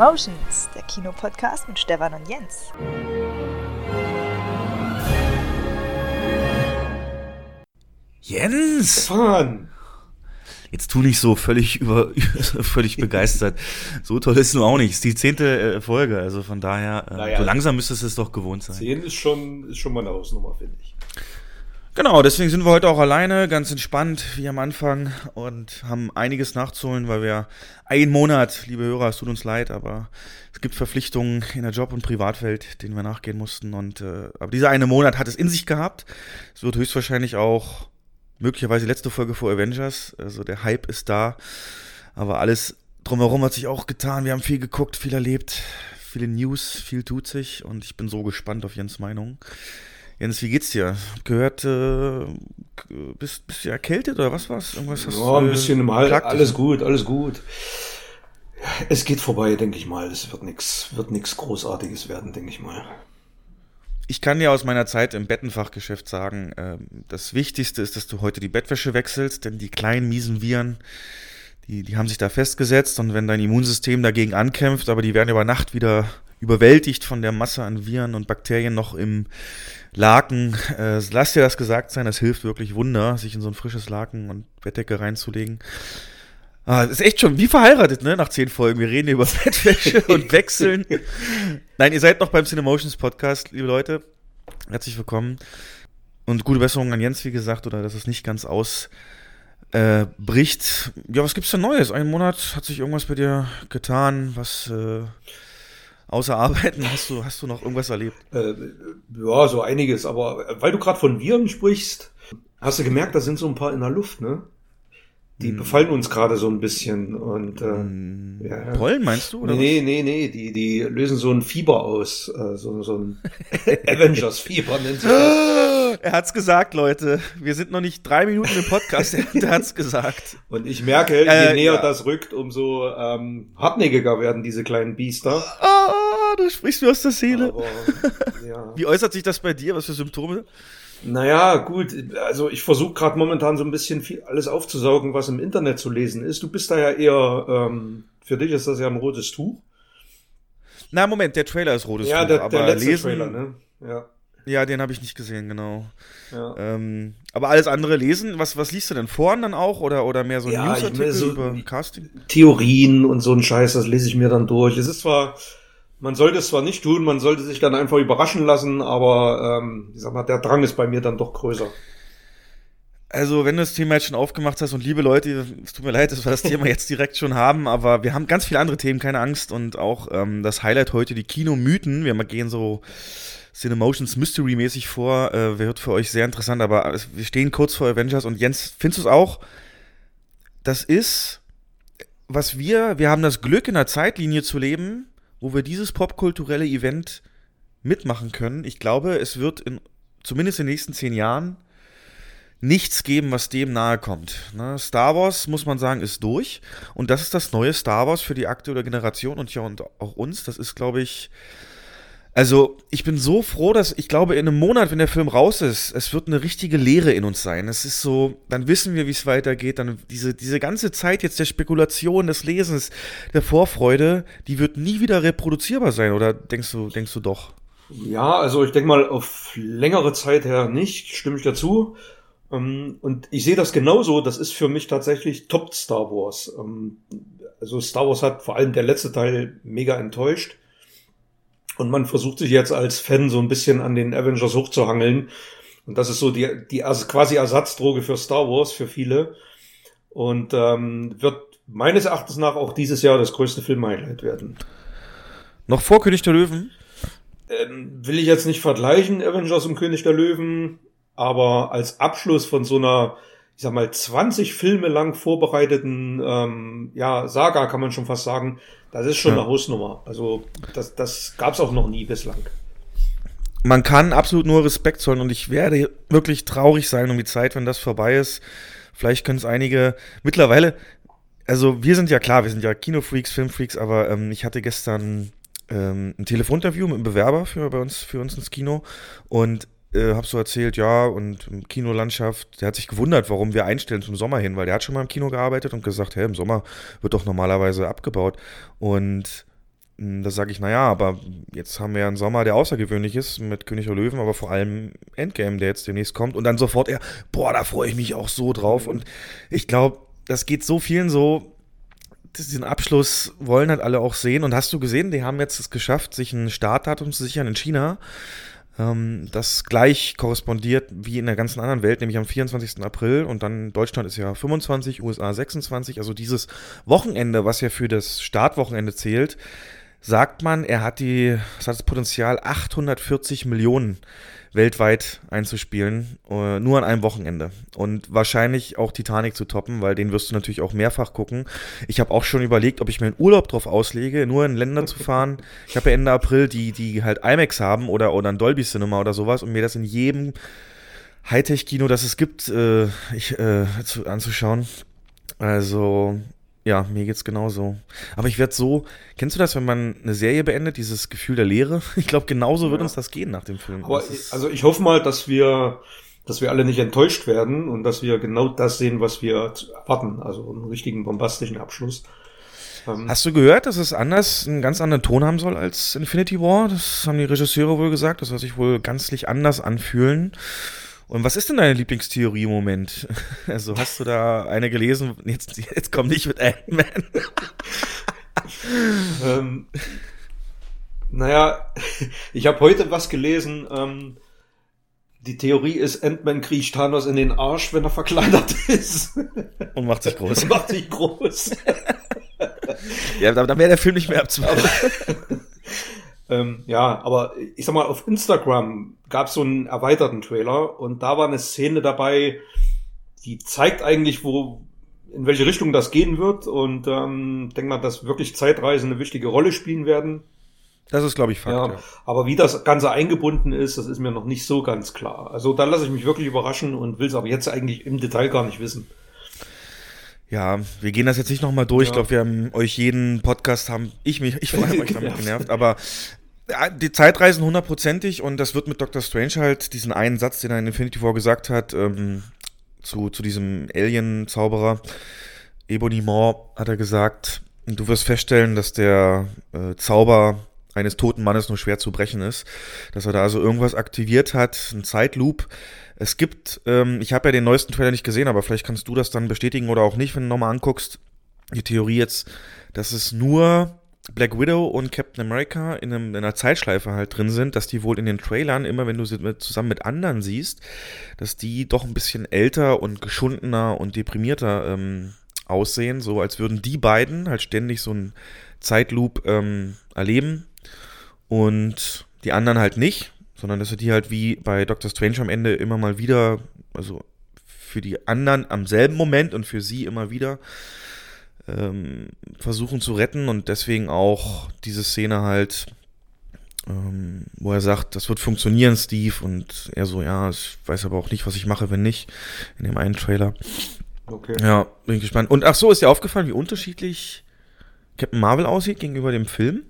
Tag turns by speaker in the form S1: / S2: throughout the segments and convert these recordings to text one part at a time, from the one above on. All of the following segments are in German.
S1: Cinemotions, der Kinopodcast mit Stefan und Jens.
S2: Jens!
S3: Stefan!
S2: Jetzt tu nicht so völlig über, völlig begeistert. So toll ist es nur auch nicht. Es ist die zehnte äh, Folge, also von daher, äh,
S3: Naja.
S2: so langsam müsste es doch gewohnt sein.
S3: 10 ist schon, ist schon mal eine Hausnummer, finde ich.
S2: Genau, deswegen sind wir heute auch alleine, ganz entspannt wie am Anfang und haben einiges nachzuholen, weil wir einen Monat, liebe Hörer, es tut uns leid, aber es gibt Verpflichtungen in der Job- und Privatwelt, denen wir nachgehen mussten. Und äh, aber dieser eine Monat hat es in sich gehabt. Es wird höchstwahrscheinlich auch möglicherweise letzte Folge vor Avengers. Also der Hype ist da, aber alles drumherum hat sich auch getan. Wir haben viel geguckt, viel erlebt, viele News, viel tut sich und ich bin so gespannt auf Jens Meinung. Jens, wie geht's dir? Hab Gehört, äh, bist, bist du erkältet oder was war's? Irgendwas hast
S3: Ja, ein
S2: äh,
S3: bisschen im
S2: plagt dich?
S3: Alles gut, alles gut. Es geht vorbei, denke ich mal. Es wird nichts wird nix Großartiges werden, denke ich mal.
S2: Ich kann dir aus meiner Zeit im Bettenfachgeschäft sagen, ähm, das Wichtigste ist, dass du heute die Bettwäsche wechselst, denn die kleinen miesen Viren, die, die haben sich da festgesetzt und wenn dein Immunsystem dagegen ankämpft, aber die werden über Nacht wieder überwältigt von der Masse an Viren und Bakterien noch im Laken. Äh, lass dir das gesagt sein, es hilft wirklich Wunder, sich in so ein frisches Laken und Bettdecke reinzulegen. Ah, das ist echt schon wie verheiratet, ne? Nach zehn Folgen. Wir reden über Bettwäsche und wechseln. Nein, ihr seid noch beim Cinemotions Podcast, liebe Leute. Herzlich willkommen. Und gute Besserung an Jens, wie gesagt, oder dass es nicht ganz ausbricht. Äh, ja, was gibt's denn Neues? Einen Monat hat sich irgendwas bei dir getan? Was äh, außer Arbeiten hast du, hast du noch irgendwas erlebt?
S3: Äh, ja, so einiges. Aber äh, weil du gerade von Viren sprichst, hast du gemerkt, da sind so ein paar in der Luft, ne? Die befallen uns gerade so ein bisschen. Und äh, ja, ja.
S2: Pollen meinst du? Oder
S3: Nee, nee, nee, die, die lösen so ein Fieber aus. Äh, so, so ein Avengers-Fieber nennt sich das.
S2: Er hat's gesagt, Leute. Wir sind noch nicht drei Minuten im Podcast. Er, hat's gesagt.
S3: Und ich merke, je
S2: Äh,
S3: näher
S2: ja.
S3: das rückt, umso ähm, hartnäckiger werden diese kleinen Biester.
S2: Ah, du sprichst mir aus der Seele.
S3: Aber, ja.
S2: Wie äußert sich das bei dir? Was für Symptome?
S3: Naja, gut, also ich versuche gerade momentan so ein bisschen viel alles aufzusaugen, was im Internet zu lesen ist. Du bist da ja eher, ähm, für dich ist das ja ein rotes Tuch.
S2: Na, Moment, der Trailer ist rotes
S3: ja,
S2: Tuch,
S3: der,
S2: aber
S3: der letzte
S2: lesen,
S3: Trailer, ne? Ja.
S2: Ja, den habe ich nicht gesehen, genau.
S3: ja.
S2: Ähm, aber alles andere lesen, was, was liest du denn? Foren dann auch oder, oder mehr so
S3: Ja,
S2: Newsartikel
S3: so-
S2: über Casting?
S3: Theorien und so ein Scheiß, das lese ich mir dann durch. Es ist zwar, man sollte es zwar nicht tun, man sollte sich dann einfach überraschen lassen, aber ähm, ich sag mal, der Drang ist bei mir dann doch größer.
S2: Also, wenn du das Thema jetzt schon aufgemacht hast und liebe Leute, es tut mir leid, dass wir das Thema jetzt direkt schon haben, aber wir haben ganz viele andere Themen, keine Angst. Und auch ähm, das Highlight heute, die Kinomythen. Wir gehen so Cinemotions Mystery-mäßig vor. Äh, wird für euch sehr interessant, aber wir stehen kurz vor Avengers und Jens, findest du es auch? Das ist, was wir, wir haben das Glück, in einer Zeitlinie zu leben, wo wir dieses popkulturelle Event mitmachen können. Ich glaube, es wird in, zumindest in den nächsten zehn Jahren nichts geben, was dem nahe kommt. Ne? Star Wars, muss man sagen, ist durch. Und das ist das neue Star Wars für die aktuelle Generation und ja und auch uns. Das ist, glaube ich. Also, ich bin so froh, dass ich glaube, in einem Monat, wenn der Film raus ist, es wird eine richtige Lehre in uns sein. Es ist so, dann wissen wir, wie es weitergeht. Dann diese, diese ganze Zeit jetzt der Spekulation, des Lesens, der Vorfreude, die wird nie wieder reproduzierbar sein. Oder denkst du, denkst du doch?
S3: Ja, also ich denke mal, auf längere Zeit her nicht, stimme ich dazu. Ähm, Und ich sehe das genauso, das ist für mich tatsächlich Top Star Wars. Ähm, Also Star Wars hat vor allem der letzte Teil mega enttäuscht. Und man versucht sich jetzt als Fan so ein bisschen an den Avengers hochzuhangeln. Und das ist so die, die Ers- quasi Ersatzdroge für Star Wars, für viele. Und ähm, wird meines Erachtens nach auch dieses Jahr das größte Film-Highlight werden.
S2: Noch vor König der Löwen?
S3: Ähm, will ich jetzt nicht vergleichen, Avengers und König der Löwen, aber als Abschluss von so einer, ich sag mal, 20 Filme lang vorbereiteten ähm, ja, Saga, kann man schon fast sagen, das ist schon
S2: Ja.
S3: eine Hausnummer. Also das, das gab's auch noch nie bislang.
S2: man kann absolut nur Respekt zollen und ich werde wirklich traurig sein um die Zeit, wenn das vorbei ist. Vielleicht können es einige mittlerweile, also wir sind ja klar, wir sind ja Kinofreaks, Filmfreaks, aber ähm, ich hatte gestern ähm, ein Telefoninterview mit einem Bewerber für bei uns für uns ins Kino und äh, hab so erzählt, ja, und Kinolandschaft, der hat sich gewundert, warum wir einstellen zum Sommer hin, weil der hat schon mal im Kino gearbeitet und gesagt, hey, im Sommer wird doch normalerweise abgebaut. Und hm, da sage ich, naja, aber jetzt haben wir einen Sommer, der außergewöhnlich ist mit König der Löwen, aber vor allem Endgame, der jetzt demnächst kommt. Und dann sofort er, boah, da freue ich mich auch so drauf. Und ich glaube, das geht so vielen so, diesen Abschluss wollen halt alle auch sehen. Und hast du gesehen, die haben jetzt es geschafft, sich ein Startdatum zu sichern in China, ähm, das gleich korrespondiert wie in der ganzen anderen Welt, nämlich am 24. April. Und dann Deutschland ist ja 25, USA 26. Also dieses Wochenende, was ja für das Startwochenende zählt, sagt man, er hat, die, es hat das Potenzial, 840 Millionen weltweit einzuspielen, uh, nur an einem Wochenende. Und wahrscheinlich auch Titanic zu toppen, weil den wirst du natürlich auch mehrfach gucken. Ich habe auch schon überlegt, ob ich mir einen Urlaub drauf auslege, nur in Länder zu fahren. Ich habe ja Ende April die, die halt IMAX haben oder, oder ein Dolby Cinema oder sowas und mir das in jedem Hightech-Kino, das es gibt, äh, ich, äh, zu, anzuschauen. Also ja, mir geht's genauso. Aber ich werde so, kennst du das, wenn man eine Serie beendet, dieses Gefühl der Leere? Ich glaube, genauso wird ja. uns das gehen nach dem Film.
S3: Aber also ich hoffe mal, dass wir, dass wir alle nicht enttäuscht werden und dass wir genau das sehen, was wir erwarten. Also einen richtigen bombastischen Abschluss.
S2: Ähm, Hast du gehört, dass es anders, einen ganz anderen Ton haben soll als Infinity War? Das haben die Regisseure wohl gesagt. Das soll sich wohl ganzlich anders anfühlen. Und was ist denn deine Lieblingstheorie im Moment? Also hast du da eine gelesen? Jetzt, jetzt komm nicht mit Ant-Man.
S3: ähm, naja, ich habe heute was gelesen. Ähm, die Theorie ist, Ant-Man kriecht Thanos in den Arsch, wenn er verkleinert ist.
S2: Und macht sich groß.
S3: macht sich groß.
S2: ja, dann wäre der Film nicht mehr abzumachen.
S3: Ähm, ja, aber ich sag mal, auf Instagram gab es so einen erweiterten Trailer und da war eine Szene dabei, die zeigt eigentlich, wo in welche Richtung das gehen wird und ähm, denke mal, dass wirklich Zeitreisen eine wichtige Rolle spielen werden.
S2: Das ist, glaube ich, Fakt. Ja, ja.
S3: Aber wie das Ganze eingebunden ist, das ist mir noch nicht so ganz klar. Also da lasse ich mich wirklich überraschen und will es aber jetzt eigentlich im Detail gar nicht wissen.
S2: Ja, wir gehen das jetzt nicht nochmal durch. Ja. Ich glaube, wir haben euch jeden Podcast haben, ich mich, ich vorher euch damit genervt, aber die Zeitreisen hundertprozentig und das wird mit Dr. Strange halt diesen einen Satz, den er in Infinity War gesagt hat, ähm, zu, zu diesem Alien-Zauberer, Ebony Maw, hat er gesagt, du wirst feststellen, dass der äh, Zauber eines toten Mannes nur schwer zu brechen ist, dass er da also irgendwas aktiviert hat, ein Zeitloop. Es gibt, ähm, ich habe ja den neuesten Trailer nicht gesehen, aber vielleicht kannst du das dann bestätigen oder auch nicht, wenn du nochmal anguckst, die Theorie jetzt, dass es nur Black Widow und Captain America in, einem, in, einer Zeitschleife halt drin sind, dass die wohl in den Trailern, immer wenn du sie mit, zusammen mit anderen siehst, dass die doch ein bisschen älter und geschundener und deprimierter ähm, aussehen, so als würden die beiden halt ständig so einen Zeitloop ähm, erleben. Und die anderen halt nicht, sondern dass sie die halt wie bei Doctor Strange am Ende immer mal wieder, also für die anderen am selben Moment und für sie immer wieder ähm, versuchen zu retten und deswegen auch diese Szene halt, ähm, wo er sagt, das wird funktionieren, Steve, und er so, ja, ich weiß aber auch nicht, was ich mache, wenn nicht, in dem einen Trailer. Okay. Ja, bin ich gespannt. Und ach so, ist dir aufgefallen, wie unterschiedlich Captain Marvel aussieht gegenüber dem Film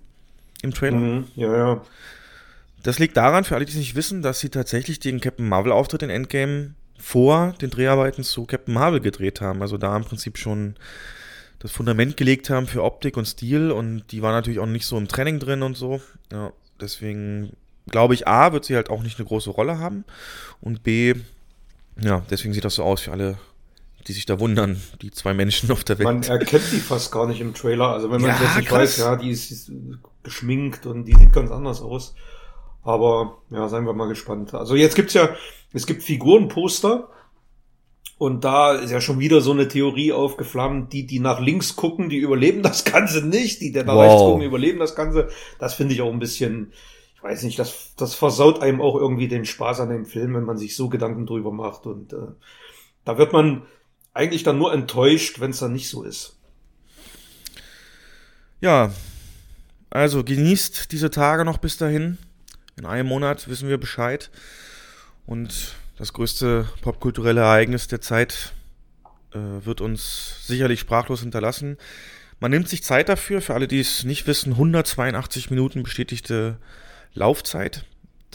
S2: im Trailer? Mhm,
S3: ja, ja.
S2: Das liegt daran, für alle, die es nicht wissen, dass sie tatsächlich den Captain Marvel-Auftritt in Endgame vor den Dreharbeiten zu Captain Marvel gedreht haben. Also da im Prinzip schon das Fundament gelegt haben für Optik und Stil und die war natürlich auch nicht so im Training drin und so. Ja, deswegen glaube ich, A, wird sie halt auch nicht eine große Rolle haben und B, ja, deswegen sieht das so aus für alle, die sich da wundern, die zwei Menschen auf der Welt.
S3: Man erkennt die fast gar nicht im Trailer. Also wenn man ja, jetzt nicht weiß, ja, die ist, ist geschminkt und die sieht ganz anders aus. Aber ja, seien wir mal gespannt. Also jetzt gibt's ja, es gibt Figurenposter und da ist ja schon wieder so eine Theorie aufgeflammt, die, die nach links gucken, die überleben das Ganze nicht, die, die nach wow. rechts gucken, überleben das Ganze. Das finde ich auch ein bisschen, ich weiß nicht, das, das versaut einem auch irgendwie den Spaß an dem Film, wenn man sich so Gedanken drüber macht. Und äh, da wird man eigentlich dann nur enttäuscht, wenn es dann nicht so ist.
S2: Ja, also genießt diese Tage noch bis dahin. In einem Monat wissen wir Bescheid. Und das größte popkulturelle Ereignis der Zeit äh, wird uns sicherlich sprachlos hinterlassen. Man nimmt sich Zeit dafür, für alle, die es nicht wissen, 182 Minuten bestätigte Laufzeit.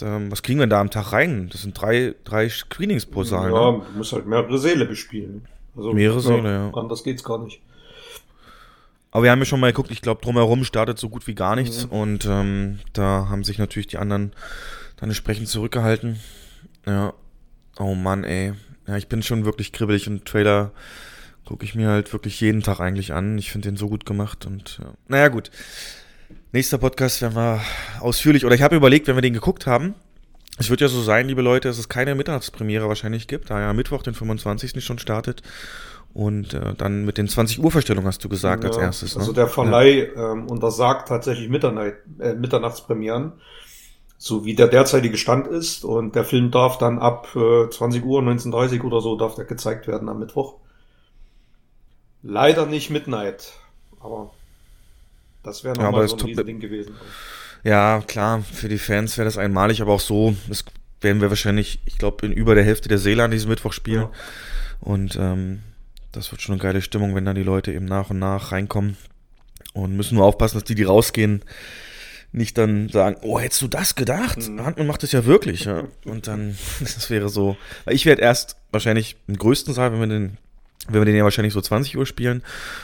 S2: Ähm, was kriegen wir da am Tag rein? Das sind drei, drei Screenings pro Saal.
S3: Ja, ne? man muss halt mehrere Seele bespielen.
S2: Also, mehrere Seele, ja.
S3: Anders geht's gar nicht.
S2: Aber wir haben ja schon mal geguckt, ich glaube, drumherum startet so gut wie gar nichts.
S3: Mhm.
S2: Und ähm, da haben sich natürlich die anderen dann entsprechend zurückgehalten. Ja. Oh Mann, ey. Ja, ich bin schon wirklich kribbelig und Trailer gucke ich mir halt wirklich jeden Tag eigentlich an. Ich finde den so gut gemacht und ja. naja, gut. Nächster Podcast werden wir ausführlich, oder ich habe überlegt, wenn wir den geguckt haben, es wird ja so sein, liebe Leute, dass es keine Mitternachtspremiere wahrscheinlich gibt, da ja Mittwoch, den 25. schon startet. Und äh, dann mit den 20 Uhr Verstellungen hast du gesagt als
S3: Ja,
S2: erstes. Ne?
S3: Also der Verleih ähm, untersagt tatsächlich Mitternacht, äh, Mitternachtspremieren, so wie der derzeitige Stand ist. Und der Film darf dann ab äh, 20 Uhr, 19.30 oder so, darf der gezeigt werden am Mittwoch. Leider nicht Midnight, aber das wäre
S2: Ja,
S3: nochmal
S2: es
S3: so ein Riesending gewesen.
S2: Ja, klar, für die Fans wäre das einmalig, aber auch so, das werden wir wahrscheinlich, ich glaube, in über der Hälfte der Seele an diesem Mittwoch spielen.
S3: Ja.
S2: Und ähm, das wird schon eine geile Stimmung, wenn dann die Leute eben nach und nach reinkommen. Und müssen nur aufpassen, dass die, die rausgehen, nicht dann sagen, oh, hättest du das gedacht?
S3: Mhm.
S2: Handmann macht das ja wirklich. Ja. Und dann, das wäre so, weil ich werde erst wahrscheinlich im größten Saal, wenn wir den, wenn wir den ja wahrscheinlich so 20 Uhr spielen.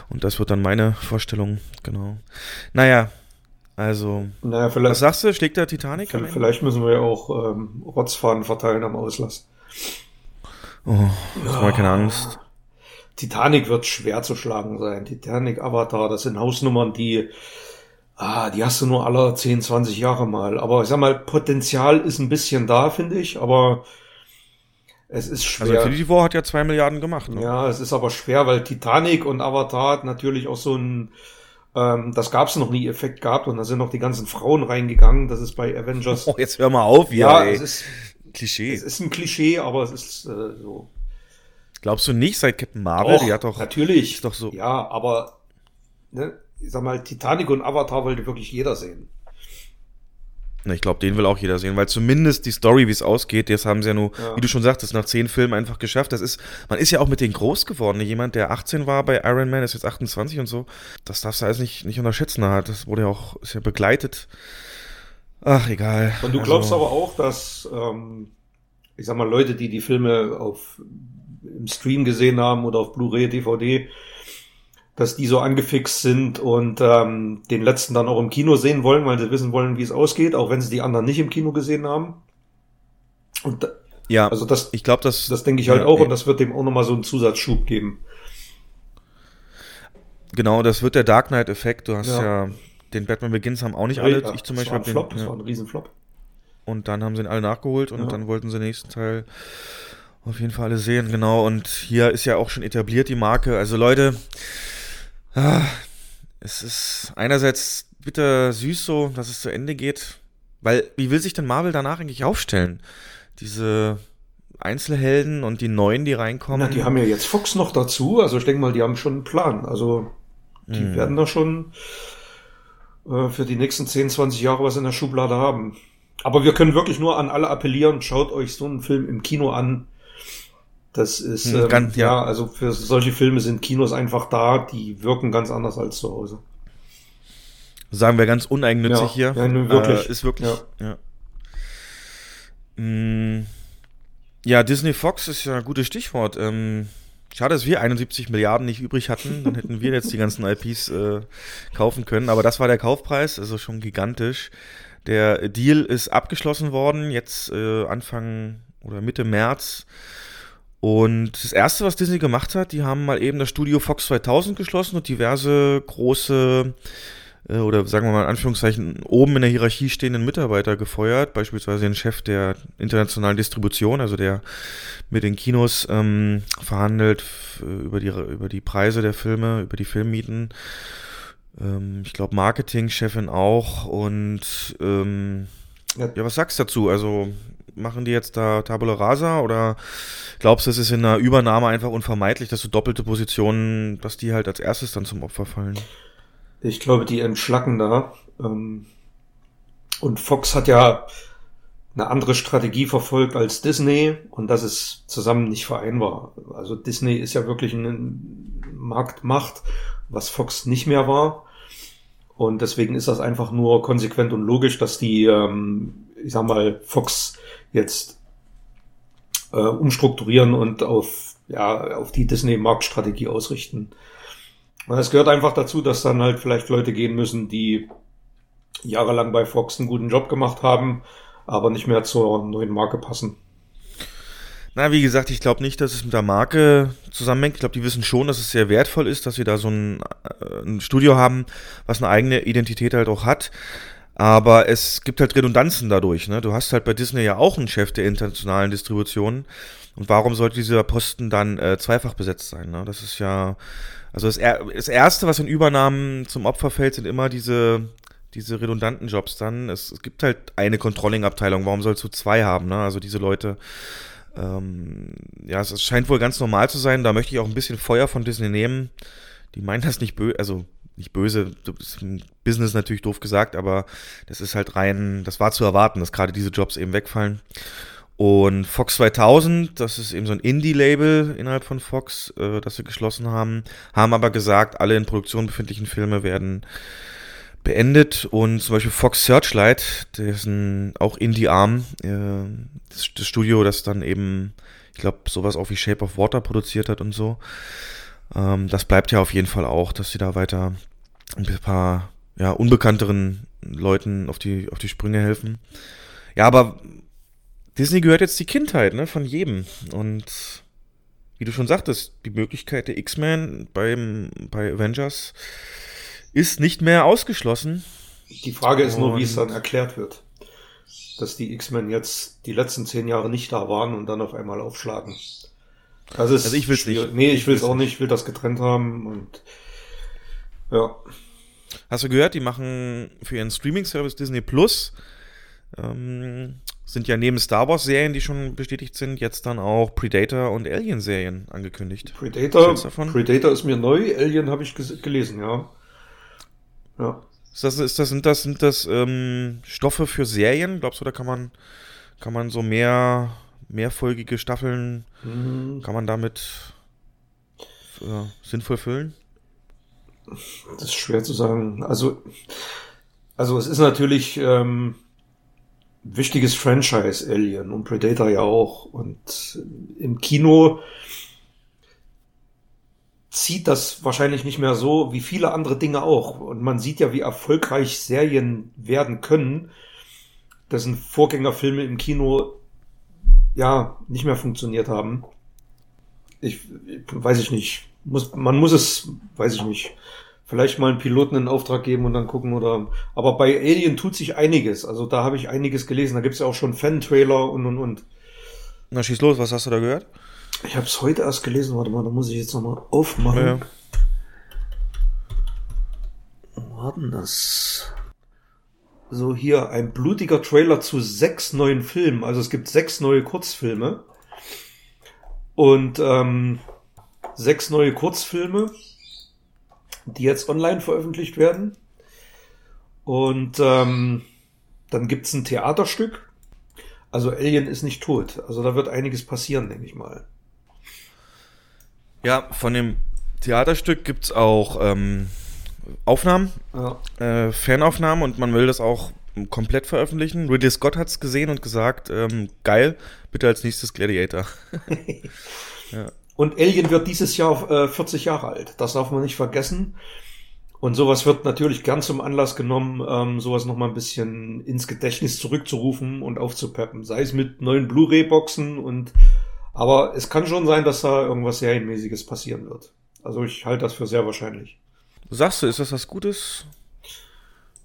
S2: Und das wird dann meine Vorstellung, genau. Naja, also,
S3: Naja,
S2: was
S3: vielleicht,
S2: sagst du? Schlägt der Titanic?
S3: vielleicht müssen wir ja auch ähm, Rotzfahnen verteilen am Auslass.
S2: Oh, ich habe keine Angst.
S3: Titanic wird schwer zu schlagen sein. Titanic, Avatar, das sind Hausnummern, die, ah, die hast du nur alle 10, 20 Jahre mal. Aber ich sag mal, Potenzial ist ein bisschen da, finde ich, aber es ist
S2: Also
S3: schwer.
S2: Infinity War hat ja zwei Milliarden gemacht. Ne?
S3: ja, es ist aber schwer, weil Titanic und Avatar hat natürlich auch so ein, ähm, das gab's noch nie Effekt gehabt und da sind noch die ganzen Frauen reingegangen. Das ist bei Avengers.
S2: Oh, jetzt hör mal auf,
S3: ja,
S2: ey.
S3: es ist,
S2: Klischee.
S3: es ist ein Klischee, aber es ist äh, so.
S2: Glaubst du nicht, seit Captain Marvel,
S3: Och,
S2: die hat doch.
S3: natürlich.
S2: ist doch so-
S3: Ja, aber ne, ich sag mal, Titanic und Avatar wollte wirklich jeder sehen.
S2: Ich glaube, den will auch jeder sehen, weil zumindest die Story, wie es ausgeht, das haben sie ja nur,
S3: Ja.
S2: wie du schon sagtest, nach zehn Filmen einfach geschafft. Das ist, man ist ja auch mit denen groß geworden. Jemand, der 18 war bei Iron Man, ist jetzt 28 und so. Das darfst du alles nicht, nicht unterschätzen. Hat- Das wurde ja auch, ist ja begleitet. Ach, egal.
S3: Und du
S2: Also,
S3: glaubst aber auch, dass, ähm, ich sag mal, Leute, die die Filme auf im Stream gesehen haben oder auf Blu-ray, DVD, dass die so angefixt sind und ähm, den letzten dann auch im Kino sehen wollen, weil sie wissen wollen, wie es ausgeht, auch wenn sie die anderen nicht im Kino gesehen haben. Und
S2: Ja,
S3: also das,
S2: ich glaube, das,
S3: das denke ich halt
S2: ja,
S3: auch
S2: ja.
S3: und das wird dem auch nochmal so einen Zusatzschub geben.
S2: genau, das wird der Dark Knight-Effekt. Du hast ja.
S3: Ja.
S2: den Batman Begins haben auch nicht alle. Ich zum
S3: das
S2: Beispiel
S3: war
S2: hab
S3: ein
S2: den,
S3: Flop, das
S2: ja.
S3: war ein Riesenflop.
S2: Und dann haben sie ihn alle nachgeholt und dann wollten sie den nächsten Teil auf jeden Fall alle sehen, genau. Und hier ist ja auch schon etabliert die Marke. Also Leute, es ist einerseits bitter süß so, dass es zu Ende geht. Weil, wie will sich denn Marvel danach eigentlich aufstellen? Diese Einzelhelden und die Neuen, die reinkommen.
S3: Na, die haben ja jetzt Fox noch dazu, also ich denke mal, die haben schon einen Plan. Also die
S2: Hm.
S3: werden da schon äh, für die nächsten 10, 20 Jahre was in der Schublade haben. Aber wir können wirklich nur an alle appellieren, schaut euch so einen Film im Kino an. Das ist,
S2: Hm,
S3: ähm,
S2: ganz- ja.
S3: ja, also für solche Filme sind Kinos einfach da, die wirken ganz anders als zu Hause.
S2: Sagen wir ganz uneigennützig
S3: Ja,
S2: hier.
S3: ja, nun wirklich.
S2: Äh, ist wirklich,
S3: Ja.
S2: ja. Mm, Ja, Disney Fox ist ja ein gutes Stichwort. Ähm, schade, dass wir 71 Milliarden nicht übrig hatten. Dann hätten wir jetzt die ganzen IPs äh, kaufen können. Aber das war der Kaufpreis, also schon gigantisch. Der Deal ist abgeschlossen worden, jetzt äh, Anfang oder Mitte März. Und das erste, was Disney gemacht hat, die haben mal eben das Studio Fox 2000 geschlossen und diverse große äh, oder sagen wir mal in Anführungszeichen oben in der Hierarchie stehenden Mitarbeiter gefeuert, beispielsweise den Chef der internationalen Distribution, also der mit den Kinos ähm, verhandelt f- über die über die Preise der Filme, über die Filmmieten. Ähm, ich glaube Marketingchefin auch und ähm,
S3: Ja.
S2: ja, was sagst du dazu? Also machen die jetzt da Tabula Rasa oder glaubst du, es ist in einer Übernahme einfach unvermeidlich, dass so doppelte Positionen, dass die halt als erstes dann zum Opfer fallen?
S3: Ich glaube, die entschlacken da. Ähm, und Fox hat ja eine andere Strategie verfolgt als Disney und das ist zusammen nicht vereinbar. Also Disney ist ja wirklich eine Marktmacht, was Fox nicht mehr war. Und deswegen ist das einfach nur konsequent und logisch, dass die, ähm, ich sag mal, Fox jetzt äh, umstrukturieren und auf, ja, auf die Disney-Marktstrategie ausrichten. Es gehört einfach dazu, dass dann halt vielleicht Leute gehen müssen, die jahrelang bei Fox einen guten Job gemacht haben, aber nicht mehr zur neuen Marke passen.
S2: Na, wie gesagt, ich glaube nicht, dass es mit der Marke zusammenhängt. Ich glaube, die wissen schon, dass es sehr wertvoll ist, dass sie da so ein, äh, ein Studio haben, was eine eigene Identität halt auch hat. Aber es gibt halt Redundanzen dadurch. Ne? Du hast halt bei Disney ja auch einen Chef der internationalen Distribution. Und warum sollte dieser Posten dann äh, zweifach besetzt sein? Ne? Das ist ja, also das, er das Erste, was in Übernahmen zum Opfer fällt, sind immer diese, diese redundanten Jobs dann. Es, es gibt halt eine Controlling-Abteilung. Warum sollst du zwei haben? Ne? Also diese Leute ähm, ja, es scheint wohl ganz normal zu sein. Da möchte ich auch ein bisschen Feuer von Disney nehmen. Die meinen das nicht böse, also nicht böse, Business natürlich doof gesagt, aber das ist halt rein, das war zu erwarten, dass gerade diese Jobs eben wegfallen. Und Fox 2000, das ist eben so ein Indie-Label innerhalb von Fox, äh, das sie geschlossen haben, haben aber gesagt, alle in Produktion befindlichen Filme werden beendet und zum Beispiel Fox Searchlight, dessen auch Indie-Arm, äh, das, das, Studio, das dann eben, ich glaube, sowas auch wie Shape of Water produziert hat und so. Ähm, das bleibt ja auf jeden Fall auch, dass sie da weiter ein paar ja, unbekannteren Leuten auf die, auf die Sprünge helfen. Ja, aber Disney gehört jetzt die Kindheit ne, von jedem. Und wie du schon sagtest, die Möglichkeit der X-Men beim bei Avengers ist nicht mehr ausgeschlossen.
S3: Die Frage ist nur, wie es dann erklärt wird. Dass die X-Men jetzt die letzten zehn Jahre nicht da waren und dann auf einmal aufschlagen. Ist
S2: also ich will es nicht.
S3: Nee, ich will es auch nicht. Ich will das getrennt haben und ja.
S2: Hast du gehört, die machen für ihren Streaming-Service Disney Plus ähm, sind ja neben Star Wars-Serien, die schon bestätigt sind, jetzt dann auch Predator und Alien-Serien angekündigt.
S3: Predator, Predator ist mir neu, Alien habe ich gelesen, ja.
S2: Ja. Ist das, ist das, sind das, sind das ähm, Stoffe für Serien? Glaubst du, da kann man, kann man so mehr, mehrfolgige Staffeln, mhm. kann man damit äh, sinnvoll füllen?
S3: Das ist schwer zu sagen. Also, also es ist natürlich ähm, wichtiges Franchise Alien und Predator ja auch. Und im Kino zieht das wahrscheinlich nicht mehr so wie viele andere Dinge auch. Und man sieht ja, wie erfolgreich Serien werden können, dessen Vorgängerfilme im Kino ja nicht mehr funktioniert haben. Ich, weiß ich nicht. Muss, man muss es, weiß ich nicht. Vielleicht mal einen Piloten in Auftrag geben und dann gucken oder. Aber bei Alien tut sich einiges. Also da habe ich einiges gelesen. Da gibt's ja auch schon Fan-Trailer und und und.
S2: Na schieß los, was hast du da gehört?
S3: Ich habe es heute erst gelesen. Warte mal, da muss ich jetzt nochmal aufmachen. Ja. Warten das? So hier ein blutiger Trailer zu sechs neuen Filmen. Also es gibt sechs neue Kurzfilme und ähm, sechs neue Kurzfilme, die jetzt online veröffentlicht werden. Und ähm, dann gibt's ein Theaterstück. Also Alien ist nicht tot. Also da wird einiges passieren, denke ich mal.
S2: Ja, von dem Theaterstück gibt es auch ähm, Aufnahmen, ja. äh, Fanaufnahmen und man will das auch komplett veröffentlichen. Ridley Scott hat es gesehen und gesagt, ähm, geil, bitte als nächstes Gladiator.
S3: ja. Und Alien wird dieses Jahr äh, 40 Jahre alt. Das darf man nicht vergessen. Und sowas wird natürlich gern zum Anlass genommen, ähm, sowas nochmal ein bisschen ins Gedächtnis zurückzurufen und aufzupeppen. Sei es mit neuen Blu-ray-Boxen und aber es kann schon sein, dass da irgendwas Serienmäßiges passieren wird. Also ich halte das für sehr wahrscheinlich.
S2: Sagst du, ist das was Gutes?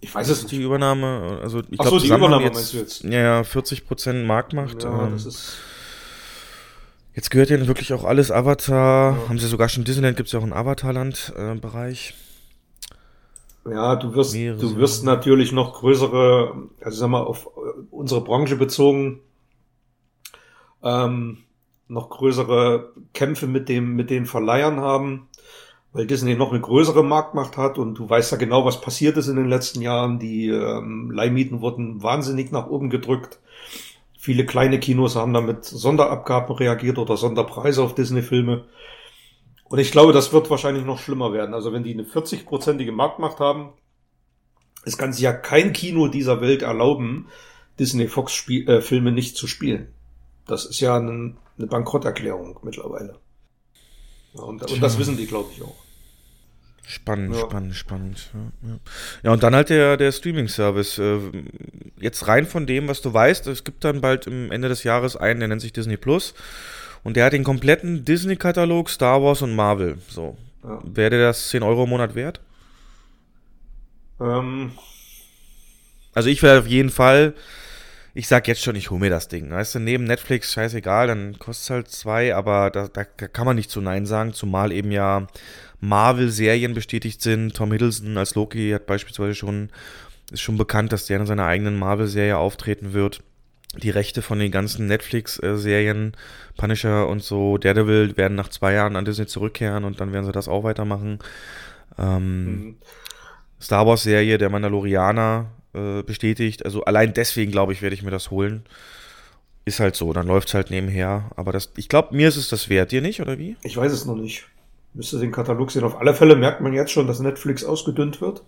S3: Ich weiß es nicht.
S2: Die Übernahme, also ich
S3: glaube, so, die Übernahme jetzt, meinst du jetzt?
S2: Ja, ja, 40 Prozent Marktmacht.
S3: Ja, ähm, das ist
S2: jetzt gehört ja wirklich auch alles Avatar. Ja. Haben sie sogar schon Disneyland, gibt es ja auch einen Avatarland-Bereich.
S3: Äh, ja, du wirst, du wirst natürlich noch größere, also sag mal, auf unsere Branche bezogen, ähm, noch größere Kämpfe mit dem, mit den Verleihern haben, weil Disney noch eine größere Marktmacht hat und du weißt ja genau, was passiert ist in den letzten Jahren. Die ähm, Leihmieten wurden wahnsinnig nach oben gedrückt. Viele kleine Kinos haben damit Sonderabgaben reagiert oder Sonderpreise auf Disney-Filme. Und ich glaube, das wird wahrscheinlich noch schlimmer werden. Also wenn die eine 40-prozentige Marktmacht haben, es kann sich ja kein Kino dieser Welt erlauben, Disney-Fox-Filme äh, nicht zu spielen. Das ist ja ein, eine Bankrotterklärung mittlerweile. Und, und, das wissen die, glaube ich, auch.
S2: Spannend,
S3: Ja.
S2: spannend, spannend. Ja, ja. ja, und dann halt der, der Streaming-Service. Äh, Jetzt rein von dem, was du weißt, es gibt dann bald im Ende des Jahres einen, der nennt sich Disney Plus. Und der hat den kompletten Disney-Katalog, Star Wars und Marvel. So.
S3: Ja.
S2: Wäre der das 10 Euro im Monat wert?
S3: Ähm,
S2: Also ich werde auf jeden Fall, ich sag jetzt schon, ich hole mir das Ding. Weißt du, neben Netflix, scheißegal, dann kostet es halt zwei, aber da, da kann man nicht zu Nein sagen, zumal eben ja Marvel-Serien bestätigt sind. Tom Hiddleston als Loki hat beispielsweise schon, ist schon bekannt, dass der in seiner eigenen Marvel-Serie auftreten wird. Die Rechte von den ganzen Netflix-Serien, Punisher und so, Daredevil, werden nach zwei Jahren an Disney zurückkehren und dann werden sie das auch weitermachen. Ähm,
S3: mhm.
S2: Star Wars Serie, der Mandalorianer äh, bestätigt. Also allein deswegen glaube ich, werde ich mir das holen. Ist halt so, dann läuft es halt nebenher. Aber das, ich glaube, mir ist es das wert, dir nicht, oder wie?
S3: ich weiß es noch nicht. Müsste den Katalog sehen. Auf alle Fälle merkt man jetzt schon, dass Netflix ausgedünnt wird.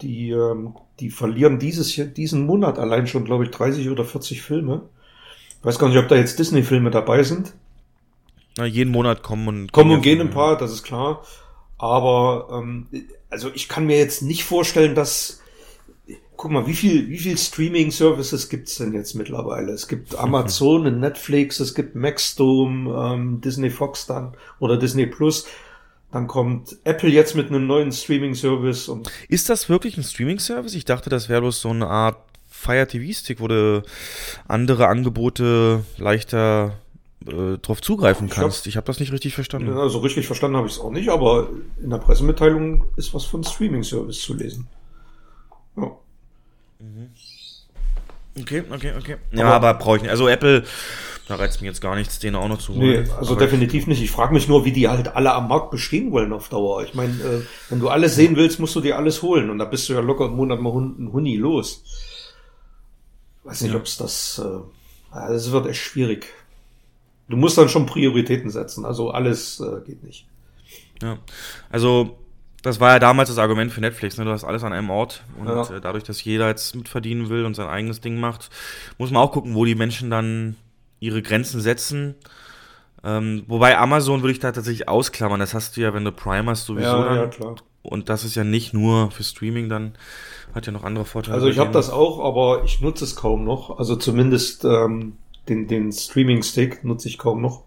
S3: Die, ähm, die verlieren dieses, diesen Monat allein schon, glaube ich, 30 oder 40 Filme. Ich weiß gar nicht, ob da jetzt Disney-Filme dabei sind.
S2: Na, jeden Monat kommen und
S3: Kommen und gehen ein paar, das ist klar. Aber ähm, also ich kann mir jetzt nicht vorstellen, dass guck mal, wie viel wie viel Streaming Services gibt's denn jetzt mittlerweile? Es gibt Amazon, und Netflix, es gibt Maxdome, ähm, Disney Fox dann oder Disney Plus. Dann kommt Apple jetzt mit einem neuen Streaming Service und
S2: Ist das wirklich ein Streaming-Service? Ich dachte, das wäre bloß so eine Art Fire TV-Stick, wo du andere Angebote leichter äh, drauf zugreifen
S3: Ich hab-
S2: kannst. Ich habe das nicht richtig verstanden.
S3: also richtig verstanden habe ich es auch nicht, aber in der Pressemitteilung ist was von Streaming Service zu lesen. Ja.
S2: Okay, okay, okay. Ja, aber, brauche ich nicht. Also Apple, da reizt mich jetzt gar nichts, den auch noch zu
S3: Nee,
S2: holen.
S3: also
S2: aber
S3: definitiv nicht. Ich frage mich nur, wie die halt alle am Markt bestehen wollen auf Dauer. Ich meine, äh, wenn du alles sehen willst, musst du dir alles holen. Und da bist du ja locker im Monat mal ein Huni los. Weiß nicht,
S2: Ja.
S3: ob's das, äh, das wird echt schwierig. Du musst dann schon Prioritäten setzen. Also alles äh, geht nicht.
S2: Ja, also das war ja damals das Argument für Netflix, ne? Du hast alles an einem Ort und
S3: Ja.
S2: äh, dadurch, dass jeder jetzt mitverdienen will und sein eigenes Ding macht, muss man auch gucken, wo die Menschen dann ihre Grenzen setzen. Ähm, wobei Amazon würde ich da tatsächlich ausklammern. Das hast du ja, wenn du Prime hast, sowieso dann.
S3: klar.
S2: Und das ist ja nicht nur für Streaming dann, hat ja noch andere Vorteile.
S3: Also ich habe das auch, aber ich nutze es kaum noch. Also zumindest ähm, den, den Streaming-Stick nutze ich kaum noch.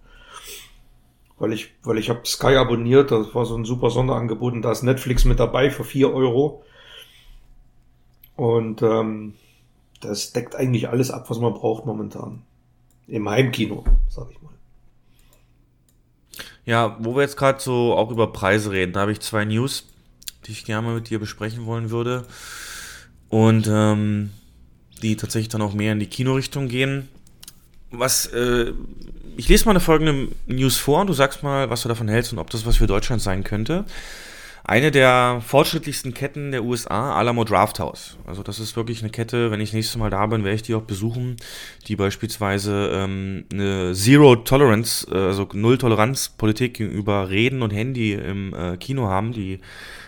S3: Weil ich, weil ich habe Sky abonniert, das war so ein super Sonderangebot und da ist Netflix mit dabei für 4 Euro. Und ähm, das deckt eigentlich alles ab, was man braucht momentan. Im Heimkino, sag ich mal.
S2: Ja, wo wir jetzt gerade so auch über Preise reden, da habe ich zwei News, die ich gerne mal mit dir besprechen wollen würde. Und ähm, die tatsächlich dann auch mehr in die Kinorichtung gehen. Was, äh, ich lese mal eine folgende News vor und du sagst mal, was du davon hältst und ob das was für Deutschland sein könnte. Eine der fortschrittlichsten Ketten der USA, Alamo Drafthouse. Also das ist wirklich eine Kette, wenn ich das nächste Mal da bin, werde ich die auch besuchen, die beispielsweise ähm, eine Zero Tolerance, äh, also Null-Toleranz-Politik gegenüber Reden und Handy im äh, Kino haben. Die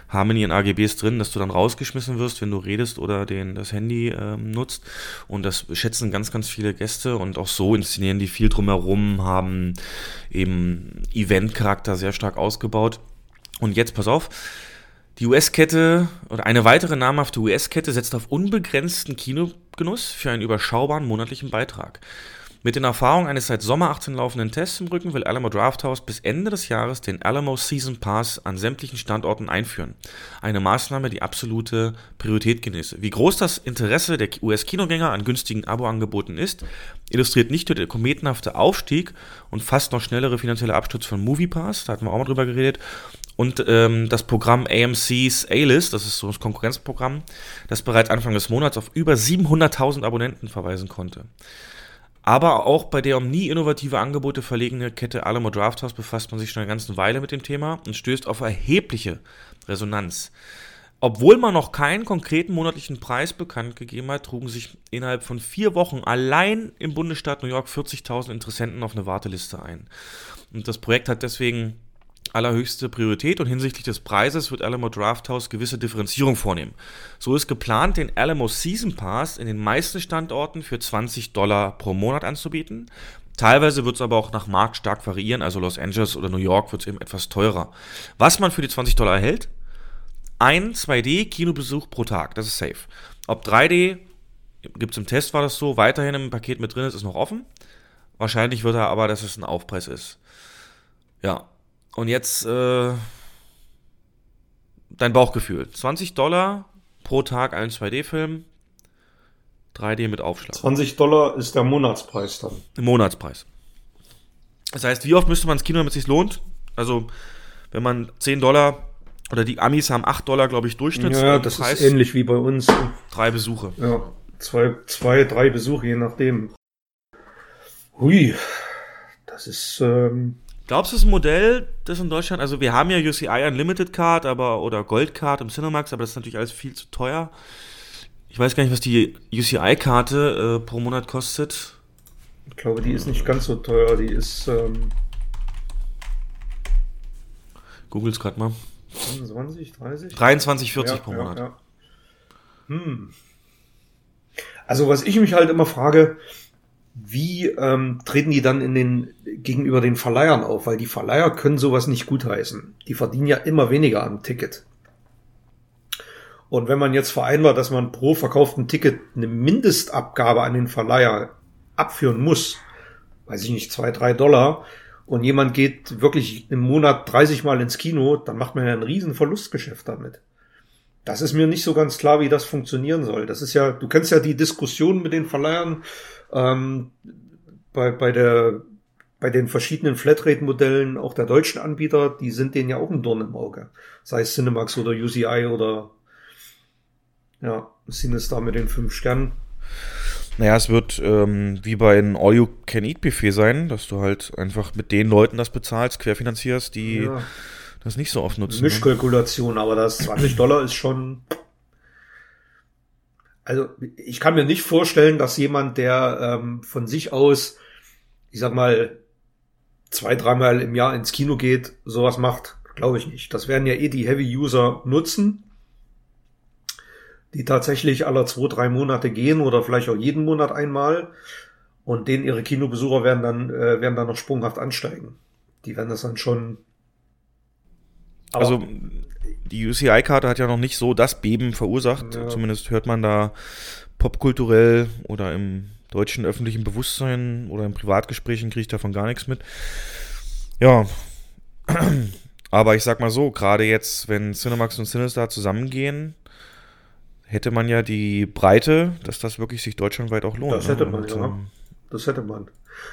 S2: haben in ihren AGBs drin, dass du dann rausgeschmissen wirst, wenn du redest oder den, das Handy ähm, nutzt. Und das schätzen ganz, ganz viele Gäste und auch so inszenieren die viel drumherum, haben eben Event-Charakter sehr stark ausgebaut. Und jetzt, pass auf, die US-Kette oder eine weitere namhafte US-Kette setzt auf unbegrenzten Kinogenuss für einen überschaubaren monatlichen Beitrag. Mit den Erfahrungen eines seit Sommer 18 laufenden Tests im Rücken will Alamo Drafthouse bis Ende des Jahres den Alamo Season Pass an sämtlichen Standorten einführen. Eine Maßnahme, die absolute Priorität genieße. Wie groß das Interesse der US-Kinogänger an günstigen Abo-Angeboten ist, illustriert nicht nur der kometenhafte Aufstieg und fast noch schnellere finanzielle Absturz von MoviePass, da hatten wir auch mal drüber geredet, und ähm, das Programm AMC's A-List, das ist so das Konkurrenzprogramm, das bereits Anfang des Monats auf über 700.000 Abonnenten verweisen konnte. Aber auch bei der um nie innovative Angebote verlegene Kette Alamo Drafthouse befasst man sich schon eine ganze Weile mit dem Thema und stößt auf erhebliche Resonanz. Obwohl man noch keinen konkreten monatlichen Preis bekannt gegeben hat, trugen sich innerhalb von vier Wochen allein im Bundesstaat New York 40.000 Interessenten auf eine Warteliste ein. Und das Projekt hat deswegen allerhöchste Priorität und hinsichtlich des Preises wird Alamo Drafthouse gewisse Differenzierung vornehmen. So ist geplant, den Alamo Season Pass in den meisten Standorten für 20 Dollar pro Monat anzubieten. Teilweise wird es aber auch nach Markt stark variieren, also Los Angeles oder New York wird es eben etwas teurer. Was man für die 20 Dollar erhält, ein 2D-Kinobesuch pro Tag, das ist safe. Ob 3D, gibt es im Test, war das so, weiterhin im Paket mit drin ist, ist noch offen. Wahrscheinlich wird er aber, dass es ein Aufpreis ist. Ja, und jetzt äh, dein Bauchgefühl. 20 Dollar pro Tag ein 2D-Film, 3D mit Aufschlag.
S3: 20 Dollar ist der Monatspreis dann.
S2: Monatspreis. Das heißt, wie oft müsste man ins Kino, damit es sich lohnt? Also, wenn man 10 Dollar oder die Amis haben 8 Dollar, glaube ich, Durchschnittspreis.
S3: Ja, das ist ähnlich wie bei uns.
S2: Drei Besuche.
S3: Ja, zwei, zwei, drei Besuche, je nachdem. Hui, das ist. Ähm
S2: Glaubst du, es ist ein Modell, das in Deutschland, also wir haben ja UCI Unlimited Card aber, oder Gold Card im Cinemax, aber das ist natürlich alles viel zu teuer. Ich weiß gar nicht, was die UCI-Karte äh, pro Monat kostet.
S3: Ich glaube, die ist nicht ganz so teuer. Die ist. Ähm
S2: Googles gerade mal.
S3: 25, 30?
S2: 23, 40
S3: ja,
S2: pro Monat.
S3: Ja, ja. Hm. Also, was ich mich halt immer frage, wie ähm, treten die dann in den gegenüber den Verleihern auf? Weil die Verleiher können sowas nicht gutheißen. Die verdienen ja immer weniger am Ticket. Und wenn man jetzt vereinbart, dass man pro verkauften Ticket eine Mindestabgabe an den Verleiher abführen muss, weiß ich nicht, zwei, drei Dollar, und jemand geht wirklich im Monat 30 Mal ins Kino, dann macht man ja ein riesen Verlustgeschäft damit. Das ist mir nicht so ganz klar, wie das funktionieren soll. Das ist ja, du kennst ja die Diskussion mit den Verleihern ähm, bei, bei der bei den verschiedenen Flatrate-Modellen auch der deutschen Anbieter, die sind denen ja auch ein Dorn im Auge. Sei es Cinemax oder UCI oder ja, Sinister mit den fünf Sternen.
S2: Naja, es wird ähm, wie bei einem All-You-Can-Eat-Buffet sein, dass du halt einfach mit den Leuten das bezahlst, querfinanzierst, die ja. das nicht so oft nutzen.
S3: Ne? Mischkalkulation, aber das 20 Dollar ist schon. Also ich kann mir nicht vorstellen, dass jemand, der ähm, von sich aus, ich sag mal, zwei, dreimal im Jahr ins Kino geht, sowas macht. Glaube ich nicht. Das werden ja eh die Heavy-User nutzen die tatsächlich alle zwei, drei Monate gehen oder vielleicht auch jeden Monat einmal. Und denen ihre Kinobesucher werden dann, äh, werden dann noch sprunghaft ansteigen. Die werden das dann schon.
S2: also die UCI-Karte hat ja noch nicht so das Beben verursacht. Ja. Zumindest hört man da popkulturell oder im deutschen öffentlichen Bewusstsein oder in Privatgesprächen kriege ich davon gar nichts mit. Ja. Aber ich sag mal so, gerade jetzt, wenn Cinemax und Sinister zusammengehen, hätte man ja die Breite, dass das wirklich sich deutschlandweit auch lohnt.
S3: Das hätte ne? man, Und, ja. Ähm, das hätte man.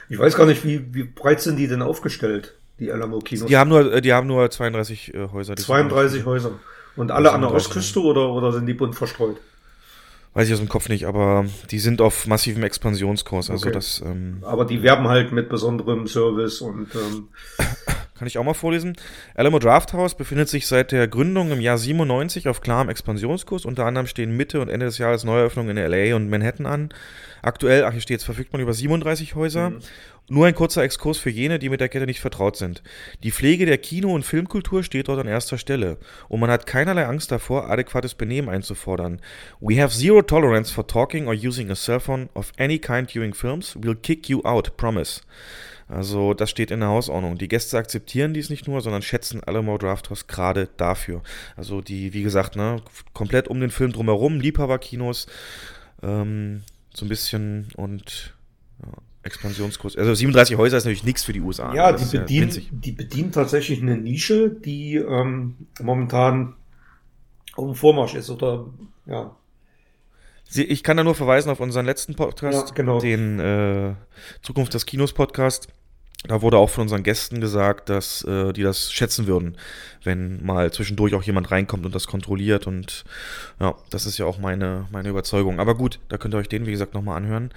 S3: Ich weiß gar nicht, wie, wie breit sind die denn aufgestellt, die Alamo-Kinos?
S2: Die haben nur, äh, die haben nur 32 äh, Häuser.
S3: 32 Häuser. Und alle an der Ostküste oder, oder sind die bunt verstreut?
S2: Weiß ich aus dem Kopf nicht, aber die sind auf massivem Expansionskurs. Also
S3: okay.
S2: das. Ähm,
S3: aber die werben halt mit besonderem Service und ähm,
S2: kann ich auch mal vorlesen. Alamo Drafthouse befindet sich seit der Gründung im Jahr 97 auf klarem Expansionskurs. Unter anderem stehen Mitte und Ende des Jahres Neueröffnungen in LA und Manhattan an. Aktuell, ach hier steht, verfügt man über 37 Häuser. Mhm. Nur ein kurzer Exkurs für jene, die mit der Kette nicht vertraut sind. Die Pflege der Kino- und Filmkultur steht dort an erster Stelle. Und man hat keinerlei Angst davor, adäquates Benehmen einzufordern. We have zero tolerance for talking or using a cell phone of any kind during films. We'll kick you out, promise. Also das steht in der Hausordnung. Die Gäste akzeptieren dies nicht nur, sondern schätzen alle More Drafthouse gerade dafür. Also die, wie gesagt, ne, komplett um den Film drumherum, Liebhaberkinos, ähm, so ein bisschen und ja, Expansionskurs. Also 37 Häuser ist natürlich nichts für die USA.
S3: Ja, die bedienen, ja die bedienen tatsächlich eine Nische, die ähm, momentan auf dem Vormarsch ist oder ja,
S2: ich kann da nur verweisen auf unseren letzten Podcast, ja, genau. den äh, Zukunft des Kinos Podcast. Da wurde auch von unseren Gästen gesagt, dass äh, die das schätzen würden, wenn mal zwischendurch auch jemand reinkommt und das kontrolliert. Und ja, das ist ja auch meine, meine Überzeugung. Aber gut, da könnt ihr euch den, wie gesagt, nochmal anhören.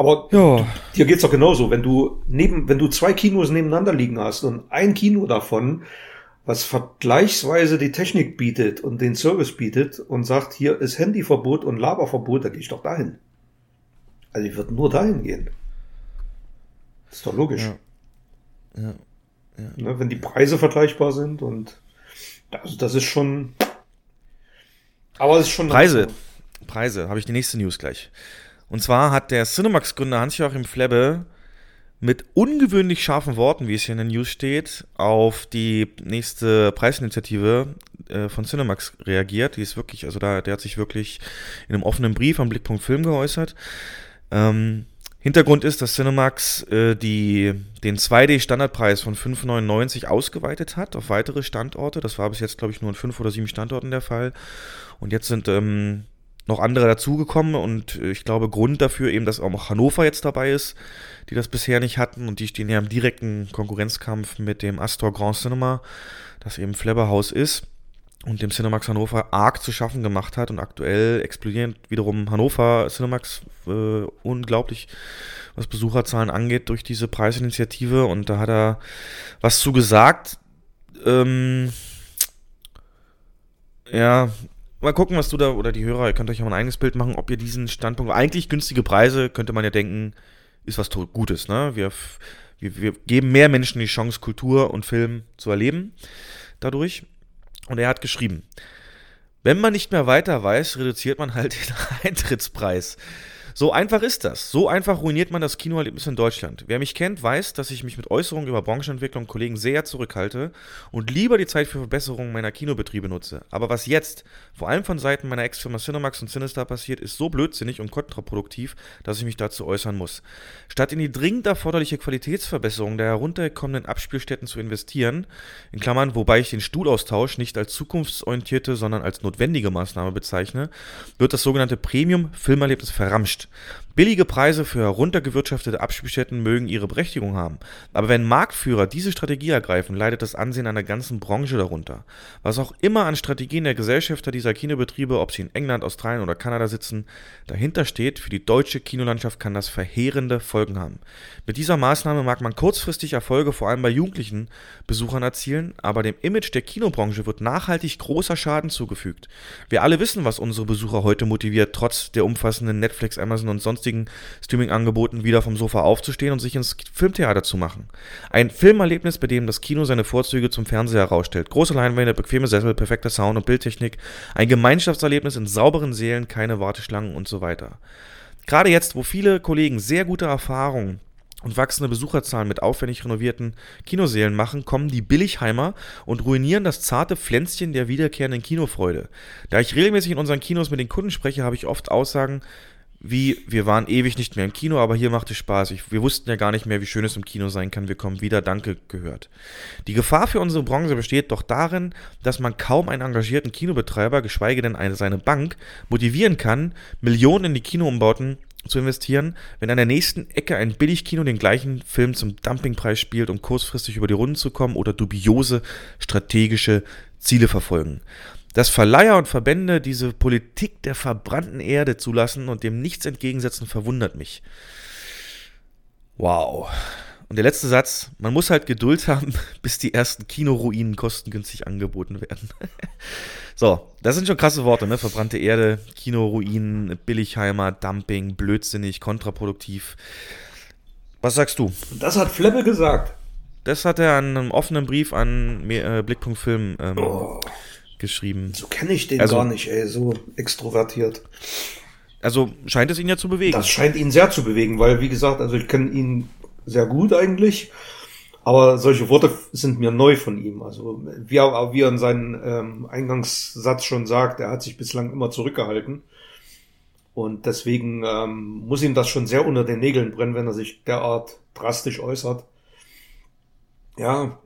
S3: Aber ja. dir geht's doch genauso. Wenn du neben, wenn du zwei Kinos nebeneinander liegen hast und ein Kino davon was vergleichsweise die Technik bietet und den Service bietet und sagt, hier ist Handyverbot und Laberverbot, da gehe ich doch dahin. Also ich würde nur dahin gehen. ist doch logisch. Ja. Ja. Ja. Ne, wenn die Preise vergleichbar sind und also das ist schon. Aber es ist schon.
S2: Preise. Preise, habe ich die nächste News gleich. Und zwar hat der Cinemax-Gründer Hans-Joachim Flebbe mit ungewöhnlich scharfen Worten, wie es hier in den News steht, auf die nächste Preisinitiative äh, von Cinemax reagiert. Die ist wirklich, also da, der hat sich wirklich in einem offenen Brief am Blickpunkt Film geäußert. Ähm, Hintergrund ist, dass Cinemax äh, die, den 2D-Standardpreis von 5,99 ausgeweitet hat auf weitere Standorte. Das war bis jetzt, glaube ich, nur in fünf oder sieben Standorten der Fall. Und jetzt sind ähm, noch andere dazugekommen und ich glaube, Grund dafür eben, dass auch Hannover jetzt dabei ist, die das bisher nicht hatten und die stehen ja im direkten Konkurrenzkampf mit dem Astor Grand Cinema, das eben Flebberhaus ist und dem Cinemax Hannover arg zu schaffen gemacht hat und aktuell explodieren wiederum Hannover Cinemax äh, unglaublich, was Besucherzahlen angeht, durch diese Preisinitiative und da hat er was zu gesagt. Ähm, ja, mal gucken, was du da, oder die Hörer, ihr könnt euch ja mal ein eigenes Bild machen, ob ihr diesen Standpunkt, eigentlich günstige Preise, könnte man ja denken, ist was Gutes, ne? Wir, wir, wir geben mehr Menschen die Chance, Kultur und Film zu erleben dadurch. Und er hat geschrieben, wenn man nicht mehr weiter weiß, reduziert man halt den Eintrittspreis. So einfach ist das. So einfach ruiniert man das Kinoerlebnis in Deutschland. Wer mich kennt, weiß, dass ich mich mit Äußerungen über Branchenentwicklung und Kollegen sehr zurückhalte und lieber die Zeit für Verbesserungen meiner Kinobetriebe nutze. Aber was jetzt, vor allem von Seiten meiner Ex-Firma Cinemax und Sinister passiert, ist so blödsinnig und kontraproduktiv, dass ich mich dazu äußern muss. Statt in die dringend erforderliche Qualitätsverbesserung der heruntergekommenen Abspielstätten zu investieren, in Klammern, wobei ich den Stuhlaustausch nicht als zukunftsorientierte, sondern als notwendige Maßnahme bezeichne, wird das sogenannte Premium-Filmerlebnis verramscht. watched Billige Preise für heruntergewirtschaftete Abspielstätten mögen ihre Berechtigung haben, aber wenn Marktführer diese Strategie ergreifen, leidet das Ansehen einer ganzen Branche darunter. Was auch immer an Strategien der Gesellschafter dieser Kinobetriebe, ob sie in England, Australien oder Kanada sitzen, dahinter steht, für die deutsche Kinolandschaft kann das verheerende Folgen haben. Mit dieser Maßnahme mag man kurzfristig Erfolge vor allem bei jugendlichen Besuchern erzielen, aber dem Image der Kinobranche wird nachhaltig großer Schaden zugefügt. Wir alle wissen, was unsere Besucher heute motiviert, trotz der umfassenden Netflix, Amazon und sonstigen sonstigen Streaming-Angeboten wieder vom Sofa aufzustehen und sich ins Filmtheater zu machen. Ein Filmerlebnis, bei dem das Kino seine Vorzüge zum Fernseher herausstellt. Große Leinwände, bequeme Sessel, perfekter Sound und Bildtechnik. Ein Gemeinschaftserlebnis in sauberen Seelen, keine Warteschlangen und so weiter. Gerade jetzt, wo viele Kollegen sehr gute Erfahrungen und wachsende Besucherzahlen mit aufwendig renovierten Kinosälen machen, kommen die Billigheimer und ruinieren das zarte Pflänzchen der wiederkehrenden Kinofreude. Da ich regelmäßig in unseren Kinos mit den Kunden spreche, habe ich oft Aussagen wie, wir waren ewig nicht mehr im Kino, aber hier macht es Spaß. Ich, wir wussten ja gar nicht mehr, wie schön es im Kino sein kann. Wir kommen wieder, danke gehört. Die Gefahr für unsere Branche besteht doch darin, dass man kaum einen engagierten Kinobetreiber, geschweige denn eine, seine Bank, motivieren kann, Millionen in die Kinoumbauten zu investieren, wenn an der nächsten Ecke ein Billigkino den gleichen Film zum Dumpingpreis spielt, um kurzfristig über die Runden zu kommen oder dubiose strategische Ziele verfolgen. Dass Verleiher und Verbände diese Politik der verbrannten Erde zulassen und dem nichts entgegensetzen, verwundert mich. Wow. Und der letzte Satz, man muss halt Geduld haben, bis die ersten Kinoruinen kostengünstig angeboten werden. so, das sind schon krasse Worte, ne? Verbrannte Erde, Kinoruinen, Billigheimer, Dumping, blödsinnig, kontraproduktiv. Was sagst du?
S3: Das hat Fleppe gesagt.
S2: Das hat er an einem offenen Brief an äh, Blickpunkt Film ähm, oh geschrieben.
S3: So kenne ich den also, gar nicht, ey, so extrovertiert.
S2: Also scheint es ihn ja zu bewegen.
S3: Das scheint ihn sehr zu bewegen, weil, wie gesagt, also ich kenne ihn sehr gut eigentlich, aber solche Worte sind mir neu von ihm. Also wie er, wie er in seinem ähm, Eingangssatz schon sagt, er hat sich bislang immer zurückgehalten. Und deswegen ähm, muss ihm das schon sehr unter den Nägeln brennen, wenn er sich derart drastisch äußert. Ja,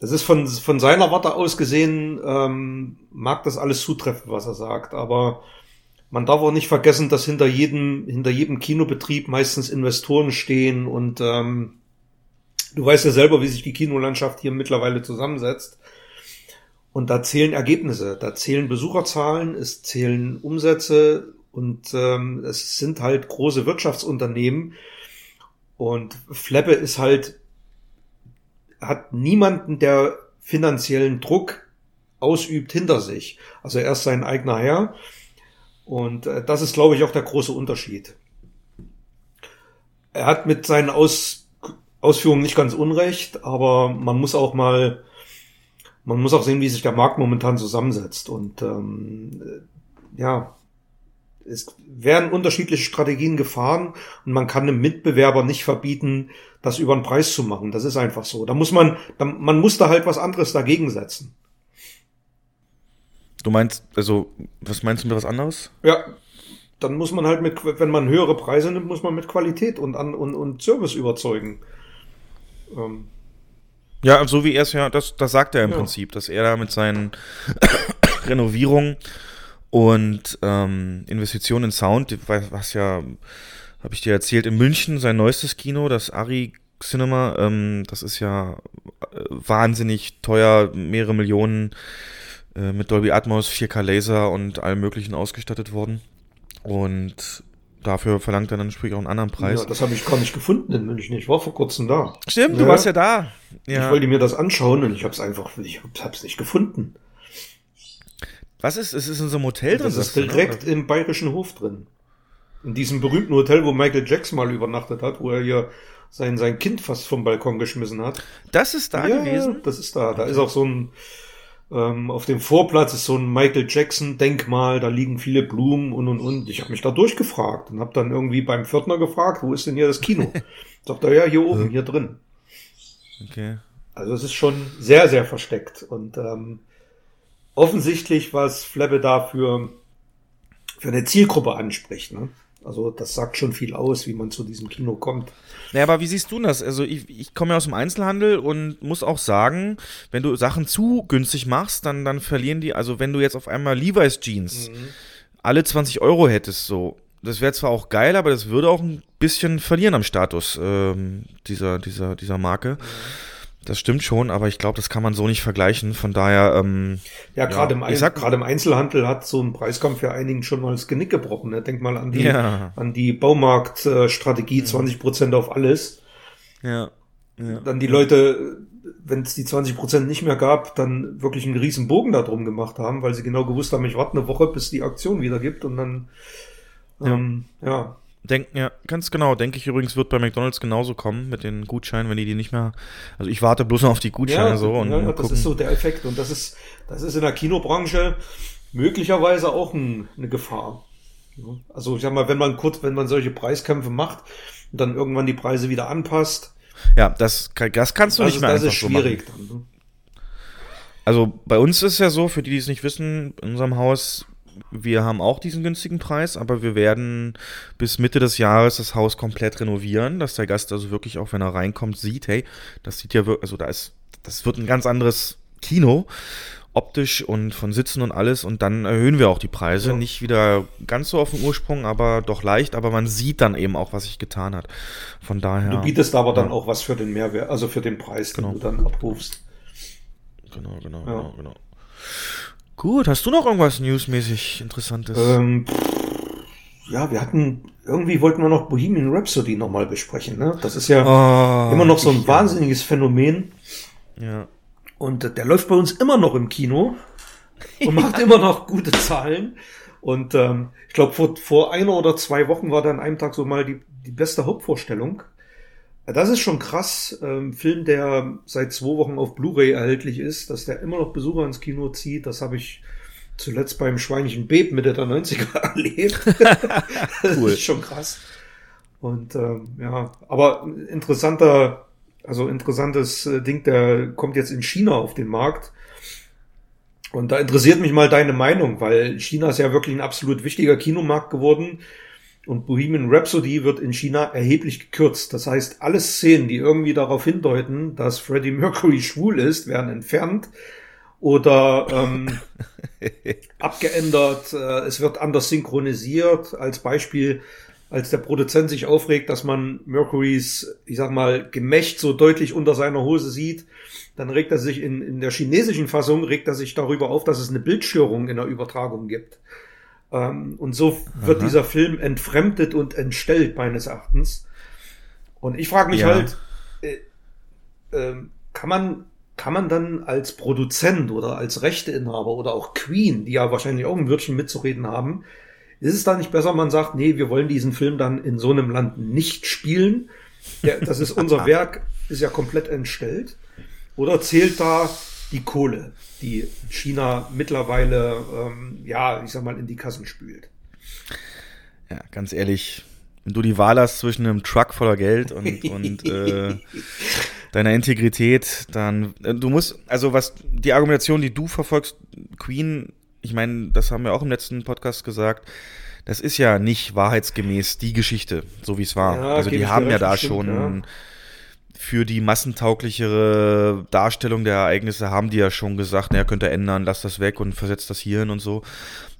S3: das ist von, von seiner Warte aus gesehen, ähm, mag das alles zutreffen, was er sagt, aber man darf auch nicht vergessen, dass hinter jedem, hinter jedem Kinobetrieb meistens Investoren stehen und ähm, du weißt ja selber, wie sich die Kinolandschaft hier mittlerweile zusammensetzt. Und da zählen Ergebnisse, da zählen Besucherzahlen, es zählen Umsätze und ähm, es sind halt große Wirtschaftsunternehmen. Und Fleppe ist halt hat niemanden, der finanziellen Druck ausübt hinter sich. Also er ist sein eigener Herr. Und äh, das ist, glaube ich, auch der große Unterschied. Er hat mit seinen Aus Ausführungen nicht ganz unrecht, aber man muss auch mal, man muss auch sehen, wie sich der Markt momentan zusammensetzt. Und ähm, ja, es werden unterschiedliche Strategien gefahren und man kann einem Mitbewerber nicht verbieten, das über den Preis zu machen. Das ist einfach so. Da muss man, da, man muss da halt was anderes dagegen setzen.
S2: Du meinst, also, was meinst du mit was anderes?
S3: Ja, dann muss man halt mit, wenn man höhere Preise nimmt, muss man mit Qualität und, an, und, und Service überzeugen.
S2: Ähm. Ja, so wie er es ja, das, das sagt er im ja. Prinzip, dass er da mit seinen Renovierungen und ähm, Investitionen in Sound, was ja, habe ich dir erzählt, in München sein neuestes Kino, das Ari Cinema, ähm, das ist ja äh, wahnsinnig teuer, mehrere Millionen äh, mit Dolby Atmos, 4K Laser und allem möglichen ausgestattet worden. Und dafür verlangt er dann sprich auch einen anderen Preis.
S3: Ja, das habe ich gar nicht gefunden in München. Ich war vor kurzem da.
S2: Stimmt, ja. du warst ja da.
S3: Ja. Ich wollte mir das anschauen und ich habe es einfach, ich habe es nicht gefunden.
S2: Was ist? Es ist in so einem Hotel
S3: drin. Das ist direkt du, im Bayerischen Hof drin. In diesem berühmten Hotel, wo Michael Jackson mal übernachtet hat, wo er hier sein, sein Kind fast vom Balkon geschmissen hat.
S2: Das ist da ja, gewesen?
S3: Das ist da. Da ist auch so ein, ähm, auf dem Vorplatz ist so ein Michael Jackson Denkmal, da liegen viele Blumen und und und. Ich habe mich da durchgefragt und habe dann irgendwie beim Pförtner gefragt, wo ist denn hier das Kino? Sagt er, ja, hier oben, hier drin. Okay. Also es ist schon sehr, sehr versteckt und ähm, offensichtlich, was Flebbe da für, für eine Zielgruppe anspricht. Ne? Also das sagt schon viel aus, wie man zu diesem Kino kommt.
S2: Naja, aber wie siehst du das? Also ich, ich komme ja aus dem Einzelhandel und muss auch sagen, wenn du Sachen zu günstig machst, dann, dann verlieren die, also wenn du jetzt auf einmal Levi's Jeans mhm. alle 20 Euro hättest, so, das wäre zwar auch geil, aber das würde auch ein bisschen verlieren am Status ähm, dieser, dieser, dieser Marke. Mhm. Das stimmt schon, aber ich glaube, das kann man so nicht vergleichen. Von daher. Ähm,
S3: ja, gerade ja, im, sag, im Einzelhandel hat so ein Preiskampf ja einigen schon mal das Genick gebrochen. Ne? Denk mal an die, ja. an die Baumarktstrategie, 20 Prozent auf alles. Ja. ja. Dann die Leute, wenn es die 20 Prozent nicht mehr gab, dann wirklich einen riesen Bogen da drum gemacht haben, weil sie genau gewusst haben, ich warte eine Woche, bis die Aktion wieder gibt und dann, ähm, ja.
S2: Denk, ja, ganz genau. Denke ich übrigens, wird bei McDonalds genauso kommen mit den Gutscheinen, wenn die die nicht mehr. Also ich warte bloß noch auf die Gutscheine
S3: ja,
S2: so
S3: und. Ja, das gucken. ist so der Effekt. Und das ist, das ist in der Kinobranche möglicherweise auch ein, eine Gefahr. Also ich sag mal, wenn man kurz, wenn man solche Preiskämpfe macht und dann irgendwann die Preise wieder anpasst.
S2: Ja, das, das kannst du das nicht ist, mehr das ist schwierig so. Dann, ne? Also bei uns ist ja so, für die, die es nicht wissen, in unserem Haus wir haben auch diesen günstigen Preis, aber wir werden bis Mitte des Jahres das Haus komplett renovieren, dass der Gast also wirklich auch, wenn er reinkommt, sieht, hey, das sieht ja wirklich, also da ist, das wird ein ganz anderes Kino, optisch und von Sitzen und alles und dann erhöhen wir auch die Preise, ja. nicht wieder ganz so auf den Ursprung, aber doch leicht, aber man sieht dann eben auch, was sich getan hat. Von daher.
S3: Du bietest aber dann auch was für den Mehrwert, also für den Preis, den genau. du dann abrufst.
S2: Genau, genau, ja. genau, genau. Gut, hast du noch irgendwas newsmäßig Interessantes? Ähm,
S3: ja, wir hatten, irgendwie wollten wir noch Bohemian Rhapsody nochmal besprechen, ne? Das ist ja oh, immer noch so ein wahnsinniges Phänomen. Ja. Und der läuft bei uns immer noch im Kino und macht immer noch gute Zahlen. Und ähm, ich glaube, vor, vor einer oder zwei Wochen war da an einem Tag so mal die, die beste Hauptvorstellung. Das ist schon krass. Ähm, Film, der seit zwei Wochen auf Blu-ray erhältlich ist, dass der immer noch Besucher ins Kino zieht. Das habe ich zuletzt beim Schweinchen Beb Mitte der 90er erlebt. das cool. ist schon krass. Und ähm, ja, aber interessanter, also interessantes äh, Ding, der kommt jetzt in China auf den Markt. Und da interessiert mich mal deine Meinung, weil China ist ja wirklich ein absolut wichtiger Kinomarkt geworden. Und Bohemian Rhapsody wird in China erheblich gekürzt. Das heißt, alle Szenen, die irgendwie darauf hindeuten, dass Freddie Mercury schwul ist, werden entfernt oder ähm, abgeändert. Äh, es wird anders synchronisiert. Als Beispiel, als der Produzent sich aufregt, dass man Mercurys, ich sag mal, Gemächt so deutlich unter seiner Hose sieht, dann regt er sich in, in der chinesischen Fassung, regt er sich darüber auf, dass es eine Bildstörung in der Übertragung gibt. Ähm, und so wird Aha. dieser Film entfremdet und entstellt, meines Erachtens. Und ich frage mich ja. halt, äh, äh, kann man kann man dann als Produzent oder als Rechteinhaber oder auch Queen, die ja wahrscheinlich auch ein Wörtchen mitzureden haben, ist es da nicht besser, man sagt, nee, wir wollen diesen Film dann in so einem Land nicht spielen? Ja, das ist unser Werk, ist ja komplett entstellt. Oder zählt da die Kohle, die China mittlerweile, ähm, ja, ich sag mal, in die Kassen spült.
S2: Ja, ganz ehrlich, wenn du die Wahl hast zwischen einem Truck voller Geld und, und äh, deiner Integrität, dann äh, du musst, also was die Argumentation, die du verfolgst, Queen, ich meine, das haben wir auch im letzten Podcast gesagt, das ist ja nicht wahrheitsgemäß die Geschichte, so wie es war.
S3: Ja,
S2: also die haben ja da
S3: stimmt,
S2: schon
S3: ja.
S2: Für die massentauglichere Darstellung der Ereignisse haben die ja schon gesagt, naja, könnt ihr ändern, lasst das weg und versetzt das hier hin und so.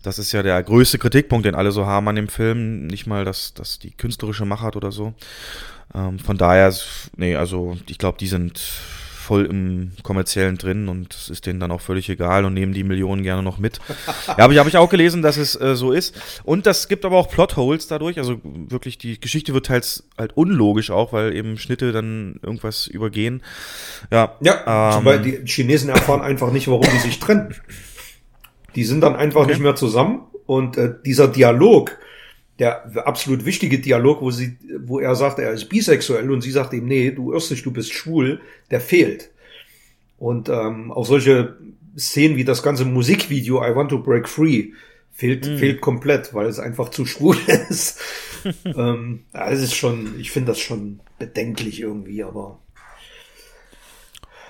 S2: Das ist ja der größte Kritikpunkt, den alle so haben an dem Film. Nicht mal, dass, dass die künstlerische Machart oder so. Ähm, von daher, nee, also ich glaube, die sind voll im kommerziellen drin und es ist denen dann auch völlig egal und nehmen die Millionen gerne noch mit. ja, habe ich, hab ich auch gelesen, dass es äh, so ist. Und das gibt aber auch Plotholes dadurch. Also wirklich, die Geschichte wird teils halt unlogisch auch, weil eben Schnitte dann irgendwas übergehen. Ja,
S3: Ja,
S2: ähm,
S3: Beispiel die Chinesen erfahren einfach nicht, warum die sich trennen. Die sind dann einfach
S2: Okay.
S3: nicht mehr zusammen und äh, dieser Dialog, der absolut wichtige Dialog, wo sie, wo er sagt, er ist bisexuell und sie sagt ihm, nee, du irrst dich, du bist schwul, der fehlt. Und ähm, auch solche Szenen wie das ganze Musikvideo I Want to Break Free fehlt, fehlt komplett, weil es einfach zu schwul ist. ähm, ja, es ist schon, ich finde das schon bedenklich irgendwie, aber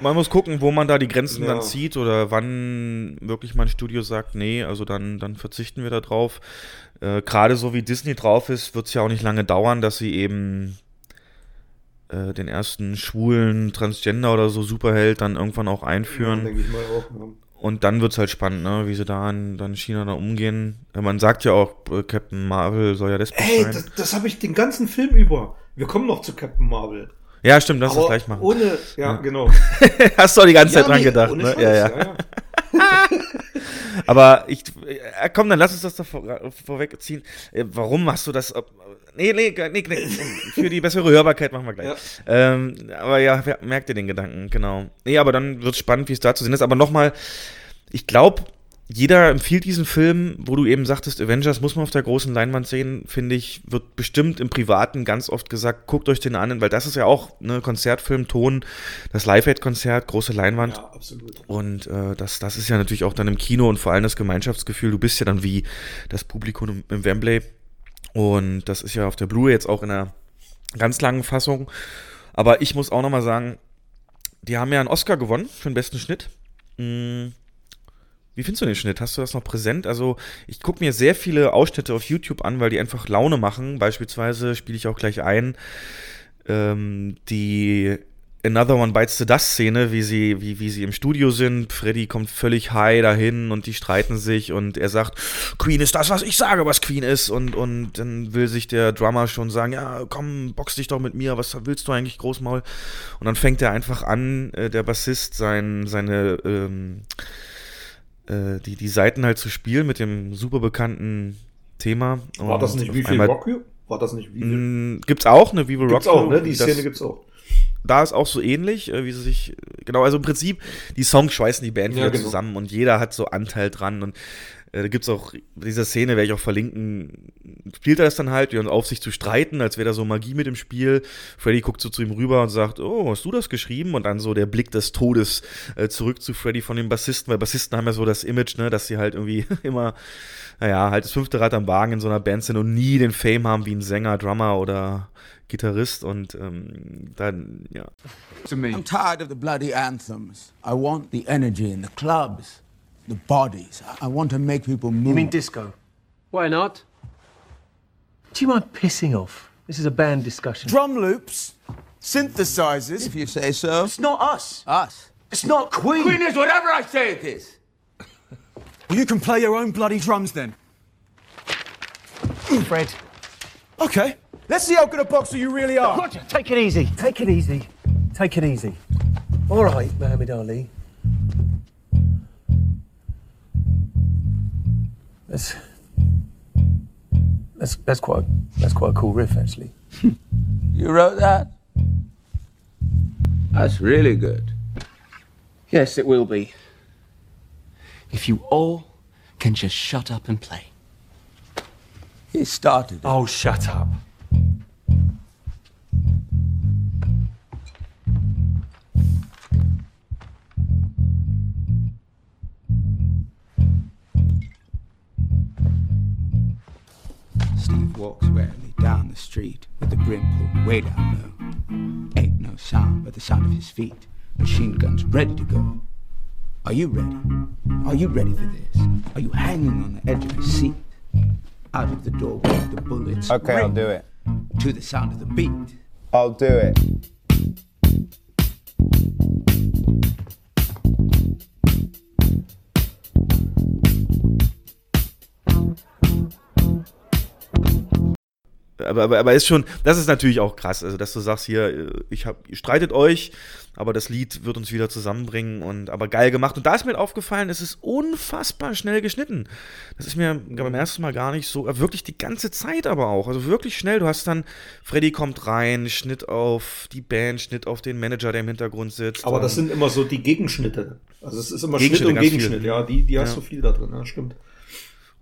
S2: Man muss gucken, wo man da die Grenzen
S3: Ja.
S2: dann zieht oder wann wirklich mein Studio sagt, nee, also dann, dann verzichten wir da drauf. Äh, Gerade so wie Disney drauf ist, wird es ja auch nicht lange dauern, dass sie eben äh, den ersten schwulen Transgender oder so Superheld dann irgendwann auch einführen.
S3: denke ich mal auch. Ja.
S2: Und dann wird es halt spannend, ne? wie sie da in, dann in China da umgehen. Ja, man sagt ja auch, äh, Captain Marvel soll ja lesbisch
S3: Ey,
S2: sein.
S3: das, das habe ich den ganzen Film über. Wir kommen noch zu Captain Marvel.
S2: Ja, stimmt, lass es gleich machen.
S3: Ohne, ja, genau.
S2: Hast du auch die ganze Zeit dran gedacht, ne?
S3: Scheiß,
S2: Ja, ja.
S3: ja.
S2: Aber ich, äh, komm, dann lass uns das doch vor, vorwegziehen. Äh, warum machst du das? Nee, nee, nee, nee, für die bessere Hörbarkeit machen wir gleich. Ähm, aber ja, merkt ihr den Gedanken, genau. Nee, aber dann wird es spannend, wie es da zu sehen ist. Aber nochmal, ich glaube, jeder empfiehlt diesen Film, wo du eben sagtest, Avengers muss man auf der großen Leinwand sehen, finde ich, wird bestimmt im Privaten ganz oft gesagt, guckt euch den an, weil das ist ja auch ne Konzertfilm, Ton, das Live-Aid-Konzert, große Leinwand.
S3: ja, absolut.
S2: Und äh, das, das ist ja natürlich auch dann im Kino und vor allem das Gemeinschaftsgefühl. Du bist ja dann wie das Publikum im, Wembley. Und das ist ja auf der Blu-ray jetzt auch in einer ganz langen Fassung. Aber ich muss auch nochmal sagen, die haben ja einen Oscar gewonnen für den besten Schnitt. Mm, Wie findest du den Schnitt? Hast du das noch präsent? Also, ich gucke mir sehr viele Ausschnitte auf YouTube an, weil die einfach Laune machen. Beispielsweise spiele ich auch gleich ein ähm, die Another One Bites the Dust Szene, wie sie, wie, wie sie im Studio sind. Freddy kommt völlig high dahin und die streiten sich und er sagt, Queen ist das, was ich sage, was Queen ist. Und, und dann will sich der Drummer schon sagen, ja, komm, box dich doch mit mir, was willst du eigentlich, Großmaul? Und dann fängt er einfach an, äh, der Bassist, sein, seine, ähm, äh, die, die Seiten halt zu spielen mit dem super bekannten Thema.
S3: War das nicht wie viel Rock You? War das nicht wie viel?
S2: Gibt's auch, ne? Will
S3: Gibt's
S2: Rock
S3: auch,
S2: You.
S3: ne? Die
S2: Das-
S3: Szene gibt's auch.
S2: da ist auch so ähnlich, äh, wie sie sich, genau, also im Prinzip, die Songs schweißen die Band
S3: Ja,
S2: wieder
S3: genau.
S2: zusammen und jeder hat so Anteil dran und da gibt es auch, diese Szene werde ich auch verlinken, spielt er das dann halt, wie auf sich zu streiten, als wäre da so Magie mit im Spiel. Freddy guckt so zu ihm rüber und sagt, oh, hast du das geschrieben? Und dann so der Blick des Todes äh, zurück zu Freddy von dem Bassisten, weil Bassisten haben ja so das Image, ne, dass sie halt irgendwie immer, naja, halt das fünfte Rad am Wagen in so einer Band sind und nie den Fame haben wie ein Sänger, Drummer oder Gitarrist und ähm, dann, ja.
S4: to me.
S5: I'm tired of the bloody anthems. I want the energy in the clubs, the bodies. I- I want to make people move.
S6: You mean disco? Why not? Do you mind pissing off? This is a band discussion.
S7: Drum loops, synthesizers.
S5: if you say so.
S7: It's not us.
S5: Us.
S7: It's not Queen.
S5: Queen is whatever I say it is.
S7: Well, you can play your own bloody drums then.
S6: Fred.
S7: Okay. Let's see how good a boxer you really are.
S6: Roger, take it easy. Take it easy. Take it easy. All right, Mohammed Ali. That's that's that's quite that's quite a cool riff, actually.
S5: You wrote that? That's really good.
S8: Yes, it will be. If you all can just shut up and play.
S5: He started it.
S6: Oh, shut up.
S8: Steve
S5: walks warily down the street with the brim pulled way down low. Ain't no sound but the sound of his feet. Machine guns ready to go. Are you ready? Are you ready for this? Are you hanging on the edge of your seat? Out of the doorway, the bullets.
S4: Okay, I'll do it.
S5: To the sound of the beat.
S4: I'll do it.
S2: Aber, aber, aber ist schon, das ist natürlich auch krass, also dass du sagst hier, äh, ich hab, ihr streitet euch, aber das Lied wird uns wieder zusammenbringen und aber geil gemacht. Und da ist mir aufgefallen, es ist unfassbar schnell geschnitten. Das ist mir beim ersten Mal gar nicht so, äh, wirklich die ganze Zeit aber auch, also wirklich schnell. Du hast dann, Freddy kommt rein, Schnitt auf die Band, Schnitt auf den Manager, der im Hintergrund sitzt.
S3: Aber das sind immer so die Gegenschnitte. Also es ist immer Schnitt und Gegenschnitt,
S2: viel.
S3: ja, die, die hast
S2: Ja.
S3: du viel da drin, ja, stimmt.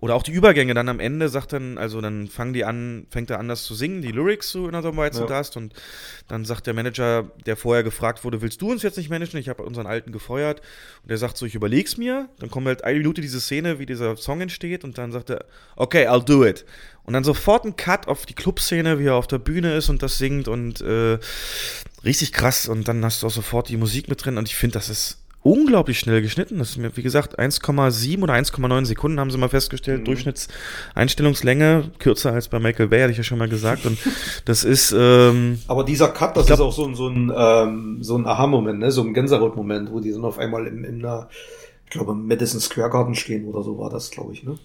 S2: Oder auch die Übergänge dann am Ende sagt dann, also dann fangen die an, fängt er an, das zu singen, die Lyrics zu Another White
S3: Ja.
S2: Dust und dann sagt der Manager, der vorher gefragt wurde, willst du uns jetzt nicht managen? Ich habe unseren Alten gefeuert und der sagt so, ich überleg's mir. Dann kommt halt eine Minute diese Szene, wie dieser Song entsteht und dann sagt er, okay, I'll do it. Und dann sofort ein Cut auf die Clubszene, wie er auf der Bühne ist und das singt und äh, richtig krass und dann hast du auch sofort die Musik mit drin und ich finde, das ist unglaublich schnell geschnitten. Das ist mir, wie gesagt, 1,7 oder 1,9 Sekunden haben sie mal festgestellt. Durchschnittseinstellungslänge, kürzer als bei Michael Bay, hatte ich ja schon mal gesagt. Und das ist, ähm,
S3: Aber dieser Cut, das
S2: glaub-
S3: ist auch so ein, so ein, ähm, so ein Aha-Moment, ne? so ein Gänsehaut-Moment, wo die dann auf einmal in, in einer, ich glaube, im Madison Square Garden stehen oder so war das, glaube ich, ne?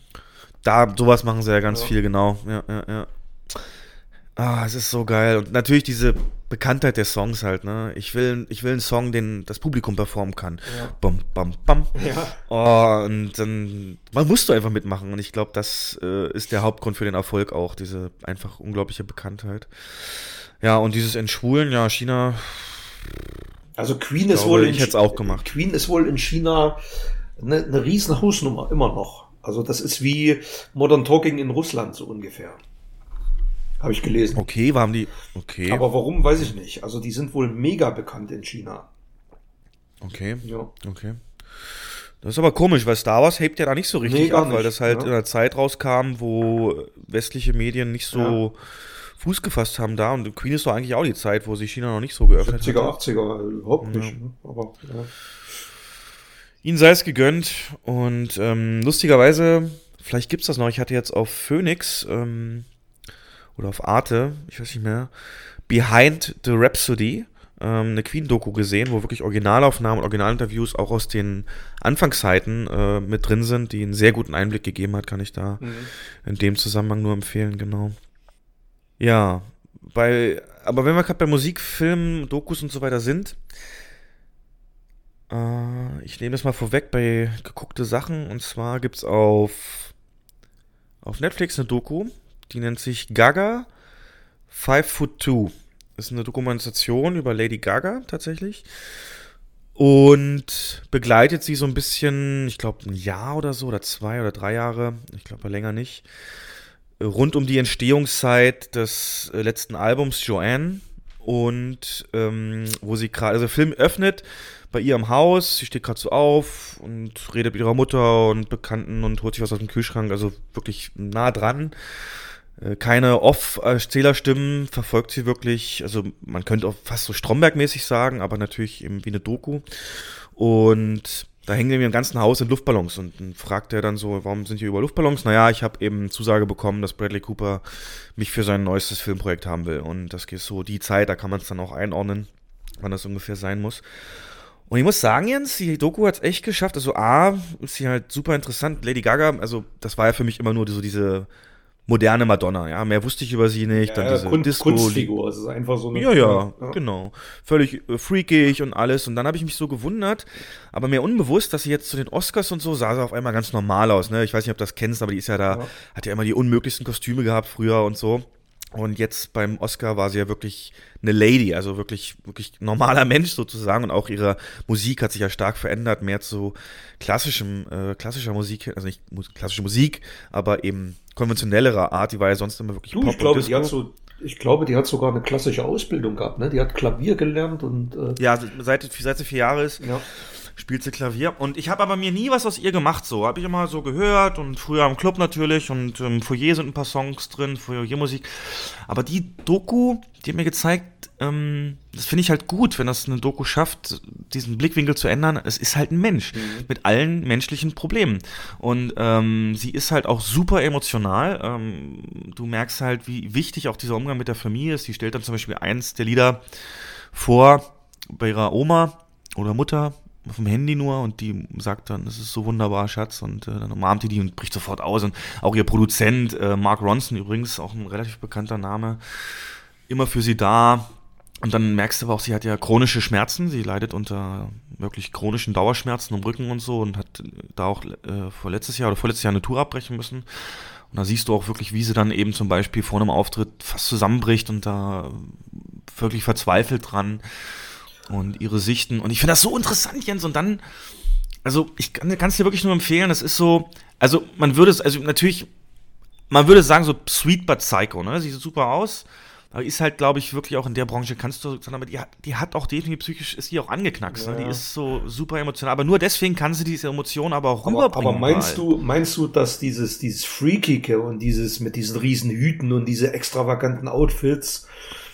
S2: da, sowas machen sie ja ganz
S3: Ja.
S2: viel, genau. Ja, ja, ja. Ah, es ist so geil. Und natürlich diese Bekanntheit der Songs halt, ne? Ich will, ich will einen Song, den das Publikum performen kann. Bam, bam, bam.
S3: Ja.
S2: Oh, und dann, man musst du einfach mitmachen. Und ich glaube, das äh, ist der Hauptgrund für den Erfolg auch, diese einfach unglaubliche Bekanntheit. Ja, und dieses Entschwulen, ja, China,
S3: Also Queen ist wohl
S2: ich hätte auch gemacht.
S3: Queen ist wohl in China eine, eine riesen Hausnummer, immer noch. Also das ist wie Modern Talking in Russland so ungefähr. Habe ich gelesen.
S2: okay, waren die, okay,
S3: Aber warum, weiß ich nicht. Also die sind wohl mega bekannt in China.
S2: okay,
S3: Ja.
S2: okay. Das ist aber komisch, weil Star Wars hebt ja da nicht so richtig
S3: Nee,
S2: ab, weil
S3: nicht,
S2: das halt
S3: ja.
S2: in einer Zeit rauskam, wo westliche Medien nicht so Fuß gefasst haben da. Und Queen ist doch eigentlich auch die Zeit, wo sich China noch nicht so geöffnet
S3: 70er,
S2: hat.
S3: 80er, überhaupt nicht. Ne? Aber ja.
S2: Ihnen sei es gegönnt. Und ähm, lustigerweise, vielleicht gibt's das noch. Ich hatte jetzt auf Phoenix ähm, oder auf Arte, ich weiß nicht mehr, Behind the Rhapsody ähm, eine Queen-Doku gesehen, wo wirklich Originalaufnahmen und Originalinterviews auch aus den Anfangszeiten äh, mit drin sind, die einen sehr guten Einblick gegeben hat, kann ich da in dem Zusammenhang nur empfehlen, genau. Ja, bei, aber wenn wir gerade bei Musik, Film, Dokus und so weiter sind, äh, ich nehme das mal vorweg bei geguckte Sachen. Und zwar gibt es auf, auf Netflix eine Doku, die nennt sich Gaga Five Foot Two. Ist eine Dokumentation über Lady Gaga tatsächlich. Und begleitet sie so ein bisschen, ich glaube, ein Jahr oder so, oder zwei oder drei Jahre, ich glaube länger nicht, rund um die Entstehungszeit des äh, letzten Albums Joanne. Und ähm, wo sie gerade, also der Film öffnet bei ihr im Haus, sie steht gerade so auf und redet mit ihrer Mutter und Bekannten und holt sich was aus dem Kühlschrank, also wirklich nah dran. Äh, Keine Off-Zählerstimmen verfolgt sie wirklich, also man könnte auch fast so Stromberg-mäßig sagen, aber natürlich eben wie eine Doku. Und da hängen in ihrem ganzen Haus in Luftballons und dann fragt er dann so, warum sind hier über Luftballons? Naja, ich habe eben Zusage bekommen, dass Bradley Cooper mich für sein neuestes Filmprojekt haben will. Und das ist so die Zeit, da kann man es dann auch einordnen, wann das ungefähr sein muss. Und ich muss sagen, Jens, die Doku hat es echt geschafft. Also A, ist sie halt super interessant. Lady Gaga, also das war ja für mich immer nur so diese moderne Madonna, ja. Mehr wusste ich über sie nicht. dann
S3: Ja,
S2: diese
S3: Kunst,
S2: Disco,
S3: Kunstfigur, es ist einfach so eine.
S2: ja, ja, genau. Völlig äh, freakig und alles. Und dann habe ich mich so gewundert, aber mir unbewusst, dass sie jetzt zu den Oscars und so sah sie auf einmal ganz normal aus. Ne? Ich weiß nicht, ob du das kennst, aber die ist ja da,
S3: Ja.
S2: hat ja immer die unmöglichsten Kostüme gehabt früher und so. Und jetzt beim Oscar war sie ja wirklich eine Lady, also wirklich, wirklich normaler Mensch sozusagen. Und auch ihre Musik hat sich ja stark verändert, mehr zu klassischem, äh, klassischer Musik, also nicht mu- klassische Musik, aber eben konventionellerer Art. Die war ja sonst immer wirklich
S3: Du,
S2: Pop
S3: ich glaube, die hat so, ich glaube, die hat sogar eine klassische Ausbildung gehabt, ne? Die hat Klavier gelernt und äh,
S2: Ja, seit, seit sie vier Jahre ist.
S3: ja.
S2: Spielt sie Klavier. Und ich habe aber mir nie was aus ihr gemacht, so. Habe ich immer so gehört und früher im Club natürlich und im Foyer sind ein paar Songs drin, Foyermusik. Aber die Doku, die hat mir gezeigt, ähm, das finde ich halt gut, wenn das eine Doku schafft, diesen Blickwinkel zu ändern. Es ist halt ein Mensch mit allen menschlichen Problemen. Und ähm, sie ist halt auch super emotional. Ähm, du merkst halt, wie wichtig auch dieser Umgang mit der Familie ist. Sie stellt dann zum Beispiel eins der Lieder vor bei ihrer Oma oder Mutter vom Handy nur und die sagt dann, es ist so wunderbar, Schatz, und äh, dann umarmt die die und bricht sofort aus. Und auch ihr Produzent, äh, Mark Ronson übrigens, auch ein relativ bekannter Name, immer für sie da. Und dann merkst du aber auch, sie hat ja chronische Schmerzen, sie leidet unter wirklich chronischen Dauerschmerzen im Rücken und so und hat da auch äh, vorletztes Jahr oder vorletztes Jahr eine Tour abbrechen müssen. Und da siehst du auch wirklich, wie sie dann eben zum Beispiel vor einem Auftritt fast zusammenbricht und da wirklich verzweifelt dran und ihre Sichten. Und ich finde das so interessant, Jens. Und dann, also ich kann es dir wirklich nur empfehlen, das ist so, also man würde es, also natürlich, man würde sagen so sweet but psycho, ne? Sieht super aus. Aber ist halt, glaube ich, wirklich auch in der Branche, kannst du aber die hat, die hat auch definitiv psychisch, ist die auch angeknackst. Ne? Die ist so super emotional. Aber nur deswegen kann sie diese Emotionen aber auch
S3: Aber,
S2: rüberbringen.
S3: aber meinst
S2: mal.
S3: du, meinst du, dass dieses, dieses Freakige und dieses mit diesen riesen Hüten und diese extravaganten Outfits,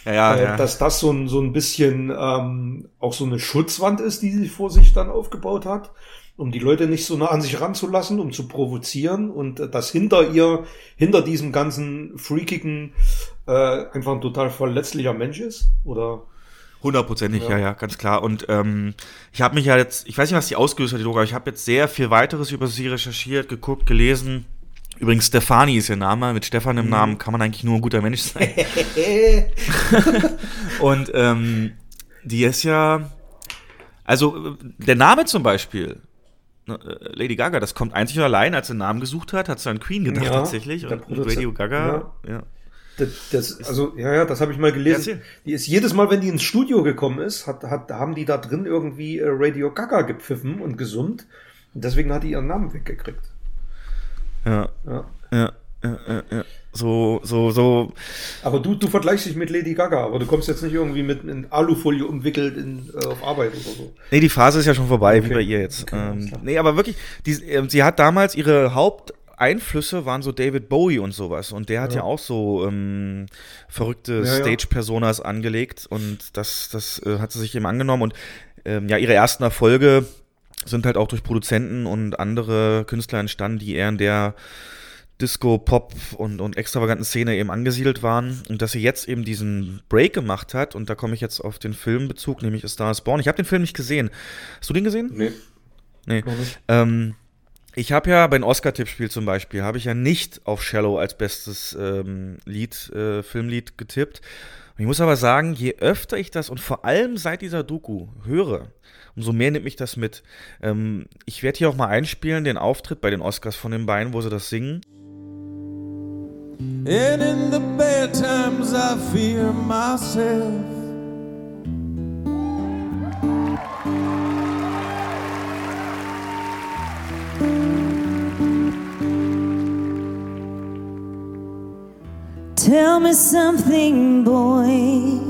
S2: Ja, ja,
S3: äh,
S2: ja.
S3: dass das so ein, so ein bisschen ähm, auch so eine Schutzwand ist, die sie vor sich dann aufgebaut hat, um die Leute nicht so nah an sich ranzulassen, um zu provozieren und äh, dass hinter ihr, hinter diesem ganzen freakigen äh, einfach ein total verletzlicher Mensch ist? Oder?
S2: Hundertprozentig, ja. ja, ganz klar. Und ähm, ich habe mich ja jetzt, ich weiß nicht, was die ausgelöst hat, die aber ich habe jetzt sehr viel weiteres über sie recherchiert, geguckt, gelesen. Übrigens, Stefani ist ihr Name. Mit Stefan im Namen kann man eigentlich nur ein guter Mensch sein. Und ähm, die ist ja, also der Name zum Beispiel, ne, äh, Lady Gaga, das kommt einzig und allein, als sie einen Namen gesucht hat, hat sie an Queen gedacht
S3: Ja,
S2: tatsächlich. Und
S3: Produzent,
S2: Radio Gaga, ja.
S3: Das, das, also, ja, ja, das habe ich mal gelesen.
S2: Erzähl.
S3: Die ist jedes Mal, wenn die ins Studio gekommen ist, hat, hat, haben die da drin irgendwie äh, Radio Gaga gepfiffen und gesummt. Und deswegen hat die ihren Namen weggekriegt.
S2: Ja,
S3: Ja.
S2: ja, ja, ja, ja. So, so, so,
S3: Aber du, du vergleichst dich mit Lady Gaga, aber du kommst jetzt nicht irgendwie mit in Alufolie umwickelt in, äh, auf Arbeit oder so.
S2: Nee, die Phase ist ja schon vorbei, wie
S3: Okay.
S2: bei ihr jetzt.
S3: Okay,
S2: ähm, nee, aber wirklich, die, ähm, sie hat damals ihre Haupteinflüsse waren so David Bowie und sowas. Und der hat ja, auch so ähm, verrückte
S3: Ja, ja.
S2: Stage-Personas angelegt und das, das äh, hat sie sich eben angenommen. Und ähm, ja, ihre ersten Erfolge sind halt auch durch Produzenten und andere Künstler entstanden, die eher in der Disco, Pop und, und extravaganten Szene eben angesiedelt waren. Und dass sie jetzt eben diesen Break gemacht hat, und da komme ich jetzt auf den Filmbezug, nämlich A Star is Born. Ich habe den Film nicht gesehen. Hast du den gesehen?
S3: Nee.
S2: Nee. Ähm, ich habe ja bei den Oscar-Tippspiel zum Beispiel, habe ich ja nicht auf Shallow als bestes ähm, Lied, äh, Filmlied getippt. Und ich muss aber sagen, je öfter ich das und vor allem seit dieser Doku höre, umso mehr nimmt mich das mit. Ähm, ich werde hier auch mal einspielen, den Auftritt bei den Oscars von den beiden, wo sie das singen.
S4: And in the bad times I fear myself.
S9: Tell me something, boy.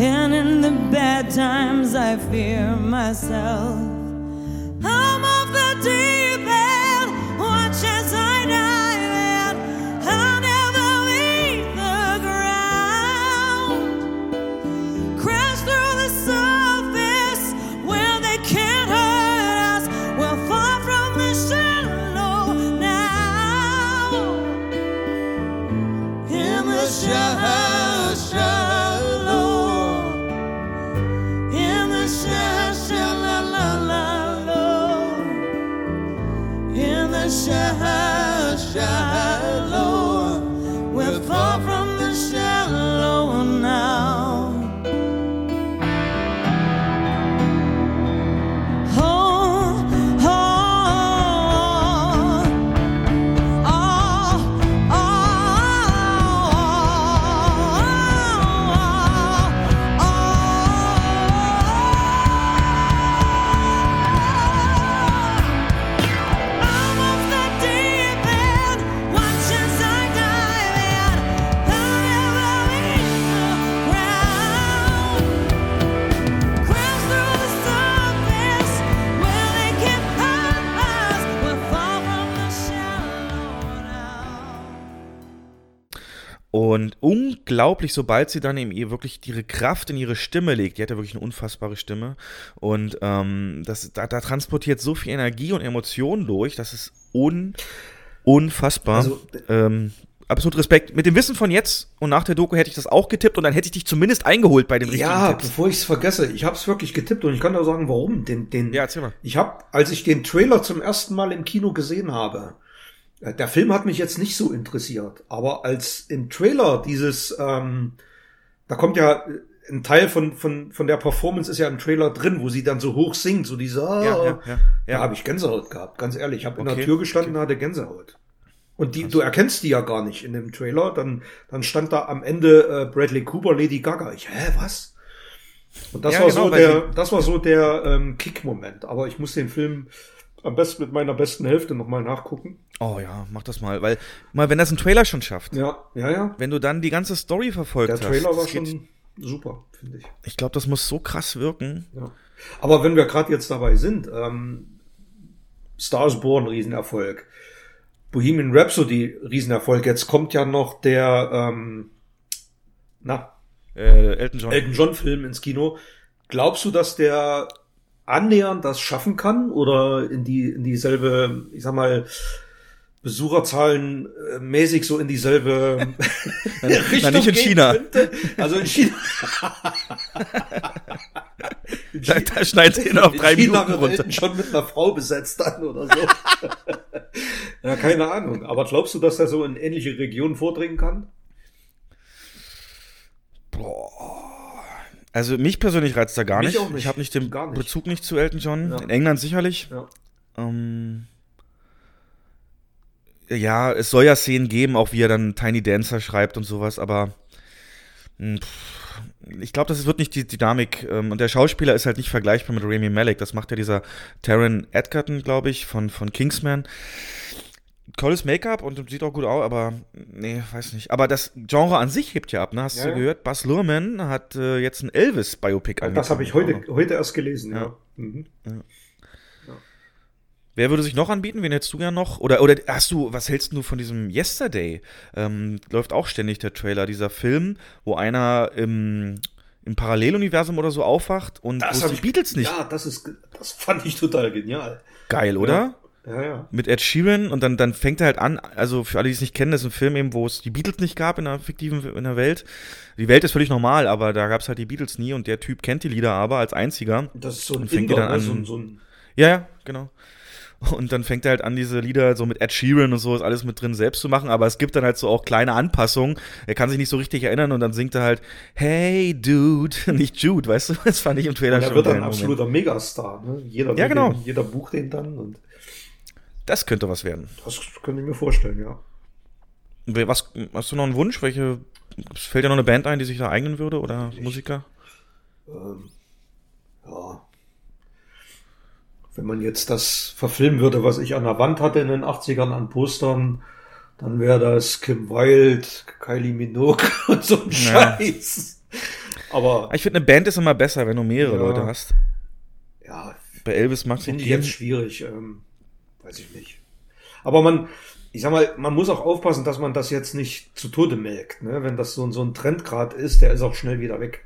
S9: And in the bad times, I fear myself. I'm off the deep end, In the
S2: Und unglaublich, sobald sie dann eben ihr wirklich ihre Kraft in ihre Stimme legt, die hat ja wirklich eine unfassbare Stimme. Und ähm, das, da, da transportiert so viel Energie und Emotionen durch, das ist un, unfassbar.
S3: Also,
S2: ähm, absolut Respekt. Mit dem Wissen von jetzt und nach der Doku hätte ich das auch getippt und dann hätte ich dich zumindest eingeholt bei den richtigen
S3: Ja,
S2: Tipps.
S3: bevor ich es vergesse, ich habe es wirklich getippt und ich kann auch sagen, warum. Den, den,
S2: Ja, erzähl mal.
S3: Ich habe, als ich den Trailer zum ersten Mal im Kino gesehen habe, der Film hat mich jetzt nicht so interessiert, aber als im Trailer dieses, ähm, da kommt ja äh, ein Teil von, von, von der Performance ist ja im Trailer drin, wo sie dann so hoch singt, so dieser,
S2: Ja, ja, ja,
S3: da
S2: ja.
S3: habe ich Gänsehaut gehabt, ganz ehrlich. Ich habe in
S2: Okay,
S3: der Tür gestanden und hatte Gänsehaut. Und die, du erkennst die ja gar nicht in dem Trailer. Dann, dann stand da am Ende äh, Bradley Cooper, Lady Gaga. Ich, hä, was? Und das
S2: Ja,
S3: war
S2: genau,
S3: so der, das war so der ähm, Kick-Moment. Aber ich muss den Film am besten mit meiner besten Hälfte nochmal nachgucken.
S2: Oh ja, mach das mal, weil mal wenn das ein Trailer schon schafft,
S3: Ja, ja, ja.
S2: wenn du dann die ganze Story verfolgt
S3: Der
S2: hast,
S3: Trailer war
S2: das geht-
S3: schon super, finde ich.
S2: ich glaube, das muss so krass wirken.
S3: Ja. Aber wenn wir gerade jetzt dabei sind, ähm, Stars Born, Riesenerfolg. Bohemian Rhapsody, Riesenerfolg. Jetzt kommt ja noch der, ähm, na,
S2: Äh, Elton John.
S3: Elton John Film ins Kino. Glaubst du, dass der annähernd das schaffen kann oder in die in dieselbe, ich sag mal, Besucherzahlen äh, mäßig so in dieselbe Richtung
S2: nicht in China.
S3: Könnte? Also in China. in
S2: Da, da schneidet ihn auf drei
S3: China
S2: Minuten runter.
S3: Schon mit einer Frau besetzt dann oder so. ja, keine Ahnung. Aber glaubst du, dass er so in ähnliche Regionen vordringen kann?
S2: Also mich persönlich reizt er gar
S3: Mich
S2: nicht.
S3: nicht.
S2: Ich habe nicht den
S3: nicht.
S2: Bezug nicht zu Elton John.
S3: Ja.
S2: In England sicherlich.
S3: Ja.
S2: Ähm, ja, es soll ja Szenen geben, auch wie er dann Tiny Dancer schreibt und sowas, aber mh, pff, ich glaube, das wird nicht die Dynamik. Ähm, und der Schauspieler ist halt nicht vergleichbar mit Rami Malek. Das macht ja dieser Taron Edgerton, glaube ich, von, von Kingsman. Tolles Make-up und sieht auch gut aus, aber nee, weiß nicht. Aber das Genre an sich hebt ja ab, ne? Hast
S3: Ja,
S2: du
S3: ja.
S2: gehört? Bas Luhrmann hat äh, jetzt ein Elvis-Biopic
S3: Das habe ich heute, heute erst gelesen, ja. Mhm.
S2: Wer würde sich noch anbieten? Wen hättest du gern noch? Oder, oder hast du, was hältst du von diesem Yesterday? Ähm, läuft auch ständig der Trailer, dieser Film, wo einer im, im Paralleluniversum oder so aufwacht und wo es
S3: hab
S2: die Beatles nicht.
S3: Ja, das ist, das fand ich total genial.
S2: Geil, oder?
S3: Ja, ja.
S2: Mit Ed Sheeran und dann, dann fängt er halt an, also für alle, die es nicht kennen, das ist ein Film eben, wo es die Beatles nicht gab in der fiktiven in der Welt. Die Welt ist völlig normal, aber da gab es halt die Beatles nie und der Typ kennt die Lieder aber als einziger.
S3: Das ist so ein
S2: Und fängt
S3: Inder,
S2: dann
S3: ne?
S2: an-
S3: so, so ein,
S2: Ja, ja, genau. Und dann fängt er halt an, diese Lieder so mit Ed Sheeran und so ist alles mit drin selbst zu machen, aber es gibt dann halt so auch kleine Anpassungen. Er kann sich nicht so richtig erinnern und dann singt er halt Hey Dude, nicht Jude, weißt du? Das fand ich im Trailer
S3: er
S2: schon
S3: wird dann ein absoluter Megastar. Ne? Jeder,
S2: Ja, genau.
S3: Jeder bucht den dann und
S2: Das könnte was werden.
S3: das könnte ich mir vorstellen, ja.
S2: Was, hast du noch einen Wunsch? Welche, fällt dir noch eine Band ein, die sich da eignen würde oder Musiker?
S3: Ähm, ja. Wenn man jetzt das verfilmen würde, was ich an der Wand hatte in den 80ern an Postern, dann wäre das Kim Wilde, Kylie Minogue und so ein
S2: Ja.
S3: Scheiß. Aber
S2: Ich finde, eine Band ist immer besser, wenn du mehrere
S3: Ja.
S2: Leute hast.
S3: ja,
S2: Bei Elvis macht
S3: ich jetzt schwierig. Ähm, weiß ich nicht. Aber man, ich sag mal, man muss auch aufpassen, dass man das jetzt nicht zu Tode melkt. Ne? Wenn das so, so ein Trendgrad ist, der ist auch schnell wieder weg.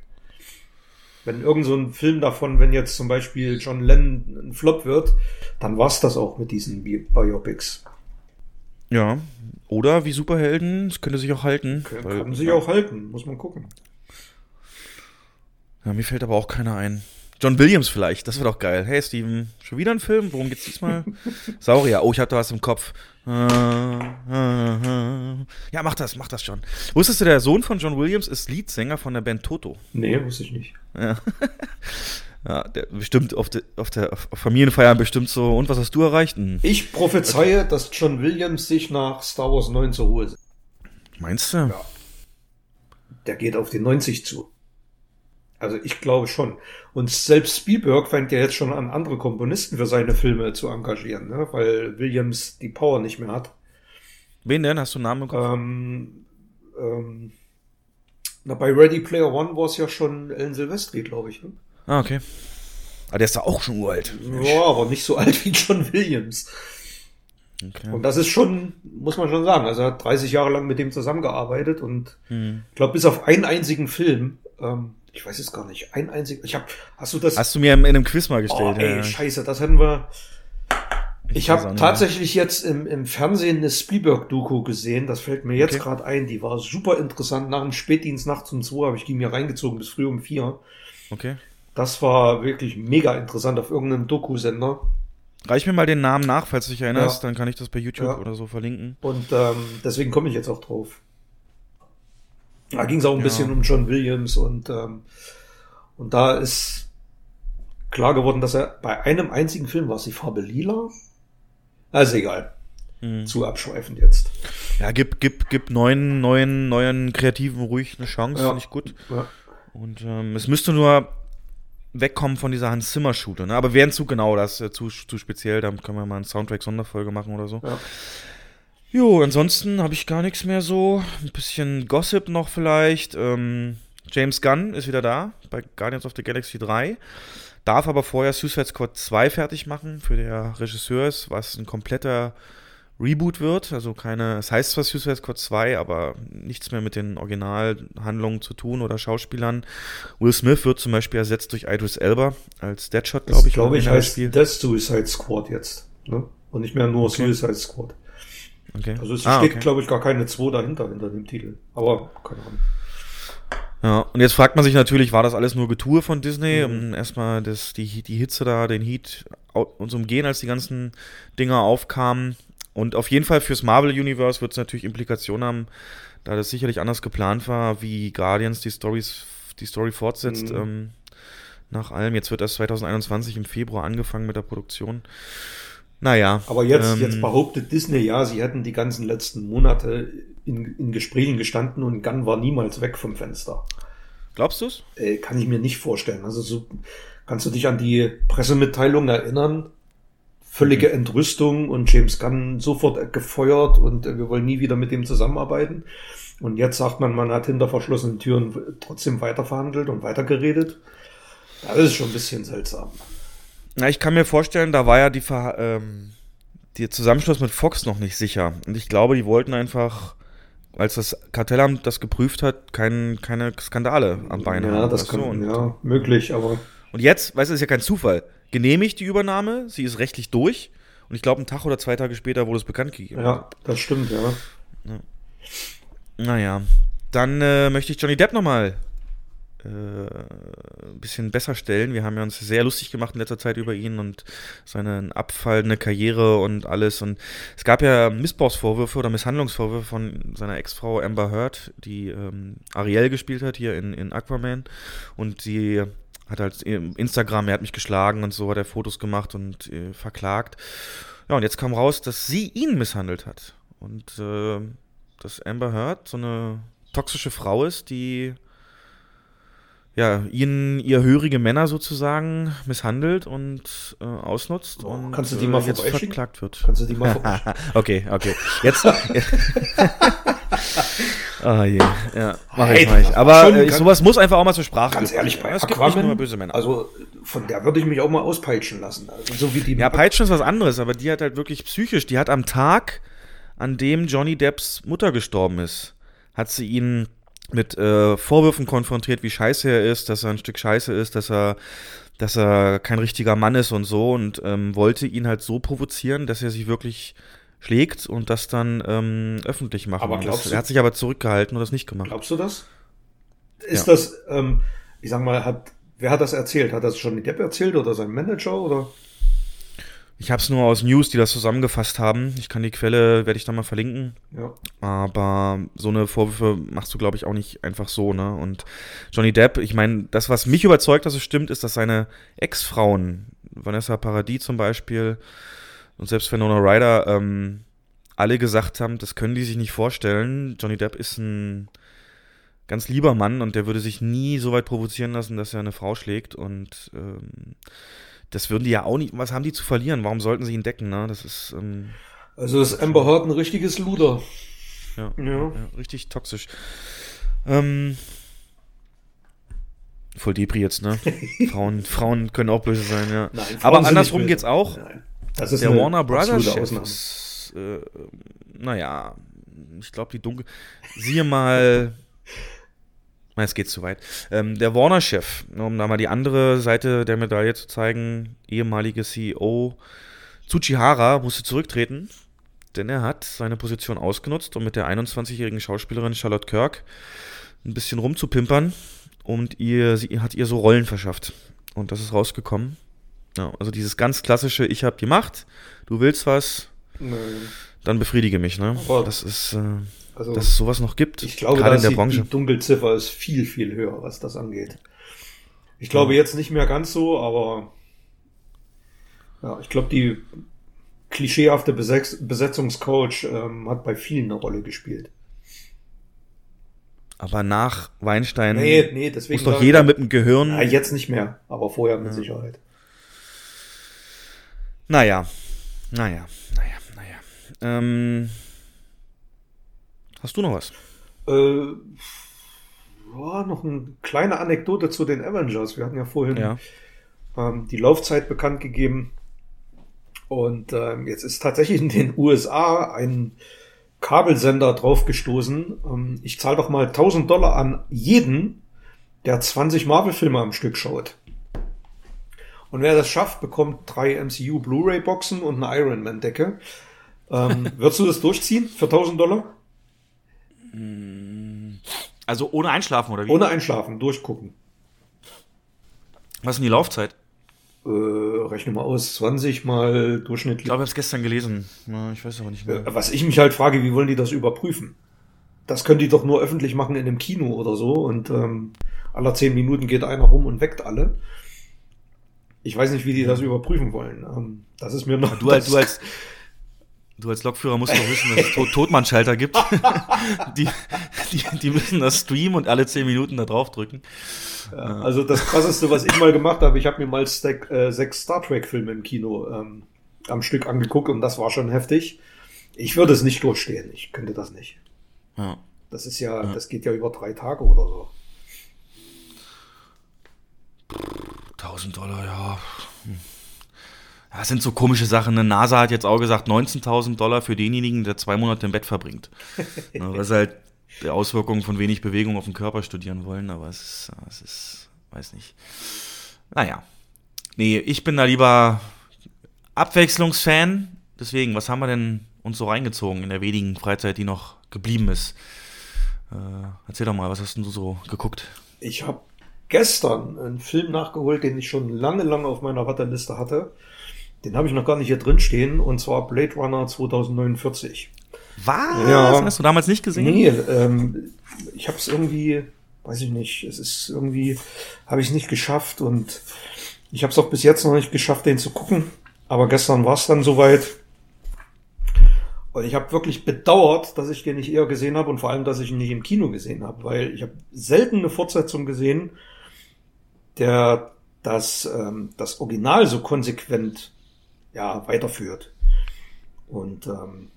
S3: Wenn irgend so ein Film davon, wenn jetzt zum Beispiel John Lennon ein Flop wird, dann war's das auch mit diesen Bi Biopics.
S2: Ja. Oder wie Superhelden, das könnte sich auch halten.
S3: Kann,
S2: weil-
S3: kann sich auch halten, muss man gucken.
S2: Ja, mir fällt aber auch keiner ein. John Williams vielleicht, das wäre doch geil. Hey Steven, schon wieder ein Film? Worum geht's diesmal? Saurier. Oh, ich hatte was im Kopf. Äh, äh, äh. Ja, mach das, mach das schon. Wusstest du, der Sohn von John Williams ist Leadsänger von der Band Toto?
S3: Nee, wusste ich nicht.
S2: Ja. ja, der bestimmt auf, der auf der auf Familienfeiern bestimmt so. Und was hast du erreicht? Hm.
S3: Ich prophezeie, dass John Williams sich nach Star Wars 9 zur Ruhe setzt.
S2: Meinst du?
S3: der geht auf die 90 zu. Also ich glaube schon. Und selbst Spielberg fängt ja jetzt schon an, andere Komponisten für seine Filme zu engagieren, ne? weil Williams die Power nicht mehr hat.
S2: Wen denn? Hast du einen Namen Kopf?
S3: Ähm, ähm, na, bei Ready Player One war es ja schon Ellen Silvestri, glaube ich. Ne?
S2: Ah, okay. Aber der ist da auch schon uralt.
S3: Ja, aber nicht so alt wie John Williams.
S2: Okay.
S3: Und das ist schon, muss man schon sagen, also er hat 30 Jahre lang mit dem zusammengearbeitet und
S2: Hm.
S3: ich glaube, bis auf einen einzigen Film, ähm, ich weiß es gar nicht, ein einziger, ich habe, hast du das?
S2: Hast du mir in einem Quiz mal
S3: oh,
S2: gestellt?
S3: ey,
S2: ja.
S3: scheiße, das hätten wir. Ich,
S2: auch
S3: habe tatsächlich jetzt im, im Fernsehen eine Spielberg-Doku gesehen, das fällt mir jetzt
S2: Okay.
S3: gerade ein, die war super interessant. Nach dem Spätdienst nachts um zwei habe ich die mir reingezogen bis früh um vier.
S2: Okay.
S3: Das war wirklich mega interessant auf irgendeinem Doku-Sender.
S2: Reich mir mal den Namen nach, falls du dich erinnerst,
S3: Ja.
S2: dann kann ich das bei YouTube
S3: Ja.
S2: oder so verlinken.
S3: Und ähm, deswegen komme ich jetzt auch drauf. Da ging es auch ein
S2: Ja.
S3: bisschen um John Williams und, ähm, und da ist klar geworden, dass er bei einem einzigen Film war es die Farbe lila. Also egal.
S2: Hm.
S3: Zu abschweifend jetzt.
S2: Ja, gib, gib, gib neuen, neuen, neuen Kreativen ruhig eine Chance,
S3: Ja.
S2: finde ich gut.
S3: Ja.
S2: Und ähm, es müsste nur wegkommen von dieser Hans Zimmer Schule, ne? Aber wären zu genau, das äh, zu, zu speziell, da können wir mal eine Soundtrack-Sonderfolge machen oder so.
S3: Ja.
S2: Jo, ansonsten habe ich gar nichts mehr so. Ein bisschen Gossip noch vielleicht. Ähm, James Gunn ist wieder da bei Guardians of the Galaxy 3. Darf aber vorher Suicide Squad 2 fertig machen für der Regisseur ist, was ein kompletter Reboot wird. Also keine, es heißt zwar Suicide Squad 2, aber nichts mehr mit den Originalhandlungen zu tun oder Schauspielern. Will Smith wird zum Beispiel ersetzt durch Idris Elba als Deadshot, glaube
S3: Das,
S2: ich.
S3: glaube ich, heißt
S2: Spiel.
S3: das Suicide Squad jetzt. Ne? Und nicht mehr nur
S2: Okay.
S3: Suicide Squad.
S2: Okay.
S3: Also es
S2: Ah,
S3: steht,
S2: okay.
S3: glaube ich, gar keine 2 dahinter, hinter dem Titel. Aber keine Ahnung.
S2: Ja, und jetzt fragt man sich natürlich, war das alles nur Getue von Disney,
S3: Mhm.
S2: um erstmal das, die, die Hitze da, den Heat uns umgehen, als die ganzen Dinger aufkamen. Und auf jeden Fall fürs Marvel-Universe wird es natürlich Implikationen haben, da das sicherlich anders geplant war, wie Guardians die Stories, die Story fortsetzt.
S3: Mhm.
S2: Ähm, nach allem. Jetzt wird erst 2021 im Februar angefangen mit der Produktion. Naja.
S3: Aber jetzt,
S2: ähm,
S3: jetzt behauptet Disney ja, sie hätten die ganzen letzten Monate in, in Gesprächen gestanden und Gunn war niemals weg vom Fenster.
S2: Glaubst du's?
S3: Äh, kann ich mir nicht vorstellen. Also so kannst du dich an die Pressemitteilung erinnern. Völlige
S2: Mhm.
S3: Entrüstung und James Gunn sofort gefeuert und äh, wir wollen nie wieder mit dem zusammenarbeiten. Und jetzt sagt man, man hat hinter verschlossenen Türen trotzdem weiterverhandelt und weitergeredet. Das ist schon ein bisschen seltsam.
S2: Na, ich kann mir vorstellen, da war ja die, Ver ähm, der Zusammenschluss mit Fox noch nicht sicher. Und ich glaube, die wollten einfach, als das Kartellamt das geprüft hat, kein, keine Skandale am Bein haben.
S3: Ja, das
S2: weißt du?
S3: kann,
S2: und,
S3: ja, möglich, aber
S2: und jetzt, weißt du, ist ja kein Zufall. Genehmigt die Übernahme, sie ist rechtlich durch. Und ich glaube, einen Tag oder zwei Tage später wurde es bekannt gegeben.
S3: ja, das stimmt, ja.
S2: Naja, dann äh, möchte ich Johnny Depp nochmal ein bisschen besser stellen. Wir haben ja uns sehr lustig gemacht in letzter Zeit über ihn und seine abfallende Karriere und alles. Und es gab ja Missbrauchsvorwürfe oder Misshandlungsvorwürfe von seiner Ex-Frau Amber Heard, die ähm, Ariel gespielt hat hier in, in Aquaman. Und sie hat halt Instagram, er hat mich geschlagen und so, hat er Fotos gemacht und äh, verklagt. Ja, und jetzt kam raus, dass sie ihn misshandelt hat. Und äh, dass Amber Heard so eine toxische Frau ist, die ja, ihn, ihr hörige Männer sozusagen misshandelt und äh, ausnutzt und
S3: Oh, kannst du die mal
S2: äh, jetzt
S3: vorbeischicken?
S2: verklagt wird.
S3: Kannst du die mal
S2: okay, okay. Jetzt. Ah je, ja, mach
S3: Hey,
S2: ich, mach ich. Aber
S3: schon
S2: äh,
S3: ganz-
S2: sowas muss einfach auch mal zur Sprache
S3: Ganz
S2: gebracht
S3: ehrlich, bei
S2: Es gibt
S3: Aquaman,
S2: nur böse Männer.
S3: also von der würde ich mich auch mal auspeitschen lassen. Also so wie die
S2: Ja, Peitschen ist was anderes, aber die hat halt wirklich psychisch. Die hat am Tag, an dem Johnny Depps Mutter gestorben ist, hat sie ihn mit äh, Vorwürfen konfrontiert, wie scheiße er ist, dass er ein Stück Scheiße ist, dass er, dass er kein richtiger Mann ist und so und ähm, wollte ihn halt so provozieren, dass er sich wirklich schlägt und das dann ähm, öffentlich machen.
S3: Aber glaubst
S2: das,
S3: du-
S2: er hat sich aber zurückgehalten und das nicht gemacht.
S3: Glaubst du das? Ist
S2: Ja.
S3: das, ähm, ich sag mal, hat, wer hat das erzählt? Hat das Johnny Depp erzählt oder sein Manager oder?
S2: Ich habe es nur aus News, die das zusammengefasst haben. Ich kann die Quelle, werde ich da mal verlinken.
S3: Ja.
S2: Aber so eine Vorwürfe machst du, glaube ich, auch nicht einfach so, ne? Und Johnny Depp, ich meine, das, was mich überzeugt, dass es stimmt, ist, dass seine Ex-Frauen, Vanessa Paradis zum Beispiel und selbst Winona Ryder, ähm, alle gesagt haben, das können die sich nicht vorstellen. Johnny Depp ist ein ganz lieber Mann und der würde sich nie so weit provozieren lassen, dass er eine Frau schlägt. Und ähm, das würden die ja auch nicht. Was haben die zu verlieren? Warum sollten sie ihn decken, ne? Das ist. Ähm,
S3: Also ist Amber Heard ein richtiges Luder.
S2: Ja,
S3: Ja.
S2: ja, richtig toxisch. Ähm, voll Depri jetzt, ne? Frauen, Frauen können auch böse sein, ja.
S3: Nein,
S2: Aber andersrum geht's auch.
S3: Nein. Das ist
S2: Der Warner Brothers Chef ist äh, naja, ich glaube, die dunkel. Siehe mal. Nein, es geht zu weit. Ähm, der Warner-Chef, ne, um da mal die andere Seite der Medaille zu zeigen, ehemalige CEO Tsuchihara musste zurücktreten, denn er hat seine Position ausgenutzt, um mit der 21-jährigen Schauspielerin Charlotte Kirk ein bisschen rumzupimpern und ihr, sie hat ihr so Rollen verschafft. Und das ist rausgekommen. Ja, also dieses ganz klassische, ich hab die Macht, du willst was,
S3: Nein.
S2: dann befriedige mich, ne?
S3: Aber-
S2: das ist, äh,
S3: Also,
S2: dass es sowas noch gibt,
S3: ich glaube,
S2: gerade in der
S3: die,
S2: Branche.
S3: die Dunkelziffer ist viel, viel höher, was das angeht. Ich glaube jetzt nicht mehr ganz so, aber ja, ich glaube, die klischeehafte Besex Besetzungscoach ähm, hat bei vielen eine Rolle gespielt.
S2: Aber nach Weinstein
S3: Nee, nee, deswegen
S2: muss doch
S3: ich-
S2: jeder mit dem Gehirn.
S3: Ja, jetzt nicht mehr, aber vorher mit Sicherheit.
S2: Naja, naja, naja, naja. Ähm, hast du noch was?
S3: Äh, ja, noch eine kleine Anekdote zu den Avengers. Wir hatten ja vorhin
S2: Ja.
S3: ähm, die Laufzeit bekannt gegeben. Und ähm, jetzt ist tatsächlich in den USA ein Kabelsender draufgestoßen. Ähm, ich zahle doch mal 1000 Dollar an jeden, der 20 Marvel-Filme am Stück schaut. Und wer das schafft, bekommt drei MCU Blu-ray-Boxen und eine Iron Man-Decke. Ähm, würdest du das durchziehen für 1000 Dollar?
S2: Also ohne Einschlafen oder wie?
S3: Ohne Einschlafen, durchgucken.
S2: Was ist denn die Laufzeit?
S3: Äh, rechne mal aus, 20 mal
S2: Ich
S3: durchschnittlich.
S2: glaube, ich habe es gestern gelesen. Ich weiß aber nicht mehr.
S3: Äh, Was ich mich halt frage, wie wollen die das überprüfen? Das können die doch nur öffentlich machen in einem Kino oder so und ähm, aller zehn Minuten geht einer rum und weckt alle. Ich weiß nicht, wie die das überprüfen wollen. Ähm, das ist mir noch.
S2: Du als,
S3: das-
S2: du als, du als Lokführer musst doch wissen, dass es Tod Todmannschalter gibt. die, die, die müssen das streamen und alle 10 Minuten da drauf drücken.
S3: Ja, also das krasseste, was ich mal gemacht habe, ich habe mir mal Stack, äh, sechs Star Trek Filme im Kino ähm, am Stück angeguckt und das war schon heftig. Ich würde es nicht durchstehen. Ich könnte das nicht.
S2: Ja.
S3: Das ist ja, das geht ja über drei Tage oder so.
S2: 1000 Dollar, ja. Hm. Das sind so komische Sachen. Eine NASA hat jetzt auch gesagt, 19.000 Dollar für denjenigen, der zwei Monate im Bett verbringt. Ja, weil sie halt die Auswirkungen von wenig Bewegung auf den Körper studieren wollen, aber es ist, es ist, weiß nicht. Naja. Nee, ich bin da lieber Abwechslungsfan. Deswegen, was haben wir denn uns so reingezogen in der wenigen Freizeit, die noch geblieben ist? Äh, erzähl doch mal, was hast denn du so geguckt?
S3: Ich habe gestern einen Film nachgeholt, den ich schon lange, lange auf meiner Warteliste hatte. Den habe ich noch gar nicht hier drin stehen, und zwar Blade Runner 2049.
S2: Was?
S3: Ja.
S2: Hast du damals nicht gesehen?
S3: Nee, ähm, ich habe es irgendwie, weiß ich nicht, es ist irgendwie, habe ich es nicht geschafft und ich habe es auch bis jetzt noch nicht geschafft, den zu gucken. Aber gestern war es dann soweit. Und ich habe wirklich bedauert, dass ich den nicht eher gesehen habe und vor allem, dass ich ihn nicht im Kino gesehen habe, weil ich habe selten eine Fortsetzung gesehen, der das, ähm, das Original so konsequent ja, weiterführt. Und ähm,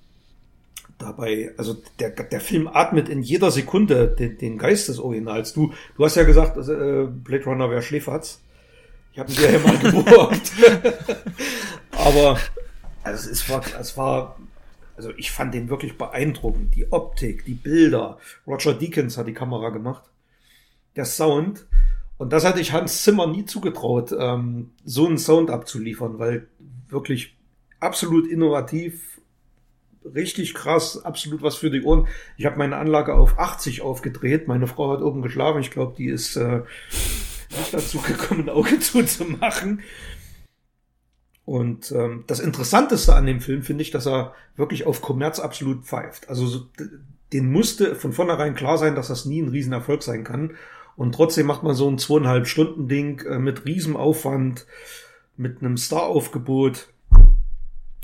S3: dabei, also der, der Film atmet in jeder Sekunde den, den Geist des Originals. Du, du hast ja gesagt, also, äh, Blade Runner wäre Schläferz. Ich habe ihn dir ja mal geborgt. Aber also es war, es war, also ich fand den wirklich beeindruckend. Die Optik, die Bilder. Roger Deakins hat die Kamera gemacht. Der Sound. Und das hatte ich Hans Zimmer nie zugetraut, ähm, so einen Sound abzuliefern, weil wirklich absolut innovativ, richtig krass, absolut was für die Ohren. Ich habe meine Anlage auf 80 aufgedreht. Meine Frau hat oben geschlafen. Ich glaube, die ist äh, nicht dazu gekommen, ein Auge zuzumachen. Und ähm, das Interessanteste an dem Film finde ich, dass er wirklich auf Kommerz absolut pfeift. Also so, den musste von vornherein klar sein, dass das nie ein Riesenerfolg sein kann. Und trotzdem macht man so ein zweieinhalb Stunden Ding äh, mit Riesenaufwand, mit einem Star-Aufgebot.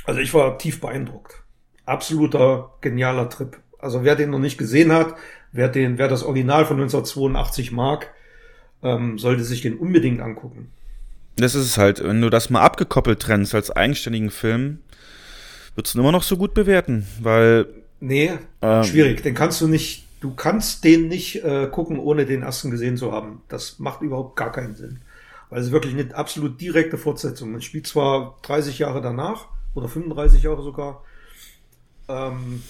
S3: Also ich war tief beeindruckt. Absoluter genialer Trip. Also wer den noch nicht gesehen hat, wer den, wer das Original von 1982 mag, ähm, sollte sich den unbedingt angucken.
S2: Das ist es halt, wenn du das mal abgekoppelt trennst als eigenständigen Film, würdest du ihn immer noch so gut bewerten, weil
S3: Nee,
S2: Ähm.
S3: schwierig. Den kannst du nicht, du kannst den nicht äh, gucken, ohne den ersten gesehen zu haben. Das macht überhaupt gar keinen Sinn. Weil es ist wirklich eine absolut direkte Fortsetzung. Es spielt zwar 30 Jahre danach oder 35 Jahre sogar, Ähm,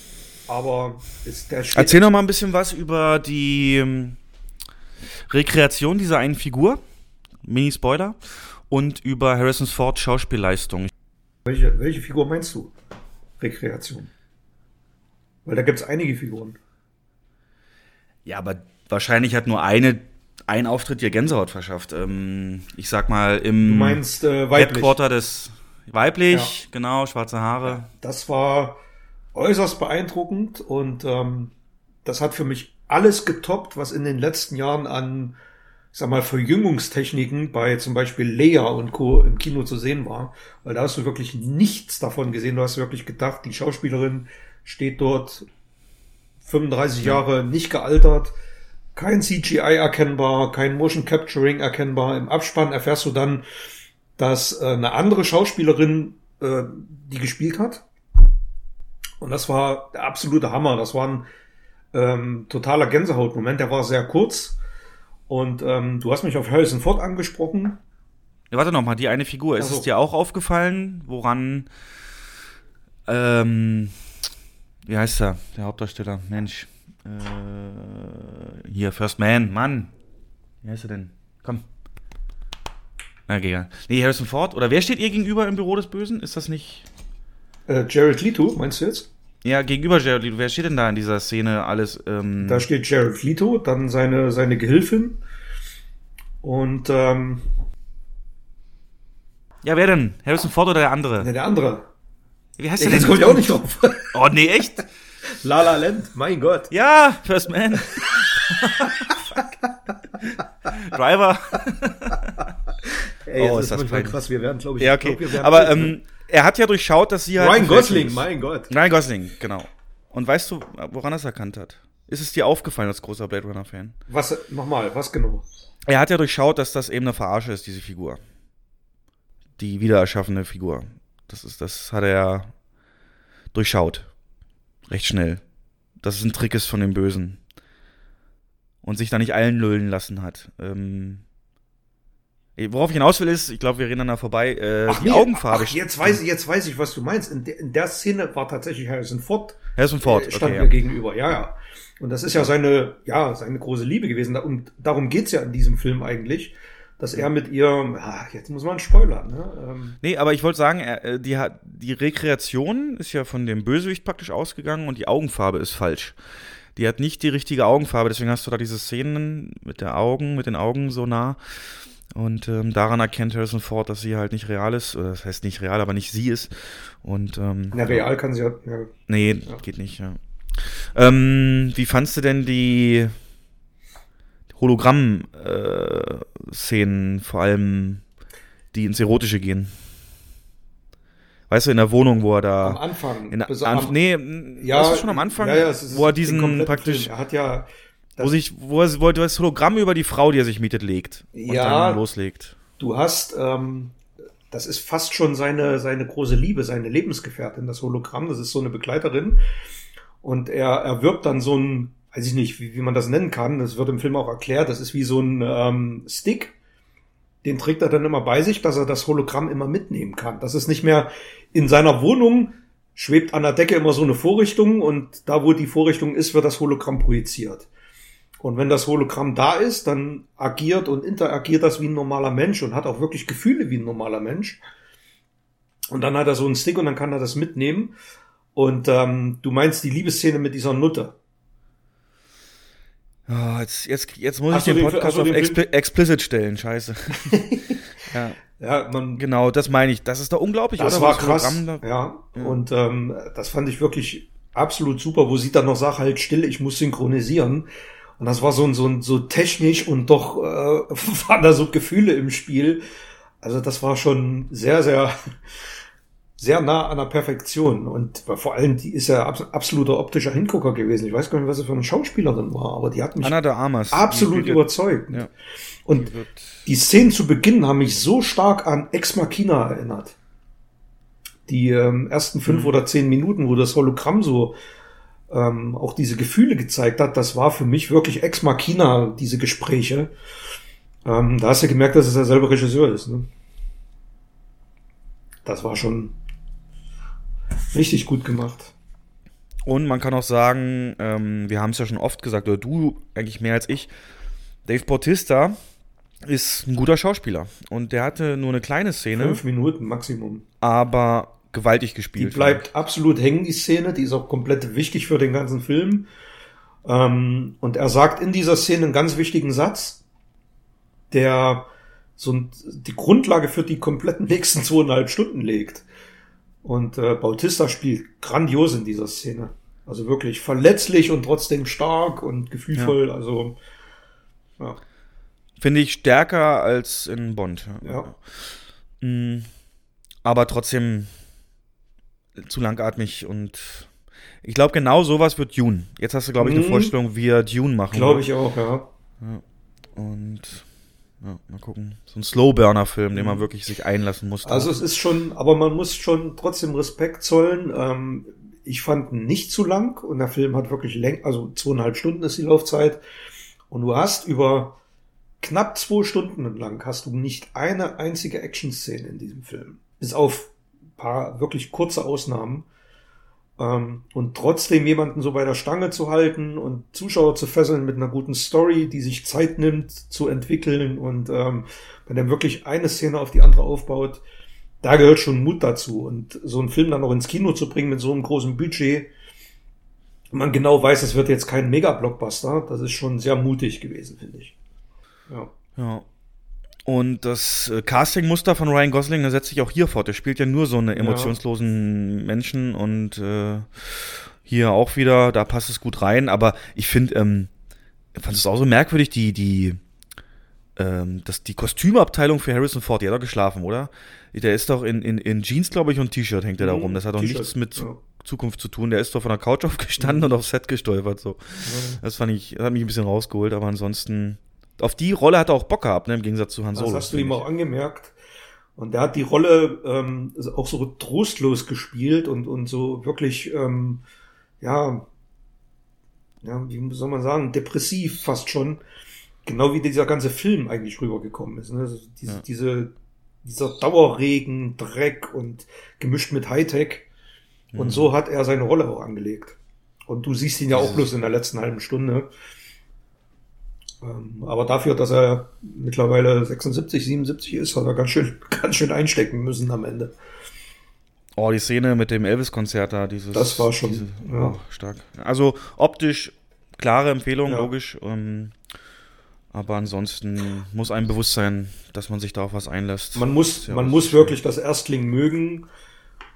S3: aber ist der steht-
S2: Erzähl noch mal ein bisschen was über die ähm, Rekreation dieser einen Figur, Mini-Spoiler, und über Harrison Ford Schauspielleistung.
S3: welche, welche Figur meinst du? Rekreation. Weil da gibt es einige Figuren.
S2: Ja, aber wahrscheinlich hat nur eine ein Auftritt ihr Gänsehaut verschafft. Ähm, ich sag mal im
S3: meinst äh, weiblich.
S2: Headquarter des weiblich, genau, schwarze Haare.
S3: Das war äußerst beeindruckend und ähm, das hat für mich alles getoppt, was in den letzten Jahren an, ich sag mal, Verjüngungstechniken bei zum Beispiel Leia und Co. im Kino zu sehen war. Weil da hast du wirklich nichts davon gesehen. Du hast wirklich gedacht, die Schauspielerin steht dort 35 Jahre nicht gealtert, kein CGI erkennbar, kein Motion Capturing erkennbar. Im Abspann erfährst du dann, dass äh, eine andere Schauspielerin äh, die gespielt hat. Und das war der absolute Hammer. Das war ein ähm, totaler Gänsehautmoment. Der war sehr kurz. Und ähm, du hast mich auf Harrison Ford angesprochen.
S2: Ja, warte noch mal, die eine Figur. Ist
S3: Ach so.
S2: es dir auch aufgefallen, woran ähm, wie heißt er, der Hauptdarsteller? Mensch. Äh, hier, First Man, Mann. Wie heißt er denn? Komm. Na, egal. Nee, Harrison Ford. Oder wer steht ihr gegenüber im Büro des Bösen? Ist das nicht.
S3: Äh, Jared Leto, meinst du jetzt?
S2: Ja, gegenüber Jared Leto. Wer steht denn da in dieser Szene alles? Ähm,
S3: Da steht Jared Leto, dann seine, seine Gehilfin. Und ähm,
S2: ja, wer denn? Harrison Ford oder der andere?
S3: ne, der andere.
S2: Wie heißt der
S3: Jetzt
S2: denn?
S3: komme ich auch nicht drauf.
S2: Oh, nee, echt?
S3: La La Land, mein Gott.
S2: Ja, First Man. Driver.
S3: Ey,
S2: Oh, ist das
S3: manchmal
S2: peinlich.
S3: krass. Wir werden, glaube ich,
S2: Ja, okay.
S3: glaub,
S2: Aber ähm, er hat ja durchschaut, dass sie halt.
S3: Ryan
S2: ein
S3: Gosling,
S2: Verhältnis-
S3: mein Gott.
S2: Ryan Gosling, genau. Und weißt du, woran er es erkannt hat? Ist es dir aufgefallen als großer Blade Runner-Fan?
S3: Was, nochmal, was genau?
S2: Er hat ja durchschaut, dass das eben eine Verarsche ist, diese Figur. Die wiedererschaffene Figur. Das, ist, das hat er durchschaut. Recht schnell. Dass es ein Trick ist von dem Bösen. Und sich da nicht allen lullen lassen hat. Ähm, worauf ich hinaus will, ist, ich glaube, wir reden dann da vorbei, äh, die
S3: nee,
S2: Augenfarbe.
S3: Ach, jetzt weiß ich, jetzt weiß ich, was du meinst. In, der- in der Szene war tatsächlich Harrison Ford
S2: Harrison Ford,
S3: äh, stand
S2: okay,
S3: mir
S2: ja.
S3: gegenüber. Ja, ja. Und das ist ja seine, ja, seine große Liebe gewesen. Und darum geht's ja in diesem Film eigentlich, dass er mit ihr, ah, jetzt muss man spoilern, ne? Ähm,
S2: Nee, aber ich wollte sagen, äh, die, die Rekreation ist ja von dem Bösewicht praktisch ausgegangen und die Augenfarbe ist falsch. Die hat nicht die richtige Augenfarbe, deswegen hast du da diese Szenen mit der Augen, mit den Augen so nah. Und ähm, daran erkennt Harrison Ford, dass sie halt nicht real ist. Oder das heißt nicht real, aber nicht sie ist. Und ähm,
S3: na, real kann sie ja, ja
S2: Nee, geht nicht, ja. Ähm, wie fandst du denn die Hologramm-Szenen, vor allem die ins Erotische gehen? Weißt du, in der Wohnung, wo er da.
S3: am Anfang.
S2: In
S3: am-
S2: nee,
S3: ja,
S2: du schon am Anfang,
S3: ja, ja, ist
S2: wo er diesen praktisch.
S3: Er hat ja,
S2: wo sich, wo er, wo er das Hologramm über die Frau, die er sich mietet, legt und
S3: Ja.
S2: dann loslegt.
S3: du hast, ähm, das ist fast schon seine, seine große Liebe, seine Lebensgefährtin, das Hologramm, das ist so eine Begleiterin. Und er erwirbt dann so ein, weiß ich nicht, wie, wie man das nennen kann, das wird im Film auch erklärt, das ist wie so ein ähm, Stick, den trägt er dann immer bei sich, dass er das Hologramm immer mitnehmen kann. Das ist nicht mehr in seiner Wohnung, schwebt an der Decke immer so eine Vorrichtung und da, wo die Vorrichtung ist, wird das Hologramm projiziert. Und wenn das Hologramm da ist, dann agiert und interagiert das wie ein normaler Mensch und hat auch wirklich Gefühle wie ein normaler Mensch. Und dann hat er so einen Stick und dann kann er das mitnehmen. Und ähm, du meinst die Liebesszene mit dieser Nutte.
S2: Oh, jetzt, jetzt, jetzt muss
S3: Hast
S2: ich den
S3: den-
S2: Podcast auf
S3: den
S2: expli explicit stellen, scheiße. ja,
S3: Ja, man,
S2: genau, das meine ich. Das ist da unglaublich,
S3: das
S2: oder?
S3: war krass.
S2: Da-
S3: Ja.
S2: Ja.
S3: Und ähm, das fand ich wirklich absolut super, wo sie dann noch sagt, halt still, ich muss synchronisieren. Und das war so ein, so ein, so technisch und doch äh, waren da so Gefühle im Spiel. Also das war schon sehr, sehr, sehr nah an der Perfektion. Und vor allem, die ist ja abs absoluter optischer Hingucker gewesen. Ich weiß gar nicht, was sie für eine Schauspielerin war, aber die hat mich
S2: Armas. die
S3: absolut
S2: ja-
S3: überzeugt.
S2: Ja.
S3: Und
S2: Die
S3: die Szenen zu Beginn haben mich so stark an Ex Machina erinnert. Die ähm, ersten fünf oder zehn Minuten, wo das Hologramm so ähm, auch diese Gefühle gezeigt hat, das war für mich wirklich Ex Machina, diese Gespräche. Ähm, da hast du gemerkt, dass es derselbe Regisseur ist. Ne? Das war schon richtig gut gemacht.
S2: Und man kann auch sagen, ähm, wir haben es ja schon oft gesagt, oder du eigentlich mehr als ich, Dave Bautista ist ein guter Schauspieler. Und der hatte nur eine kleine Szene,
S3: Fünf Minuten Maximum.
S2: aber gewaltig
S3: Die
S2: gespielt.
S3: bleibt absolut hängen, die Szene. Die ist auch komplett wichtig für den ganzen Film. Ähm, und er sagt in dieser Szene einen ganz wichtigen Satz, der so ein, die Grundlage für die kompletten nächsten zweieinhalb Stunden legt. Und äh, Bautista spielt grandios in dieser Szene. Also wirklich verletzlich und trotzdem stark und gefühlvoll. Also ja.
S2: Finde ich stärker als in Bond.
S3: Ja.
S2: Mm, Aber trotzdem zu langatmig und ich glaube, genau sowas wird Dune. Jetzt hast du, glaube ich, eine
S3: Mhm.
S2: Vorstellung, wie er Dune machen
S3: Glaube ich auch, ja.
S2: Und ja, mal gucken. So ein Slowburner-Film, den man wirklich sich einlassen muss.
S3: Mhm. Also es ist schon, aber man muss schon trotzdem Respekt zollen. Ähm, ich fand ihn nicht zu lang und der Film hat wirklich läng, also zweieinhalb Stunden ist die Laufzeit. Und du hast über knapp zwei Stunden lang hast du nicht eine einzige Action-Szene in diesem Film. Bis auf ein paar wirklich kurze Ausnahmen. Ähm, und trotzdem jemanden so bei der Stange zu halten und Zuschauer zu fesseln mit einer guten Story, die sich Zeit nimmt zu entwickeln und ähm, wenn er wirklich eine Szene auf die andere aufbaut, da gehört schon Mut dazu. Und so einen Film dann noch ins Kino zu bringen mit so einem großen Budget, man genau weiß, es wird jetzt kein Mega-Blockbuster, das ist schon sehr mutig gewesen, finde ich. Ja.
S2: Ja. Und das äh, Casting-Muster von Ryan Gosling, setzt sich auch hier fort. Er spielt ja nur so eine emotionslosen Menschen und äh, hier auch wieder, da passt es gut rein. Aber ich finde, ähm, fand es auch so merkwürdig, die, die, ähm, das, die Kostümabteilung für Harrison Ford, die hat doch geschlafen, oder? Der ist doch in, in, in Jeans, glaube ich, und T-Shirt hängt er da
S3: Mhm,
S2: rum. Das hat doch nichts mit
S3: ja.
S2: Zukunft zu tun. Der ist doch von der Couch aufgestanden und aufs Set gestolpert. So. Das fand ich, das hat mich ein bisschen rausgeholt, aber ansonsten, auf die Rolle hat er auch Bock gehabt, ne, im Gegensatz zu Han Solo.
S3: Das hast du ihm auch angemerkt. Und der hat die Rolle ähm, auch so trostlos gespielt und, und so wirklich, ähm, ja, ja, wie soll man sagen, depressiv fast schon. Genau wie dieser ganze Film eigentlich rübergekommen ist. Ne? Also diese,
S2: Ja.
S3: diese, dieser Dauerregen, Dreck und gemischt mit Hightech. Und
S2: Mhm.
S3: so hat er seine Rolle auch angelegt. Und du siehst ihn ja auch bloß in der letzten halben Stunde. Ähm, aber dafür, dass er mittlerweile 76, 77 ist, hat er ganz schön, ganz schön einstecken müssen am Ende.
S2: Oh, die Szene mit dem Elvis-Konzert da, dieses.
S3: Das war schon,
S2: Diese,
S3: ja.
S2: oh, stark. Also optisch klare Empfehlung,
S3: Ja.
S2: logisch. Ähm, aber ansonsten muss einem bewusst sein, dass man sich da auf was einlässt.
S3: Man muss,
S2: Ja,
S3: man muss wirklich das Erstling mögen.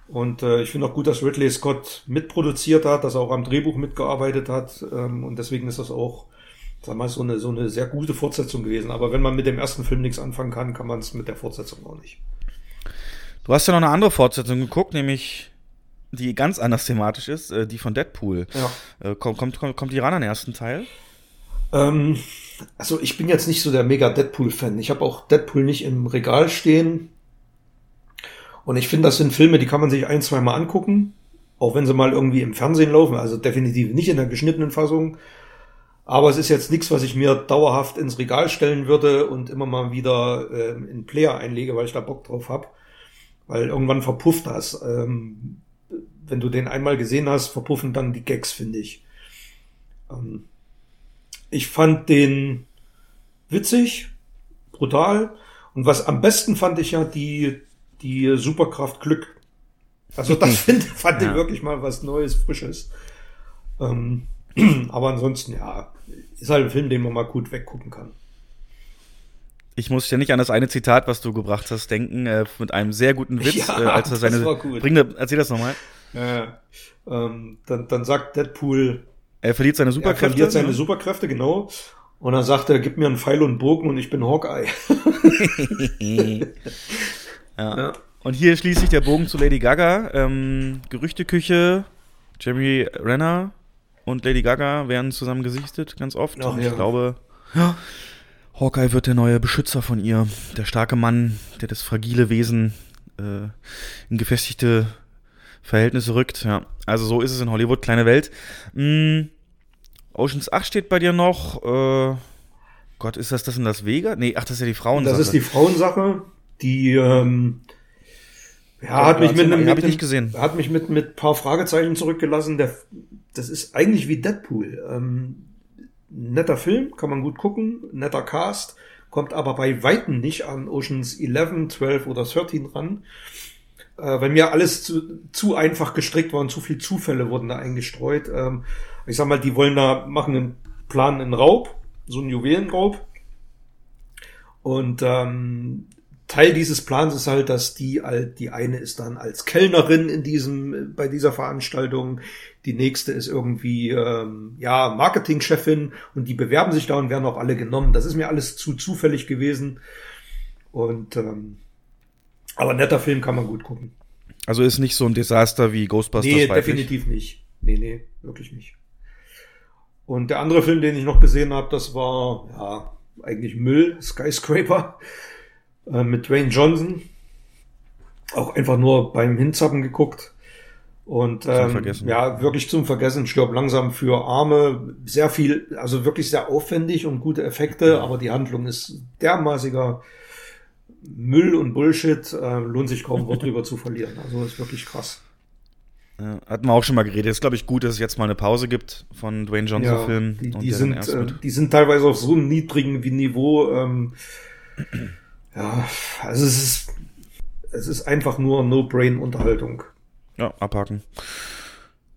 S3: Und äh, ich finde auch gut, dass Ridley Scott mitproduziert hat, dass er auch am Drehbuch mitgearbeitet hat. Ähm, und deswegen ist das auch, sag mal, so eine, so eine sehr gute Fortsetzung gewesen. Aber wenn man mit dem ersten Film nichts anfangen kann, kann man es mit der Fortsetzung auch nicht.
S2: Du hast ja noch eine andere Fortsetzung geguckt, nämlich die ganz anders thematisch ist, äh, die von Deadpool.
S3: Ja.
S2: Äh, kommt, kommt, kommt, kommt die ran an den ersten Teil?
S3: Ähm, also ich bin jetzt nicht so der mega Deadpool-Fan. Ich habe auch Deadpool nicht im Regal stehen. Und ich finde, das sind Filme, die kann man sich ein, zwei Mal angucken. Auch wenn sie mal irgendwie im Fernsehen laufen. Also definitiv nicht in der geschnittenen Fassung. Aber es ist jetzt nichts, was ich mir dauerhaft ins Regal stellen würde und immer mal wieder ähm, in Player einlege, weil ich da Bock drauf habe. Weil irgendwann verpufft das. Ähm, wenn du den einmal gesehen hast, verpuffen dann die Gags, finde ich. Ähm, ich fand den witzig, brutal. Und was am besten fand ich ja die, die Superkraft Glück. Also das find, fand ich
S2: Ja.
S3: wirklich mal was Neues, Frisches. Ähm, aber ansonsten, ja, ist halt ein Film, den man mal gut weggucken kann.
S2: Ich muss ja nicht an das eine Zitat, was du gebracht hast, denken, äh, mit einem sehr guten Witz,
S3: Ja,
S2: äh, als er
S3: das
S2: seine.
S3: war gut.
S2: Bring, erzähl das nochmal.
S3: Ja, ähm, dann, dann sagt Deadpool,
S2: Er verliert seine
S3: er
S2: Superkräfte.
S3: verliert seine
S2: ne?
S3: Superkräfte, genau. Und dann sagt er, gib mir einen Pfeil und einen Bogen und ich bin Hawkeye.
S2: ja.
S3: Ja.
S2: Und hier schließt sich der Bogen zu Lady Gaga. Ähm, Gerüchteküche, Jeremy Renner und Lady Gaga werden zusammen gesichtet, ganz oft.
S3: Ach
S2: und
S3: ja.
S2: ich glaube, ja, Hawkeye wird der neue Beschützer von ihr. Der starke Mann, der das fragile Wesen äh, in gefestigte Verhältnisse rückt. Ja, also so ist es in Hollywood, kleine Welt. Mm, Oceans 8 steht bei dir noch. Äh, Gott, ist das das in Las Vegas? Nee, ach, das ist ja die Frauensache.
S3: Das ist die Frauensache, die, ähm, Ja, hat mich mit einem, mit
S2: ich gesehen.
S3: hat mich mit mit paar Fragezeichen zurückgelassen. Der, das ist eigentlich wie Deadpool. Ähm, netter Film, kann man gut gucken, netter Cast, kommt aber bei weitem nicht an Oceans 11, 12 oder 13 ran. Äh, weil mir alles zu, zu einfach gestrickt war und zu viel Zufälle wurden da eingestreut. Ähm, ich sag mal, die wollen da machen einen Plan einen Raub, so einen Juwelenraub. Und ähm, Teil dieses Plans ist halt, dass die halt, die eine ist dann als Kellnerin in diesem, bei dieser Veranstaltung, die nächste ist irgendwie ähm, ja Marketingchefin und die bewerben sich da und werden auch alle genommen. Das ist mir alles zu zufällig gewesen. Und ähm, aber netter Film kann man gut gucken.
S2: Also ist nicht so ein Desaster wie Ghostbusters
S3: Nee, definitiv nicht. Nee, nee, wirklich nicht. Und der andere Film, den ich noch gesehen habe, das war ja eigentlich Müll, Skyscraper äh, mit Dwayne Johnson. Auch einfach nur beim Hinzappen geguckt. Und ähm, ja, wirklich zum Vergessen, stirb langsam für Arme. Sehr viel, also wirklich sehr aufwendig und gute Effekte, aber die Handlung ist dermaßiger Müll und Bullshit. Äh, lohnt sich kaum, Wort drüber zu verlieren. Also ist wirklich krass.
S2: Ja, hatten wir auch schon mal geredet. Ist, glaube ich, gut, dass es jetzt mal eine Pause gibt von Dwayne Johnson-Filmen.
S3: Die,
S2: und
S3: die,
S2: der
S3: sind, äh, die sind teilweise auf so einem niedrigen Niveau. Ähm, ja, also es ist, es ist einfach nur No-Brain-Unterhaltung.
S2: Ja, abhaken.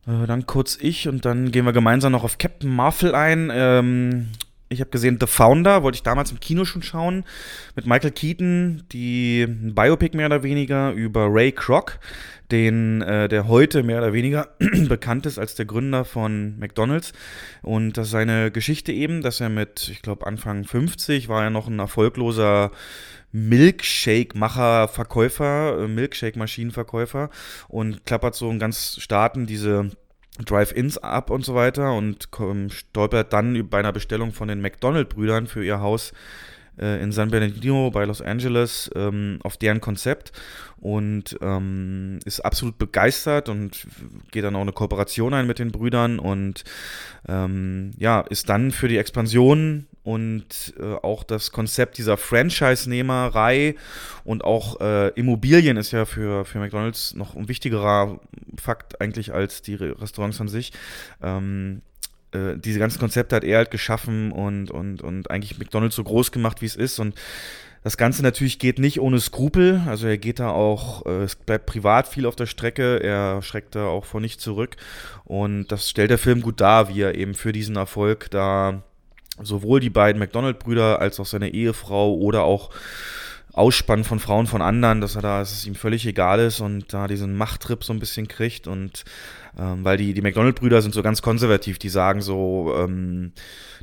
S2: Äh, dann kurz ich und dann gehen wir gemeinsam noch auf Captain Marvel ein. Ähm, ich habe gesehen The Founder, wollte ich damals im Kino schon schauen, mit Michael Keaton, die ein Biopic mehr oder weniger über Ray Kroc, den äh, der heute mehr oder weniger bekannt ist als der Gründer von McDonald's und das ist seine Geschichte eben, dass er mit, ich glaube Anfang 50 war er noch ein erfolgloser Milkshake-Macher, Verkäufer, äh, Milkshake-Maschinenverkäufer und klappert so in ganz Staaten diese Drive-Ins ab und so weiter und stolpert dann bei einer Bestellung von den McDonald-Brüdern für ihr Haus äh, in San Bernardino bei Los Angeles ähm, auf deren Konzept und ähm, ist absolut begeistert und geht dann auch eine Kooperation ein mit den Brüdern und ähm, ja, ist dann für die Expansion und äh, auch das Konzept dieser Franchise-Nehmerei und auch äh, Immobilien ist ja für, für McDonalds noch ein wichtigerer Fakt eigentlich als die Re- Restaurants an sich. Ähm, äh, diese ganzen Konzepte hat er halt geschaffen und, und, und eigentlich McDonalds so groß gemacht, wie es ist. Und das Ganze natürlich geht nicht ohne Skrupel. Also er geht da auch, äh, es bleibt privat viel auf der Strecke. Er schreckt da auch vor nichts zurück. Und das stellt der Film gut dar, wie er eben für diesen Erfolg da sowohl die beiden McDonald-Brüder als auch seine Ehefrau oder auch Ausspannen von Frauen von anderen, dass er da, dass es ihm völlig egal ist und da diesen Machttrip so ein bisschen kriegt. Und ähm, weil die, die McDonald-Brüder sind so ganz konservativ, die sagen so, ähm,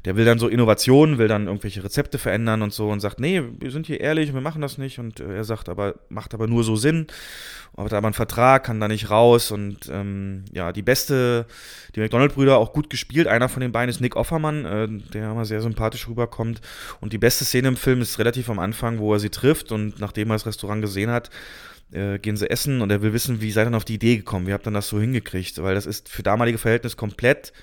S2: der will dann so Innovationen, will dann irgendwelche Rezepte verändern und so und sagt, nee, wir sind hier ehrlich, wir machen das nicht. Und äh, er sagt aber, macht aber nur so Sinn, hat aber einen Vertrag, kann da nicht raus. Und ähm, ja, die beste, die McDonald-Brüder auch gut gespielt, einer von den beiden ist Nick Offermann, äh, der immer sehr sympathisch rüberkommt. Und die beste Szene im Film ist relativ am Anfang, wo er sie trifft und nachdem er das Restaurant gesehen hat, äh, gehen sie essen und er will wissen, wie seid ihr auf die Idee gekommen, wie habt ihr das so hingekriegt, weil das ist für damalige Verhältnisse komplett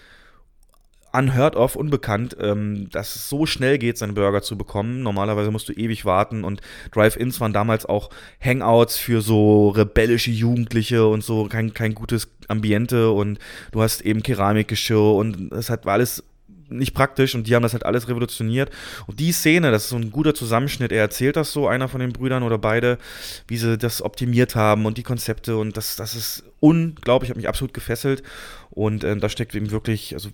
S2: unheard of, unbekannt, ähm, dass es so schnell geht, seinen Burger zu bekommen. Normalerweise musst du ewig warten und Drive-Ins waren damals auch Hangouts für so rebellische Jugendliche und so kein, kein gutes Ambiente und du hast eben Keramikgeschirr und das hat, war alles nicht praktisch und die haben das halt alles revolutioniert. Und die Szene, das ist so ein guter Zusammenschnitt. Er erzählt das so, einer von den Brüdern oder beide, wie sie das optimiert haben und die Konzepte und das, das ist unglaublich, hat mich absolut gefesselt. Und äh, da steckt eben wirklich, also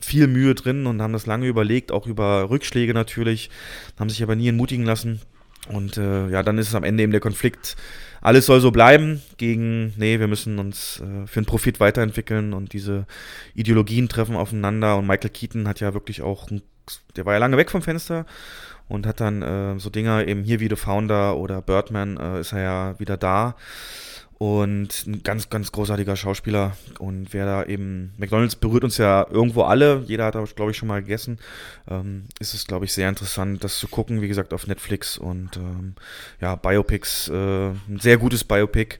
S2: viel Mühe drin und haben das lange überlegt, auch über Rückschläge natürlich, haben sich aber nie entmutigen lassen. Und äh, ja, dann ist es am Ende eben der Konflikt, alles soll so bleiben, gegen, nee, wir müssen uns äh, für den Profit weiterentwickeln und diese Ideologien treffen aufeinander. Und Michael Keaton hat ja wirklich auch, der war ja lange weg vom Fenster und hat dann äh, so Dinger eben hier wie The Founder oder Birdman äh, ist er ja wieder da. Und ein ganz, ganz großartiger Schauspieler. Und wer da eben, McDonalds berührt uns ja irgendwo alle. Jeder hat da, glaube ich, schon mal gegessen. Ähm, ist es, glaube ich, sehr interessant, das zu gucken. Wie gesagt, auf Netflix. Und ähm, ja, Biopics, äh, ein sehr gutes Biopic.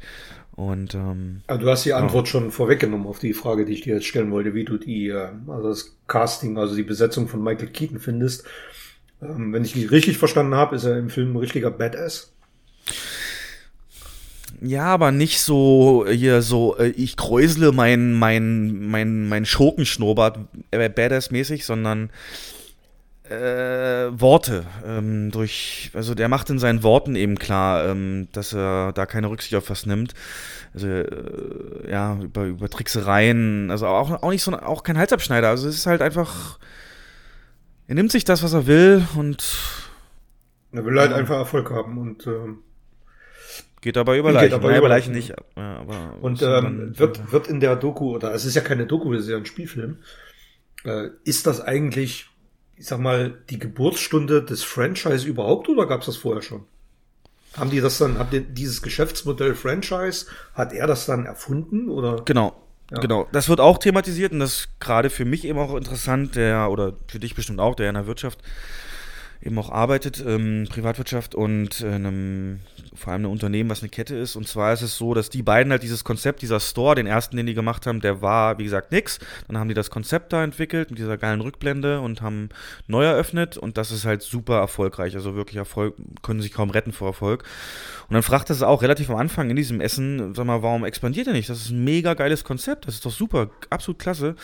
S2: Und ähm,
S3: Also du hast die Antwort schon vorweggenommen auf die Frage, die ich dir jetzt stellen wollte, wie du die, äh, also das Casting, also die Besetzung von Michael Keaton findest. Ähm, wenn ich die richtig verstanden habe, ist er im Film ein richtiger Badass.
S2: Ja, aber nicht so hier so, äh, ich kräusle mein, mein, mein, mein Schurkenschnurrbart äh, Badass-mäßig, sondern äh, Worte. Ähm, durch, also der macht in seinen Worten eben klar, ähm, dass er da keine Rücksicht auf was nimmt. Also äh, ja, über, über Tricksereien, also auch, auch nicht so auch kein Halsabschneider. Also es ist halt einfach. Er nimmt sich das, was er will und.
S3: Er will halt einfach Erfolg haben und ähm,
S2: Geht dabei über
S3: Geht
S2: Leichen.
S3: dabei
S2: Naja,
S3: über
S2: über Leichen nicht. Ja, aber
S3: Und ähm, wird, wird in der Doku, oder es ist ja keine Doku, es ist ja ein Spielfilm, äh, ist das eigentlich, ich sag mal, die Geburtsstunde des Franchise überhaupt oder gab es das vorher schon? Haben die das dann, hat die, dieses Geschäftsmodell Franchise, hat er das dann erfunden oder?
S2: Genau.
S3: Ja.
S2: Genau, das wird auch thematisiert und das ist gerade für mich eben auch interessant, der, oder für dich bestimmt auch, der in der Wirtschaft eben auch arbeitet, ähm, Privatwirtschaft und äh, einem, vor allem ein Unternehmen, was eine Kette ist. Und zwar ist es so, dass die beiden halt dieses Konzept, dieser Store, den ersten, den die gemacht haben, der war, wie gesagt, nix. Dann haben die das Konzept da entwickelt mit dieser geilen Rückblende und haben neu eröffnet und das ist halt super erfolgreich. Also wirklich Erfolg, können sich kaum retten vor Erfolg. Und dann fragt er sie auch relativ am Anfang in diesem Essen, sag mal, warum expandiert ihr nicht? Das ist ein mega geiles Konzept, das ist doch super, absolut klasse.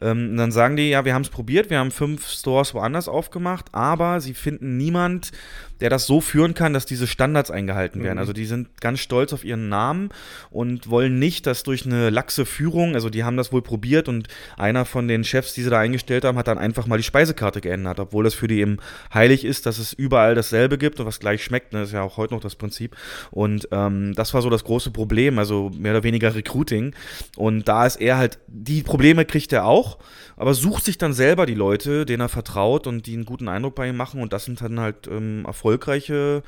S2: Ähm, und dann sagen die, ja, wir haben es probiert, wir haben fünf Stores woanders aufgemacht, aber sie finden niemand, der das so führen kann, dass diese Standards eingehalten werden.
S3: Mhm.
S2: Also die sind ganz stolz auf ihren Namen und wollen nicht, dass durch eine laxe Führung, also die haben das wohl probiert und einer von den Chefs, die sie da eingestellt haben, hat dann einfach mal die Speisekarte geändert, obwohl das für die eben heilig ist, dass es überall dasselbe gibt und was gleich schmeckt. Ne? Das ist ja auch heute noch das Prinzip. Und ähm, das war so das große Problem, also mehr oder weniger Recruiting. Und da ist er halt, die Probleme kriegt er auch, aber sucht sich dann selber die Leute, denen er vertraut und die einen guten Eindruck bei ihm machen. Und das sind dann halt ähm, erfolgreiche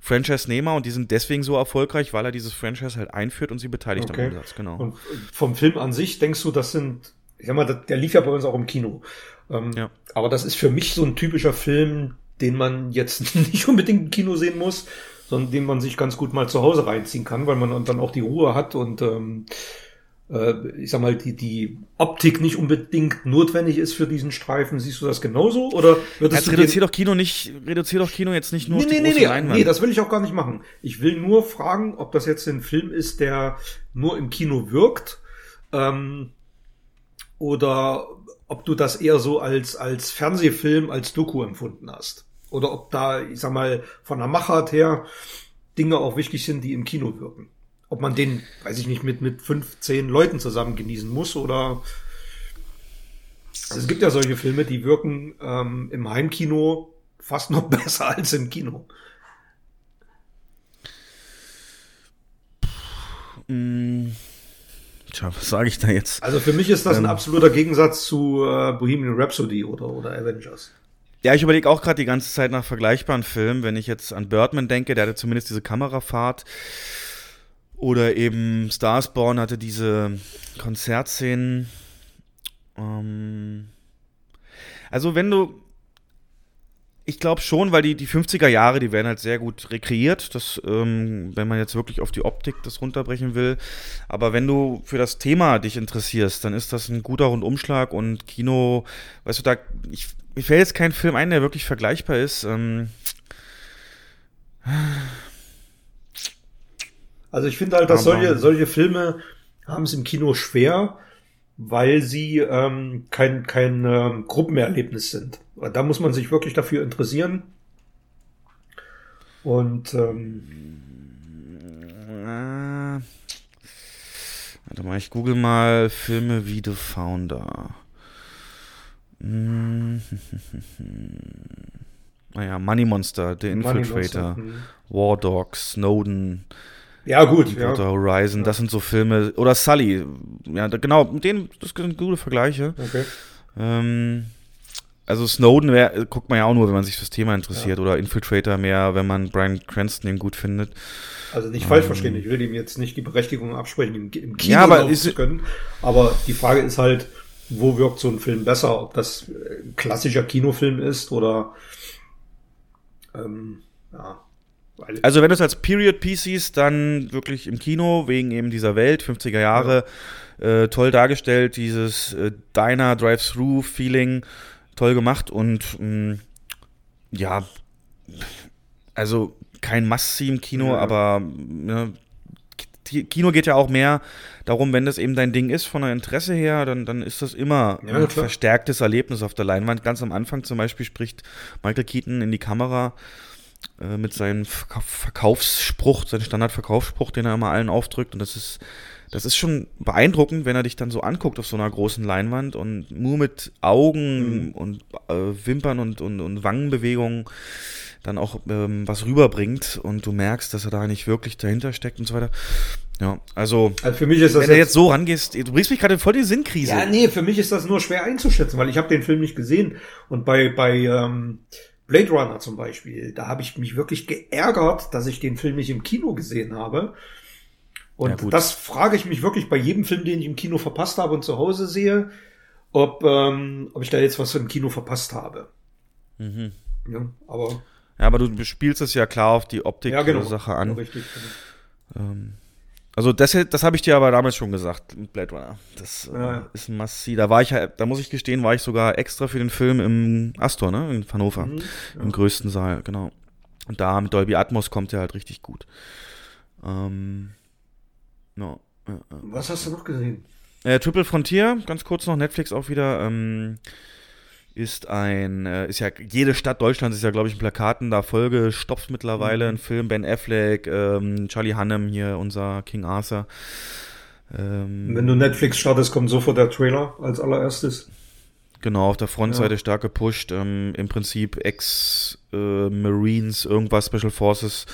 S2: Franchise-Nehmer und die sind deswegen so erfolgreich, weil er dieses Franchise halt einführt und sie beteiligt am
S3: Okay.
S2: Umsatz. Genau.
S3: Und vom Film an sich denkst du, das sind, ich sag mal, der lief ja bei uns auch im Kino. Ähm,
S2: Ja.
S3: Aber das ist für mich so ein typischer Film, den man jetzt nicht unbedingt im Kino sehen muss, sondern den man sich ganz gut mal zu Hause reinziehen kann, weil man dann auch die Ruhe hat und ähm, äh, ich sag mal, die, die Optik nicht unbedingt notwendig ist für diesen Streifen. Siehst du das genauso? Oder würdest
S2: Jetzt
S3: du
S2: reduziert doch Kino nicht, reduziert doch Kino jetzt nicht nur
S3: Nee,
S2: auf die
S3: nee, nee,
S2: Leinwand.
S3: nee, das will ich auch gar nicht machen. Ich will nur fragen, ob das jetzt ein Film ist, der nur im Kino wirkt, ähm, oder ob du das eher so als, als Fernsehfilm, als Doku empfunden hast. Oder ob da, ich sag mal, von der Machart her Dinge auch wichtig sind, die im Kino wirken. Ob man den, weiß ich nicht, mit, mit fünf, zehn Leuten zusammen genießen muss oder es gibt ja solche Filme, die wirken ähm, im Heimkino fast noch besser als im Kino.
S2: Mm, Tja, was sage ich da jetzt?
S3: Also für mich ist das ein
S2: Ähm.
S3: absoluter Gegensatz zu äh, Bohemian Rhapsody oder, oder Avengers.
S2: Ja, ich überlege auch gerade die ganze Zeit nach vergleichbaren Filmen. Wenn ich jetzt an Birdman denke, der hatte zumindest diese Kamerafahrt. Oder eben Starsborn hatte diese Konzertszenen. Ähm also wenn du. Ich glaube schon, weil die, die 50er Jahre, die werden halt sehr gut rekreiert, das, ähm, wenn man jetzt wirklich auf die Optik das runterbrechen will. Aber wenn du für das Thema dich interessierst, dann ist das ein guter Rundumschlag und Kino, weißt du, da, ich, mir fällt jetzt kein Film ein, der wirklich vergleichbar ist. Ähm,
S3: Also ich finde halt, dass
S2: Aber-
S3: solche, solche Filme haben es im Kino schwer, weil sie ähm, kein, kein ähm, Gruppenerlebnis sind. Da muss man sich wirklich dafür interessieren. Und ähm,
S2: äh, warte mal, ich google mal Filme wie The Founder. Mm, naja, Money Monster, The
S3: Money
S2: Infiltrator,
S3: Monster, mhm.
S2: War Dogs, Snowden,
S3: ja gut, ja.
S2: Deepwater Horizon, das sind so Filme. Oder Sully, ja, genau, mit denen, das sind gute Vergleiche.
S3: Okay.
S2: Ähm, also Snowden wär, guckt man ja auch nur, wenn man sich fürs Thema interessiert. Oder Infiltrator mehr, wenn man Brian Cranston den gut findet.
S3: Also nicht falsch
S2: Ähm.
S3: verstehen, ich will ihm jetzt nicht die Berechtigung absprechen, im, im Kino
S2: Ja, aber ist-
S3: zu können. Aber die Frage ist halt, wo wirkt so ein Film besser? Ob das äh, ein klassischer Kinofilm ist oder ähm, ja.
S2: Also wenn du es als Period Piece siehst, dann wirklich im Kino, wegen eben dieser Welt, 50er Jahre, äh, toll dargestellt, dieses äh, Diner Drive-Through-Feeling, toll gemacht und mh, ja, also kein Must-See im Kino,
S3: Ja.
S2: aber ne, Kino geht ja auch mehr darum, wenn das eben dein Ding ist, von der Interesse her, dann, dann ist das immer
S3: Ja,
S2: ein verstärktes Erlebnis auf der Leinwand. Ganz am Anfang zum Beispiel spricht Michael Keaton in die Kamera äh, mit seinem Verka Verkaufsspruch, seinem Standardverkaufsspruch, den er immer allen aufdrückt. Und das ist, das ist schon beeindruckend, wenn er dich dann so anguckt auf so einer großen Leinwand und nur mit Augen
S3: Mhm.
S2: und äh, Wimpern und, und, und Wangenbewegungen dann auch ähm, was rüberbringt und du merkst, dass er da nicht wirklich dahinter steckt und so weiter. Ja, also,
S3: Also für mich ist das
S2: wenn du jetzt so rangehst, du bringst mich gerade voll die Sinnkrise.
S3: Ja, nee, für mich ist das nur schwer einzuschätzen, weil ich habe den Film nicht gesehen. Und bei, bei ähm, Blade Runner zum Beispiel, da habe ich mich wirklich geärgert, dass ich den Film nicht im Kino gesehen habe. Und
S2: Ja,
S3: das frage ich mich wirklich bei jedem Film, den ich im Kino verpasst habe und zu Hause sehe, ob, ähm, ob ich da jetzt was im Kino verpasst habe.
S2: Mhm.
S3: Ja, aber
S2: Ja, aber du spielst es ja klar auf die Optik
S3: ja, genau.
S2: Sache an.
S3: Ja, richtig.
S2: Ähm, also das, das habe ich dir aber damals schon gesagt, mit Blade Runner. Das äh,
S3: Ja, ja.
S2: ist ein Massi. Da war ich ja, da muss ich gestehen, war ich sogar extra für den Film im Astor, ne? In Hannover.
S3: Mhm,
S2: Im größten Saal, genau. Und da mit Dolby Atmos kommt er halt richtig gut. Ähm, no.
S3: Was hast du noch gesehen?
S2: Äh, Triple Frontier, ganz kurz noch, Netflix auch wieder, ähm, ist ein, äh, ist ja, jede Stadt Deutschlands ist ja, glaube ich, in Plakaten da vollgestopft mittlerweile, ein Film, Ben Affleck, ähm, Charlie Hunnam hier, unser King Arthur. Ähm,
S3: Wenn du Netflix startest, kommt sofort der Trailer als allererstes.
S2: Genau, auf der Frontseite
S3: Ja.
S2: stark gepusht. Ähm, Im Prinzip Ex-Marines, irgendwas, Special Forces, äh,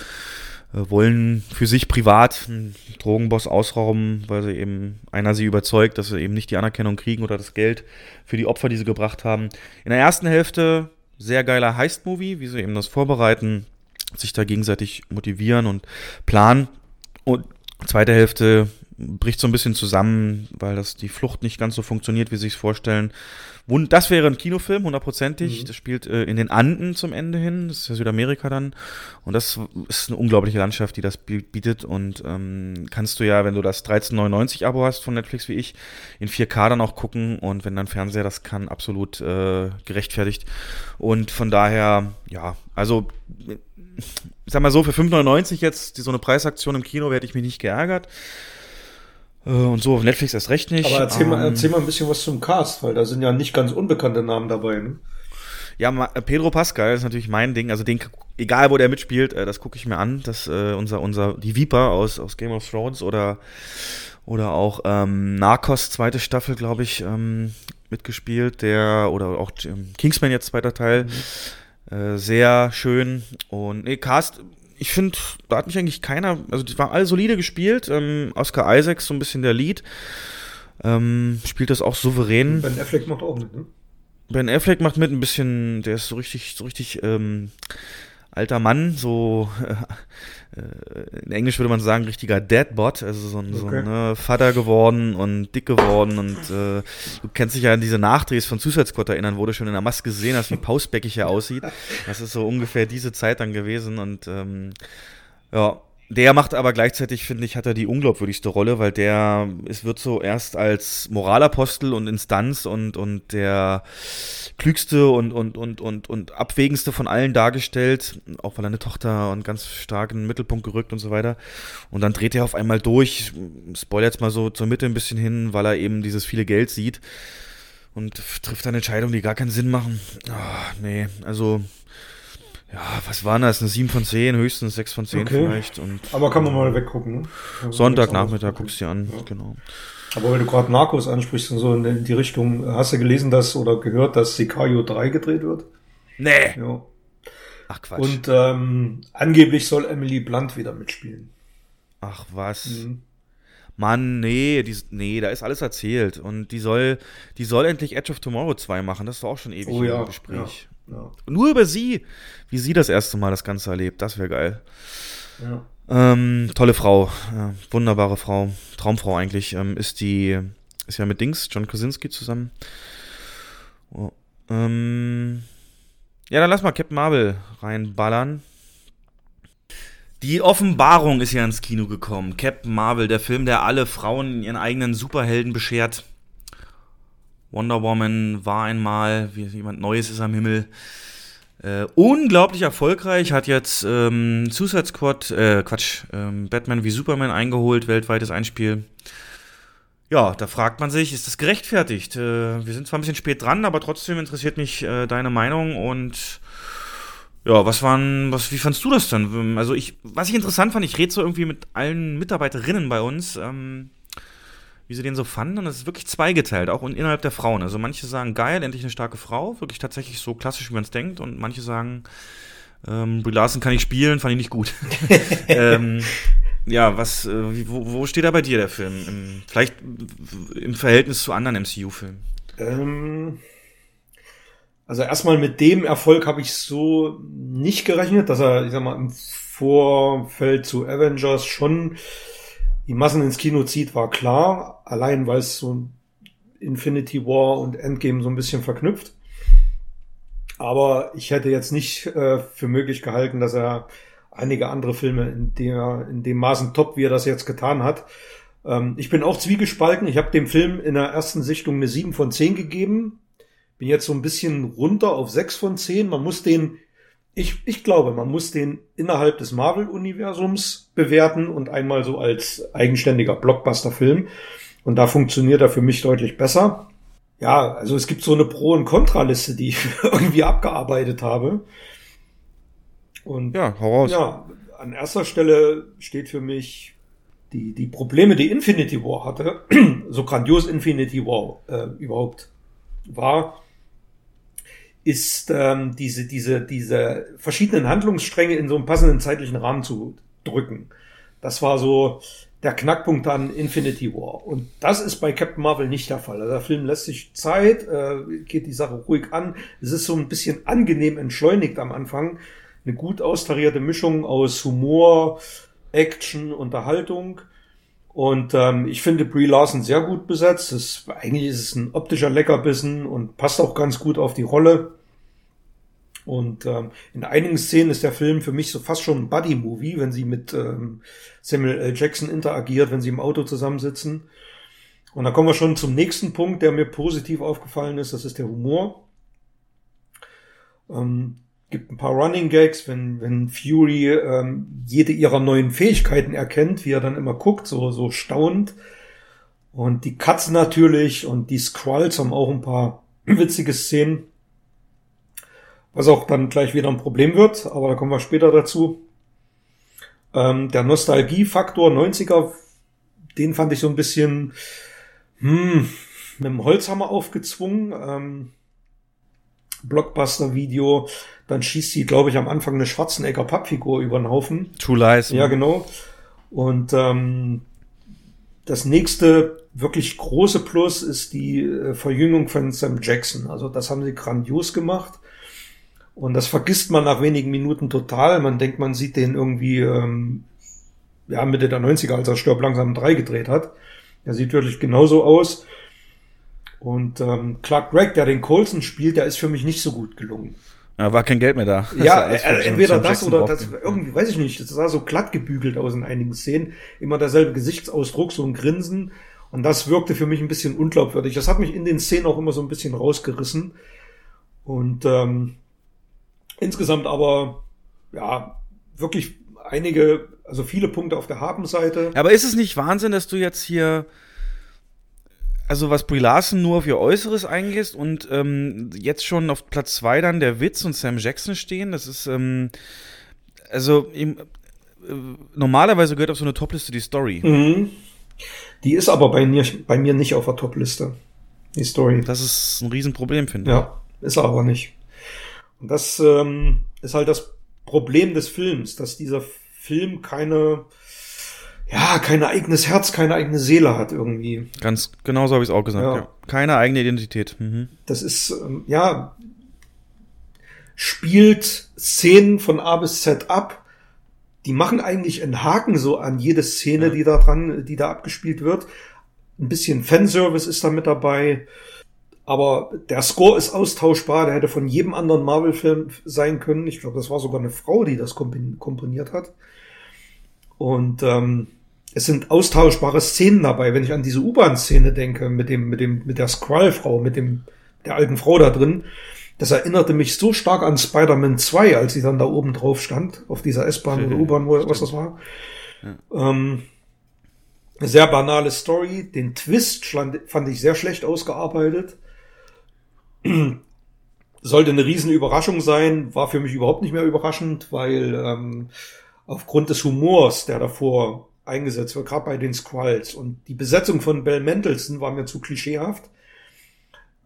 S2: wollen für sich privat einen Drogenboss ausrauben, weil sie eben einer sie überzeugt, dass sie eben nicht die Anerkennung kriegen oder das Geld für die Opfer, die sie gebracht haben. In der ersten Hälfte sehr geiler Heist-Movie, wie sie eben das vorbereiten, sich da gegenseitig motivieren und planen. Und zweite Hälfte bricht so ein bisschen zusammen, weil das die Flucht nicht ganz so funktioniert, wie sie sich vorstellen. Das wäre ein Kinofilm, hundertprozentig. Das spielt äh, in den Anden zum Ende hin. Das ist ja Südamerika dann. Und das ist eine unglaubliche Landschaft, die das bi- bietet. Und ähm, kannst du ja, wenn du das 13,99 Abo hast von Netflix wie ich, in 4K dann auch gucken. Und wenn dein Fernseher das kann, absolut äh, gerechtfertigt. Und von daher, ja, also ich sag mal so, für 5,99 jetzt die, so eine Preisaktion im Kino, hätte ich mich nicht geärgert. Äh, Und so auf Netflix erst recht nicht.
S3: Aber erzähl, mal,
S2: Ähm,
S3: erzähl mal ein bisschen was zum Cast, weil da sind ja nicht ganz unbekannte Namen dabei. Ne?
S2: Ja, äh, Pedro Pascal ist natürlich mein Ding. Also den, egal wo der mitspielt, äh, das gucke ich mir an. Das äh, unser unser die Viper aus aus Game of Thrones oder oder auch ähm, Narcos zweite Staffel, glaube ich, ähm, mitgespielt. Der oder auch Kingsman jetzt zweiter Teil. Äh, sehr schön und nee, Cast. Ich finde, da hat mich eigentlich keiner, also die waren alle solide gespielt. Ähm, Oscar Isaacs so ein bisschen der Lead. Ähm, spielt das auch souverän.
S3: Ben Affleck macht auch mit, ne?
S2: Ben Affleck macht mit ein bisschen, der ist so richtig, so richtig ähm, alter Mann, so äh, in Englisch würde man sagen, richtiger Deadbot, also so ein, so
S3: Okay.
S2: ein ne, Vater geworden und dick geworden und äh, du kennst dich ja an diese Nachdrehs von Suicide Squad erinnern, wo du schon in der Maske gesehen hast, wie pausbäckig er aussieht. Das ist so ungefähr diese Zeit dann gewesen und ähm, ja, der macht aber gleichzeitig, finde ich, hat er die unglaubwürdigste Rolle, weil der, es wird so erst als Moralapostel und Instanz und, und der klügste und, und, und, und, und abwägendste von allen dargestellt, auch weil er eine Tochter und ganz stark in den Mittelpunkt gerückt und so weiter. Und dann dreht er auf einmal durch, ich spoil jetzt mal so zur Mitte ein bisschen hin, weil er eben dieses viele Geld sieht und trifft dann Entscheidungen, die gar keinen Sinn machen. Ah, nee, also ja, was war das? Eine 7 von 10, höchstens 6 von 10
S3: Okay.
S2: vielleicht. Und
S3: Aber kann man mal weggucken, ne? Also
S2: Sonntagnachmittag guckst du dir an,
S3: Ja.
S2: genau.
S3: Aber wenn du gerade Narcos ansprichst und so in die Richtung, hast du gelesen, dass oder gehört, dass Sicario 3 gedreht wird?
S2: Nee!
S3: Ja.
S2: Ach Quatsch.
S3: Und ähm, angeblich soll Emily Blunt wieder mitspielen.
S2: Ach was.
S3: Mhm.
S2: Mann, nee, die, nee, da ist alles erzählt. Und die soll, die soll endlich Edge of Tomorrow 2 machen. Das war auch schon ewig
S3: Oh ja,
S2: im Gespräch.
S3: Ja.
S2: Nur über sie, wie sie das erste Mal das Ganze erlebt. Das wäre geil.
S3: Ja.
S2: Ähm, tolle Frau, ja, wunderbare Frau, Traumfrau eigentlich, ähm, ist die, ist ja mit Dings, John Krasinski zusammen. Oh, ähm, ja, dann lass mal Captain Marvel reinballern. Die Offenbarung ist ja ins Kino gekommen. Captain Marvel, der Film, der alle Frauen ihren eigenen Superhelden beschert. Wonder Woman war einmal, wie jemand Neues ist am Himmel. Äh, unglaublich erfolgreich, hat jetzt ähm, Suicide Squad, äh, Quatsch, ähm, Batman wie Superman eingeholt, weltweites Einspiel. Ja, da fragt man sich, ist das gerechtfertigt? Äh, wir sind zwar ein bisschen spät dran, aber trotzdem interessiert mich äh, deine Meinung und ja, was waren, was, wie fandst du das dann? Also ich, was ich interessant fand, ich rede so irgendwie mit allen Mitarbeiterinnen bei uns, ähm, wie sie den so fanden und es ist wirklich zweigeteilt, auch innerhalb der Frauen. Also manche sagen, geil, endlich eine starke Frau, wirklich tatsächlich so klassisch, wie man es denkt und manche sagen, ähm, Brie Larson kann ich spielen, fand ich nicht gut. ähm, ja, was, äh, wo, wo steht da bei dir der Film? Im, vielleicht im Verhältnis zu anderen MCU-Filmen?
S3: Ähm, also erstmal mit dem Erfolg habe ich so nicht gerechnet, dass er, ich sag mal, im Vorfeld zu Avengers schon die Massen ins Kino zieht, war klar. Allein weil es so Infinity War und Endgame so ein bisschen verknüpft. Aber ich hätte jetzt nicht äh, für möglich gehalten, dass er einige andere Filme in, der, in dem Maßen top, wie er das jetzt getan hat. Ähm, ich bin auch zwiegespalten. Ich habe dem Film in der ersten Sichtung eine 7 von 10 gegeben. Bin jetzt so ein bisschen runter auf 6 von 10. Man muss den, ich, ich glaube, man muss den innerhalb des Marvel-Universums bewerten und einmal so als eigenständiger Blockbuster-Film. Und da funktioniert er für mich deutlich besser. Ja, also es gibt so eine Pro- und Kontraliste, die ich irgendwie abgearbeitet habe. Und
S2: ja, hau raus.
S3: ja, an erster Stelle steht für mich die, die Probleme, die Infinity War hatte, so grandios Infinity War äh, überhaupt war, ist ähm, diese, diese, diese verschiedenen Handlungsstränge in so einem passenden zeitlichen Rahmen zu drücken. Das war so der Knackpunkt an Infinity War. Und das ist bei Captain Marvel nicht der Fall. Also der Film lässt sich Zeit, äh, geht die Sache ruhig an. Es ist so ein bisschen angenehm entschleunigt am Anfang eine gut austarierte Mischung aus Humor, Action, Unterhaltung. Und ähm, ich finde Brie Larson sehr gut besetzt. Das, eigentlich ist es ein optischer Leckerbissen und passt auch ganz gut auf die Rolle. Und ähm, in einigen Szenen ist der Film für mich so fast schon ein Buddy-Movie, wenn sie mit ähm, Samuel L. Jackson interagiert, wenn sie im Auto zusammensitzen. Und da kommen wir schon zum nächsten Punkt, der mir positiv aufgefallen ist. Das ist der Humor. Ähm, gibt ein paar Running Gags, wenn, wenn Fury ähm, jede ihrer neuen Fähigkeiten erkennt, wie er dann immer guckt, so, so staunend. Und die Katzen natürlich und die Skrulls haben auch ein paar witzige Szenen. Was auch dann gleich wieder ein Problem wird, aber da kommen wir später dazu. Ähm, der Nostalgiefaktor 90er, den fand ich so ein bisschen hm, mit dem Holzhammer aufgezwungen. Ähm, Blockbuster-Video. Dann schießt sie, glaube ich, am Anfang eine Schwarzenegger Pappfigur über den Haufen.
S2: True Lies.
S3: Ja, genau. Und ähm, das nächste wirklich große Plus ist die äh, Verjüngung von Sam Jackson. Also das haben sie grandios gemacht. Und das vergisst man nach wenigen Minuten total. Man denkt, man sieht den irgendwie ähm, ja, Mitte der 90er, als er Stirb langsam 3 gedreht hat. Er sieht wirklich genauso aus. Und ähm, Clark Gregg, der den Colson spielt, der ist für mich nicht so gut gelungen.
S2: Ja, war kein Geld mehr da.
S3: Ja, also entweder das oder das, irgendwie, weiß ich nicht, das sah so glatt gebügelt aus in einigen Szenen. Immer derselbe Gesichtsausdruck, so ein Grinsen. Und das wirkte für mich ein bisschen unglaubwürdig. Das hat mich in den Szenen auch immer so ein bisschen rausgerissen. Und ähm, insgesamt aber, ja, wirklich einige, also viele Punkte auf der Habenseite.
S2: Aber ist es nicht Wahnsinn, dass du jetzt hier also was Brie Larson nur auf ihr Äußeres eingehst und ähm, jetzt schon auf Platz zwei dann der Witz und Sam Jackson stehen, das ist, ähm, also im, äh, normalerweise gehört auf so eine Topliste die Story.
S3: Mhm. Die ist aber bei mir, bei mir nicht auf der Topliste, die Story.
S2: Das ist ein Riesenproblem, finde ich.
S3: Ja, ist er aber nicht. Und das ähm, ist halt das Problem des Films, dass dieser Film keine ja, kein eigenes Herz, keine eigene Seele hat irgendwie.
S2: Ganz genau so habe ich es auch gesagt, ja. ja. Keine eigene Identität. Mhm.
S3: Das ist, ähm, ja, spielt Szenen von A bis Z ab. Die machen eigentlich einen Haken so an jede Szene, ja. die da dran, die da abgespielt wird. Ein bisschen Fanservice ist da mit dabei. Aber der Score ist austauschbar. Der hätte von jedem anderen Marvel-Film sein können. Ich glaube, das war sogar eine Frau, die das komponiert hat. Und ähm, es sind austauschbare Szenen dabei, wenn ich an diese U-Bahn-Szene denke, mit dem, mit dem, mit der Skrull-Frau, mit dem, der alten Frau da drin. Das erinnerte mich so stark an Spider-Man 2, als sie dann da oben drauf stand, auf dieser S-Bahn oder U-Bahn, wo- was das war. Ähm, sehr banale Story. Den Twist fand, fand ich sehr schlecht ausgearbeitet. Sollte eine riesen Überraschung sein, war für mich überhaupt nicht mehr überraschend, weil ähm, aufgrund des Humors, der davor eingesetzt wird, gerade bei den Squalls und die Besetzung von Bell Mendelssohn war mir zu klischeehaft,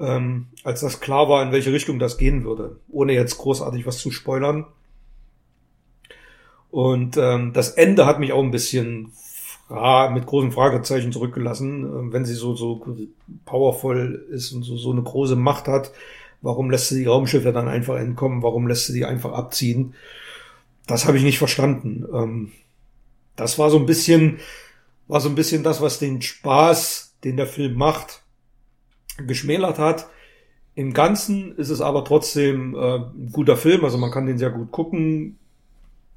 S3: ähm, als das klar war, in welche Richtung das gehen würde, ohne jetzt großartig was zu spoilern. Und ähm, das Ende hat mich auch ein bisschen mit großen Fragezeichen zurückgelassen, ähm, wenn sie so so powervoll ist und so so eine große Macht hat. Warum lässt sie die Raumschiffe dann einfach entkommen? Warum lässt sie die einfach abziehen? Das habe ich nicht verstanden. Ähm, das war so ein bisschen, war so ein bisschen das, was den Spaß, den der Film macht, geschmälert hat. Im Ganzen ist es aber trotzdem äh, ein guter Film, also man kann den sehr gut gucken,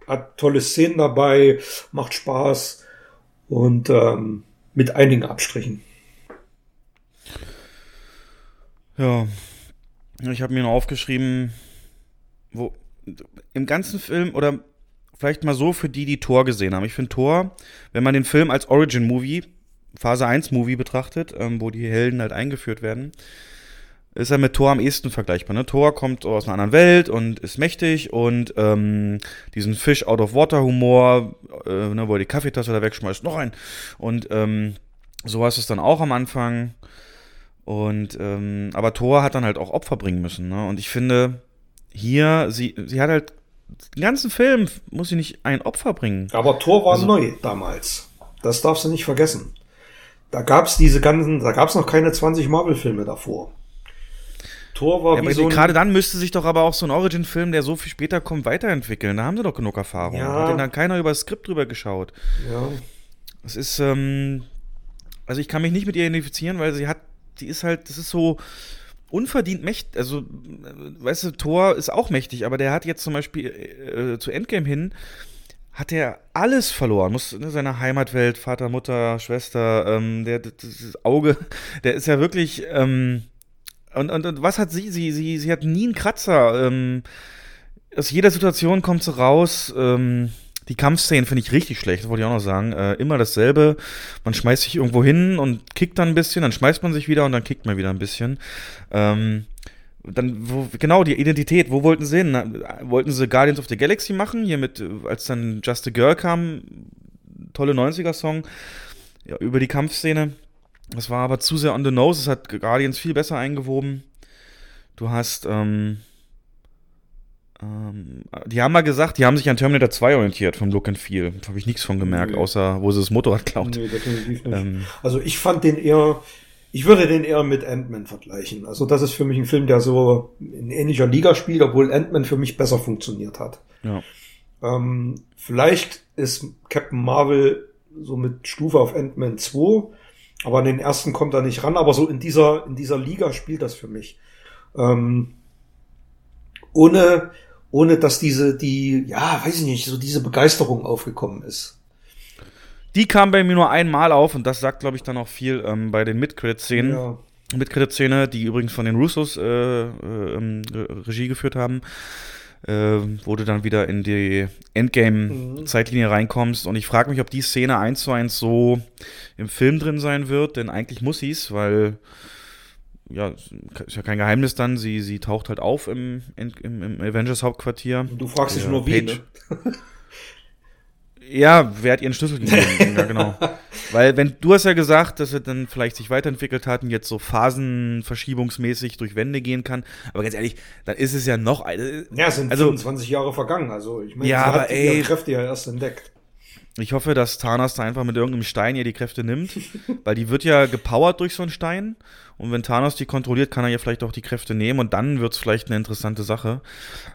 S3: hat tolle Szenen dabei, macht Spaß und ähm, mit einigen Abstrichen.
S2: Ja. Ich habe mir noch aufgeschrieben, wo im ganzen Film oder vielleicht mal so für die, die Thor gesehen haben. Ich finde Thor, wenn man den Film als Origin-Movie, Phase 1-Movie betrachtet, ähm, wo die Helden halt eingeführt werden, ist er mit Thor am ehesten vergleichbar. Ne? Thor kommt aus einer anderen Welt und ist mächtig und ähm, diesen Fish out of Water Humor, äh, ne, wo er die Kaffeetasse da wegschmeißt, noch ein. Und ähm, so ist es dann auch am Anfang. Und ähm, aber Thor hat dann halt auch Opfer bringen müssen. Ne? Und ich finde, hier, sie, sie hat halt den ganzen Film muss sie nicht ein Opfer bringen.
S3: Aber Thor war
S2: Also-
S3: neu damals. Das darfst du nicht vergessen. Da gab's diese ganzen, da gab's noch keine 20 Marvel-Filme davor. Thor war
S2: Ja,
S3: wie so
S2: gerade dann müsste sich doch aber auch so ein Origin-Film, der so viel später kommt, weiterentwickeln. Da haben sie doch genug Erfahrung.
S3: Ja.
S2: Hat denn dann keiner über das Skript drüber geschaut?
S3: Ja.
S2: Es ist, ähm, also ich kann mich nicht mit ihr identifizieren, weil sie hat, die ist halt, das ist so unverdient mächtig. Also, äh, weißt du, Thor ist auch mächtig, aber der hat jetzt zum Beispiel äh, zu Endgame hin, hat er alles verloren. Muss ne, seine Heimatwelt, Vater, Mutter, Schwester, ähm, der, das Auge, der ist ja wirklich, ähm, und, und, und was hat sie? Sie, sie, sie hat nie einen Kratzer. Ähm, aus jeder Situation kommt sie raus. Ähm, die Kampfszenen finde ich richtig schlecht, wollte ich auch noch sagen. Äh, immer dasselbe. Man schmeißt sich irgendwo hin und kickt dann ein bisschen, dann schmeißt man sich wieder und dann kickt man wieder ein bisschen. Ähm, dann, wo, genau, die Identität, wo wollten sie hin? Wollten sie Guardians of the Galaxy machen? Hier mit, äh, als dann Just a Girl kam, tolle 90er-Song, ja, über die Kampfszene. Das war aber zu sehr on the nose, es hat Guardians viel besser eingewoben. Du hast, ähm, ähm, die haben mal gesagt, die haben sich an Terminator 2 orientiert vom Look and Feel. Da habe ich nichts von gemerkt,
S3: Nee.
S2: außer wo sie das Motorrad klaut.
S3: Nee, definitiv nicht.
S2: Ähm,
S3: Also ich fand den eher, ich würde den eher mit Ant-Man vergleichen. Also das ist für mich ein Film, der so in ähnlicher Liga spielt, obwohl Ant-Man für mich besser funktioniert hat.
S2: ja.
S3: Ähm, vielleicht ist Captain Marvel so mit Stufe auf Ant-Man 2, aber an den ersten kommt er nicht ran, aber so in dieser, in dieser Liga spielt das für mich. Ähm, ohne, ohne dass diese, die, ja, weiß ich nicht, so diese Begeisterung aufgekommen ist.
S2: Die kam bei mir nur einmal auf und das sagt, glaube ich, dann auch viel ähm, bei den Mid-Credit-Szenen.
S3: Ja.
S2: Mid-Credit-Szene, die übrigens von den Russos äh, äh, ähm, Re- Regie geführt haben, äh, wo du dann wieder in die Endgame-Zeitlinie reinkommst. Und ich frage mich, ob die Szene eins zu eins so im Film drin sein wird, denn eigentlich muss sie es, weil ja, ist ja kein Geheimnis dann, sie, sie taucht halt auf im, im, im Avengers-Hauptquartier.
S3: Und du fragst dich nur wie, ne?
S2: Ja, wer hat ihren Schlüssel gegeben? ja, genau. Weil, wenn du hast ja gesagt, dass er dann vielleicht sich weiterentwickelt hat und jetzt so phasenverschiebungsmäßig durch Wände gehen kann. Aber ganz ehrlich, dann ist es ja noch. ein-
S3: Ja, es sind
S2: Also-
S3: 25 Jahre vergangen. Also ich meine,
S2: Ja,
S3: sie
S2: aber
S3: hat
S2: ey-
S3: ihre Kräfte ja erst entdeckt.
S2: Ich hoffe, dass Thanos da einfach mit irgendeinem Stein ihr die Kräfte nimmt. weil die wird ja gepowert durch so einen Stein. Und wenn Thanos die kontrolliert, kann er ja vielleicht auch die Kräfte nehmen. Und dann wird es vielleicht eine interessante Sache.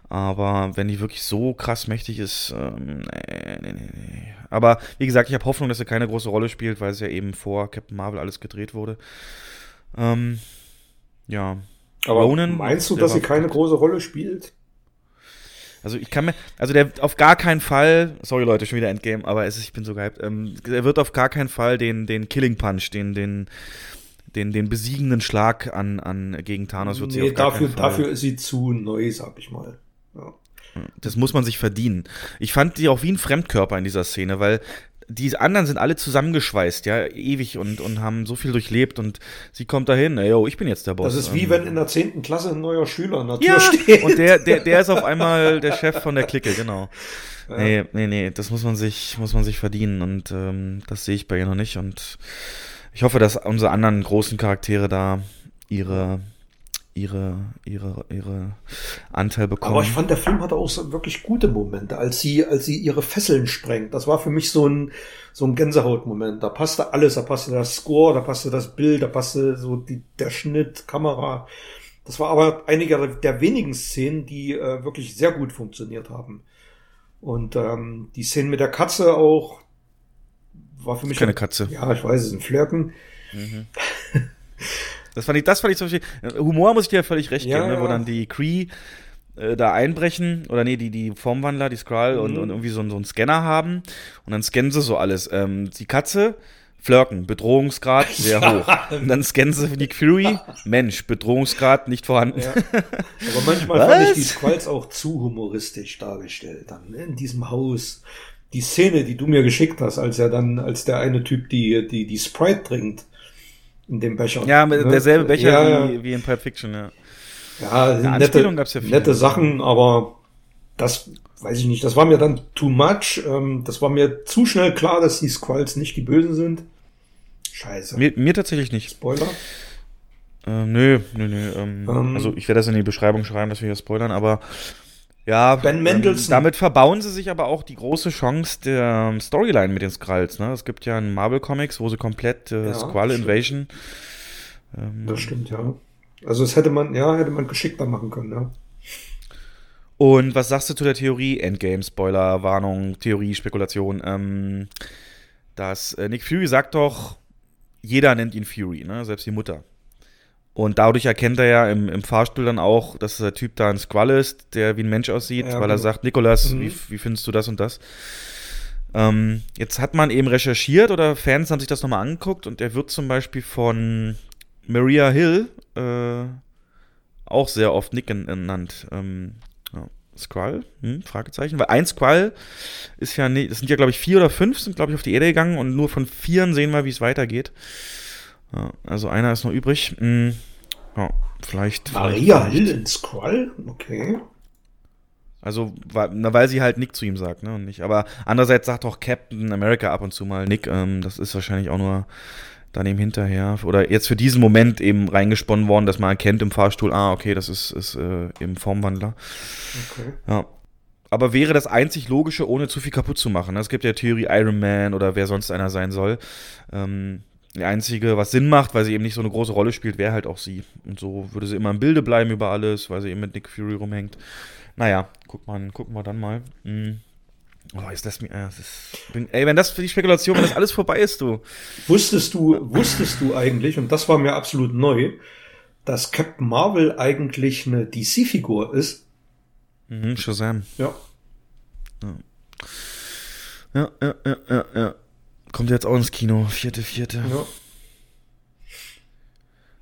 S2: Aber wenn die wirklich so krass mächtig ist, ähm, nee, nee, nee, nee. Aber wie gesagt, ich habe Hoffnung, dass er keine große Rolle spielt, weil es ja eben vor Captain Marvel alles gedreht wurde. Ähm, ja.
S3: Aber
S2: Ronan,
S3: meinst du, dass sie keine große Rolle spielt?
S2: Also ich kann mir, also der auf gar keinen Fall, sorry Leute, schon wieder Endgame, aber es ist, ich bin so gehypt, ähm, er wird auf gar keinen Fall den, den Killing Punch, den, den, den, den besiegenden Schlag an, an gegen Thanos wird sie
S3: Nee,
S2: auf gar
S3: dafür, dafür ist sie zu neu, sag ich mal. Ja.
S2: Das muss man sich verdienen. Ich fand die auch wie ein Fremdkörper in dieser Szene, weil die anderen sind alle zusammengeschweißt, ja, ewig und, und haben so viel durchlebt und sie kommt dahin, ey, yo, ich bin jetzt der Boss.
S3: Das ist wie
S2: Ähm,
S3: wenn in der 10. Klasse ein neuer Schüler an der Tür
S2: ja,
S3: steht.
S2: und der, der, der ist auf einmal der Chef von der Clique, genau. Nee, nee, nee, das muss man sich, muss man sich verdienen und ähm, das sehe ich bei ihr noch nicht und ich hoffe, dass unsere anderen großen Charaktere da ihre, ihre, ihre, ihre Anteil bekommen.
S3: Aber ich fand, der Film hatte auch so wirklich gute Momente, als sie, als sie ihre Fesseln sprengt. Das war für mich so ein, so ein Gänsehautmoment. Da passte alles, da passte das Score, da passte das Bild, da passte so die, der Schnitt, Kamera. Das war aber einige der- der wenigen Szenen, die äh, wirklich sehr gut funktioniert haben. Und ähm, die Szene mit der Katze auch war für mich
S2: Keine Katze.
S3: Ja, ich weiß, es ist ein Flirken.
S2: Das fand ich, das fand ich zum Beispiel, Humor muss ich dir ja völlig recht
S3: Ja,
S2: geben, ne, wo dann die Cree äh, da einbrechen, oder nee, die, die Formwandler, die Skrull und,
S3: Mhm.
S2: und irgendwie so, einen- so einen Scanner haben und dann scannen sie so alles. Ähm, die Katze, Flirken, Bedrohungsgrad sehr
S3: Ja.
S2: hoch. Und dann scannen sie Nick Fury, Mensch, Bedrohungsgrad nicht vorhanden.
S3: Ja. Aber manchmal fand ich
S2: Was?
S3: die Squalls auch zu humoristisch dargestellt dann ne? in diesem Haus. Die Szene, die du mir geschickt hast, als er dann, als der eine Typ die, die, die Sprite trinkt in dem Becher.
S2: Ja, mit
S3: ne?
S2: derselbe Becher
S3: ja,
S2: wie, wie in Pulp Fiction, ja.
S3: Ja,
S2: Eine
S3: nette,
S2: ja
S3: nette Sachen, aber das weiß ich nicht. Das war mir dann too much. Ähm, das war mir zu schnell klar, dass die Squalls nicht die Bösen sind. Scheiße.
S2: Mir, mir tatsächlich nicht.
S3: Spoiler.
S2: Ähm, nö, nö, nö. Ähm,
S3: Ähm.
S2: also ich werde das in die Beschreibung schreiben, dass wir hier spoilern, aber ja,
S3: Ben.
S2: Ähm, damit verbauen sie sich aber auch die große Chance der ähm, Storyline mit den Skrulls. Ne? Es gibt ja in Marvel Comics, wo sie komplett äh,
S3: Ja,
S2: Skrull
S3: stimmt.
S2: Invasion. Ähm,
S3: Das stimmt, ja. Also es hätte man, ja, hätte man geschickter machen können, ja.
S2: Und was sagst du zu der Theorie? Endgame, Spoiler, Warnung, Theorie, Spekulation. Ähm, dass äh, Nick Fury sagt doch, jeder nennt ihn Fury, ne? selbst die Mutter. Und dadurch erkennt er ja im, im Fahrstuhl dann auch, dass der Typ da ein Squall ist, der wie ein Mensch aussieht,
S3: Ja,
S2: weil er sagt, Nikolas,
S3: Mhm.
S2: wie, wie findest du das und das? Ähm, jetzt hat man eben recherchiert oder Fans haben sich das nochmal angeguckt und er wird zum Beispiel von Maria Hill äh, auch sehr oft Nick gen- genannt. Ähm, ja. Skrull? Hm, Fragezeichen. Weil ein Skrull ist ja nicht, es sind ja glaube ich vier oder fünf, sind glaube ich auf die Erde gegangen und nur von vieren sehen wir, wie es weitergeht. Ja, also einer ist noch übrig. Hm, ja, vielleicht.
S3: Maria
S2: vielleicht,
S3: Hill in Skrull? Okay.
S2: Also, weil, na, weil sie halt Nick zu ihm sagt, ne? Und nicht. Aber andererseits sagt auch Captain America ab und zu mal Nick. Ähm, das ist wahrscheinlich auch nur dann eben hinterher. Oder jetzt für diesen Moment eben reingesponnen worden, dass man erkennt im Fahrstuhl, ah, okay, das ist, ist äh, eben Formwandler.
S3: Okay.
S2: Ja. Aber wäre das einzig Logische, ohne zu viel kaputt zu machen. ne? Es gibt ja Theorie Iron Man oder wer sonst einer sein soll. Ähm, die einzige, was Sinn macht, weil sie eben nicht so eine große Rolle spielt, wäre halt auch sie. Und so würde sie immer im Bilde bleiben über alles, weil sie eben mit Nick Fury rumhängt. Naja, guck mal, gucken wir dann mal. Hm. Oh, ist das mir. Äh, das ist, bin, ey, wenn das für die Spekulation, wenn das alles vorbei ist, du.
S3: Wusstest du, wusstest du eigentlich, und das war mir absolut neu, dass Captain Marvel eigentlich eine DC-Figur ist?
S2: Mhm, Shazam.
S3: Ja.
S2: Ja, ja, ja, ja, ja. Kommt jetzt auch ins Kino. Vierte, vierte.
S3: Ja.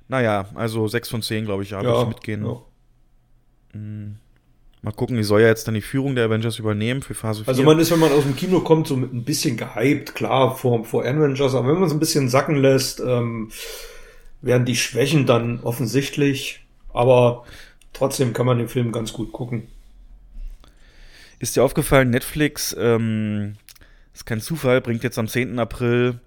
S2: Naja, also 6 von 10, glaube ich, ja,
S3: Ja,
S2: ich mitgehen.
S3: ja.
S2: Mm. Mal gucken, die soll ja jetzt dann die Führung der Avengers übernehmen für Phase 4.
S3: Also man ist, wenn man aus dem Kino kommt, so mit ein bisschen gehypt, klar, vor, vor Avengers, aber wenn man es ein bisschen sacken lässt, ähm, werden die Schwächen dann offensichtlich, aber trotzdem kann man den Film ganz gut gucken.
S2: Ist dir aufgefallen, Netflix, ähm, ist kein Zufall, bringt jetzt am 10. April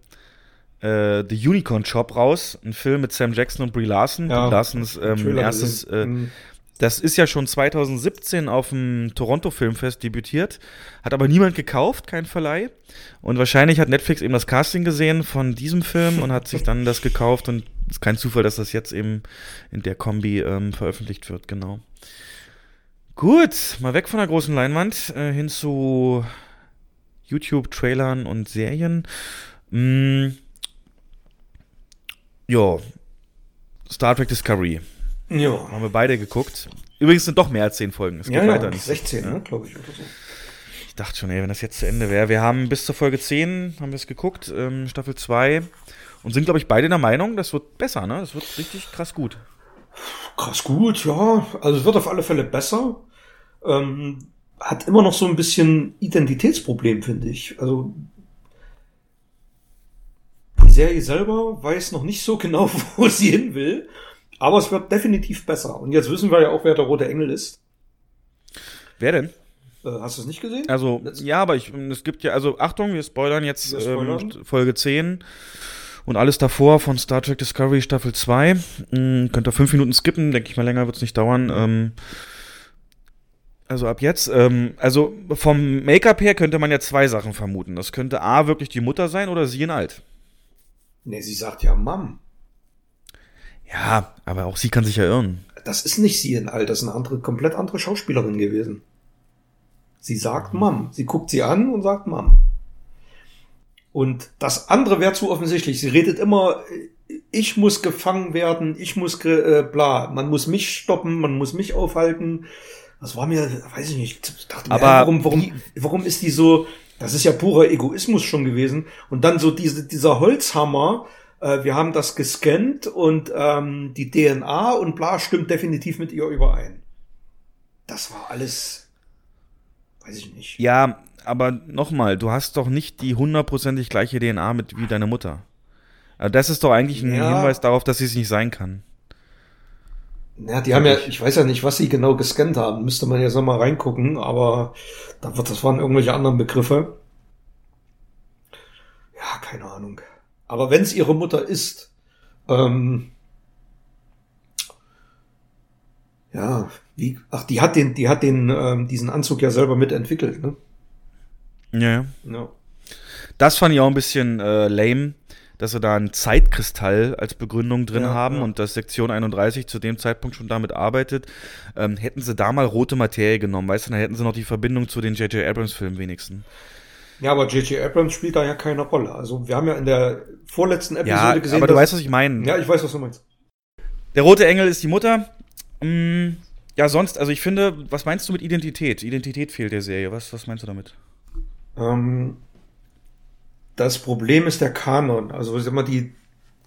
S2: äh, The Unicorn Shop raus, ein Film mit Sam Jackson und Brie Larson.
S3: Ja,
S2: Brie Larsons ähm, erstes, äh,
S3: Mhm.
S2: das ist ja schon 2017 auf dem Toronto Filmfest debütiert, hat aber niemand gekauft, kein Verleih. Und wahrscheinlich hat Netflix eben das Casting gesehen von diesem Film und hat sich dann das gekauft und ist kein Zufall, dass das jetzt eben in der Kombi ähm, veröffentlicht wird, genau. Gut, mal weg von der großen Leinwand äh, hin zu YouTube-Trailern und Serien. Mm, ja, Star Trek Discovery.
S3: Ja.
S2: Haben wir beide geguckt. Übrigens sind doch mehr als zehn Folgen. Es geht
S3: Ja,
S2: weiter
S3: ja,
S2: nicht.
S3: 16,
S2: ja.
S3: ne, glaube ich, oder so.
S2: Ich dachte schon, ey, wenn das jetzt zu Ende wäre. Wir haben bis zur Folge 10 haben wir es geguckt, ähm, Staffel 2. Und sind, glaube ich, beide der Meinung, das wird besser, ne? Das wird richtig krass gut.
S3: Krass gut, ja. Also es wird auf alle Fälle besser. Ähm, hat immer noch so ein bisschen Identitätsproblem, finde ich. Also die Serie selber weiß noch nicht so genau, wo sie hin will, aber es wird definitiv besser. Und jetzt wissen wir ja auch, wer der rote Engel ist.
S2: Wer denn?
S3: Äh, hast du es nicht gesehen?
S2: Also,
S3: Let's-
S2: ja, aber ich, es gibt ja, also Achtung, wir spoilern jetzt
S3: Wir spoilern.
S2: Ähm, Folge 10 und alles davor von Star Trek Discovery Staffel 2. Hm, könnt ihr fünf Minuten skippen, denke ich mal, länger wird es nicht dauern. Ähm, also ab jetzt, ähm, also vom Make-up her könnte man ja zwei Sachen vermuten. Das könnte A wirklich die Mutter sein oder sie in alt.
S3: Nee, sie sagt ja Mom.
S2: Ja, aber auch sie kann sich ja irren.
S3: Das ist nicht sie in alt, das ist eine andere, komplett andere Schauspielerin gewesen. Sie sagt Mom. Sie guckt sie an und sagt Mom. Und das andere wäre zu offensichtlich. Sie redet immer, ich muss gefangen werden, ich muss, äh, bla, man muss mich stoppen, man muss mich aufhalten. Das war mir, weiß ich nicht, ich dachte mir,
S2: Aber
S3: warum, warum, warum ist die so, das ist ja purer Egoismus schon gewesen. Und dann so diese, dieser Holzhammer, äh, wir haben das gescannt und ähm, die DNA und bla stimmt definitiv mit ihr überein. Das war alles, weiß ich nicht.
S2: Ja, aber nochmal, du hast doch nicht die hundertprozentig gleiche DNA mit wie deine Mutter. Also das ist doch eigentlich ein
S3: Ja.
S2: Hinweis darauf, dass sie es nicht sein kann.
S3: Ja, die haben ja, ich weiß ja nicht, was sie genau gescannt haben. Müsste man jetzt noch mal reingucken, aber das waren irgendwelche anderen Begriffe. Ja, keine Ahnung. Aber wenn es ihre Mutter ist, ähm, ja, wie, ach, die hat den, die hat den, ähm, diesen Anzug ja selber mitentwickelt, ne?
S2: Ja, ja.
S3: Ja.
S2: Das fand ich auch ein bisschen äh, lame, dass sie da einen Zeitkristall als Begründung drin
S3: Ja,
S2: haben
S3: ja.
S2: und dass Sektion 31 zu dem Zeitpunkt schon damit arbeitet. Ähm, hätten sie da mal rote Materie genommen, weißt du, dann hätten sie noch die Verbindung zu den J.J. Abrams-Filmen wenigstens.
S3: Ja, aber J.J. Abrams spielt da ja keine Rolle. Also wir haben ja in der vorletzten Episode
S2: Ja,
S3: gesehen.
S2: aber du
S3: dass-
S2: weißt, was ich meine.
S3: Ja, ich weiß, was du meinst.
S2: Der rote Engel ist die Mutter. Mm, ja, sonst, also ich finde, was meinst du mit Identität? Identität fehlt der Serie. Was, was meinst du damit?
S3: Ähm, das Problem ist der Kanon. Also ich sag mal, die,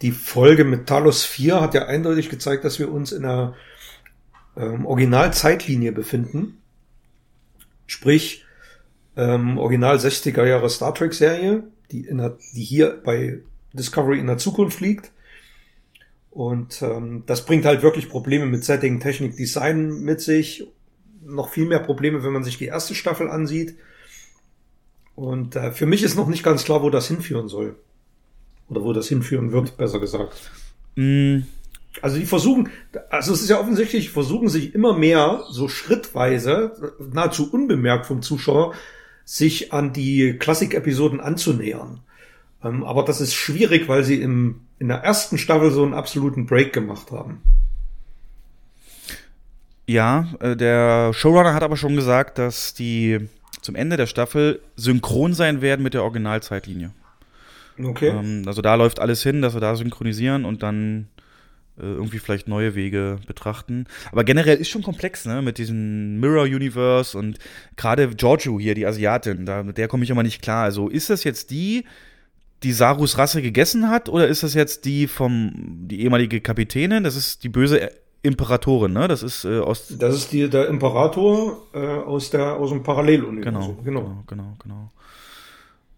S3: die Folge mit Talos 4 hat ja eindeutig gezeigt, dass wir uns in einer ähm, Originalzeitlinie befinden. Sprich, ähm, Original 60er Jahre Star Trek Serie, die, in der, die hier bei Discovery in der Zukunft liegt. Und ähm, das bringt halt wirklich Probleme mit Setting, Technik, Design mit sich. Noch viel mehr Probleme, wenn man sich die erste Staffel ansieht. Und äh, für mich ist noch nicht ganz klar, wo das hinführen soll. Oder wo das hinführen wird, besser gesagt.
S2: Mm,
S3: Also die versuchen, also es ist ja offensichtlich, versuchen sich immer mehr so schrittweise, nahezu unbemerkt vom Zuschauer, sich an die Klassik-Episoden anzunähern. Ähm, aber das ist schwierig, weil sie im, in der ersten Staffel so einen absoluten Break gemacht haben.
S2: ja, äh, der Showrunner hat aber schon gesagt, dass die zum Ende der Staffel synchron sein werden mit der Originalzeitlinie.
S3: Okay.
S2: Ähm, also da läuft alles hin, dass wir da synchronisieren und dann äh, irgendwie vielleicht neue Wege betrachten. Aber generell ist schon komplex, ne, mit diesem Mirror Universe und gerade Giorgio hier, die Asiatin, da, mit der komme ich immer nicht klar. Also ist das jetzt die, die Sarus Rasse gegessen hat oder ist das jetzt die vom, die ehemalige Kapitänin? Das ist die böse Imperatorin, ne? Das ist äh, aus
S3: Das ist die, der Imperator äh, aus, der, aus dem
S2: Genau,
S3: Paralleluniversum.
S2: genau, genau, genau.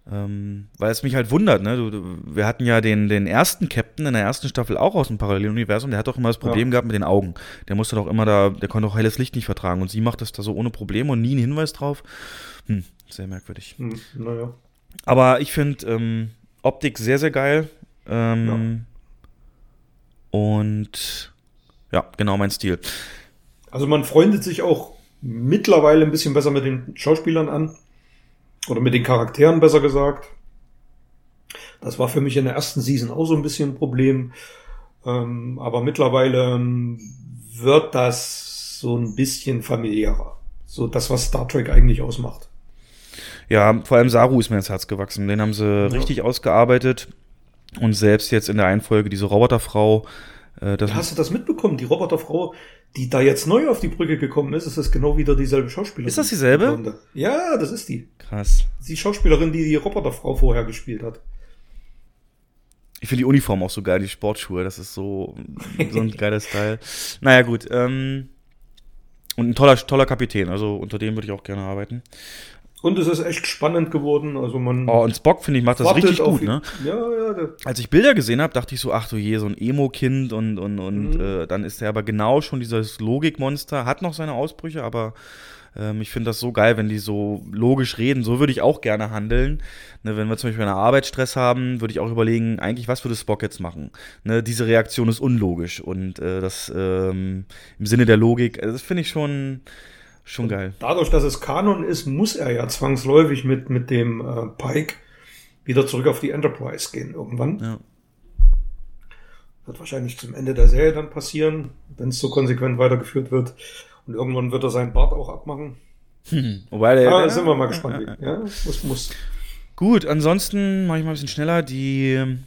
S2: Ähm, weil es mich halt wundert, ne? Du, du, wir hatten ja den, den ersten Captain in der ersten Staffel auch aus dem Paralleluniversum, der hat doch immer das Problem
S3: Ja.
S2: gehabt mit den Augen. Der musste doch immer da, der konnte auch helles Licht nicht vertragen und sie macht das da so ohne Probleme und nie einen Hinweis drauf. Hm, sehr merkwürdig.
S3: Hm, naja.
S2: Aber ich finde ähm, Optik sehr, sehr geil. Ähm, Und ja, genau mein Stil.
S3: Also man freundet sich auch mittlerweile ein bisschen besser mit den Schauspielern an. Oder mit den Charakteren besser gesagt. Das war für mich in der ersten Season auch so ein bisschen ein Problem. Ähm, aber mittlerweile ähm, wird das so ein bisschen familiärer. So das, was Star Trek eigentlich ausmacht.
S2: Ja, vor allem Saru ist mir ins Herz gewachsen. Den haben sie richtig ausgearbeitet. Und selbst jetzt in der einen Folge diese Roboterfrau. Äh, das
S3: Hast du das mitbekommen? Die Roboterfrau, die da jetzt neu auf die Brücke gekommen ist, ist das genau wieder dieselbe Schauspielerin.
S2: Ist das dieselbe?
S3: Ja, das ist die.
S2: krass.
S3: Die Schauspielerin, die die Roboterfrau vorher gespielt hat.
S2: Ich finde die Uniform auch so geil, die Sportschuhe, das ist so, so ein geiler Style. Naja, gut. Ähm, und ein toller, toller Kapitän, also unter dem würde ich auch gerne arbeiten.
S3: Und es ist echt spannend geworden. Also man
S2: Oh, und Spock, finde ich, macht das richtig gut, ne?
S3: Ja, ja,
S2: Als ich Bilder gesehen habe, dachte ich so, ach du je, so ein Emo-Kind und, und, und
S3: Mhm.
S2: äh, dann ist er aber genau schon dieses Logikmonster, hat noch seine Ausbrüche, aber ähm, ich finde das so geil, wenn die so logisch reden. So würde ich auch gerne handeln. Ne, wenn wir zum Beispiel einen Arbeitsstress haben, würde ich auch überlegen, eigentlich, was würde Spock jetzt machen? Ne, diese Reaktion ist unlogisch und äh, das ähm, im Sinne der Logik, also das finde ich schon, schon geil.
S3: dadurch, dass es Kanon ist, muss er ja zwangsläufig mit, mit dem äh, Pike wieder zurück auf die Enterprise gehen irgendwann.
S2: Ja.
S3: Wird wahrscheinlich zum Ende der Serie dann passieren, wenn es so konsequent weitergeführt wird. Und irgendwann wird er seinen Bart auch abmachen.
S2: Wobei der,
S3: Ja,
S2: der,
S3: da sind wir mal gespannt. wie. Ja, muss, muss.
S2: Gut, ansonsten mache ich mal ein bisschen schneller. Die äh,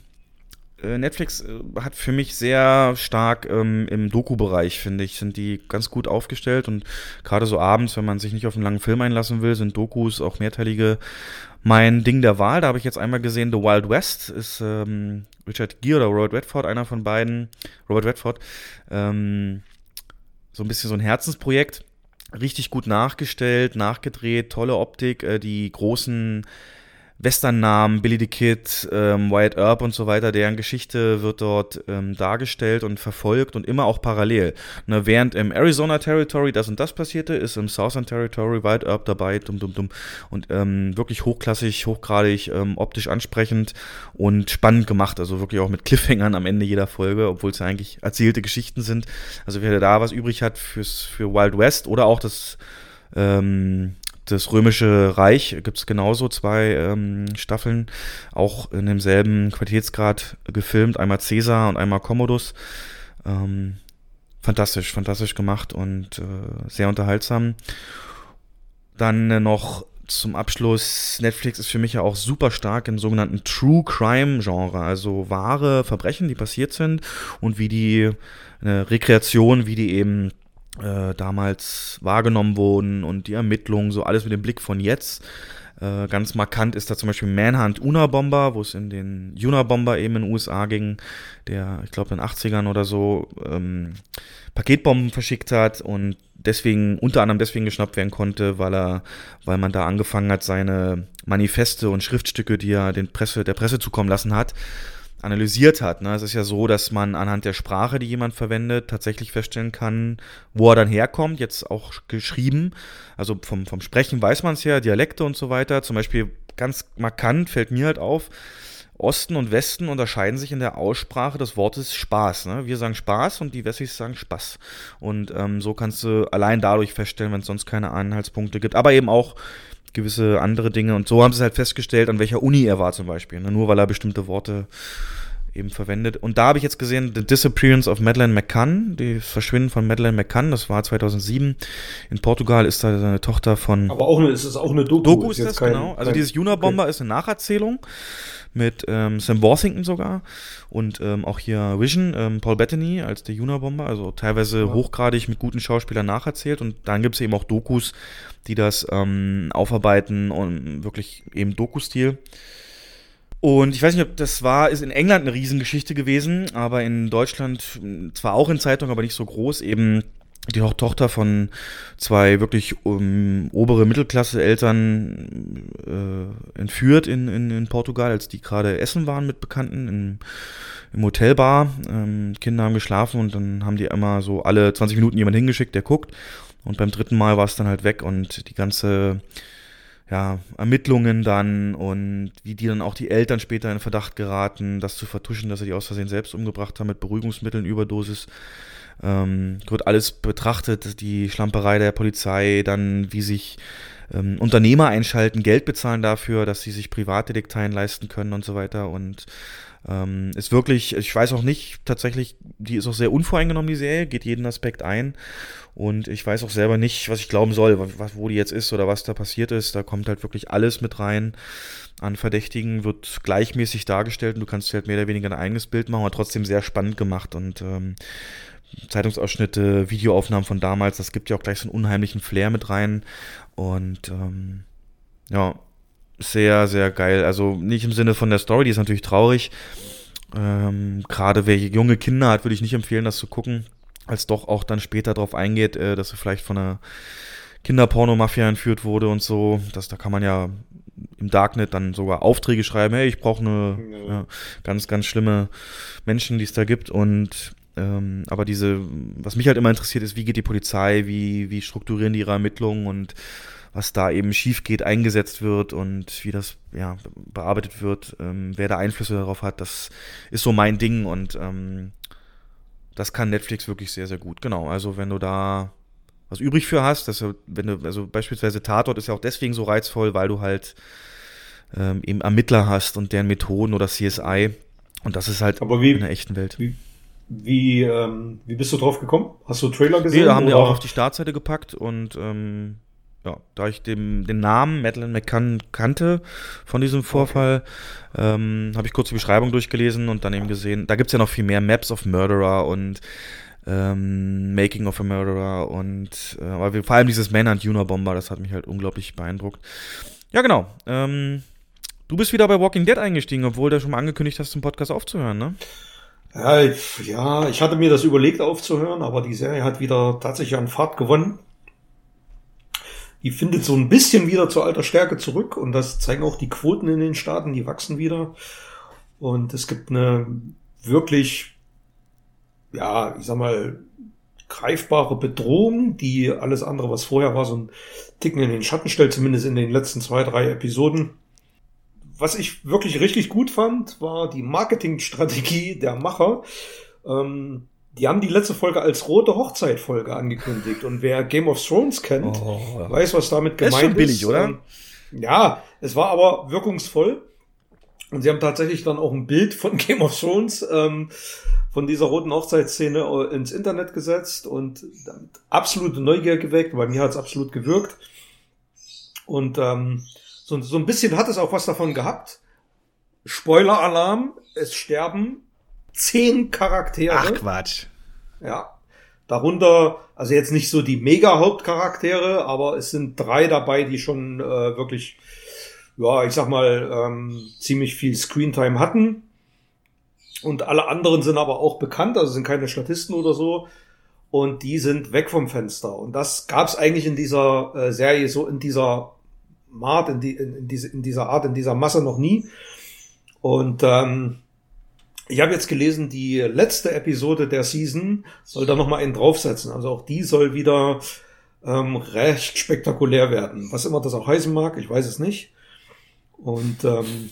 S2: Netflix äh, hat für mich sehr stark ähm, im Doku-Bereich, finde ich, sind die ganz gut aufgestellt und gerade so abends, wenn man sich nicht auf einen langen Film einlassen will, sind Dokus, auch mehrteilige, mein Ding der Wahl. Da habe ich jetzt einmal gesehen, The Wild West ist ähm, Richard Gere oder Robert Redford, einer von beiden, Robert Redford, ähm, so ein bisschen so ein Herzensprojekt. Richtig gut nachgestellt, nachgedreht, tolle Optik, äh, die großen Western-Namen, Billy the Kid, ähm, Wyatt Earp und so weiter, deren Geschichte wird dort ähm, dargestellt und verfolgt und immer auch parallel. Ne, während im Arizona Territory das und das passierte, ist im Southern Territory Wyatt Earp dabei, dumm, dumm, dumm. Und ähm, wirklich hochklassig, hochgradig, ähm, optisch ansprechend und spannend gemacht. Also wirklich auch mit Cliffhangern am Ende jeder Folge, obwohl es ja eigentlich erzählte Geschichten sind. Also wer da was übrig hat fürs, für Wild West oder auch das ähm, das Römische Reich gibt es genauso zwei ähm, Staffeln, auch in demselben Qualitätsgrad gefilmt, einmal Caesar und einmal Commodus. Ähm, fantastisch, fantastisch gemacht und äh, sehr unterhaltsam. Dann äh, noch zum Abschluss, Netflix ist für mich ja auch super stark im sogenannten True Crime Genre, also wahre Verbrechen, die passiert sind und wie die eine Rekreation, wie die eben äh, damals wahrgenommen wurden und die Ermittlungen, so alles mit dem Blick von jetzt. Äh, ganz markant ist da zum Beispiel Manhunt Unabomber, wo es in den Unabomber eben in den USA ging, der, ich glaube, in den 80ern oder so ähm, Paketbomben verschickt hat und deswegen, unter anderem deswegen geschnappt werden konnte, weil er, weil man da angefangen hat, seine Manifeste und Schriftstücke, die er den Presse, der Presse zukommen lassen hat, analysiert hat. Ne? Es ist ja so, dass man anhand der Sprache, die jemand verwendet, tatsächlich feststellen kann, wo er dann herkommt, jetzt auch geschrieben. Also vom, vom Sprechen weiß man es ja, Dialekte und so weiter. Zum Beispiel ganz markant fällt mir halt auf, Osten und Westen unterscheiden sich in der Aussprache des Wortes Spaß. Ne? Wir sagen Spaß und die Wessis sagen Spaß. Und ähm, so kannst du allein dadurch feststellen, wenn es sonst keine Anhaltspunkte gibt. Aber eben auch gewisse andere Dinge. Und so haben sie halt festgestellt, an welcher Uni er war zum Beispiel. Ne? Nur weil er bestimmte Worte eben verwendet. Und da habe ich jetzt gesehen, The Disappearance of Madeleine McCann, das Verschwinden von Madeleine McCann, das war 2007. In Portugal ist da seine Tochter von...
S3: Aber auch eine, es ist auch eine Doku.
S2: Doku ist
S3: jetzt
S2: das,
S3: kein-
S2: genau. Also dieses Unabomber ist eine Nacherzählung mit ähm, Sam Worthington sogar und ähm, auch hier Vision, ähm, Paul Bettany als der Unabomber, also teilweise hochgradig mit guten Schauspielern nacherzählt und dann gibt es eben auch Dokus, die das ähm, aufarbeiten und wirklich eben Doku-Stil. Und ich weiß nicht, ob das war, ist in England eine Riesengeschichte gewesen, aber in Deutschland mh, zwar auch in Zeitungen, aber nicht so groß, eben die To- Tochter von zwei wirklich um, obere Mittelklasse-Eltern äh, entführt in, in, in Portugal, als die gerade essen waren mit Bekannten im, im Hotelbar. Ähm, Kinder haben geschlafen und dann haben die immer so alle 20 Minuten jemand hingeschickt, der guckt. Und beim dritten Mal war es dann halt weg und die ganze ja, Ermittlungen dann und wie die dann auch die Eltern später in Verdacht geraten, das zu vertuschen, dass sie die aus Versehen selbst umgebracht haben mit Beruhigungsmitteln, Überdosis. Ähm, wird alles betrachtet, die Schlamperei der Polizei, dann wie sich ähm, Unternehmer einschalten, Geld bezahlen dafür, dass sie sich Privatdetekteien leisten können und so weiter. Und ähm, ist wirklich, ich weiß auch nicht, tatsächlich, die ist auch sehr unvoreingenommen, die Serie, geht jeden Aspekt ein. Und ich weiß auch selber nicht, was ich glauben soll, was, wo die jetzt ist oder was da passiert ist. Da kommt halt wirklich alles mit rein an Verdächtigen, wird gleichmäßig dargestellt und du kannst halt mehr oder weniger ein eigenes Bild machen, aber trotzdem sehr spannend gemacht und ähm, Zeitungsausschnitte, Videoaufnahmen von damals, das gibt ja auch gleich so einen unheimlichen Flair mit rein. Und ähm, ja, sehr, sehr geil. Also nicht im Sinne von der Story, die ist natürlich traurig. Ähm, Gerade wer junge Kinder hat, würde ich nicht empfehlen, das zu gucken, als doch auch dann später darauf eingeht, äh, dass er vielleicht von einer Kinderpornomafia entführt wurde und so. Das, da kann man ja im Darknet dann sogar Aufträge schreiben, hey, ich brauche eine ja, ganz, ganz schlimme Menschen, die es da gibt. Und ähm, aber diese, was mich halt immer interessiert, ist, wie geht die Polizei, wie, wie strukturieren die ihre Ermittlungen und was da eben schief geht, eingesetzt wird und wie das ja, bearbeitet wird, ähm, wer da Einflüsse darauf hat, das ist so mein Ding und ähm, das kann Netflix wirklich sehr, sehr gut. Genau, also wenn du da was übrig für hast, dass du, wenn du, also beispielsweise Tatort ist ja auch deswegen so reizvoll, weil du halt ähm, eben Ermittler hast und deren Methoden oder CSI und das ist halt
S3: Aber wie,
S2: in der echten Welt.
S3: Wie, wie, ähm, wie bist du drauf gekommen? Hast du Trailer gesehen?
S2: Nee, da haben
S3: oder?
S2: die auch auf die Startseite gepackt und ähm, ja, da ich dem, den Namen Madeleine McCann kannte von diesem Vorfall, ähm, habe ich kurz die Beschreibung durchgelesen und dann eben gesehen, da gibt's ja noch viel mehr Maps of Murderer und ähm, Making of a Murderer und äh, aber vor allem dieses Manhunt Unabomber, das hat mich halt unglaublich beeindruckt. Ja, genau. Ähm, du bist wieder bei Walking Dead eingestiegen, obwohl du schon mal angekündigt hast, zum Podcast aufzuhören, ne?
S3: Ja, ich, ja, ich hatte mir das überlegt aufzuhören, aber die Serie hat wieder tatsächlich an Fahrt gewonnen. Die findet so ein bisschen wieder zur alter Stärke zurück und das zeigen auch die Quoten in den Staaten, die wachsen wieder. Und es gibt eine wirklich, ja, ich sag mal, greifbare Bedrohung, die alles andere, was vorher war, so ein Ticken in den Schatten stellt, zumindest in den letzten zwei, drei Episoden. Was ich wirklich richtig gut fand, war die Marketingstrategie der Macher. Ähm, die haben die letzte Folge als rote Hochzeitfolge angekündigt. Und wer Game of Thrones kennt,
S2: Oh.
S3: weiß, was damit
S2: Das ist
S3: gemeint
S2: schon billig, oder?
S3: Ähm, Ja, es war aber wirkungsvoll. Und sie haben tatsächlich dann auch ein Bild von Game of Thrones ähm, von dieser roten Hochzeitsszene äh, ins Internet gesetzt und damit absolute Neugier geweckt. Bei mir hat es absolut gewirkt. Und ähm, so, so ein bisschen hat es auch was davon gehabt. Spoiler-Alarm, es sterben zehn Charaktere.
S2: Ach Quatsch.
S3: Ja. Darunter, also jetzt nicht so die Mega-Hauptcharaktere, aber es sind drei dabei, die schon äh, wirklich, ja, ich sag mal, ähm, ziemlich viel Screentime hatten. Und alle anderen sind aber auch bekannt, also sind keine Statisten oder so. Und die sind weg vom Fenster. Und das gab es eigentlich in dieser äh, Serie so in dieser Art, in, die, in, in, diese, in dieser Art, in dieser Masse noch nie. Und ähm, ich habe jetzt gelesen, die letzte Episode der Season soll da nochmal einen draufsetzen. Also auch die soll wieder ähm, recht spektakulär werden. Was immer das auch heißen mag, ich weiß es nicht. Und ähm,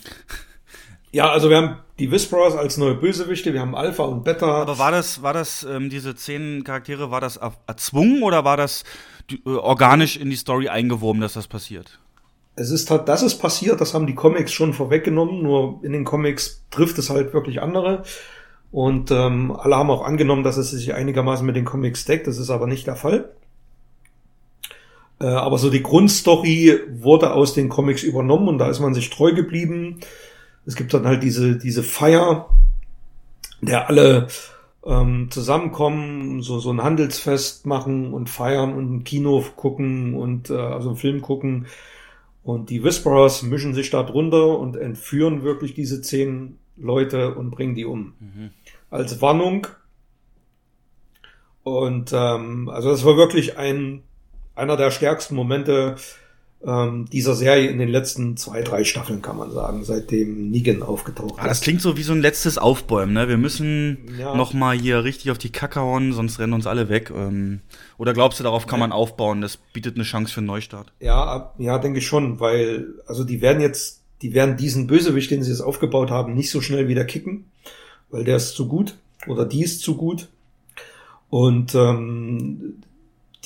S3: ja, also wir haben die Whisperers als neue Bösewichte, wir haben Alpha und Beta.
S2: Aber war das, war das, ähm, diese zehn Charaktere, war das er- erzwungen oder war das äh, organisch in die Story eingewoben, dass das passiert?
S3: Es ist halt, das ist passiert, das haben die Comics schon vorweggenommen, nur in den Comics trifft es halt wirklich andere. Und ähm, alle haben auch angenommen, dass es sich einigermaßen mit den Comics deckt, das ist aber nicht der Fall. Äh, aber so die Grundstory wurde aus den Comics übernommen und da ist man sich treu geblieben. Es gibt dann halt diese, diese Feier, der alle ähm, zusammenkommen, so, so ein Handelsfest machen und feiern und ein Kino gucken und äh, also einen Film gucken. Und die Whisperers mischen sich da drunter und entführen wirklich diese zehn Leute und bringen die um. Als Warnung. Und ähm, also das war wirklich ein einer der stärksten Momente ähm, dieser Serie in den letzten zwei, drei Staffeln, kann man sagen, seitdem Negan aufgetaucht
S2: Ah, das klingt so wie so ein letztes Aufbäumen, ne? Wir müssen
S3: Ja.
S2: noch mal hier richtig auf die Kacke hauen, sonst rennen uns alle weg. Ähm, oder glaubst du, darauf kann man aufbauen? Das bietet eine Chance für einen Neustart.
S3: Ja, ja, denke ich schon, weil, also die werden jetzt, die werden diesen Bösewicht, den sie jetzt aufgebaut haben, nicht so schnell wieder kicken, weil der ist zu gut oder die ist zu gut. Und ähm,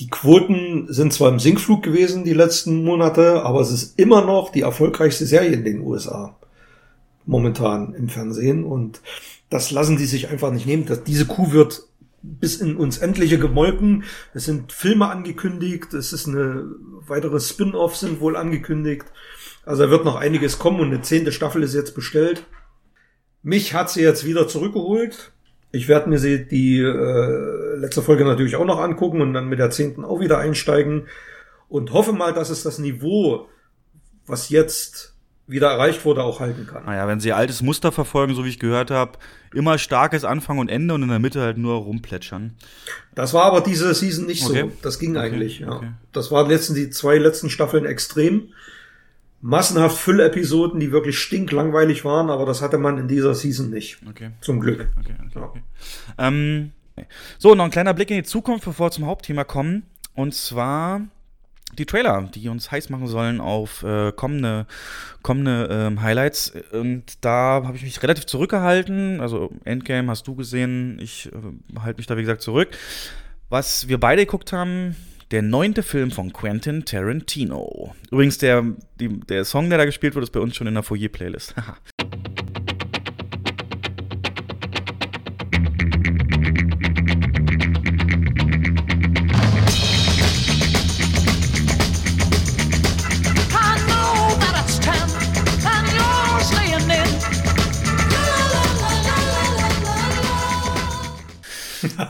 S3: die Quoten sind zwar im Sinkflug gewesen die letzten Monate, aber es ist immer noch die erfolgreichste Serie in den USA momentan im Fernsehen und das lassen die sich einfach nicht nehmen. Das, diese Kuh wird bis in uns Endliche gemolken. Es sind Filme angekündigt, es ist eine weitere Spin-off sind wohl angekündigt. Also da wird noch einiges kommen und eine zehnte Staffel ist jetzt bestellt. Mich hat sie jetzt wieder zurückgeholt. Ich werde mir sie die äh, letzte Folge natürlich auch noch angucken und dann mit der zehnten auch wieder einsteigen und hoffe mal, dass es das Niveau, was jetzt wieder erreicht wurde, auch halten kann.
S2: Naja, wenn sie altes Muster verfolgen, so wie ich gehört habe, immer starkes Anfang und Ende und in der Mitte halt nur rumplätschern.
S3: Das war aber diese Season nicht
S2: Okay.
S3: so. Das ging
S2: Okay,
S3: eigentlich, ja.
S2: okay.
S3: Das waren letzten, die zwei letzten Staffeln extrem. Massenhaft Füllepisoden, die wirklich stinklangweilig waren, aber das hatte man in dieser Season nicht.
S2: Okay.
S3: Zum Glück.
S2: Okay, okay, okay. Ähm, so, noch ein kleiner Blick in die Zukunft, bevor wir zum Hauptthema kommen. Und zwar die Trailer, die uns heiß machen sollen auf äh, kommende, kommende ähm, Highlights. Und da habe ich mich relativ zurückgehalten. Also Endgame hast du gesehen. Ich äh, halte mich da, wie gesagt, zurück. Was wir beide geguckt haben, der neunte Film von Quentin Tarantino. Übrigens, der, die, der Song, der da gespielt wird, ist bei uns schon in der Foyer-Playlist.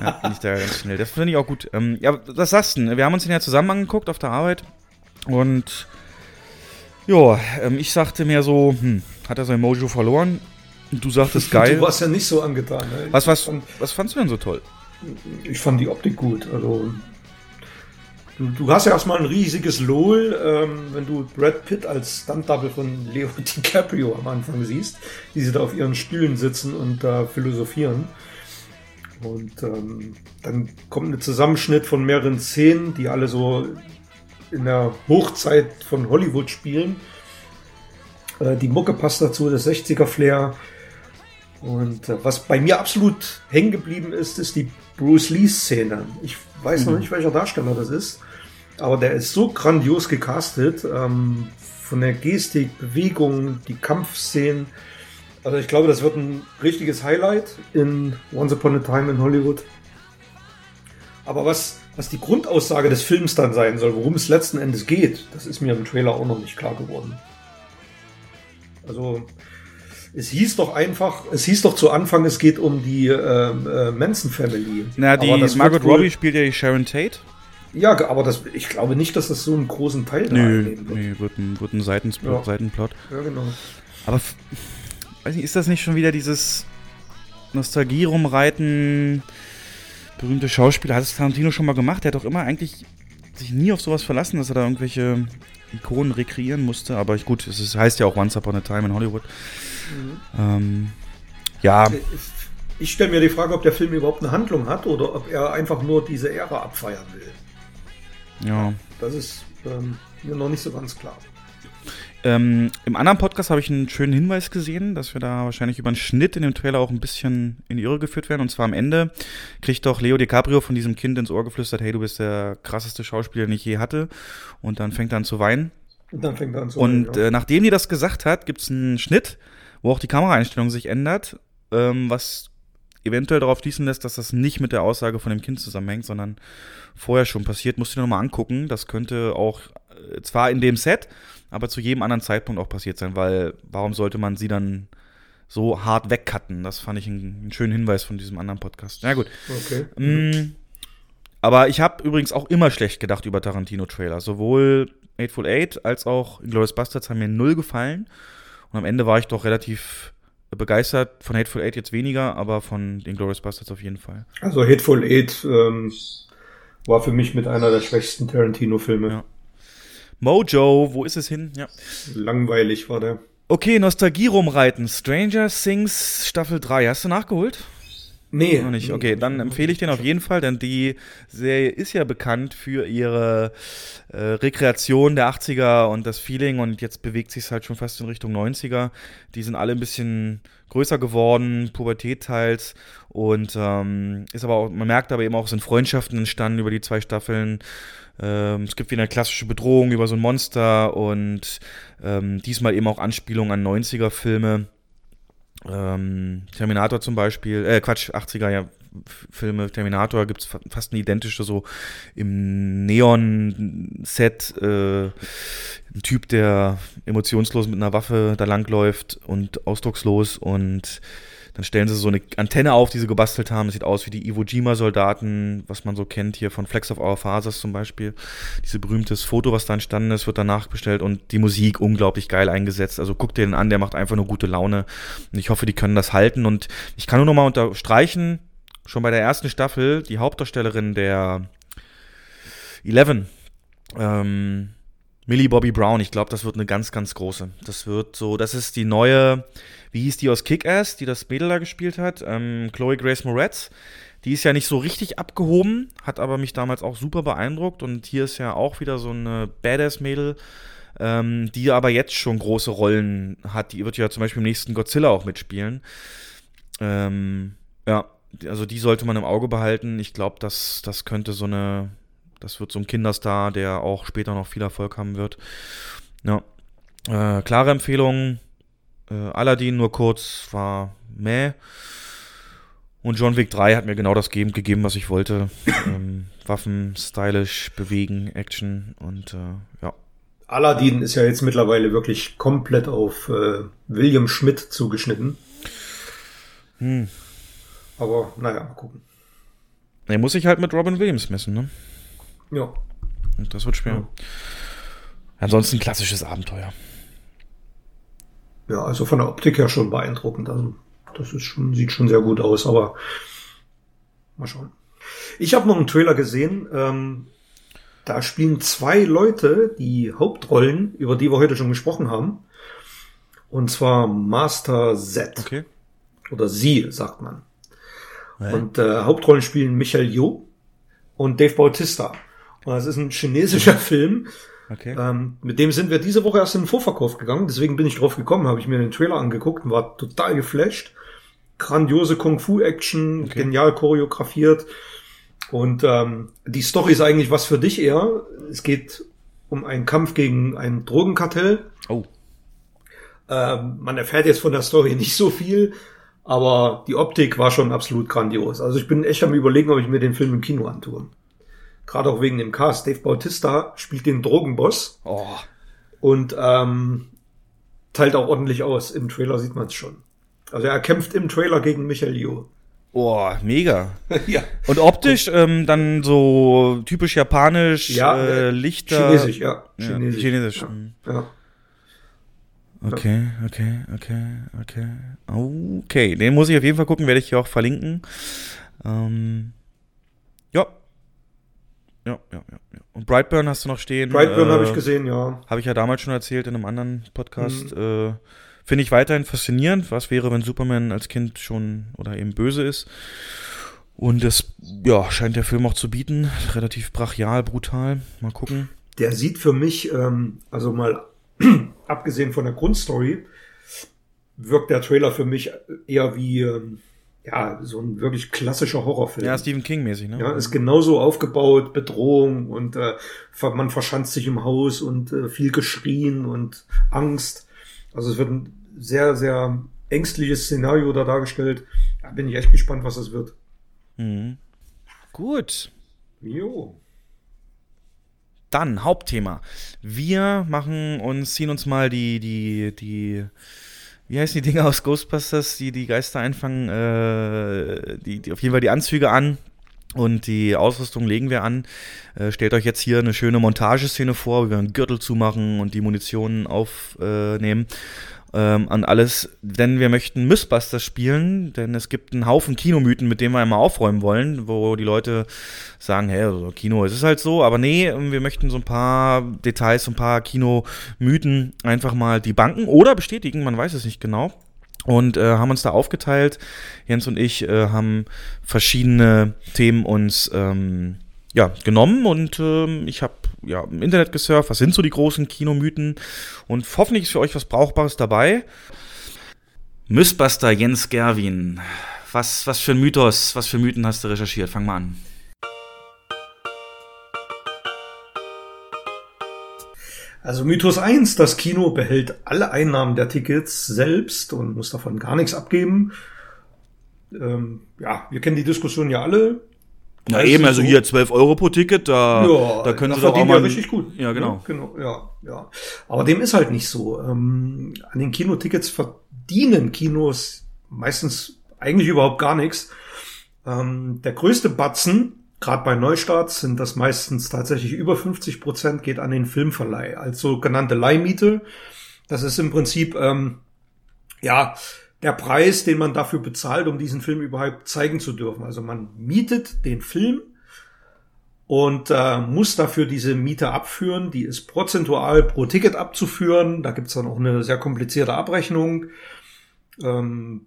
S2: Ja, bin ich da ganz schnell. Das finde ich auch gut. Ähm, ja, was sagst du denn? Wir haben uns den ja zusammen angeguckt auf der Arbeit. Und ja, ähm, ich sagte mir so, hm, hat er sein Mojo verloren? Du sagtest geil.
S3: Du warst ja nicht so angetan. Ne?
S2: Was, was,
S3: fand,
S2: was fandst du denn so toll?
S3: ich fand die Optik gut. Also du, du hast ja erstmal ein riesiges LOL, ähm, wenn du Brad Pitt als Stunt-Double von Leo DiCaprio am Anfang siehst, wie sie da auf ihren Stühlen sitzen und da philosophieren. Und ähm, dann kommt ein Zusammenschnitt von mehreren Szenen, die alle so in der Hochzeit von Hollywood spielen. Äh, die Mucke passt dazu, das 60er-Flair. Und äh, was bei mir absolut hängen geblieben ist, ist die Bruce Lee-Szene. Ich weiß noch
S2: Mhm.
S3: nicht, welcher Darsteller das ist, aber der ist so grandios gecastet. Ähm, von der Gestik, Bewegung, die Kampfszenen. Also ich glaube, das wird ein richtiges Highlight in Once Upon a Time in Hollywood. Aber was, was die Grundaussage des Films dann sein soll, worum es letzten Endes geht, das ist mir im Trailer auch noch nicht klar geworden. Also es hieß doch einfach, es hieß doch zu Anfang, es geht um die ähm, äh, Manson Family.
S2: Na, die
S3: das
S2: Margot Robbie spielt ja die Sharon Tate.
S3: Ja, aber das, ich glaube nicht, dass das so einen großen Teil da
S2: Nö,
S3: wird.
S2: nee, wird ein, wird ein Seitenplot.
S3: Ja.
S2: Seitenplot.
S3: Ja, genau.
S2: Aber weiß nicht, ist das nicht schon wieder dieses Nostalgie rumreiten? Berühmte Schauspieler, hat es Tarantino schon mal gemacht? Der hat doch immer eigentlich sich nie auf sowas verlassen, dass er da irgendwelche Ikonen rekreieren musste. Aber ich, gut, es ist, heißt ja auch Once Upon a Time in Hollywood. Ähm, ja,
S3: Ich stelle mir die Frage, ob der Film überhaupt eine Handlung hat oder ob er einfach nur diese Ära abfeiern will.
S2: ja.
S3: Das ist ähm, mir noch nicht so ganz klar.
S2: Ähm, Im anderen Podcast habe ich einen schönen Hinweis gesehen, dass wir da wahrscheinlich über einen Schnitt in dem Trailer auch ein bisschen in die Irre geführt werden. Und zwar am Ende kriegt doch Leo DiCaprio von diesem Kind ins Ohr geflüstert, hey, du bist der krasseste Schauspieler, den ich je hatte. Und dann fängt er an zu weinen.
S3: Und dann fängt er an zu
S2: Und
S3: weinen, ja.
S2: äh, nachdem die das gesagt hat, gibt es einen Schnitt, wo auch die Kameraeinstellung sich ändert, ähm, was eventuell darauf schließen lässt, dass das nicht mit der Aussage von dem Kind zusammenhängt, sondern vorher schon passiert. Musst du dir nochmal angucken. Das könnte auch äh, zwar in dem Set, aber zu jedem anderen Zeitpunkt auch passiert sein, weil warum sollte man sie dann so hart wegcutten? Das fand ich einen, einen schönen Hinweis von diesem anderen Podcast. Na gut.
S3: Okay.
S2: Mm, aber ich habe übrigens auch immer schlecht gedacht über Tarantino-Trailer. Sowohl Eightful Eight als auch Inglourious Bastards haben mir null gefallen. Und am Ende war ich doch relativ begeistert. Von Hateful Eight jetzt weniger, aber von Inglourious Bastards auf jeden Fall.
S3: Also Hateful Eight ähm, war für mich mit einer der schwächsten Tarantino-Filme.
S2: Ja. Mojo, wo ist es hin? Ja.
S3: Langweilig war der.
S2: Okay, Nostalgie rumreiten. Stranger Things Staffel 3. Hast du nachgeholt?
S3: Nee.
S2: Noch nicht. Okay, dann empfehle ich den auf jeden Fall, denn die Serie ist ja bekannt für ihre äh, Rekreation der 80er und das Feeling und jetzt bewegt sich halt schon fast in Richtung 90er. Die sind alle ein bisschen größer geworden, Pubertät teils und ähm, ist aber auch, man merkt aber eben auch, es sind Freundschaften entstanden über die zwei Staffeln. Ähm, es gibt wieder eine klassische Bedrohung über so ein Monster und ähm, diesmal eben auch Anspielungen an 90er-Filme. Ähm, Terminator zum Beispiel, äh, Quatsch, 80er ja, Filme, Terminator gibt es fa fast eine identische, so im Neon-Set, äh, ein Typ, der emotionslos mit einer Waffe da langläuft und ausdruckslos und Dann stellen sie so eine Antenne auf, die sie gebastelt haben. Das sieht aus wie die Iwo Jima-Soldaten, was man so kennt hier von Flex of Our Fathers zum Beispiel. Dieses berühmtes Foto, was da entstanden ist, wird danach bestellt und die Musik unglaublich geil eingesetzt. Also guckt den an, der macht einfach nur gute Laune. Und ich hoffe, die können das halten. Und ich kann nur noch mal unterstreichen, schon bei der ersten Staffel, die Hauptdarstellerin der Eleven, ähm, Millie Bobby Brown, ich glaube, das wird eine ganz, ganz große. Das wird so, das ist die neue, wie hieß die aus Kick-Ass, die das Mädel da gespielt hat? Ähm, Chloe Grace Moretz. Die ist ja nicht so richtig abgehoben, hat aber mich damals auch super beeindruckt. Und hier ist ja auch wieder so eine Badass-Mädel, ähm, die aber jetzt schon große Rollen hat. Die wird ja zum Beispiel im nächsten Godzilla auch mitspielen. Ähm, ja, also die sollte man im Auge behalten. Ich glaube, das, das könnte so eine, das wird so ein Kinderstar, der auch später noch viel Erfolg haben wird. Ja, äh, klare Empfehlung. Äh, Aladdin nur kurz war meh. Und John Wick 3 hat mir genau das gegeben, gegeben was ich wollte. ähm, Waffen, stylisch, bewegen, Action und äh, ja.
S3: Aladdin ist ja jetzt mittlerweile wirklich komplett auf äh, William Schmidt zugeschnitten.
S2: Hm.
S3: Aber naja, mal gucken.
S2: Er muss sich halt mit Robin Williams messen, ne?
S3: Ja.
S2: Und das wird schwer.
S3: Ja.
S2: Ansonsten klassisches Abenteuer.
S3: Ja, also von der Optik her schon beeindruckend. Also das ist schon, sieht schon sehr gut aus, aber mal schauen. Ich habe noch einen Trailer gesehen. Ähm, da spielen zwei Leute die Hauptrollen, über die wir heute schon gesprochen haben. Und zwar Master Z.
S2: Okay.
S3: Oder sie, sagt man. Und äh, Hauptrollen spielen Michael Yo und Dave Bautista. Das ist ein chinesischer Film.
S2: Okay.
S3: Ähm, mit dem sind wir diese Woche erst in den Vorverkauf gegangen. Deswegen bin ich drauf gekommen, habe ich mir den Trailer angeguckt und war total geflasht. Grandiose Kung-Fu-Action,
S2: Okay.
S3: genial choreografiert. Und ähm, die Story ist eigentlich was für dich eher. Es geht um einen Kampf gegen ein Drogenkartell.
S2: Oh.
S3: Ähm, man erfährt jetzt von der Story nicht so viel, aber die Optik war schon absolut grandios. Also ich bin echt am überlegen, ob ich mir den Film im Kino antue. Gerade auch wegen dem Cast. Dave Bautista spielt den Drogenboss
S2: Oh.
S3: und ähm, teilt auch ordentlich aus. Im Trailer sieht man es schon. Also er kämpft im Trailer gegen Michael Yeoh.
S2: Oh, mega.
S3: ja.
S2: Und optisch ähm, dann so typisch japanisch,
S3: Ja,
S2: äh,
S3: äh,
S2: Lichter.
S3: Chinesisch, ja.
S2: Ja,
S3: Chinesisch.
S2: Chinesisch.
S3: Ja.
S2: mhm.
S3: Ja.
S2: Okay, okay, okay, okay. Okay, den muss ich auf jeden Fall gucken, werde ich hier auch verlinken. Ähm, ja. Ja, ja, ja, ja. Und Brightburn hast du noch stehen.
S3: Brightburn
S2: äh,
S3: habe ich gesehen, ja.
S2: Habe ich ja damals schon erzählt in einem anderen Podcast.
S3: Mhm.
S2: Äh, Finde ich weiterhin faszinierend. Was wäre, wenn Superman als Kind schon oder eben böse ist? Und das, ja, scheint der Film auch zu bieten. Relativ brachial, brutal. Mal gucken.
S3: Der sieht für mich, ähm, also mal abgesehen von der Grundstory, wirkt der Trailer für mich eher wie ähm, ja so ein wirklich klassischer Horrorfilm.
S2: Ja, Stephen King-mäßig, ne?
S3: Ja, ist genauso aufgebaut, Bedrohung und äh, man verschanzt sich im Haus und äh, viel geschrien und Angst. Also es wird ein sehr, sehr ängstliches Szenario da dargestellt. Da bin ich echt gespannt, was das wird.
S2: Mhm. Gut.
S3: Jo.
S2: Dann Hauptthema. Wir machen uns, ziehen uns mal die, die, die, wie heißen die Dinge aus Ghostbusters, die die Geister einfangen, äh, die, die, auf jeden Fall die Anzüge an und die Ausrüstung legen wir an. Äh, stellt euch jetzt hier eine schöne Montageszene vor, wie wir einen Gürtel zumachen und die Munition aufnehmen. Ähm, an alles, denn wir möchten Mythbusters spielen, denn es gibt einen Haufen Kinomythen, mit denen wir einmal aufräumen wollen, wo die Leute sagen, hey, also Kino, es ist halt so, aber nee, ähm, wir möchten so ein paar Details, so ein paar Kinomythen einfach mal die Banken oder bestätigen, man weiß es nicht genau. Und äh, haben uns da aufgeteilt. Jens und ich äh, haben verschiedene Themen uns ähm, ja, genommen und ähm, ich habe ja, im Internet gesurft, was sind so die großen Kinomythen und hoffentlich ist für euch was Brauchbares dabei. Mythbuster Jens Gerwin, was, was für ein Mythos, was für Mythen hast du recherchiert? Fang mal an.
S3: Also Mythos 1, das Kino behält alle Einnahmen der Tickets selbst und muss davon gar nichts abgeben. Ähm, ja, wir kennen die Diskussion ja alle.
S2: Na
S3: Preis
S2: eben, also
S3: so-
S2: hier 12 Euro pro Ticket, da,
S3: ja,
S2: da können
S3: da
S2: sie doch auch
S3: verdienen
S2: mal...
S3: ja richtig gut.
S2: Ja, genau.
S3: Ja, genau, ja, ja. Aber dem ist halt nicht so. Ähm, an den Kinotickets verdienen Kinos meistens eigentlich überhaupt gar nichts. Ähm, der größte Batzen, gerade bei Neustarts, sind das meistens tatsächlich über 50 Prozent, geht an den Filmverleih als sogenannte Leihmiete. Das ist im Prinzip, ähm, ja, der Preis, den man dafür bezahlt, um diesen Film überhaupt zeigen zu dürfen. Also man mietet den Film und äh, muss dafür diese Miete abführen. Die ist prozentual pro Ticket abzuführen. Da gibt's dann auch eine sehr komplizierte Abrechnung. Ähm,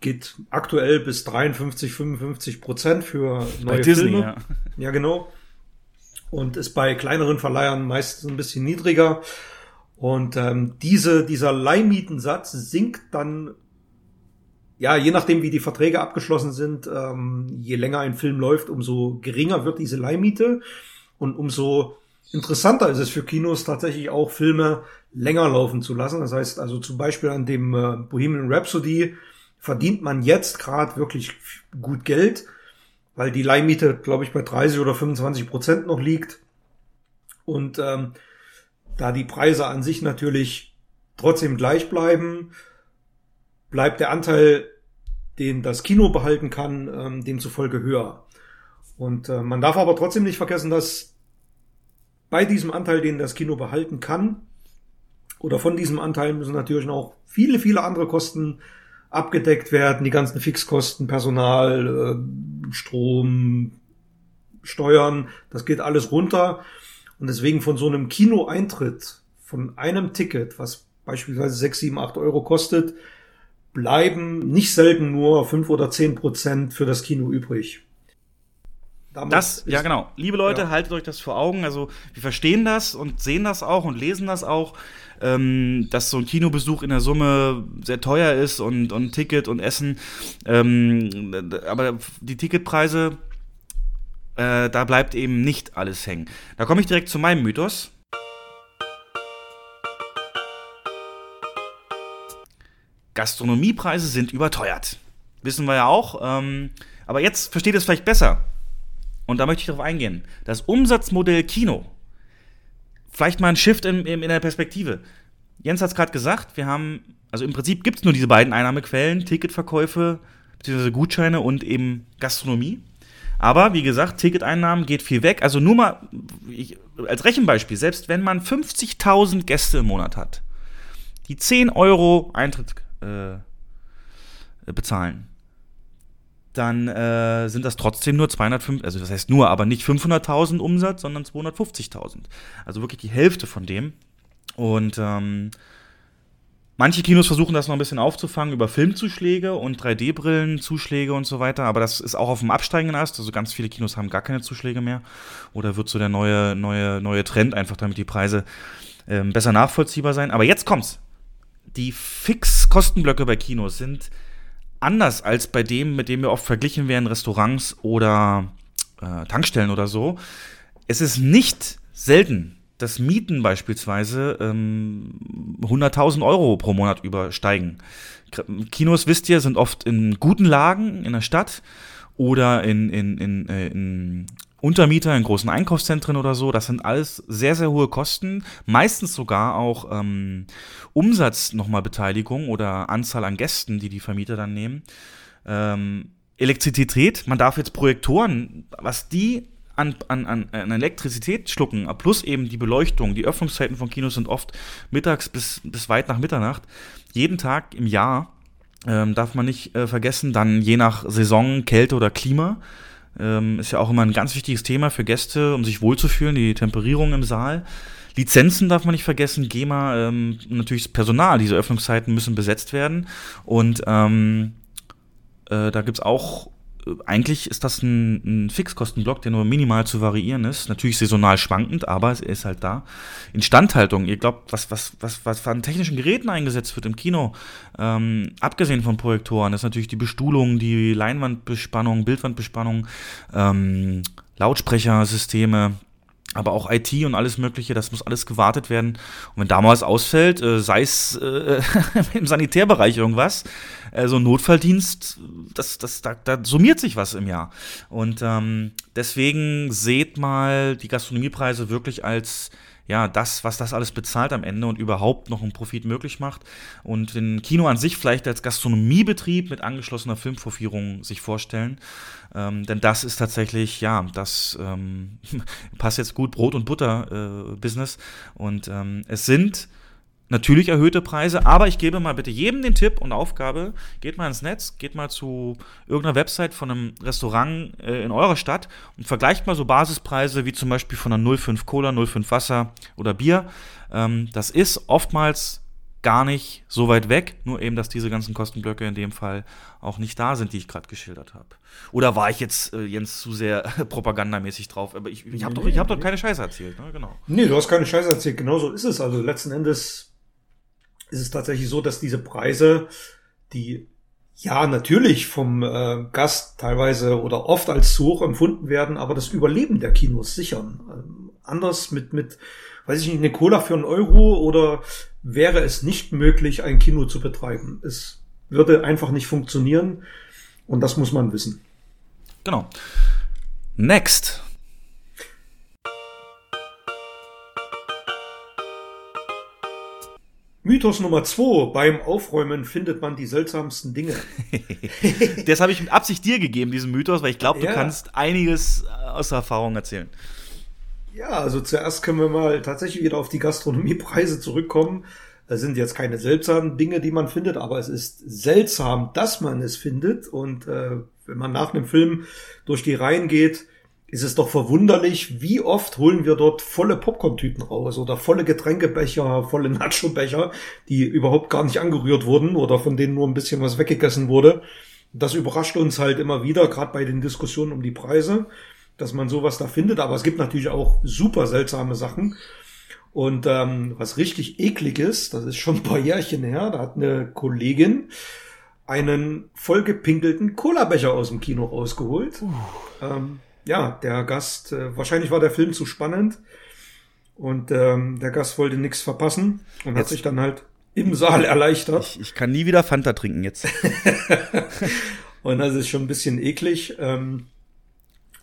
S3: geht aktuell bis 53, 55 Prozent für neue
S2: Disney,
S3: Filme.
S2: ja.
S3: ja, genau. Und ist bei kleineren Verleihern meistens ein bisschen niedriger. Und ähm, diese, dieser Leihmietensatz sinkt dann, ja, je nachdem, wie die Verträge abgeschlossen sind, ähm, je länger ein Film läuft, umso geringer wird diese Leihmiete und umso interessanter ist es für Kinos tatsächlich auch Filme länger laufen zu lassen. Das heißt also zum Beispiel an dem äh, Bohemian Rhapsody verdient man jetzt gerade wirklich gut Geld, weil die Leihmiete, glaube ich, bei 30 oder 25 Prozent noch liegt. Und ähm, da die Preise an sich natürlich trotzdem gleich bleiben, bleibt der Anteil, den das Kino behalten kann, ähm, demzufolge höher. Und äh, man darf aber trotzdem nicht vergessen, dass bei diesem Anteil, den das Kino behalten kann, oder von diesem Anteil müssen natürlich noch viele, viele andere Kosten abgedeckt werden, die ganzen Fixkosten, Personal, äh, Strom, Steuern, das geht alles runter. Und deswegen von so einem Kinoeintritt, von einem Ticket, was beispielsweise 6, 7, 8 Euro kostet, bleiben nicht selten nur 5 oder 10 Prozent für das Kino übrig. Damit
S2: Das, ja genau. Liebe Leute,
S3: Ja.
S2: haltet euch das vor Augen. Also wir verstehen das und sehen das auch und lesen das auch, ähm, dass so ein Kinobesuch in der Summe sehr teuer ist und, und Ticket und Essen. Ähm, aber die Ticketpreise, äh, da bleibt eben nicht alles hängen. Da komme ich direkt zu meinem Mythos. Gastronomiepreise sind überteuert. Wissen wir ja auch. Ähm, aber jetzt versteht es vielleicht besser. Und da möchte ich darauf eingehen. Das Umsatzmodell Kino. Vielleicht mal ein Shift in, in, in der Perspektive. Jens hat es gerade gesagt, wir haben, also im Prinzip gibt es nur diese beiden Einnahmequellen, Ticketverkäufe bzw. Gutscheine und eben Gastronomie. Aber wie gesagt, Ticketeinnahmen geht viel weg. Also nur mal ich, als Rechenbeispiel, selbst wenn man 50.000 Gäste im Monat hat, die 10 Euro Eintritt äh, bezahlen, dann äh, sind das trotzdem nur 205, also das heißt nur, aber nicht 500.000 Umsatz, sondern 250.000. Also wirklich die Hälfte von dem. Und ähm, manche Kinos versuchen das noch ein bisschen aufzufangen über Filmzuschläge und 3D-Brillen, Zuschläge und so weiter, aber das ist auch auf dem absteigenden Ast. Also ganz viele Kinos haben gar keine Zuschläge mehr. Oder wird so der neue, neue, neue Trend, einfach damit die Preise ähm, besser nachvollziehbar sein. Aber jetzt kommt's. Die Fixkostenblöcke bei Kinos sind anders als bei dem, mit dem wir oft verglichen werden, Restaurants oder äh, Tankstellen oder so. Es ist nicht selten, dass Mieten beispielsweise ähm, 100.000 Euro pro Monat übersteigen. Kinos, wisst ihr, sind oft in guten Lagen in der Stadt oder in, in, in, äh, in Untermieter in großen Einkaufszentren oder so. Das sind alles sehr, sehr hohe Kosten. Meistens sogar auch ähm, Umsatz nochmal Beteiligung oder Anzahl an Gästen, die die Vermieter dann nehmen. Ähm, Elektrizität, man darf jetzt Projektoren, was die an, an, an, Elektrizität schlucken, plus eben die Beleuchtung, die Öffnungszeiten von Kinos sind oft mittags bis, bis weit nach Mitternacht. Jeden Tag im Jahr ähm, darf man nicht äh, vergessen, dann je nach Saison, Kälte oder Klima. Ähm, ist ja auch immer ein ganz wichtiges Thema für Gäste, um sich wohlzufühlen, die Temperierung im Saal. Lizenzen darf man nicht vergessen, GEMA, ähm, natürlich das Personal, diese Öffnungszeiten müssen besetzt werden. Und ähm, äh, da gibt's auch, äh, eigentlich ist das ein, ein Fixkostenblock, der nur minimal zu variieren ist. Natürlich saisonal schwankend, aber es ist halt da. Instandhaltung, ihr glaubt, was, was, was, was an technischen Geräten eingesetzt wird im Kino, ähm, abgesehen von Projektoren, ist natürlich die Bestuhlung, die Leinwandbespannung, Bildwandbespannung, ähm, Lautsprechersysteme, aber auch IT und alles Mögliche, das muss alles gewartet werden. Und wenn da mal was ausfällt, äh, sei es äh, im Sanitärbereich irgendwas, äh, so ein Notfalldienst, das, das, da, da summiert sich was im Jahr. Und ähm, deswegen seht mal die Gastronomiepreise wirklich als ja, das, was das alles bezahlt am Ende und überhaupt noch einen Profit möglich macht. Und den Kino an sich vielleicht als Gastronomiebetrieb mit angeschlossener Filmvorführung sich vorstellen. Ähm, denn das ist tatsächlich, ja, das ähm, passt jetzt gut Brot- und Butter-Business. Äh, und ähm, es sind natürlich erhöhte Preise, aber ich gebe mal bitte jedem den Tipp und Aufgabe, geht mal ins Netz, geht mal zu irgendeiner Website von einem Restaurant äh, in eurer Stadt und vergleicht mal so Basispreise wie zum Beispiel von einer 05 Cola, 05 Wasser oder Bier. Ähm, das ist oftmals gar nicht so weit weg, nur eben, dass diese ganzen Kostenblöcke in dem Fall auch nicht da sind, die ich gerade geschildert habe. Oder war ich jetzt, äh, Jens, zu sehr propagandamäßig drauf? Aber ich, ich habe doch, ich hab doch keine Scheiße erzählt, ne? genau.
S3: Nee, du hast keine Scheiße erzählt. Genauso ist es. Also letzten Endes ist es tatsächlich so, dass diese Preise, die ja natürlich vom äh, Gast teilweise oder oft als zu hoch empfunden werden, aber das Überleben der Kinos sichern. Ähm, anders mit, mit, weiß ich nicht, eine Cola für einen Euro oder wäre es nicht möglich, ein Kino zu betreiben. Es würde einfach nicht funktionieren und das muss man wissen.
S2: Genau. Next.
S3: Mythos Nummer zwei. Beim Aufräumen findet man die seltsamsten Dinge.
S2: das habe ich mit Absicht dir gegeben, diesen Mythos, weil ich glaube, du
S3: Ja.
S2: kannst einiges äh, aus der Erfahrung erzählen.
S3: Ja, also zuerst können wir mal tatsächlich wieder auf die Gastronomiepreise zurückkommen. Es sind jetzt keine seltsamen Dinge, die man findet, aber es ist seltsam, dass man es findet. Und äh, wenn man nach einem Film durch die Reihen geht, ist es doch verwunderlich, wie oft holen wir dort volle Popcorn-Tüten raus oder volle Getränkebecher, volle Nacho-Becher, die überhaupt gar nicht angerührt wurden oder von denen nur ein bisschen was weggegessen wurde. Das überrascht uns halt immer wieder, gerade bei den Diskussionen um die Preise, dass man sowas da findet. Aber es gibt natürlich auch super seltsame Sachen. Und ähm, was richtig eklig ist, das ist schon ein paar Jährchen her, da hat eine Kollegin einen vollgepinkelten Cola-Becher aus dem Kino rausgeholt. Ähm, ja, der Gast, äh, wahrscheinlich war der Film zu spannend und ähm, der Gast wollte nichts verpassen und hat
S2: Jetzt-
S3: sich dann halt im Saal erleichtert.
S2: Ich, ich kann nie wieder Fanta trinken jetzt.
S3: Und das ist schon ein bisschen eklig. Ähm,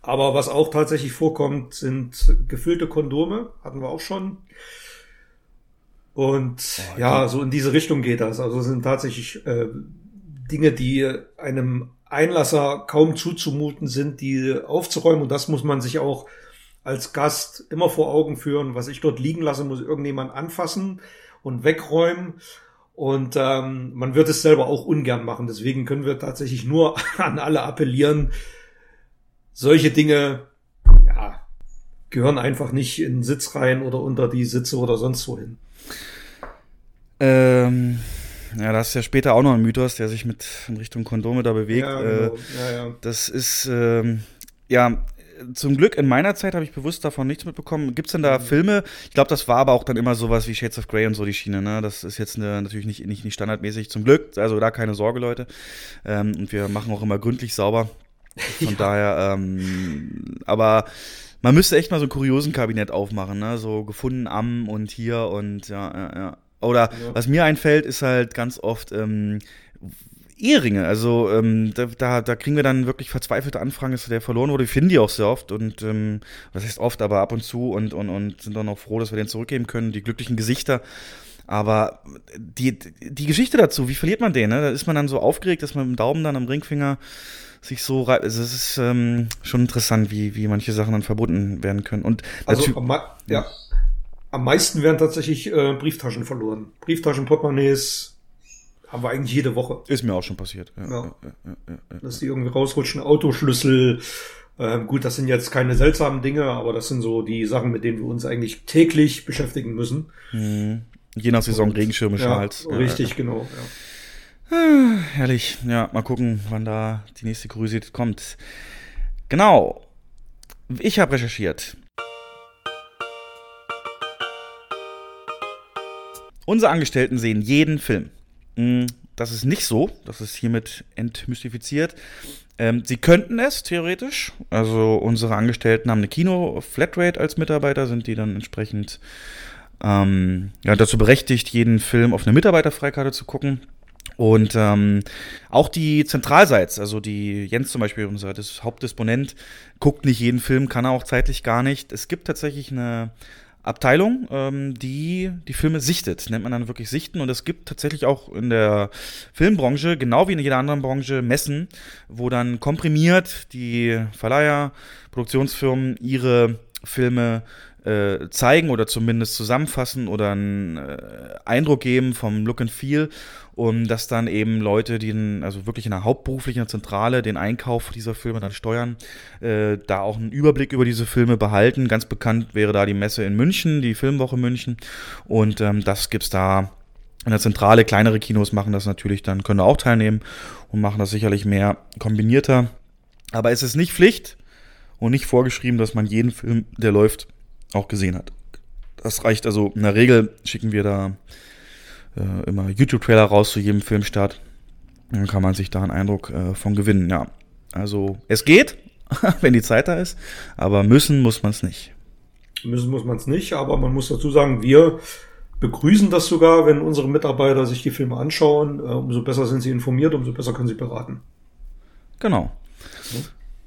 S3: aber was auch tatsächlich vorkommt, sind gefüllte Kondome. Hatten wir auch schon. Und ja, so in diese Richtung geht das. Also sind tatsächlich äh, Dinge, die einem Einlasser kaum zuzumuten sind, die aufzuräumen. Und das muss man sich auch als Gast immer vor Augen führen. Was ich dort liegen lasse, muss irgendjemand anfassen und wegräumen. Und ähm, man wird es selber auch ungern machen. Deswegen können wir tatsächlich nur an alle appellieren. Solche Dinge, ja, gehören einfach nicht in Sitz rein oder unter die Sitze oder sonst wohin.
S2: ähm, ja, das ist ja später auch noch ein Mythos, der sich mit in Richtung Kondome da bewegt.
S3: Ja,
S2: äh,
S3: genau. ja, ja.
S2: Das ist, ähm, ja, zum Glück in meiner Zeit habe ich bewusst davon nichts mitbekommen. Gibt es denn da
S3: Mhm.
S2: Filme? Ich glaube, das war aber auch dann immer sowas wie Shades of Grey und so die Schiene. Ne? Das ist jetzt eine, natürlich nicht, nicht, nicht standardmäßig. Zum Glück, also da keine Sorge, Leute. Ähm, und wir machen auch immer gründlich sauber. Von daher, ähm, aber man müsste echt mal so ein kuriosen Kabinett aufmachen, ne? So gefunden am und hier und ja, ja, ja. Oder
S3: Ja.
S2: was mir einfällt, ist halt ganz oft ähm, Eheringe. Also ähm, da, da, da kriegen wir dann wirklich verzweifelte Anfragen, dass der verloren wurde. Wir finden die auch sehr oft und ähm, was heißt oft, aber ab und zu und, und, und sind dann auch froh, dass wir den zurückgeben können. Die glücklichen Gesichter. Aber die, die Geschichte dazu, wie verliert man den? Ne? Da ist man dann so aufgeregt, dass man mit dem Daumen dann am Ringfinger sich so reibt. Also es ist ähm, schon interessant, wie, wie manche Sachen dann verbunden werden können. Und
S3: Also ja, am meisten werden tatsächlich äh, Brieftaschen verloren. Brieftaschen, Portemonnaies haben wir eigentlich jede Woche.
S2: ist mir auch schon passiert. Ja,
S3: Ja.
S2: ja,
S3: dass die irgendwie rausrutschen, Autoschlüssel. Ähm, gut, das sind jetzt keine seltsamen Dinge, aber das sind so die Sachen, mit denen wir uns eigentlich täglich beschäftigen müssen.
S2: Mhm. Je nach Saison Regenschirme,
S3: Ja,
S2: Schals.
S3: Richtig, genau. Ja.
S2: Ah, Herrlich. Ja, mal gucken, wann da die nächste Kuriosität kommt. Genau. Ich habe recherchiert. Unsere Angestellten sehen jeden Film. Mm, Das ist nicht so. Das ist hiermit entmystifiziert. Ähm, sie könnten es, theoretisch. Also unsere Angestellten haben eine Kino-Flatrate als Mitarbeiter, sind die dann entsprechend ähm, ja, dazu berechtigt, jeden Film auf eine Mitarbeiterfreikarte zu gucken. Und ähm, auch die Zentralseits, also die Jens zum Beispiel, unser Hauptdisponent, guckt nicht jeden Film, kann er auch zeitlich gar nicht. Es gibt tatsächlich eine Abteilung, ähm, die die Filme sichtet, nennt man dann wirklich sichten. Und es gibt tatsächlich auch in der Filmbranche, genau wie in jeder anderen Branche, Messen, wo dann komprimiert die Verleiher, Produktionsfirmen ihre Filme äh, zeigen oder zumindest zusammenfassen oder einen äh, Eindruck geben vom Look and Feel und dass dann eben Leute, die in, also wirklich in der hauptberuflichen Zentrale den Einkauf dieser Filme dann steuern, äh, da auch einen Überblick über diese Filme behalten. Ganz bekannt wäre da die Messe in München, die Filmwoche München und ähm, das gibt's da in der Zentrale. Kleinere Kinos machen das natürlich dann, können da auch teilnehmen und machen das sicherlich mehr kombinierter. Aber es ist nicht Pflicht und nicht vorgeschrieben, dass man jeden Film, der läuft, auch gesehen hat. Das reicht also, in der Regel schicken wir da äh, immer YouTube-Trailer raus zu jedem Filmstart. Dann kann man sich da einen Eindruck äh, von gewinnen, ja. Also, es geht, wenn die Zeit da ist, aber müssen muss man es nicht.
S3: Müssen muss man es nicht, aber man muss dazu sagen, wir begrüßen das sogar, wenn unsere Mitarbeiter sich die Filme anschauen. Äh, umso besser sind sie informiert, umso besser können sie beraten.
S2: Genau.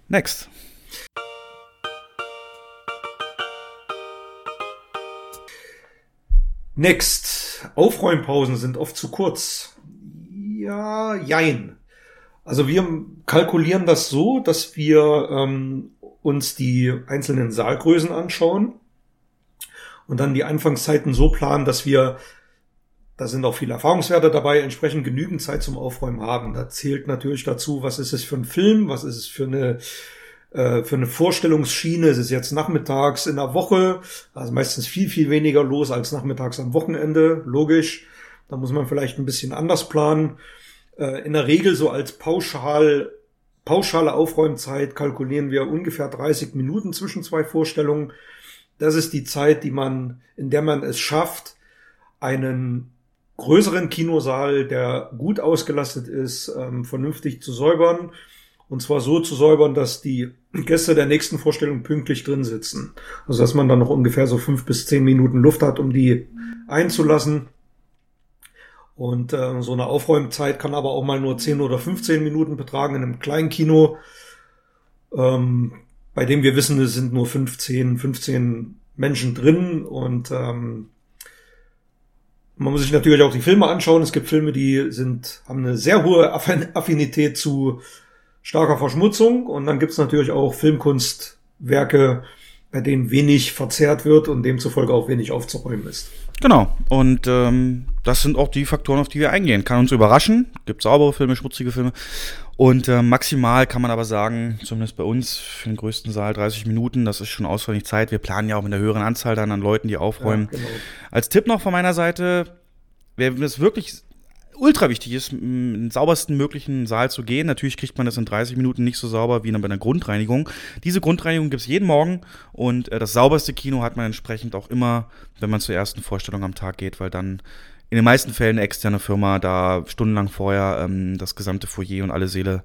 S2: Next.
S3: Next. Aufräumpausen sind oft zu kurz. Ja, jein. Also wir kalkulieren das so, dass wir ähm, uns die einzelnen Saalgrößen anschauen und dann die Anfangszeiten so planen, dass wir, da sind auch viele Erfahrungswerte dabei, entsprechend genügend Zeit zum Aufräumen haben. Da zählt natürlich dazu, was ist es für ein Film, was ist es für eine äh, für eine Vorstellungsschiene. Es ist jetzt nachmittags in der Woche, also meistens viel, viel weniger los als nachmittags am Wochenende, logisch. Da muss man vielleicht ein bisschen anders planen. Äh, in der Regel so als pauschal, pauschale Aufräumzeit kalkulieren wir ungefähr 30 Minuten zwischen zwei Vorstellungen. Das ist die Zeit, die man, in der man es schafft, einen größeren Kinosaal, der gut ausgelastet ist, ähm, vernünftig zu säubern und zwar so zu säubern, dass die Gäste der nächsten Vorstellung pünktlich drin sitzen. Also dass man dann noch ungefähr so fünf bis zehn Minuten Luft hat, um die einzulassen. Und äh, so eine Aufräumzeit kann aber auch mal nur 10 oder 15 Minuten betragen in einem kleinen Kino, ähm, bei dem wir wissen, es sind nur 15, 15 Menschen drin und ähm, man muss sich natürlich auch die Filme anschauen. Es gibt Filme, die sind, haben eine sehr hohe Affinität zu starker Verschmutzung und dann gibt's natürlich auch Filmkunstwerke, bei denen wenig verzerrt wird und demzufolge auch wenig aufzuräumen ist.
S2: Genau. Und ähm, das sind auch die Faktoren, auf die wir eingehen. Kann uns überraschen. Gibt saubere Filme, schmutzige Filme. Und äh, maximal kann man aber sagen, zumindest bei uns, für den größten Saal 30 Minuten, das ist schon ausreichend Zeit. Wir planen ja auch mit einer höheren Anzahl dann an Leuten, die aufräumen. Ja, genau. Als Tipp noch von meiner Seite, wer das wirklich ultra wichtig ist, in den saubersten möglichen Saal zu gehen. Natürlich kriegt man das in 30 Minuten nicht so sauber wie bei einer Grundreinigung. Diese Grundreinigung gibt es jeden Morgen und äh, das sauberste Kino hat man entsprechend auch immer, wenn man zur ersten Vorstellung am Tag geht, weil dann in den meisten Fällen eine externe Firma da stundenlang vorher ähm, das gesamte Foyer und alle Seele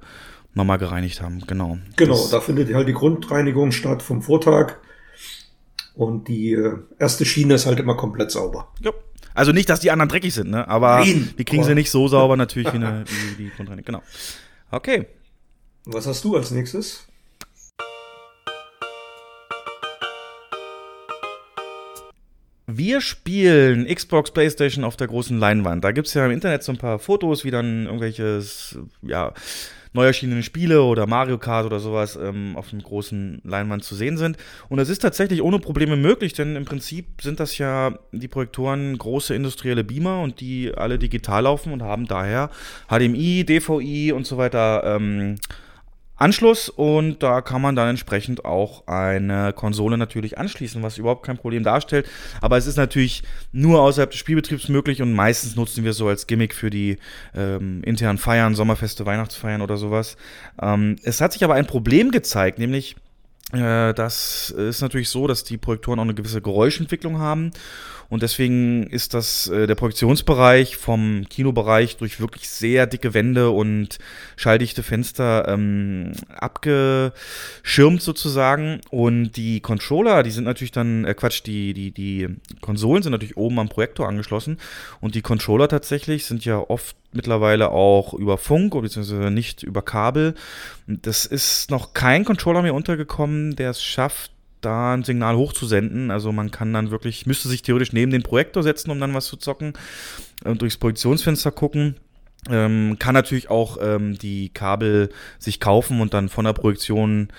S2: nochmal gereinigt haben. Genau.
S3: Genau, das da findet halt die Grundreinigung statt vom Vortag. Und die äh, erste Schiene ist halt immer komplett sauber.
S2: Ja, also nicht, dass die anderen dreckig sind, ne? Aber Nein. die kriegen sie nicht so sauber natürlich wie, eine, wie die Grundreinigung. Genau. Okay.
S3: Was hast du als nächstes?
S2: Wir spielen Xbox, Playstation auf der großen Leinwand. Da gibt es ja im Internet so ein paar Fotos, wie dann irgendwelches, ja, neu erschienene Spiele oder Mario Kart oder sowas ähm, auf einem großen Leinwand zu sehen sind. Und das ist tatsächlich ohne Probleme möglich, denn im Prinzip sind das ja die Projektoren große industrielle Beamer und die alle digital laufen und haben daher HDMI, DVI und so weiter ähm, Anschluss und da kann man dann entsprechend auch eine Konsole natürlich anschließen, was überhaupt kein Problem darstellt. Aber es ist natürlich nur außerhalb des Spielbetriebs möglich und meistens nutzen wir es so als Gimmick für die ähm, internen Feiern, Sommerfeste, Weihnachtsfeiern oder sowas. Ähm, es hat sich aber ein Problem gezeigt, nämlich das ist natürlich so, dass die Projektoren auch eine gewisse Geräuschentwicklung haben und deswegen ist das äh, der Projektionsbereich vom Kinobereich durch wirklich sehr dicke Wände und schalldichte Fenster ähm, abgeschirmt sozusagen. Und die Controller, die sind natürlich dann, äh, Quatsch, die, die, die Konsolen sind natürlich oben am Projektor angeschlossen. Und die Controller tatsächlich sind ja oft mittlerweile auch über Funk beziehungsweise nicht über Kabel. Das ist noch kein Controller mehr untergekommen, der es schafft, da ein Signal hochzusenden. Also man kann dann wirklich, müsste sich theoretisch neben den Projektor setzen, um dann was zu zocken, äh, durchs Projektionsfenster gucken. Ähm, kann natürlich auch ähm, die Kabel sich kaufen und dann von der Projektion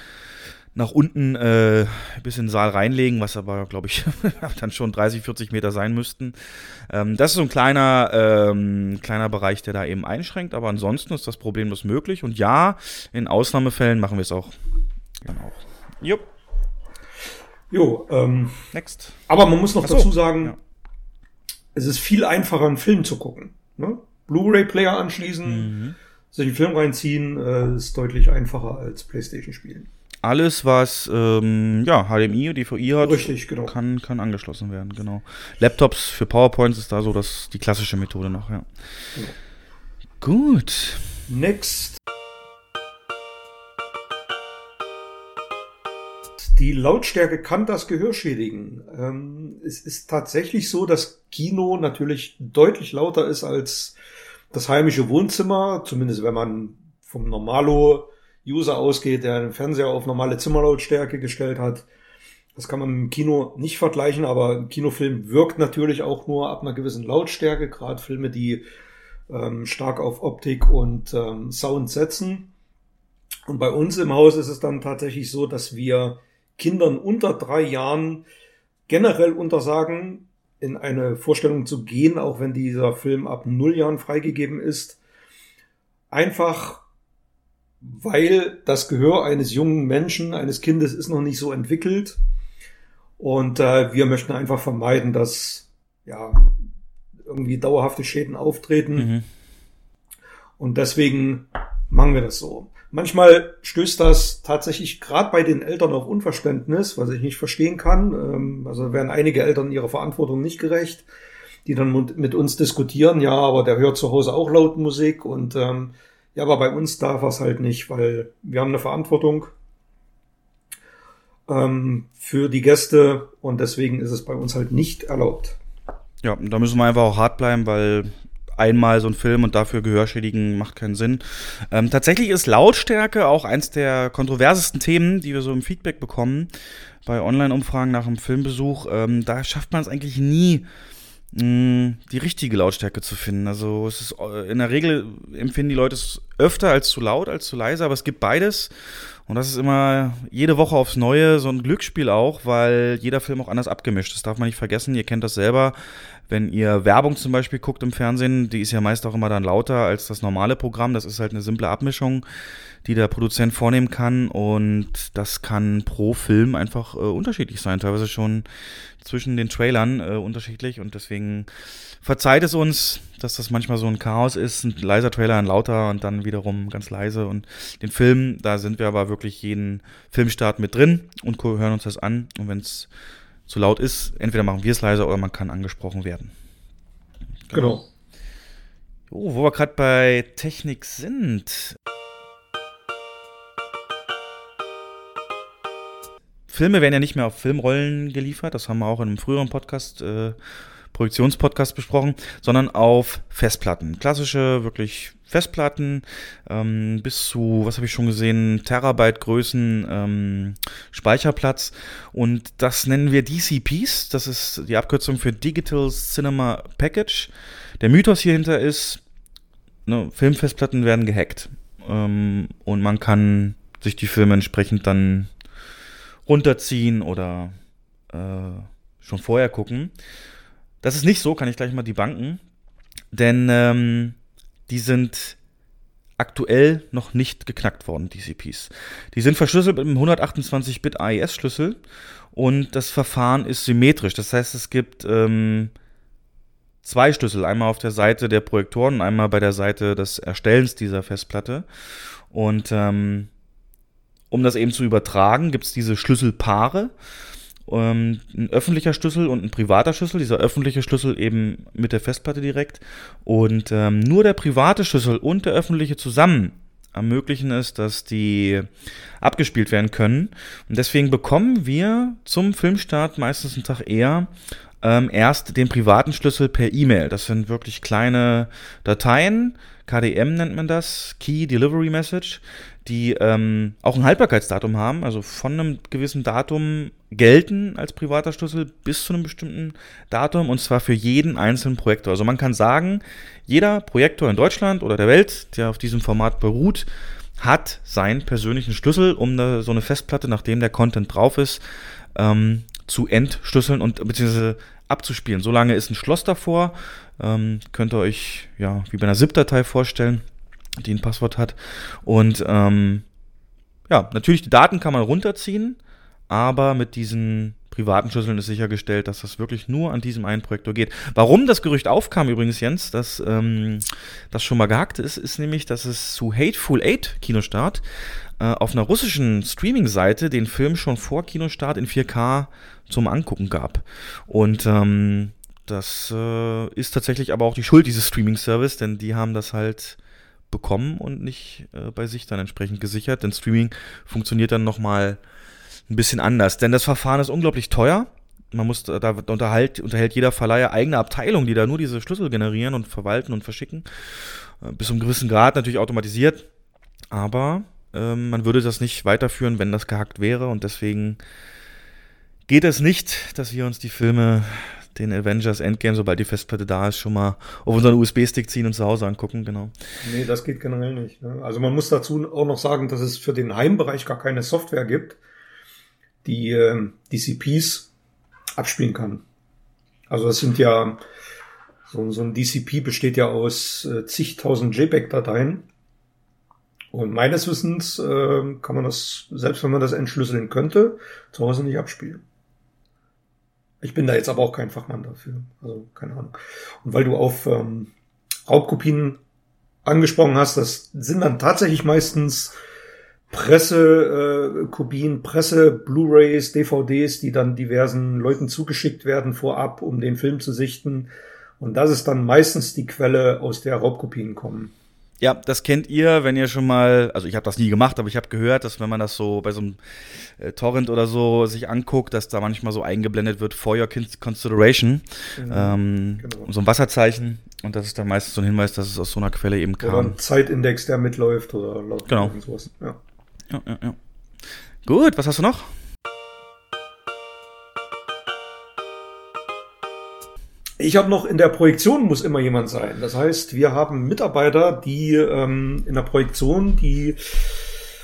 S2: nach unten äh, bis in den Saal reinlegen, was aber, glaube ich, dann schon 30, 40 Meter sein müssten. Ähm, das ist so ein kleiner, ähm, kleiner Bereich, der da eben einschränkt, aber ansonsten ist das problemlos möglich. Und ja, in Ausnahmefällen machen wir es auch. Dann auch. Jupp.
S3: Jo, ähm,
S2: Next.
S3: aber man muss noch
S2: so,
S3: dazu sagen,
S2: ja.
S3: es ist viel einfacher, einen Film zu gucken. Ne? Blu-ray-Player anschließen,
S2: Mhm.
S3: sich einen Film reinziehen, äh, ist deutlich einfacher als Playstation spielen.
S2: Alles, was ähm, ja, HDMI und DVI hat,
S3: Richtig, genau.
S2: kann, kann angeschlossen werden, genau. Laptops für PowerPoints ist da so das, die klassische Methode noch, ja.
S3: Genau.
S2: Gut.
S3: Next. Die Lautstärke kann das Gehör schädigen. Ähm, es ist tatsächlich so, dass Kino natürlich deutlich lauter ist als das heimische Wohnzimmer, zumindest wenn man vom Normalo-User ausgeht, der den Fernseher auf normale Zimmerlautstärke gestellt hat. Das kann man im Kino nicht vergleichen, aber ein Kinofilm wirkt natürlich auch nur ab einer gewissen Lautstärke, gerade Filme, die ähm, stark auf Optik und ähm, Sound setzen. Und bei uns im Haus ist es dann tatsächlich so, dass wir Kindern unter drei Jahren generell untersagen, in eine Vorstellung zu gehen, auch wenn dieser Film ab null Jahren freigegeben ist. Einfach weil das Gehör eines jungen Menschen, eines Kindes ist noch nicht so entwickelt. Und äh, wir möchten einfach vermeiden, dass ja irgendwie dauerhafte Schäden auftreten.
S2: Mhm.
S3: Und deswegen machen wir das so. Manchmal stößt das tatsächlich gerade bei den Eltern auf Unverständnis, was ich nicht verstehen kann. Ähm, Also werden einige Eltern ihrer Verantwortung nicht gerecht, die dann mit- uns diskutieren, ja, aber der hört zu Hause auch laut Musik und ähm, ja, aber bei uns darf er es halt nicht, weil wir haben eine Verantwortung ähm, für die Gäste und deswegen ist es bei uns halt nicht erlaubt.
S2: Ja, da müssen wir einfach auch hart bleiben, weil einmal so ein Film und dafür Gehör schädigen macht keinen Sinn. Ähm, tatsächlich ist Lautstärke auch eins der kontroversesten Themen, die wir so im Feedback bekommen bei Online-Umfragen nach einem Filmbesuch. Ähm, da schafft man es eigentlich nie, die richtige Lautstärke zu finden. Also es ist äh, in der Regel empfinden die Leute es öfter als zu laut, als zu leise, aber es gibt beides. Und das ist immer jede Woche aufs Neue so ein Glücksspiel auch, weil jeder Film auch anders abgemischt ist. Das darf man nicht vergessen. Ihr kennt das selber. Wenn ihr Werbung zum Beispiel guckt im Fernsehen, die ist ja meist auch immer dann lauter als das normale Programm. Das ist halt eine simple Abmischung, die der Produzent vornehmen kann. Und das kann pro Film einfach äh, unterschiedlich sein. Teilweise schon zwischen den Trailern äh, unterschiedlich. Und deswegen verzeiht es uns, dass das manchmal so ein Chaos ist. Ein leiser Trailer, ein lauter und dann wiederum ganz leise. Und den Film, da sind wir aber wirklich jeden Filmstart mit drin und hören uns das an. Und wenn es zu laut ist, entweder machen wir es leiser oder man kann angesprochen werden.
S3: Genau.
S2: Jo, wo wir gerade bei Technik sind. Filme werden ja nicht mehr auf Filmrollen geliefert, das haben wir auch in einem früheren Podcast, äh, Produktionspodcast besprochen, sondern auf Festplatten. Klassische, wirklich Festplatten, ähm, bis zu, was habe ich schon gesehen, Terabyte Größen ähm, Speicherplatz. Und das nennen wir DCPs, das ist die Abkürzung für Digital Cinema Package. Der Mythos hierhinter ist, ne, Filmfestplatten werden gehackt. Ähm, und man kann sich die Filme entsprechend dann runterziehen oder äh, schon vorher gucken. Das ist nicht so, kann ich gleich mal die Banken. Denn ähm, die sind aktuell noch nicht geknackt worden, DCPs. Die sind verschlüsselt mit einem 128-Bit AES-Schlüssel und das Verfahren ist symmetrisch. Das heißt, es gibt ähm, zwei Schlüssel, einmal auf der Seite der Projektoren und einmal bei der Seite des Erstellens dieser Festplatte. Und ähm, um das eben zu übertragen, gibt es diese Schlüsselpaare. Ähm, ein öffentlicher Schlüssel und ein privater Schlüssel. Dieser öffentliche Schlüssel eben mit der Festplatte direkt. Und ähm, nur der private Schlüssel und der öffentliche zusammen ermöglichen es, dass die abgespielt werden können. Und deswegen bekommen wir zum Filmstart meistens einen Tag eher ähm, erst den privaten Schlüssel per E-Mail. Das sind wirklich kleine Dateien, KDM nennt man das, Key Delivery Message, die ähm, auch ein Haltbarkeitsdatum haben, also von einem gewissen Datum gelten als privater Schlüssel bis zu einem bestimmten Datum und zwar für jeden einzelnen Projektor. Also man kann sagen, jeder Projektor in Deutschland oder der Welt, der auf diesem Format beruht, hat seinen persönlichen Schlüssel, um da so eine Festplatte, nachdem der Content drauf ist, ähm, zu entschlüsseln und beziehungsweise abzuspielen. Solange ist ein Schloss davor, ähm, könnt ihr euch ja wie bei einer ZIP-Datei vorstellen, die ein Passwort hat. Und ähm, ja, natürlich die Daten kann man runterziehen, aber mit diesen privaten Schlüsseln ist sichergestellt, dass das wirklich nur an diesem einen Projektor geht. Warum das Gerücht aufkam übrigens, Jens, dass ähm, das schon mal gehackt ist, ist nämlich, dass es zu Hateful Eight Kinostart äh, auf einer russischen Streaming-Seite den Film schon vor Kinostart in 4K zum Angucken gab. Und ähm, das äh, ist tatsächlich aber auch die Schuld dieses Streaming-Service, denn die haben das halt bekommen und nicht äh, bei sich dann entsprechend gesichert. Denn Streaming funktioniert dann nochmal ein bisschen anders. Denn das Verfahren ist unglaublich teuer. Man muss, da unterhält, unterhält jeder Verleiher eigene Abteilung, die da nur diese Schlüssel generieren und verwalten und verschicken. Äh, bis zu einem gewissen Grad natürlich automatisiert. Aber ähm, man würde das nicht weiterführen, wenn das gehackt wäre. Und deswegen geht es nicht, dass wir uns die Filme, den Avengers Endgame, sobald die Festplatte da ist, schon mal auf unseren USB-Stick ziehen und zu Hause angucken, genau.
S3: Nee, das geht generell nicht. Ne? Also man muss dazu auch noch sagen, dass es für den Heimbereich gar keine Software gibt, die äh, DCPs abspielen kann. Also das sind ja, so, so ein DCP besteht ja aus äh, zigtausend JPEG-Dateien. Und meines Wissens äh, kann man das, selbst wenn man das entschlüsseln könnte, zu Hause nicht abspielen. Ich bin da jetzt aber auch kein Fachmann dafür. Also keine Ahnung. Und weil du auf ähm, Raubkopien angesprochen hast, das sind dann tatsächlich meistens Pressekopien, äh, Presse, Blu-rays, DVDs, die dann diversen Leuten zugeschickt werden vorab, um den Film zu sichten. Und das ist dann meistens die Quelle, aus der Raubkopien kommen.
S2: Ja, das kennt ihr, wenn ihr schon mal, also ich habe das nie gemacht, aber ich habe gehört, dass wenn man das so bei so einem äh, Torrent oder so sich anguckt, dass da manchmal so eingeblendet wird for your consideration,
S3: Mhm,
S2: ähm,
S3: genau.
S2: so ein Wasserzeichen und das ist dann meistens so ein Hinweis, dass es aus so einer Quelle eben
S3: Oder
S2: kam.
S3: ein Zeitindex, der mitläuft oder laut
S2: Genau.
S3: sowas. Ja.
S2: Ja, ja, ja. Gut, was hast du noch?
S3: Ich habe noch in der Projektion muss immer jemand sein. Das heißt, wir haben Mitarbeiter, die ähm, in der Projektion die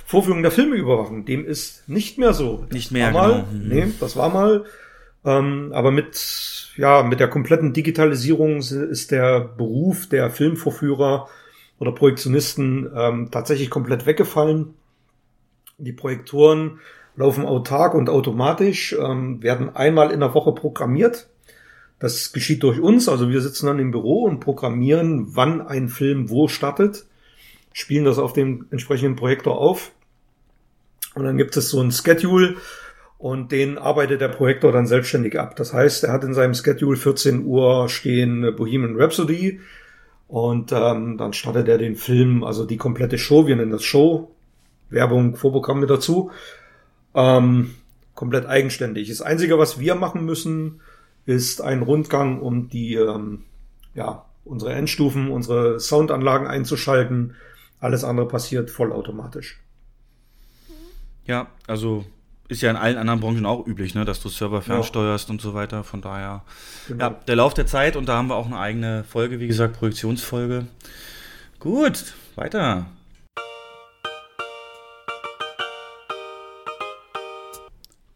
S3: Vorführung der Filme überwachen. Dem ist nicht mehr so.
S2: Nicht mehr,
S3: war mal,
S2: genau. Mhm.
S3: Nee, das war mal. Ähm, aber mit, ja, mit der kompletten Digitalisierung ist der Beruf der Filmvorführer oder Projektionisten ähm, tatsächlich komplett weggefallen. Die Projektoren laufen autark und automatisch, ähm, werden einmal in der Woche programmiert. Das geschieht durch uns, also wir sitzen dann im Büro und programmieren, wann ein Film wo startet, spielen das auf dem entsprechenden Projektor auf und dann gibt es so ein Schedule und den arbeitet der Projektor dann selbstständig ab. Das heißt, er hat in seinem Schedule 14 Uhr stehen Bohemian Rhapsody und ähm, dann startet er den Film, also die komplette Show, wir nennen das Show, Werbung, Vorprogramm mit dazu, ähm, komplett eigenständig. Das Einzige, was wir machen müssen, ist ein Rundgang, um die, ähm, ja, unsere Endstufen, unsere Soundanlagen einzuschalten. Alles andere passiert vollautomatisch.
S2: Ja, also ist ja in allen anderen Branchen auch üblich, ne, dass du Server fernsteuerst und so weiter. Von daher,
S3: Genau.
S2: ja, der Lauf der Zeit und da haben wir auch eine eigene Folge, wie gesagt, Projektionsfolge. Gut, weiter.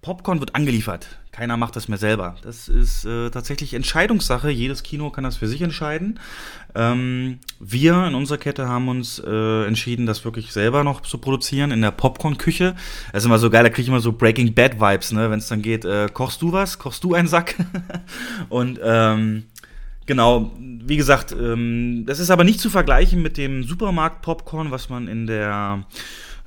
S2: Popcorn wird angeliefert. Keiner macht das mehr selber. Das ist äh, tatsächlich Entscheidungssache. Jedes Kino kann das für sich entscheiden. Ähm, wir in unserer Kette haben uns äh, entschieden, das wirklich selber noch zu produzieren in der Popcorn-Küche. Das ist immer so geil, da kriege ich immer so Breaking Bad Vibes, ne? wenn es dann geht, äh, kochst du was? Kochst du einen Sack? Und ähm, Genau, wie gesagt, ähm, das ist aber nicht zu vergleichen mit dem Supermarkt-Popcorn, was man in der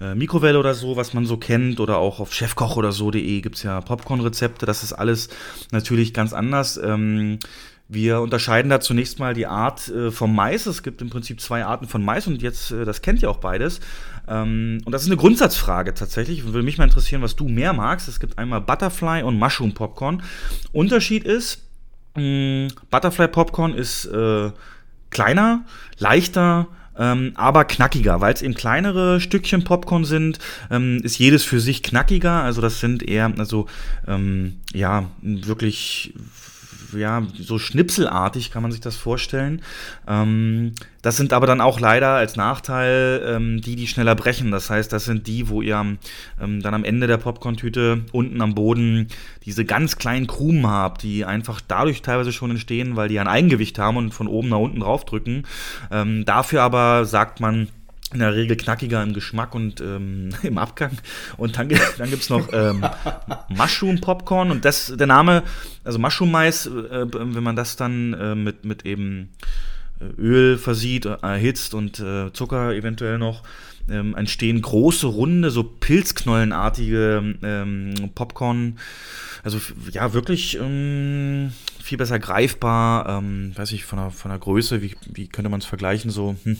S2: äh, Mikrowelle oder so, was man so kennt, oder auch auf chefkoch oder so.de gibt es ja Popcorn-Rezepte. Das ist alles natürlich ganz anders. Ähm, wir unterscheiden da zunächst mal die Art äh, vom Mais. Es gibt im Prinzip zwei Arten von Mais und jetzt, äh, das kennt ihr auch beides. Ähm, und das ist eine Grundsatzfrage tatsächlich. Würde mich mal interessieren, was du mehr magst. Es gibt einmal Butterfly und Mushroom Popcorn. Unterschied ist, mh, Butterfly Popcorn ist äh, kleiner, leichter, ähm, aber knackiger, weil es eben kleinere Stückchen Popcorn sind, ähm, ist jedes für sich knackiger. Also das sind eher, also ähm, ja, wirklich ja, so schnipselartig kann man sich das vorstellen. Ähm, das sind aber dann auch leider als Nachteil ähm, die, die schneller brechen. Das heißt, das sind die, wo ihr ähm, dann am Ende der Popcorn-Tüte unten am Boden diese ganz kleinen Krumen habt, die einfach dadurch teilweise schon entstehen, weil die ein Eigengewicht haben und von oben nach unten draufdrücken. Ähm, dafür aber sagt man, in der Regel knackiger im Geschmack und ähm, im Abgang. Und dann, dann gibt es noch ähm, Mushroom Popcorn und das, der Name, also Mushroom Mais, äh, wenn man das dann äh, mit, mit eben äh, Öl versieht, äh, erhitzt und äh, Zucker eventuell noch, ähm, entstehen große, runde, so Pilzknollenartige ähm, Popcorn. Also ja, wirklich ähm, viel besser greifbar. Ähm, weiß ich, von der, von der Größe, wie, wie könnte man es vergleichen? So, hm.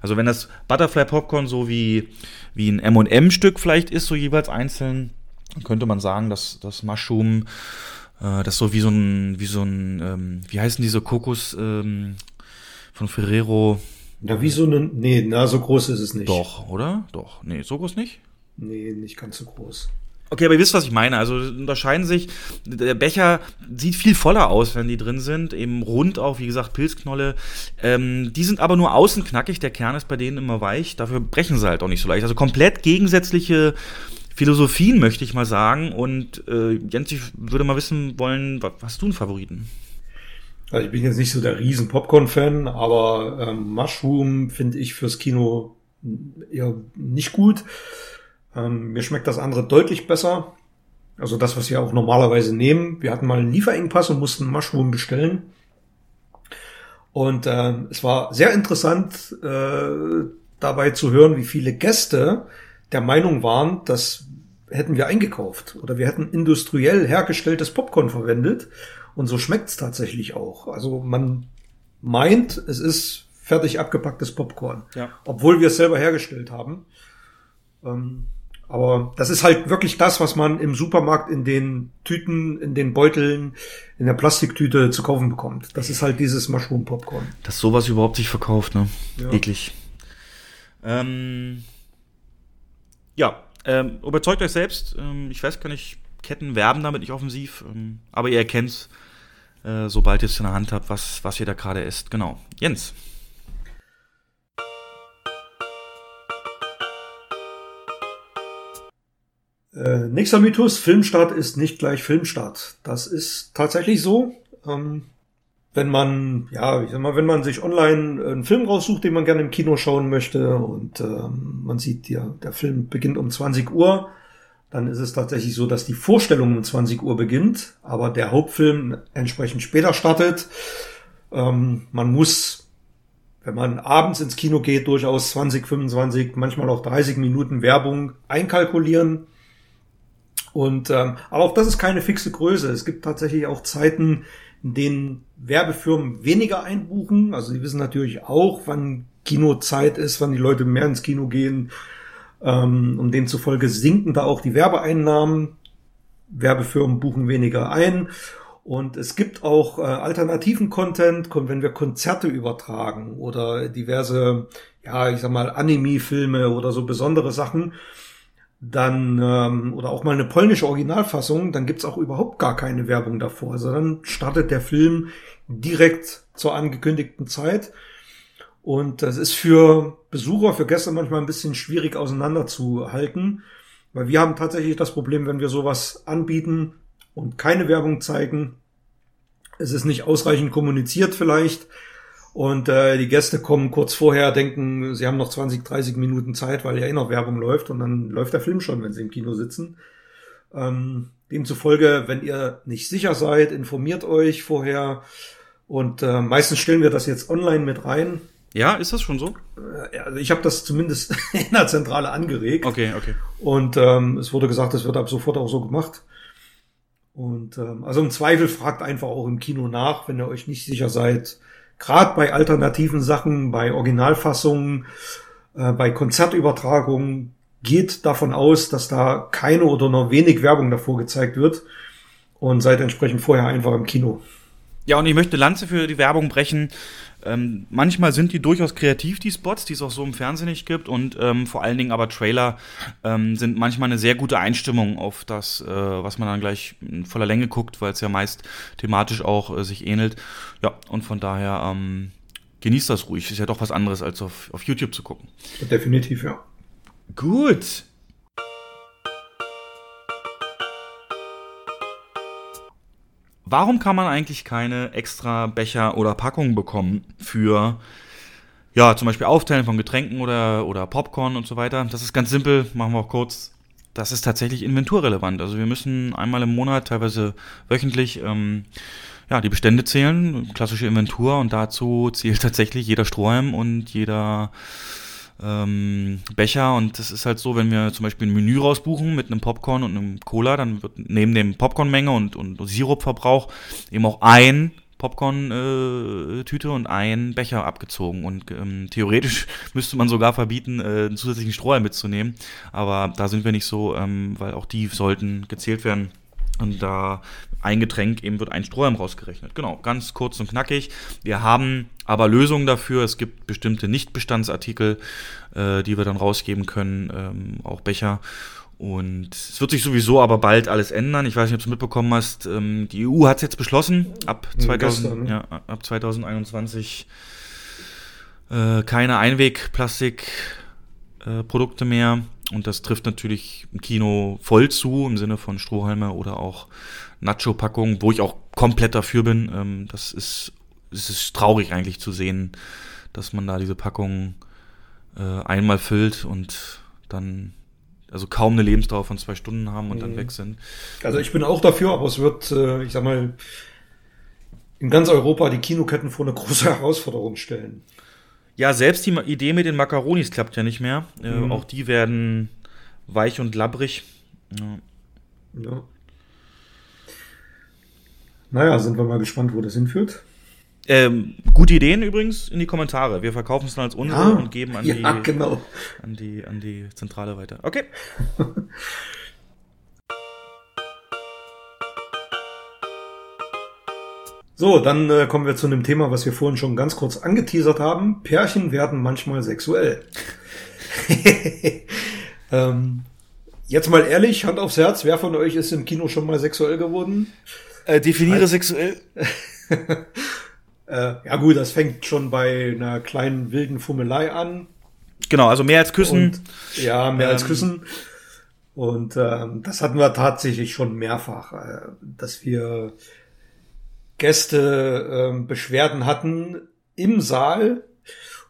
S2: Also wenn das Butterfly Popcorn so wie, wie ein M&M-Stück vielleicht ist, so jeweils einzeln, dann könnte man sagen, dass das Mushroom äh, das so wie so ein, wie so ein, ähm, wie heißen diese Kokos ähm, von Ferrero?
S3: Ja, wie so ein, nee, na, so groß ist es nicht.
S2: Doch, oder? Doch. Nee, so groß nicht?
S3: Nee, nicht ganz so groß.
S2: Okay, aber ihr wisst, was ich meine. Also unterscheiden sich. Der Becher sieht viel voller aus, wenn die drin sind. Eben rund auch, wie gesagt, Pilzknolle. Ähm, die sind aber nur außen knackig. Der Kern ist bei denen immer weich. Dafür brechen sie halt auch nicht so leicht. Also komplett gegensätzliche Philosophien, möchte ich mal sagen. Und äh, Jens, ich würde mal wissen wollen, was hast du einen Favoriten?
S3: Also ich bin jetzt nicht so der riesen Popcorn-Fan, aber ähm, Mushroom finde ich fürs Kino eher nicht gut. Ähm, mir schmeckt das andere deutlich besser. Also das, was wir auch normalerweise nehmen. Wir hatten mal einen Lieferengpass und mussten Mushroom bestellen. Und äh, es war sehr interessant äh, dabei zu hören, wie viele Gäste der Meinung waren, dass hätten wir eingekauft oder wir hätten industriell hergestelltes Popcorn verwendet. Und so schmeckt's tatsächlich auch. Also man meint, es ist fertig abgepacktes Popcorn,
S2: Ja.
S3: obwohl wir es selber hergestellt haben. Ähm, aber das ist halt wirklich das, was man im Supermarkt in den Tüten, in den Beuteln, in der Plastiktüte zu kaufen bekommt. Das ist halt dieses Mushroom Popcorn.
S2: Dass sowas überhaupt sich verkauft, ne?
S3: Ja.
S2: Eklig. Ähm, ja, ähm, überzeugt euch selbst. Ähm, ich weiß gar nicht, Ketten werben damit nicht offensiv, ähm, aber ihr erkennt, äh, sobald ihr es in der Hand habt, was, was ihr da gerade isst. Genau. Jens.
S3: Äh, nächster Mythos, Filmstart ist nicht gleich Filmstart. Das ist tatsächlich so. Ähm, wenn man, ja, ich sag mal, wenn man sich online einen Film raussucht, den man gerne im Kino schauen möchte und ähm, man sieht, ja, der Film beginnt um 20 Uhr, dann ist es tatsächlich so, dass die Vorstellung um 20 Uhr beginnt, aber der Hauptfilm entsprechend später startet. Ähm, man muss, wenn man abends ins Kino geht, durchaus 20, 25, manchmal auch 30 Minuten Werbung einkalkulieren. Und ähm, aber auch das ist keine fixe Größe. Es gibt tatsächlich auch Zeiten, in denen Werbefirmen weniger einbuchen. Also sie wissen natürlich auch, wann Kinozeit ist, wann die Leute mehr ins Kino gehen. Ähm, und demzufolge sinken da auch die Werbeeinnahmen. Werbefirmen buchen weniger ein. Und es gibt auch äh, alternativen Content, wenn wir Konzerte übertragen oder diverse, ja, ich sag mal, Anime-Filme oder so besondere Sachen, dann ähm, oder auch mal eine polnische Originalfassung, dann gibt's auch überhaupt gar keine Werbung davor. Dann startet der Film direkt zur angekündigten Zeit. Und das ist für Besucher, für Gäste manchmal ein bisschen schwierig auseinanderzuhalten, weil wir haben tatsächlich das Problem, wenn wir sowas anbieten und keine Werbung zeigen, es ist nicht ausreichend kommuniziert vielleicht und äh, die Gäste kommen kurz vorher, denken, sie haben noch 20, 30 Minuten Zeit, weil ja eh noch Werbung läuft und dann läuft der Film schon, wenn sie im Kino sitzen. Ähm, demzufolge, wenn ihr nicht sicher seid, informiert euch vorher und äh, meistens stellen wir das jetzt online mit rein.
S2: Ja, ist das schon so?
S3: Äh, Also ich habe das zumindest in der Zentrale angeregt.
S2: Okay, okay.
S3: Und ähm, es wurde gesagt, es wird ab sofort auch so gemacht. Und ähm, also im Zweifel fragt einfach auch im Kino nach, wenn ihr euch nicht sicher seid. Gerade bei alternativen Sachen, bei Originalfassungen, äh, bei Konzertübertragungen geht davon aus, dass da keine oder nur wenig Werbung davor gezeigt wird. Und seid entsprechend vorher einfach im Kino.
S2: Ja, und ich möchte Lanze für die Werbung brechen. Ähm, manchmal sind die durchaus kreativ, die Spots, die es auch so im Fernsehen nicht gibt. Und ähm, vor allen Dingen aber Trailer ähm, sind manchmal eine sehr gute Einstimmung auf das, äh, was man dann gleich in voller Länge guckt, weil es ja meist thematisch auch äh, sich ähnelt. Ja, und von daher ähm, genießt das ruhig. Ist ja doch was anderes, als auf, auf YouTube zu gucken.
S3: Definitiv, ja.
S2: Gut. Warum kann man eigentlich keine extra Becher oder Packungen bekommen für, ja, zum Beispiel Aufteilen von Getränken oder, oder Popcorn und so weiter? Das ist ganz simpel, machen wir auch kurz. Das ist tatsächlich inventurrelevant. Also wir müssen einmal im Monat, teilweise wöchentlich, ähm, ja, die Bestände zählen, klassische Inventur und dazu zählt tatsächlich jeder Strohhalm und jeder ähm, Becher und das ist halt so, wenn wir zum Beispiel ein Menü rausbuchen mit einem Popcorn und einem Cola, dann wird neben dem Popcornmenge und, und Sirupverbrauch eben auch ein Popcorn-Tüte äh, und ein Becher abgezogen. Und ähm, theoretisch müsste man sogar verbieten, äh, einen zusätzlichen Strohhalm mitzunehmen. Aber da sind wir nicht so, ähm, weil auch die sollten gezählt werden. Und da ein Getränk eben wird ein Strohhalm rausgerechnet. Genau, ganz kurz und knackig. Wir haben aber Lösungen dafür. Es gibt bestimmte Nichtbestandsartikel, äh, die wir dann rausgeben können, ähm, auch Becher. Und es wird sich sowieso aber bald alles ändern. Ich weiß nicht, ob du es mitbekommen hast. Ähm, die EU hat es jetzt beschlossen, ab, 2000,
S3: Gestern, ne?
S2: ja, ab 2021 äh, keine Einwegplastikprodukte mehr. Und das trifft natürlich im Kino voll zu, im Sinne von Strohhalme oder auch Nacho-Packungen, wo ich auch komplett dafür bin. Ähm, das ist, es ist traurig eigentlich zu sehen, dass man da diese Packungen äh, einmal füllt und dann also kaum eine Lebensdauer von zwei Stunden haben und dann
S3: Mhm.
S2: weg sind.
S3: Also ich bin auch dafür, aber es wird, äh, ich sag mal, in ganz Europa die Kinoketten vor eine große Herausforderung stellen.
S2: Ja, selbst die Idee mit den Macaronis klappt ja nicht mehr. Äh,
S3: Mhm.
S2: Auch die werden weich und labbrig. Ja.
S3: Ja. Naja, sind wir mal gespannt, wo das hinführt.
S2: Ähm, gute Ideen übrigens in die Kommentare. Wir verkaufen es dann als unsere
S3: Ja,
S2: und geben an,
S3: ja,
S2: die,
S3: genau.
S2: an, die, an die Zentrale weiter. Okay.
S3: So, dann äh, kommen wir zu einem Thema, was wir vorhin schon ganz kurz angeteasert haben. Pärchen werden manchmal sexuell. ähm, jetzt mal ehrlich, Hand aufs Herz, wer von euch ist im Kino schon mal sexuell geworden?
S2: Äh, definiere sexuell.
S3: Äh, ja gut, das fängt schon bei einer kleinen wilden Fummelei an.
S2: Genau, also mehr als küssen.
S3: Und, ja, mehr als
S2: Ähm,
S3: küssen. Und ähm, das hatten wir tatsächlich schon mehrfach, äh, dass wir Gäste ähm, Beschwerden hatten im Saal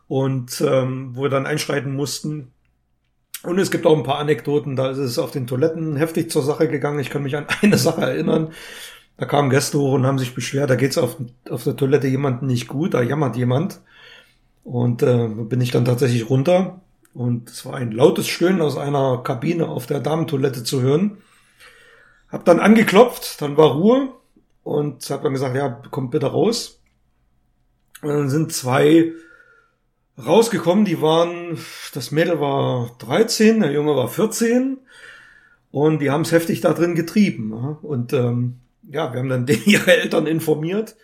S3: und ähm, wo wir dann einschreiten mussten. Und es gibt auch ein paar Anekdoten, da ist es auf den Toiletten heftig zur Sache gegangen. Ich kann mich an eine Sache erinnern. Da kamen Gäste hoch und haben sich beschwert, da geht's auf, auf der Toilette jemandem nicht gut, da jammert jemand. Und äh, bin ich dann tatsächlich runter und es war ein lautes Stöhnen aus einer Kabine auf der Damentoilette zu hören. Hab dann angeklopft, dann war Ruhe und hab dann gesagt, ja, kommt bitte raus. Und dann sind zwei rausgekommen, die waren, das Mädel war 13, der Junge war 14 und die haben es heftig da drin getrieben. Und ähm, ja, wir haben dann den, ihre Eltern informiert.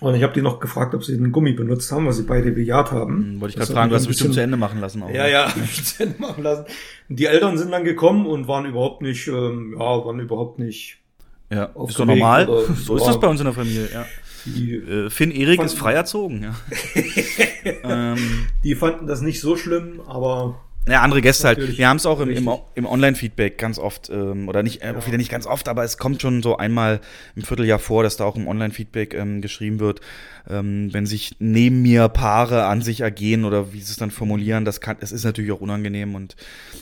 S3: Und ich habe die noch gefragt, ob sie den Gummi benutzt haben, was sie beide bejaht haben.
S2: Hm, Wollte ich
S3: Das
S2: gerade
S3: hat
S2: fragen, du hast bestimmt zu Ende machen lassen. Auch,
S3: Ja,
S2: ne?
S3: ja, zu Ende machen lassen. Und die Eltern sind dann gekommen und waren überhaupt nicht, ähm, ja, waren überhaupt nicht.
S2: Ja, ist doch normal.
S3: oder-
S2: So ist
S3: ja.
S2: das bei uns in der Familie, ja.
S3: Die,
S2: Äh, Finn Erik ist frei erzogen, ja. ähm,
S3: die fanden das nicht so schlimm, aber
S2: Ja, andere Gäste halt. Wir haben es auch im, im, im Online-Feedback ganz oft, ähm, oder nicht, äh, auch wieder nicht ganz oft, aber es kommt schon so einmal im Vierteljahr vor, dass da auch im Online-Feedback ähm, geschrieben wird, ähm, wenn sich neben mir Paare an sich ergehen oder wie sie es dann formulieren, das kann, es ist natürlich auch unangenehm und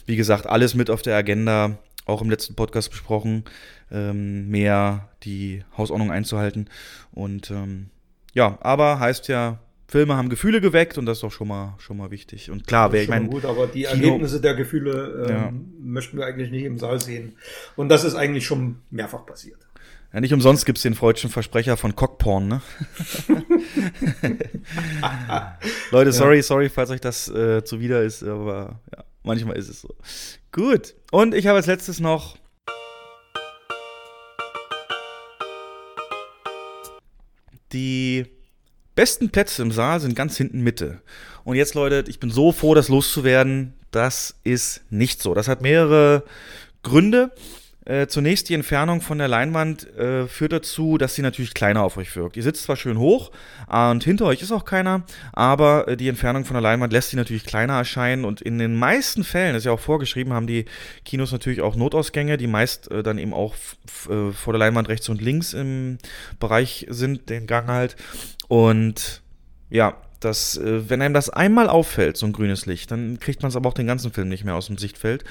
S2: wie gesagt, alles mit auf der Agenda, auch im letzten Podcast besprochen, ähm, mehr die Hausordnung einzuhalten und ähm, ja, aber heißt ja, Filme haben Gefühle geweckt und das ist doch schon mal schon mal wichtig. Und klar, wer ich meine,
S3: gut, aber die
S2: Kino-
S3: Ergebnisse der Gefühle ähm,
S2: Ja.
S3: möchten wir eigentlich nicht im Saal sehen. Und das ist eigentlich schon mehrfach passiert.
S2: Ja, nicht umsonst gibt's den freudschen Versprecher von Cockporn, ne? Leute, sorry, sorry, falls euch das äh, zuwider ist, aber ja, manchmal ist es so. Gut. Und ich habe als letztes noch die besten Plätze im Saal sind ganz hinten Mitte. Und jetzt, Leute, ich bin so froh, das loszuwerden. Das ist nicht so. Das hat mehrere Gründe. Äh, zunächst die Entfernung von der Leinwand äh, führt dazu, dass sie natürlich kleiner auf euch wirkt. Ihr sitzt zwar schön hoch und hinter euch ist auch keiner, aber äh, die Entfernung von der Leinwand lässt sie natürlich kleiner erscheinen und in den meisten Fällen, das ist ja auch vorgeschrieben, haben die Kinos natürlich auch Notausgänge, die meist äh, dann eben auch vor der Leinwand rechts und links im Bereich sind, den Gang halt. Und ja, das, äh, wenn einem das einmal auffällt, so ein grünes Licht, dann kriegt man es aber auch den ganzen Film nicht mehr aus dem Sichtfeld.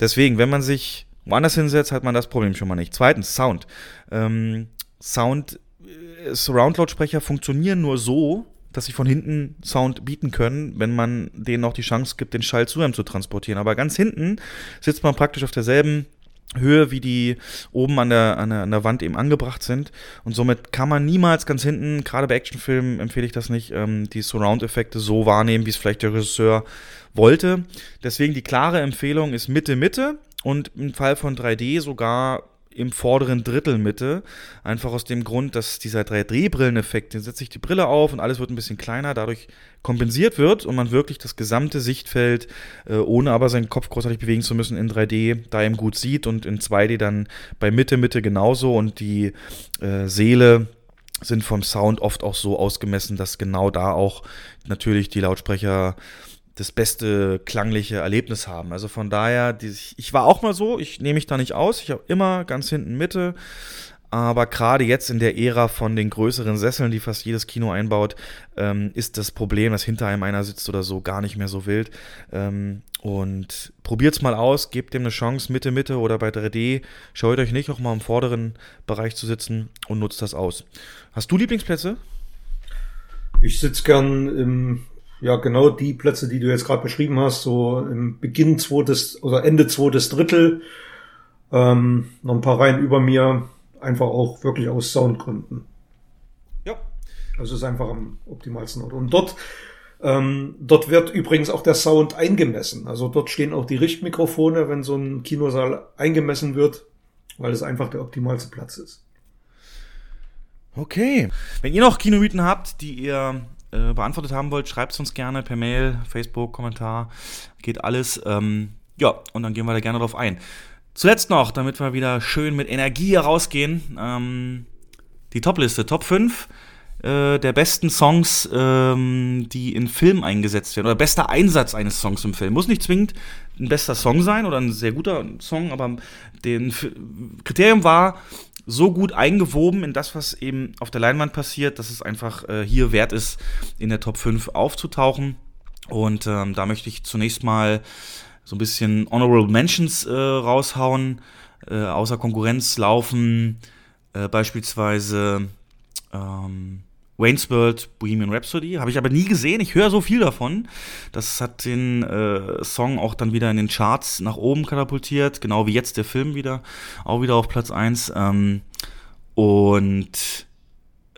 S2: Deswegen, wenn man sich woanders hinsetzt, hat man das Problem schon mal nicht. Zweitens, Sound. Ähm, Sound, äh, Surround-Lautsprecher funktionieren nur so, dass sie von hinten Sound bieten können, wenn man denen auch die Chance gibt, den Schall zu einem zu transportieren. Aber ganz hinten sitzt man praktisch auf derselben Höhe, wie die oben an der, an der, an der Wand eben angebracht sind. Und somit kann man niemals ganz hinten, gerade bei Actionfilmen empfehle ich das nicht, ähm, die Surround-Effekte so wahrnehmen, wie es vielleicht der Regisseur wollte. Deswegen die klare Empfehlung ist Mitte, Mitte und im Fall von 3D sogar im vorderen Drittel Mitte. Einfach aus dem Grund, dass dieser 3D-Brilleneffekt, den setzt sich die Brille auf und alles wird ein bisschen kleiner, dadurch kompensiert wird und man wirklich das gesamte Sichtfeld, äh, ohne aber seinen Kopf großartig bewegen zu müssen, in 3D da eben gut sieht und in 2D dann bei Mitte, Mitte genauso und die äh, Seele sind vom Sound oft auch so ausgemessen, dass genau da auch natürlich die Lautsprecher das beste klangliche Erlebnis haben. Also von daher, ich war auch mal so, ich nehme mich da nicht aus, ich habe immer ganz hinten Mitte, aber gerade jetzt in der Ära von den größeren Sesseln, die fast jedes Kino einbaut, ähm, ist das Problem, dass hinter einem einer sitzt oder so, gar nicht mehr so wild. Ähm, und probiert's mal aus, gebt dem eine Chance, Mitte, Mitte oder bei 3D. Scheut euch nicht, auch mal im vorderen Bereich zu sitzen und nutzt das aus. Hast du Lieblingsplätze?
S3: Ich sitze gern im ja, genau die Plätze, die du jetzt gerade beschrieben hast, so im Beginn zweites oder Ende zweites Drittel, ähm, noch ein paar Reihen über mir, einfach auch wirklich aus Soundgründen.
S2: Ja.
S3: Also ist einfach am optimalsten Ort. Und dort, ähm, dort wird übrigens auch der Sound eingemessen. Also dort stehen auch die Richtmikrofone, wenn so ein Kinosaal eingemessen wird, weil es einfach der optimalste Platz ist.
S2: Okay. Wenn ihr noch Kinomythen habt, die ihr äh, beantwortet haben wollt, schreibt es uns gerne per Mail, Facebook, Kommentar, geht alles. Ähm, ja, und dann gehen wir da gerne drauf ein. Zuletzt noch, damit wir wieder schön mit Energie herausgehen, ähm, die Topliste, Top 5 äh, der besten Songs, ähm, die in Film eingesetzt werden, oder bester Einsatz eines Songs im Film. Muss nicht zwingend ein bester Song sein oder ein sehr guter Song, aber den Kriterium war, so gut eingewoben in das, was eben auf der Leinwand passiert, dass es einfach äh, hier wert ist, in der Top 5 aufzutauchen. Und ähm, da möchte ich zunächst mal so ein bisschen Honorable Mentions äh, raushauen. Äh, außer Konkurrenz laufen äh, beispielsweise ähm, Wayne's World, Bohemian Rhapsody. Habe ich aber nie gesehen. Ich höre so viel davon. Das hat den äh, Song auch dann wieder in den Charts nach oben katapultiert. Genau wie jetzt der Film wieder. Auch wieder auf Platz 1. Ähm, und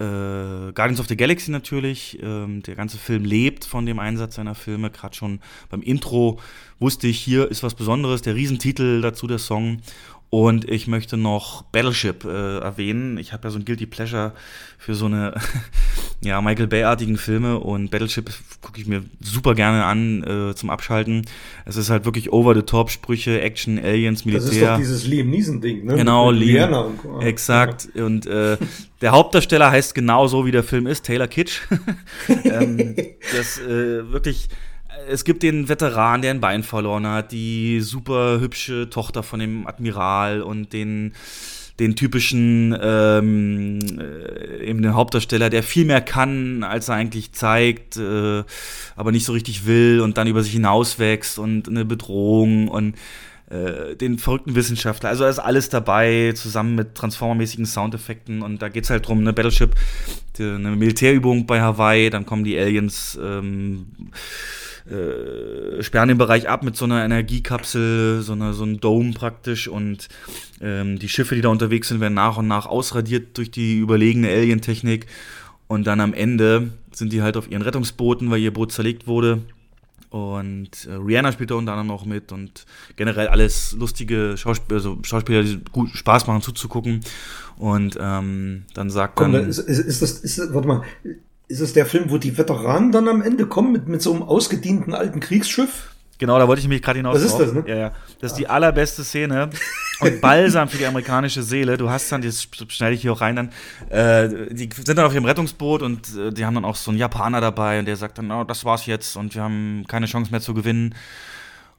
S2: äh, Guardians of the Galaxy natürlich. Ähm, der ganze Film lebt von dem Einsatz seiner Filme. Gerade schon beim Intro wusste ich, hier ist was Besonderes. Der Riesentitel dazu, der Song. Und ich möchte noch Battleship äh, erwähnen. Ich habe ja so ein Guilty Pleasure für so eine ja, Michael Bay-artigen Filme und Battleship gucke ich mir super gerne an äh, zum Abschalten. Es ist halt wirklich over the top, Sprüche, Action, Aliens, Militär. Das ist doch
S3: dieses Liam Neeson-Ding, ne?
S2: Genau, Liam. Und, exakt. Und äh, der Hauptdarsteller heißt genauso, wie der Film ist, Taylor Kitsch. ähm, das äh, wirklich es gibt den Veteran, der ein Bein verloren hat, die super hübsche Tochter von dem Admiral und den, den typischen ähm, äh, eben den Hauptdarsteller, der viel mehr kann, als er eigentlich zeigt, äh, aber nicht so richtig will und dann über sich hinauswächst und eine Bedrohung und äh, den verrückten Wissenschaftler. Also da ist alles dabei, zusammen mit transformermäßigen Soundeffekten. Und da geht es halt drum, eine Battleship, eine Militärübung bei Hawaii, dann kommen die Aliens. Ähm, äh, sperren den Bereich ab mit so einer Energiekapsel, so, einer, so einem Dome praktisch und ähm, die Schiffe, die da unterwegs sind, werden nach und nach ausradiert durch die überlegene Alien-Technik und dann am Ende sind die halt auf ihren Rettungsbooten, weil ihr Boot zerlegt wurde. Und äh, Rihanna spielt da unter anderem auch mit und generell alles lustige Schauspieler, also Schauspieler, die gut Spaß machen zuzugucken. Und ähm, dann sagt
S3: Komm,
S2: dann.
S3: Ist, ist, ist das, ist, warte mal, Ist es der Film, wo die Veteranen dann am Ende kommen mit, mit so einem ausgedienten alten Kriegsschiff?
S2: Genau, da wollte ich mich gerade hinaus.
S3: Das ist das, ne?
S2: Ja, ja. Das ist die allerbeste Szene und Balsam für die amerikanische Seele. Du hast dann, das schneide ich hier auch rein, dann, äh, die sind dann auf ihrem Rettungsboot und äh, die haben dann auch so einen Japaner dabei und der sagt dann, oh, das war's jetzt und wir haben keine Chance mehr zu gewinnen.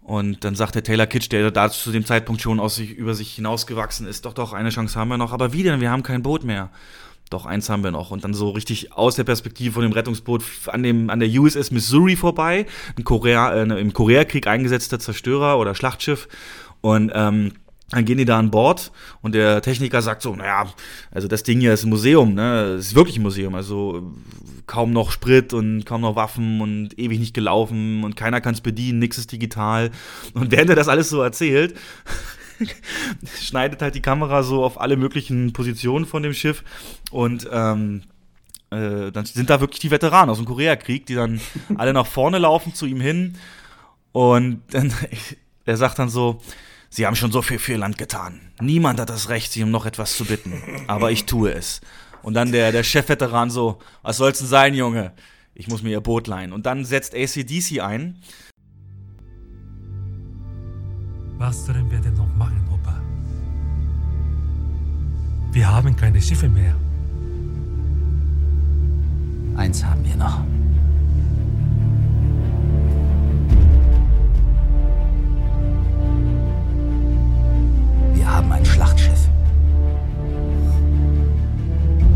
S2: Und dann sagt der Taylor Kitsch, der da zu dem Zeitpunkt schon aus sich, über sich hinausgewachsen ist, doch, doch, eine Chance haben wir noch, aber wie denn? Wir haben kein Boot mehr. Doch, eins haben wir noch. Und dann so richtig aus der Perspektive von dem Rettungsboot an, dem, an der USS Missouri vorbei, ein Korea, äh, im Koreakrieg eingesetzter Zerstörer oder Schlachtschiff. Und ähm, dann gehen die da an Bord und der Techniker sagt so, naja, also das Ding hier ist ein Museum, ne? Es ist wirklich ein Museum, also kaum noch Sprit und kaum noch Waffen und ewig nicht gelaufen und keiner kann es bedienen, nichts ist digital. Und während er das alles so erzählt, schneidet halt die Kamera so auf alle möglichen Positionen von dem Schiff und ähm, äh, dann sind da wirklich die Veteranen aus dem Koreakrieg, die dann alle nach vorne laufen zu ihm hin und dann, er sagt dann so, Sie haben schon so viel für Ihr Land getan. Niemand hat das Recht, Sie um noch etwas zu bitten. Aber ich tue es. Und dann der, der Chefveteran so, was soll's denn sein, Junge? Ich muss mir Ihr Boot leihen. Und dann setzt ACDC ein.
S10: Was sollen wir denn noch machen, Opa? Wir haben keine Schiffe mehr.
S11: Eins haben wir noch. Wir haben ein Schlachtschiff.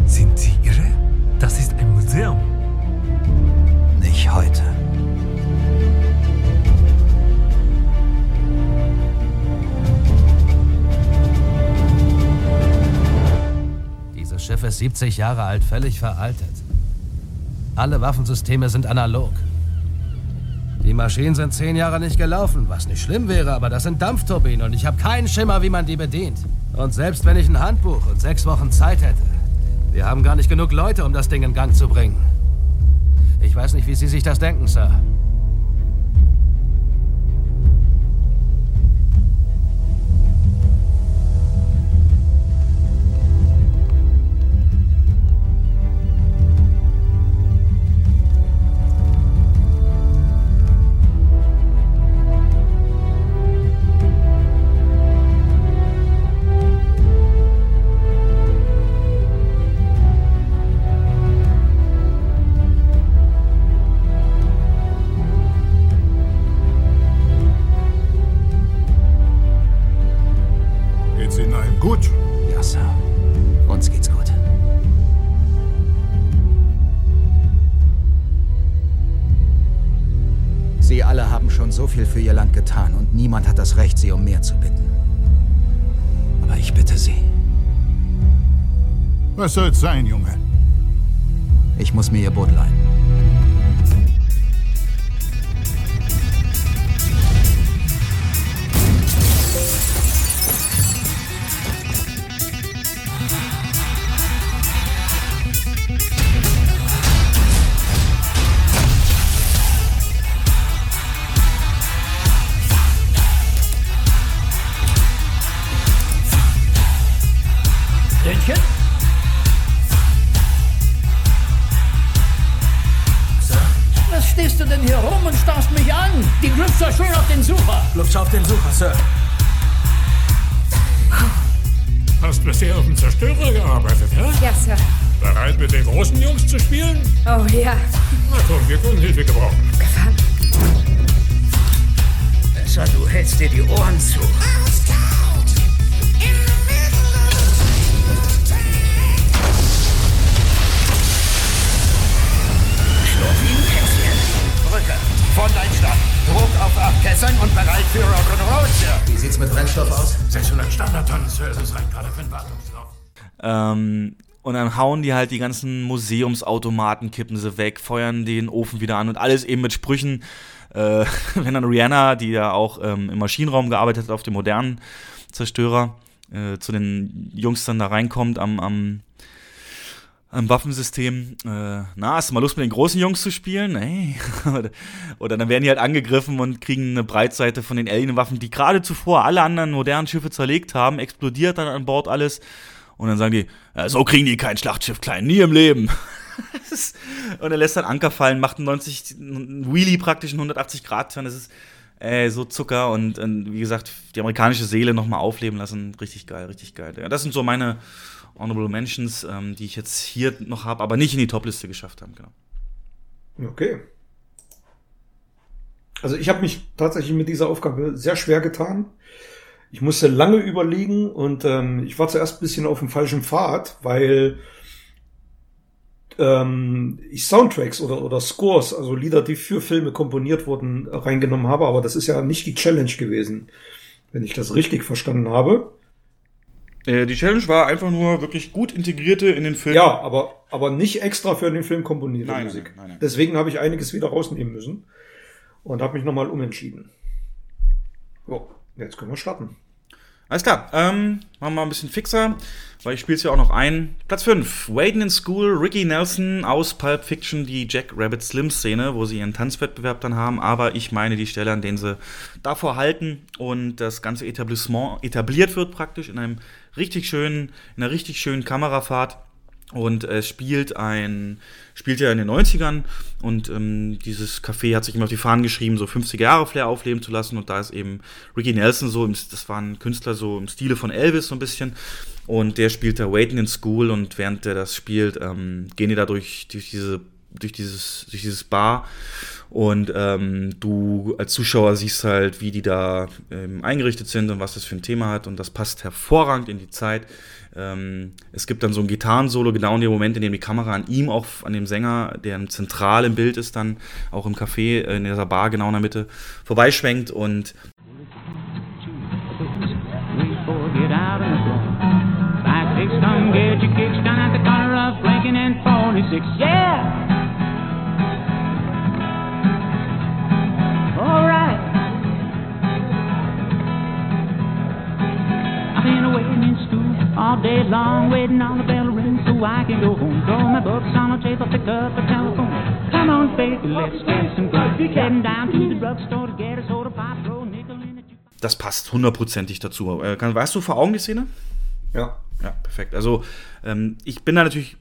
S10: Sind Sie irre? Das ist ein Museum.
S11: Nicht heute.
S12: Schiff ist 70 Jahre alt, völlig veraltet. Alle Waffensysteme sind analog. Die Maschinen sind 10 Jahre nicht gelaufen, was nicht schlimm wäre, aber das sind Dampfturbinen und ich habe keinen Schimmer, wie man die bedient. Und selbst wenn ich ein Handbuch und sechs Wochen Zeit hätte, wir haben gar nicht genug Leute, um das Ding in Gang zu bringen. Ich weiß nicht, wie Sie sich das denken, Sir.
S13: Soll's sein, Junge?
S11: ich muss mir Ihr Boot leihen.
S14: Die
S2: halt die ganzen Museumsautomaten, kippen sie weg, feuern den Ofen wieder an und alles eben mit Sprüchen. Äh, wenn dann Rihanna, die ja auch ähm, im Maschinenraum gearbeitet hat, auf dem modernen Zerstörer, äh, zu den Jungs dann da reinkommt am, am, am Waffensystem. Äh, na, hast du mal Lust mit den großen Jungs zu spielen? Hey. oder, dann werden die halt angegriffen und kriegen eine Breitseite von den Alien-Waffen, die gerade zuvor alle anderen modernen Schiffe zerlegt haben, explodiert dann an Bord alles. Und dann sagen die, so kriegen die kein Schlachtschiff klein, nie im Leben. und er lässt dann Anker fallen, macht einen 90, einen Wheelie praktisch, einen 180 Grad Turn. Das ist äh, so Zucker und, und wie gesagt, die amerikanische Seele nochmal aufleben lassen. Richtig geil, richtig geil. Ja, das sind so meine Honorable Mentions, ähm, die ich jetzt hier noch habe, aber nicht in die Topliste geschafft haben. Genau.
S3: Okay. Also ich habe mich tatsächlich mit dieser Aufgabe sehr schwer getan. Ich musste lange überlegen und ähm, ich war zuerst ein bisschen auf dem falschen Pfad, weil ähm, ich Soundtracks oder, oder Scores, also Lieder, die für Filme komponiert wurden, reingenommen habe, aber das ist ja nicht die Challenge gewesen, wenn ich das richtig verstanden habe.
S2: Äh, die Challenge war einfach nur wirklich gut integrierte in den Film.
S3: Ja, aber, aber nicht extra für den Film komponierte
S2: Nein,
S3: Musik.
S2: nein, nein, nein.
S3: Deswegen habe ich einiges wieder rausnehmen müssen und habe mich nochmal umentschieden. So, jetzt können wir starten.
S2: Alles klar, ähm, machen wir mal ein bisschen fixer, weil ich spiele es ja auch noch ein. Platz 5, Waden in School, Ricky Nelson aus Pulp Fiction, die Jack Rabbit Slim Szene, wo sie ihren Tanzwettbewerb dann haben, aber ich meine die Stelle, an denen sie davor halten und das ganze Etablissement etabliert wird praktisch in einem richtig schönen, in einer richtig schönen Kamerafahrt. Und es spielt ein, spielt ja in den 90ern und ähm, dieses Café hat sich immer auf die Fahnen geschrieben, so 50er Jahre Flair aufleben zu lassen. Und da ist eben Ricky Nelson so, das war ein Künstler so im Stile von Elvis so ein bisschen. Und der spielt da Waiting in School und während der das spielt, ähm, gehen die da durch, durch diese durch dieses, durch dieses Bar und ähm, du als Zuschauer siehst halt, wie die da ähm, eingerichtet sind und was das für ein Thema hat und das passt hervorragend in die Zeit. Ähm, es gibt dann so ein Gitarrensolo, genau in dem Moment, in dem die Kamera an ihm, auch an dem Sänger, der zentral im Bild ist, dann auch im Café, äh, in dieser Bar genau in der Mitte, vorbeischwenkt und
S15: Get out on the floor. Five, six, come get your kicks down at the corner of Blinking and 46. Yeah! All right. I've been waiting in school all day long, waiting on the bell ring so I can go home. Throw my books on the table, pick up the telephone. Come on, baby, let's get some grub. Heading down to the drugstore to get a soda pop, throw a nickel in it.
S2: das passt hundertprozentig dazu. Äh, weißt du vor Augen die Szene?
S3: Ja.
S2: Ja, perfekt. Also ähm, ich bin da natürlich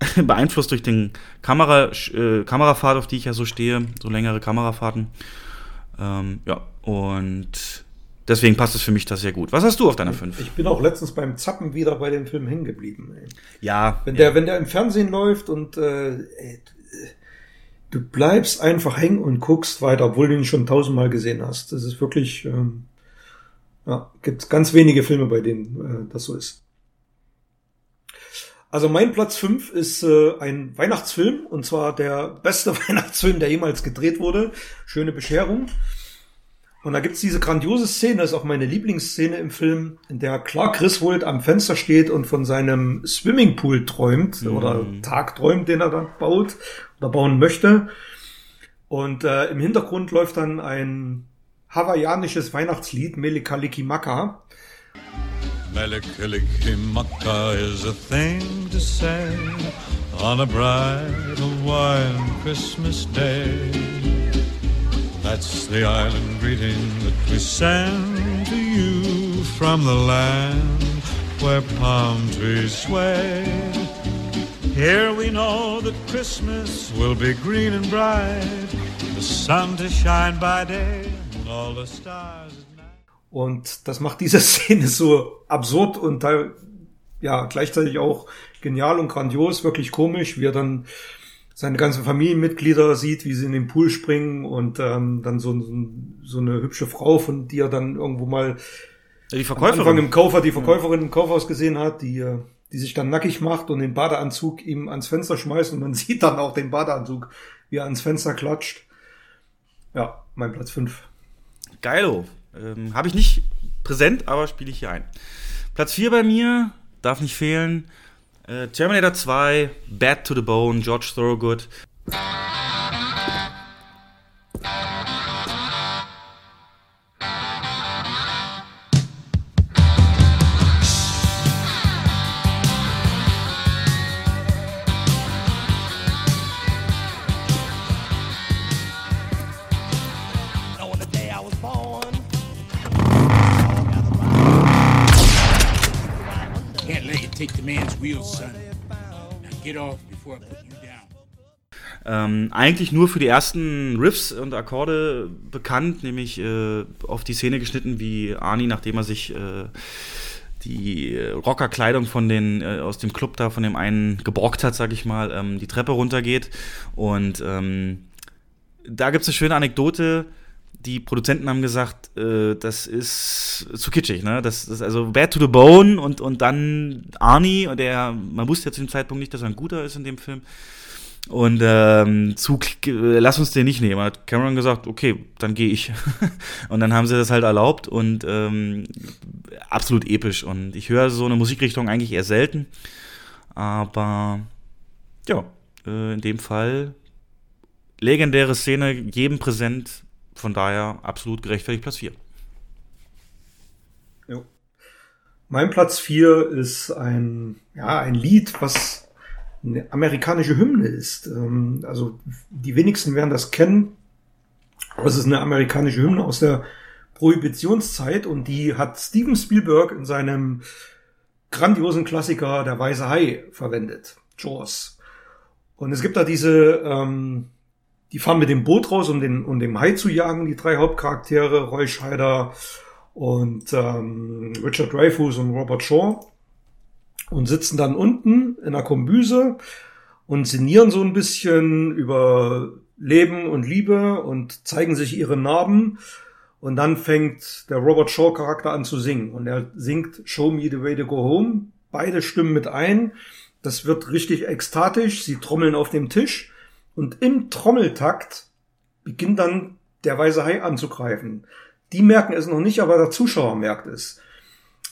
S2: beeinflusst durch den Kamera, äh, Kamerafahrt, auf die ich ja so stehe, so längere Kamerafahrten. Ähm, ja, und deswegen passt es für mich das sehr gut. Was hast du auf deiner 5?
S3: Ich bin auch letztens beim Zappen wieder bei dem Film hängen geblieben.
S2: Ja.
S3: Wenn der, wenn der im Fernsehen läuft und äh, du bleibst einfach hängen und guckst weiter, obwohl du ihn schon tausendmal gesehen hast. Das ist wirklich, ähm, ja, gibt ganz wenige Filme, bei denen äh, das so ist. Also mein Platz 5 ist äh, ein Weihnachtsfilm und zwar der beste Weihnachtsfilm, der jemals gedreht wurde. Schöne Bescherung. Und da gibt's diese grandiose Szene, das ist auch meine Lieblingsszene im Film, in der Clark Griswold am Fenster steht und von seinem Swimmingpool träumt oder Tag träumt, den er dann baut oder bauen möchte. Und äh, im Hintergrund läuft dann ein hawaiianisches Weihnachtslied, Melikalikimaka.
S16: Melikilikimaka is a thing to say on a bright Hawaiian Christmas day. That's the island greeting that we send to you from the land where palm trees sway. Here we know that Christmas will be green and bright, the sun to shine by day and all the stars.
S3: Und das macht diese Szene so absurd und ja, gleichzeitig auch genial und grandios, wirklich komisch, wie er dann seine ganzen Familienmitglieder sieht, wie sie in den Pool springen und ähm, dann so, so, so eine hübsche Frau, von die er dann irgendwo mal
S2: Ja, die
S3: am
S2: Verkäuferin.
S3: Anfang im Kaufer, die Verkäuferin im Kaufhaus gesehen hat, die, äh, die sich dann nackig macht und den Badeanzug ihm ans Fenster schmeißt und man sieht dann auch den Badeanzug, wie er ans Fenster klatscht. Ja, mein Platz 5.
S2: Geilo. Ähm, Habe ich nicht präsent, aber spiele ich hier ein. Platz 4 bei mir, darf nicht fehlen. Äh, Terminator 2, Bad to the Bone, George Thorogood.
S5: Get off before I put you down.
S2: Ähm, eigentlich nur für die ersten Riffs und Akkorde bekannt, nämlich äh, auf die Szene geschnitten, wie Arnie, nachdem er sich äh, die Rockerkleidung von den äh, aus dem Club da von dem einen geborgt hat, sag ich mal, ähm, die Treppe runtergeht. Und ähm, da gibt es eine schöne Anekdote. Die Produzenten haben gesagt, äh, das ist zu kitschig, ne? Das ist also Bad to the Bone und, und dann Arnie, der, man wusste ja zu dem Zeitpunkt nicht, dass er ein guter ist in dem Film. Und ähm, zu, lass uns den nicht nehmen. Hat Cameron gesagt, okay, dann gehe ich. und dann haben sie das halt erlaubt und ähm, absolut episch. Und ich höre so eine Musikrichtung eigentlich eher selten. Aber ja, äh, in dem Fall legendäre Szene, jedem präsent. Von daher absolut gerechtfertigt Platz 4.
S3: Jo. Mein Platz 4 ist ein, ja, ein Lied, was eine amerikanische Hymne ist. Ähm, also die wenigsten werden das kennen, es ist eine amerikanische Hymne aus der Prohibitionszeit und die hat Steven Spielberg in seinem grandiosen Klassiker Der Weiße Hai verwendet, Jaws. Und es gibt da diese, ähm, die fahren mit dem Boot raus, um den, um den Hai zu jagen, die drei Hauptcharaktere, Roy Scheider und ähm, Richard Dreyfuss und Robert Shaw und sitzen dann unten in der Kombüse und sinnieren so ein bisschen über Leben und Liebe und zeigen sich ihre Narben. Und dann fängt der Robert Shaw Charakter an zu singen und er singt Show Me the Way to Go Home. Beide stimmen mit ein. Das wird richtig ekstatisch. Sie trommeln auf dem Tisch und im Trommeltakt beginnt dann der weiße Hai anzugreifen. Die merken es noch nicht, aber der Zuschauer merkt es.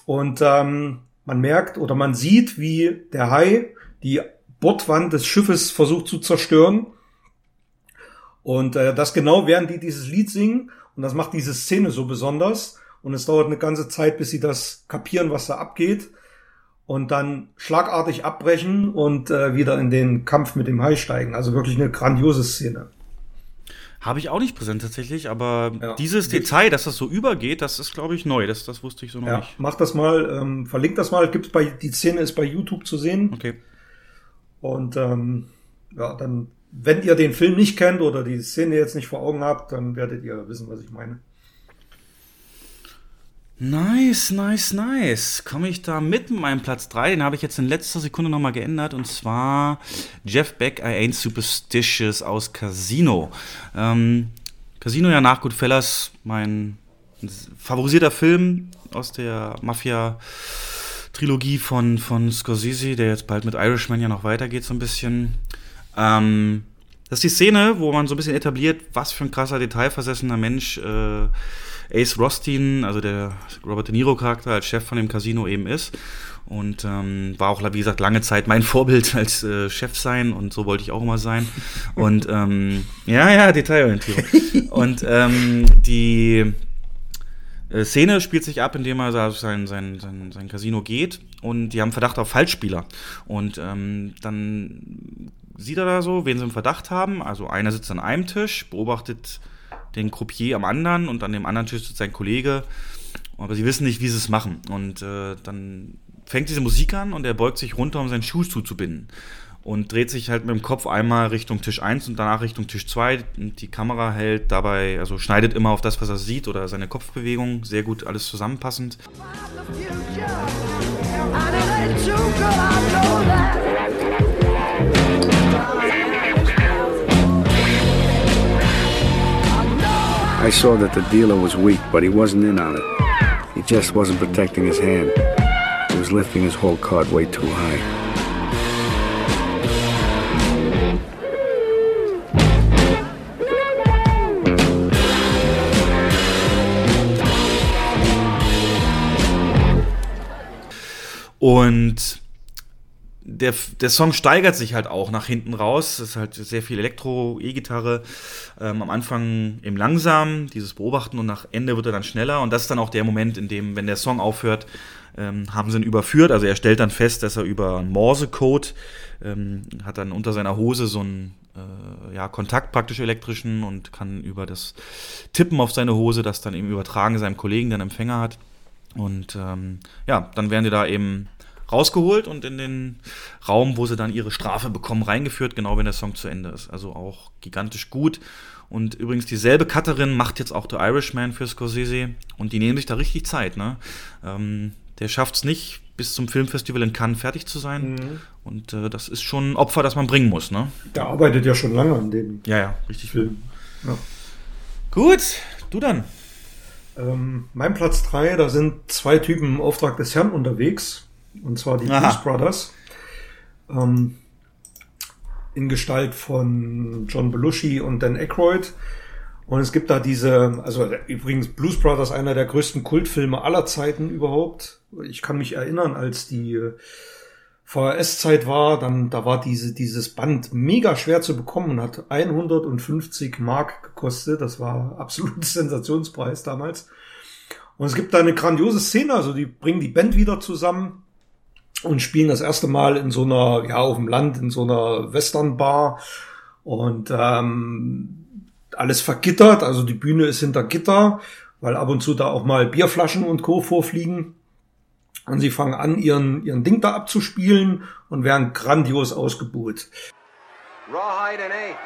S3: Und ähm, man merkt oder man sieht, wie der Hai die Bordwand des Schiffes versucht zu zerstören. Und äh, das genau während die dieses Lied singen. Und das macht diese Szene so besonders. Und es dauert eine ganze Zeit, bis sie das kapieren, was da abgeht. Und dann schlagartig abbrechen und äh, wieder in den Kampf mit dem Hai steigen. Also wirklich eine grandiose Szene.
S2: Habe ich auch nicht präsent tatsächlich, aber ja. dieses Detail, dass das so übergeht, das ist, glaube ich, neu. Das, das wusste ich so noch
S3: ja,
S2: nicht.
S3: Mach das mal, ähm, verlink das mal. Gibt's bei, die Szene ist bei YouTube zu sehen.
S2: Okay.
S3: Und ähm, ja, dann, wenn ihr den Film nicht kennt oder die Szene jetzt nicht vor Augen habt, dann werdet ihr wissen, was ich meine.
S2: Nice, nice, nice. Komme ich da mit mit meinem Platz 3? Den habe ich jetzt in letzter Sekunde nochmal geändert. Und zwar Jeff Beck, I Ain't Superstitious aus Casino. Ähm, Casino ja nach Goodfellas, mein favorisierter Film aus der Mafia-Trilogie von, von Scorsese, der jetzt bald mit Irishman ja noch weitergeht, so ein bisschen. Ähm, das ist die Szene, wo man so ein bisschen etabliert, was für ein krasser, detailversessener Mensch äh, Ace Rostin, also der Robert De Niro-Charakter als Chef von dem Casino eben ist. Und ähm, war auch, wie gesagt, lange Zeit mein Vorbild als äh, Chef sein und so wollte ich auch immer sein. Und ähm, ja, ja, Detailorientierung. und ähm, die äh, Szene spielt sich ab, indem er also sein, sein, sein, sein Casino geht und die haben Verdacht auf Falschspieler. Und ähm, dann sieht er da so, wen sie im Verdacht haben. Also einer sitzt an einem Tisch, beobachtet den Croupier am anderen und an dem anderen Tisch sitzt sein Kollege. Aber sie wissen nicht, wie sie es machen. Und äh, dann fängt diese Musik an und er beugt sich runter, um seinen Schuh zuzubinden. Und dreht sich halt mit dem Kopf einmal Richtung Tisch 1 und danach Richtung Tisch 2. Und die Kamera hält dabei, also schneidet immer auf das, was er sieht oder seine Kopfbewegung. Sehr gut alles zusammenpassend.
S17: I saw that the dealer was weak, but he wasn't in on it. He just wasn't protecting his hand. He was lifting his whole card way too high.
S2: Und der, der Song steigert sich halt auch nach hinten raus. Es ist halt sehr viel Elektro, E-Gitarre. Ähm, am Anfang eben langsam, dieses Beobachten und nach Ende wird er dann schneller. Und das ist dann auch der Moment, in dem, wenn der Song aufhört, ähm, haben sie ihn überführt. Also er stellt dann fest, dass er über Morse-Code ähm, hat dann unter seiner Hose so einen äh, ja, Kontakt praktisch elektrischen und kann über das Tippen auf seine Hose das dann eben übertragen seinem Kollegen, der einen Empfänger hat. Und ähm, ja, dann werden die da eben rausgeholt und in den Raum, wo sie dann ihre Strafe bekommen, reingeführt, genau wenn der Song zu Ende ist. Also auch gigantisch gut. Und übrigens dieselbe Cutterin macht jetzt auch The Irishman für Scorsese und die nehmen sich da richtig Zeit. Ne? Ähm, der schafft es nicht, bis zum Filmfestival in Cannes fertig zu sein.
S3: Mhm.
S2: Und äh, das ist schon ein Opfer, das man bringen muss. Ne?
S3: Der arbeitet ja schon lange an dem
S2: Ja, ja, richtig.
S3: Film. Ja.
S2: Gut, du dann.
S3: Ähm, mein Platz 3, da sind zwei Typen im Auftrag des Herrn unterwegs. Und zwar die
S2: Aha.
S3: Blues Brothers. Ähm, in Gestalt von John Belushi und Dan Aykroyd. Und es gibt da diese, also übrigens Blues Brothers, einer der größten Kultfilme aller Zeiten überhaupt. Ich kann mich erinnern, als die äh, VHS-Zeit war, dann da war diese dieses Band mega schwer zu bekommen und hat 150 Mark gekostet. Das war absolut Sensationspreis damals. Und es gibt da eine grandiose Szene, also die bringen die Band wieder zusammen und spielen das erste Mal in so einer, ja, auf dem Land, in so einer Western-Bar. Und ähm, alles vergittert, also die Bühne ist hinter Gitter, weil ab und zu da auch mal Bierflaschen und Co. vorfliegen. Und sie fangen an, ihren, ihren Ding da abzuspielen und werden grandios ausgebuht.
S18: Rawhide and eight.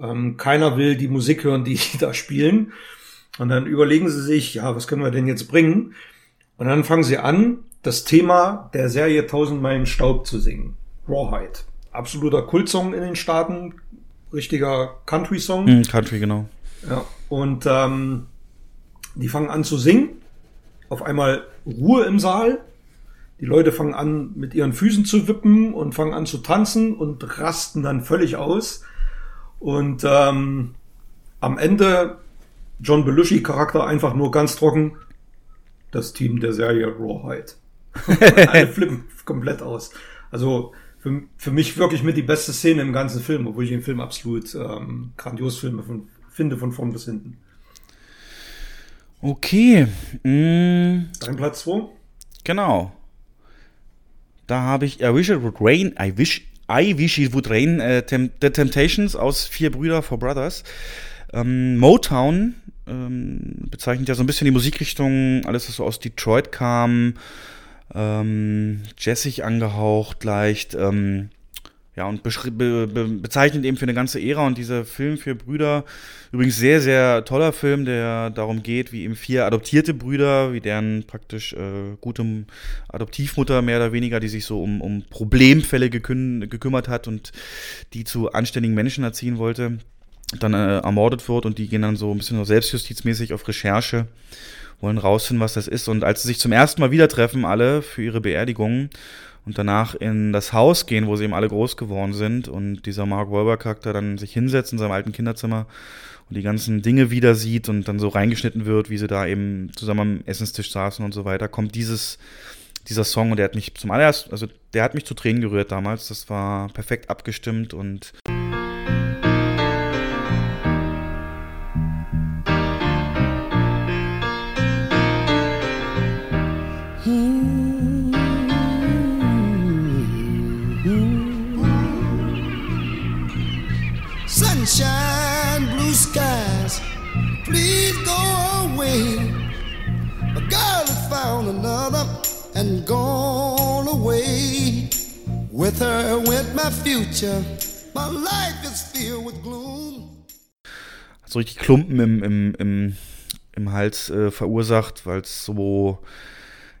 S3: Ähm, keiner will die Musik hören, die die da spielen. Und dann überlegen sie sich, ja, was können wir denn jetzt bringen? Und dann fangen sie an, das Thema der Serie 1000 Meilen Staub zu singen. Rawhide. Absoluter Kultsong in den Staaten. Richtiger Country-Song.
S2: Hm, Country, genau.
S3: Ja, und ähm, die fangen an zu singen. Auf einmal Ruhe im Saal. Die Leute fangen an, mit ihren Füßen zu wippen und fangen an zu tanzen und rasten dann völlig aus. Und ähm, am Ende John Belushi Charakter einfach nur ganz trocken. Das Team der Serie Rawhide. Alle flippen komplett aus. Also für, für mich wirklich mit die beste Szene im ganzen Film, obwohl ich den Film absolut ähm, grandios Filme von, finde von vorn bis hinten.
S2: Okay. Mm,
S3: Dein Platz 2?
S2: Genau. Da habe ich I Wish It Would Rain, I Wish, I Wish It Would Rain, äh, Tem The Temptations aus Vier Brüder, Four Brothers. Ähm, Motown ähm, bezeichnet ja so ein bisschen die Musikrichtung, alles, was so aus Detroit kam, ähm, jazzig angehaucht leicht, ähm, ja, und be be bezeichnet eben für eine ganze Ära und dieser Film Vier Brüder, übrigens sehr, sehr toller Film, der darum geht, wie eben vier adoptierte Brüder, wie deren praktisch äh, gute Adoptivmutter mehr oder weniger, die sich so um, um Problemfälle gekün gekümmert hat und die zu anständigen Menschen erziehen wollte, dann äh, ermordet wird und die gehen dann so ein bisschen so selbstjustizmäßig auf Recherche, wollen rausfinden, was das ist. Und als sie sich zum ersten Mal wieder treffen, alle für ihre Beerdigung und danach in das Haus gehen, wo sie eben alle groß geworden sind und dieser Mark Wahlberg-Charakter dann sich hinsetzt in seinem alten Kinderzimmer und die ganzen Dinge wieder sieht und dann so reingeschnitten wird, wie sie da eben zusammen am Essenstisch saßen und so weiter, kommt dieses, dieser Song und der hat mich zum allererst, also der hat mich zu Tränen gerührt damals. Das war perfekt abgestimmt und
S19: and gone away. With her went my future. My life is filled with gloom.
S2: so richtig Klumpen im, im, im, im Hals äh, verursacht, weil es so.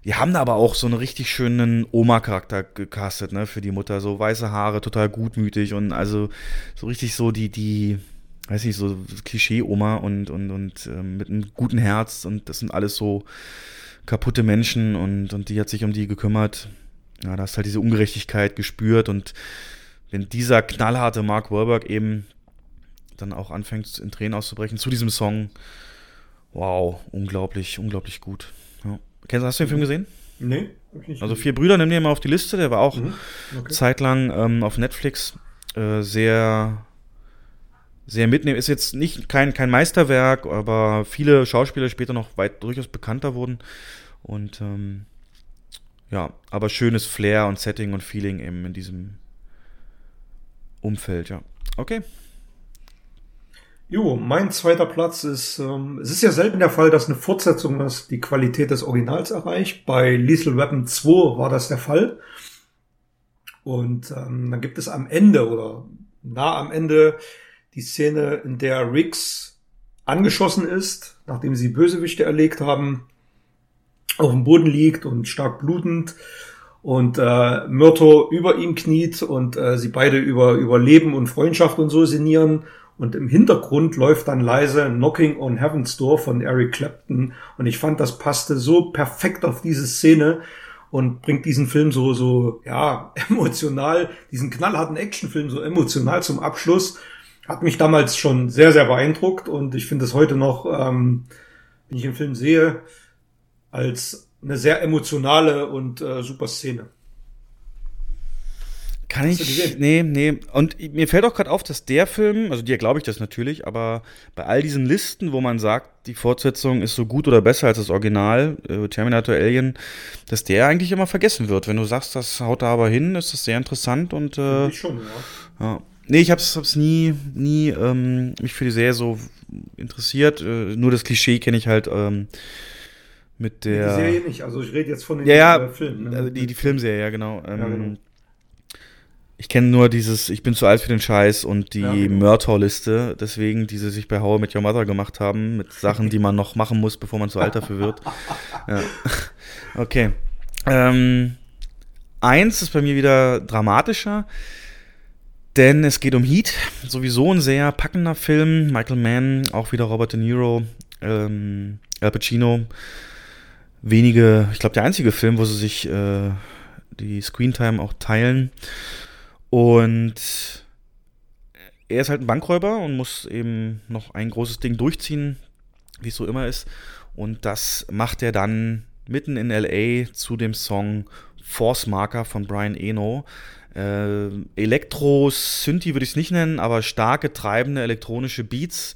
S2: Die haben da aber auch so einen richtig schönen Oma-Charakter gecastet, ne, für die Mutter. So weiße Haare, total gutmütig und also so richtig so die, die, weiß nicht, so Klischee-Oma und, und, und ähm, mit einem guten Herz und das sind alles so kaputte Menschen und, und die hat sich um die gekümmert. Ja, da hast halt diese Ungerechtigkeit gespürt und wenn dieser knallharte Mark Wahlberg eben dann auch anfängt in Tränen auszubrechen zu diesem Song. Wow, unglaublich, unglaublich gut. Ja. Kennst, hast du den Film gesehen?
S3: Nee,
S2: Also vier Brüder, nimm dir mal auf die Liste, der war auch
S3: Mhm, okay.
S2: zeitlang ähm, auf Netflix äh, sehr, sehr mitnehmen. Ist jetzt nicht kein, kein Meisterwerk, aber viele Schauspieler später noch weit durchaus bekannter wurden. Und ähm, ja, aber schönes Flair und Setting und Feeling eben in diesem Umfeld, ja. Okay.
S3: Jo, mein zweiter Platz ist, ähm, es ist ja selten der Fall, dass eine Fortsetzung das die Qualität des Originals erreicht. Bei Lethal Weapon 2 war das der Fall. Und ähm, dann gibt es am Ende oder nah am Ende die Szene, in der Riggs angeschossen ist, nachdem sie Bösewichte erlegt haben, auf dem Boden liegt und stark blutend und äh, Myrto über ihm kniet und äh, sie beide über, über Leben und Freundschaft und so sinnieren. Und im Hintergrund läuft dann leise Knocking on Heaven's Door von Eric Clapton. Und ich fand, das passte so perfekt auf diese Szene und bringt diesen Film so, so, ja, emotional, diesen knallharten Actionfilm so emotional zum Abschluss. Hat mich damals schon sehr, sehr beeindruckt und ich finde es heute noch, ähm, wenn ich den Film sehe, als eine sehr emotionale und äh, super Szene.
S2: Kann ich. Nee, nee. Und mir fällt auch gerade auf, dass der Film, also dir glaube ich das natürlich, aber bei all diesen Listen, wo man sagt, die Fortsetzung ist so gut oder besser als das Original, äh, Terminator Alien, dass der eigentlich immer vergessen wird. Wenn du sagst, das haut da aber hin, ist das sehr interessant und äh,
S3: Ich schon, ja.
S2: ja. Nee, ich hab's, hab's nie, nie ähm, mich für die Serie so interessiert. Äh, nur das Klischee kenne ich halt ähm, mit der.
S3: Die Serie nicht, also ich rede jetzt von den
S2: Ja, ja,
S3: äh, Filmen. Ne?
S2: also die, die Filmserie, ja, genau. Ähm,
S3: Ja, genau.
S2: Ich kenne nur dieses Ich bin zu alt für den Scheiß und die
S3: Ja, genau.
S2: Mörtor-Liste, deswegen, die sie sich bei How I Met Your Mother gemacht haben, mit Sachen, die man noch machen muss, bevor man zu alt dafür wird. Ja. Okay. Ähm, eins ist bei mir wieder dramatischer, denn es geht um Heat. Sowieso ein sehr packender Film. Michael Mann, auch wieder Robert De Niro, ähm, Al Pacino. Wenige, ich glaube, der einzige Film, wo sie sich äh, die Screentime auch teilen. Und er ist halt ein Bankräuber und muss eben noch ein großes Ding durchziehen, wie es so immer ist. Und das macht er dann mitten in LA zu dem Song Force Marker von Brian Eno. Äh, Elektro, Synthi würde ich es nicht nennen, aber starke, treibende elektronische Beats.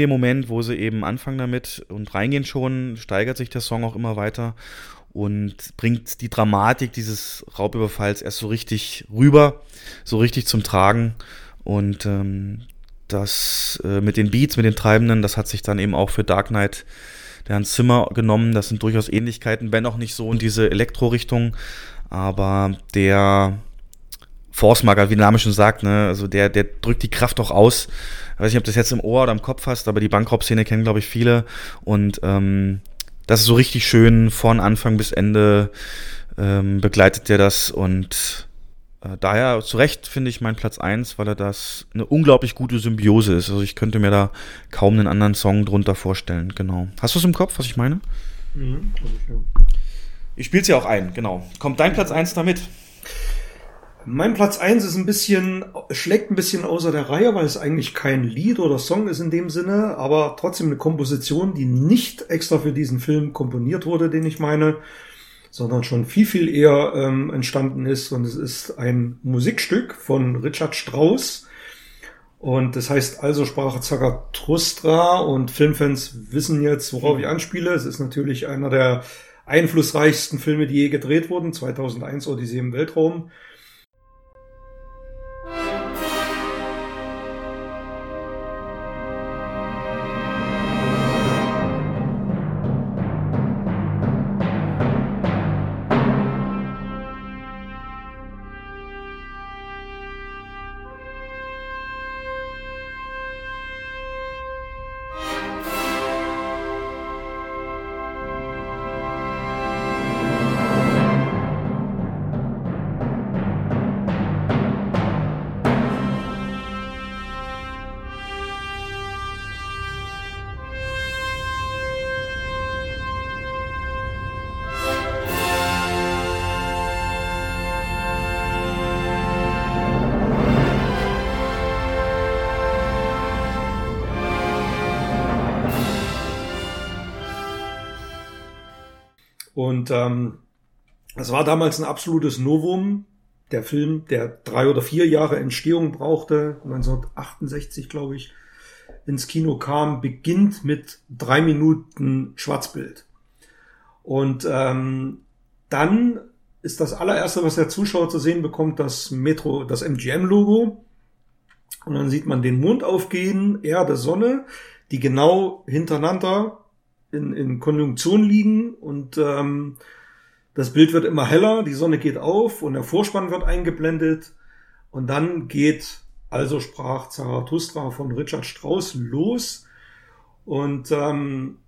S2: Dem Moment, wo sie eben anfangen damit und reingehen schon, steigert sich der Song auch immer weiter und bringt die Dramatik dieses Raubüberfalls erst so richtig rüber, so richtig zum Tragen. Und ähm, das äh, mit den Beats, mit den Treibenden, das hat sich dann eben auch für Dark Knight der Hans Zimmer genommen. Das sind durchaus Ähnlichkeiten, wenn auch nicht so in diese Elektro-Richtung. Aber der Force-Marker, wie der Name schon sagt, ne, also der, der drückt die Kraft auch aus. Ich weiß nicht, ob du das jetzt im Ohr oder im Kopf hast, aber die Bankraub-Szene kennen, glaube ich, viele. Und ähm, das ist so richtig schön von Anfang bis Ende ähm, begleitet der das und äh, daher zu Recht finde ich mein Platz 1, weil er das eine unglaublich gute Symbiose ist. Also ich könnte mir da kaum einen anderen Song drunter vorstellen, genau. Hast du es im Kopf, was ich meine?
S3: Mhm. Ich
S2: spiele es ja auch ein, genau. Kommt dein Platz 1 damit?
S3: Mein Platz 1 ist ein bisschen, schlägt ein bisschen außer der Reihe, weil es eigentlich kein Lied oder Song ist in dem Sinne, aber trotzdem eine Komposition, die nicht extra für diesen Film komponiert wurde, den ich meine, sondern schon viel, viel eher ähm, entstanden ist. Und es ist ein Musikstück von Richard Strauss. Und das heißt also Sprache Zarathustra und Filmfans wissen jetzt, worauf ich anspiele. Es ist natürlich einer der einflussreichsten Filme, die je gedreht wurden. 2001 Odyssee im Weltraum. Und ähm, das war damals ein absolutes Novum. Der Film, der drei oder vier Jahre Entstehung brauchte, 1968 glaube ich, ins Kino kam, beginnt mit drei Minuten Schwarzbild. Und ähm, dann ist das allererste, was der Zuschauer zu sehen bekommt, das Metro, das MGM-Logo. Und dann sieht man den Mond aufgehen, Erde, Sonne, die genau hintereinander in, in Konjunktion liegen und ähm, das Bild wird immer heller, die Sonne geht auf und der Vorspann wird eingeblendet und dann geht also sprach Zarathustra von Richard Strauss los und ähm,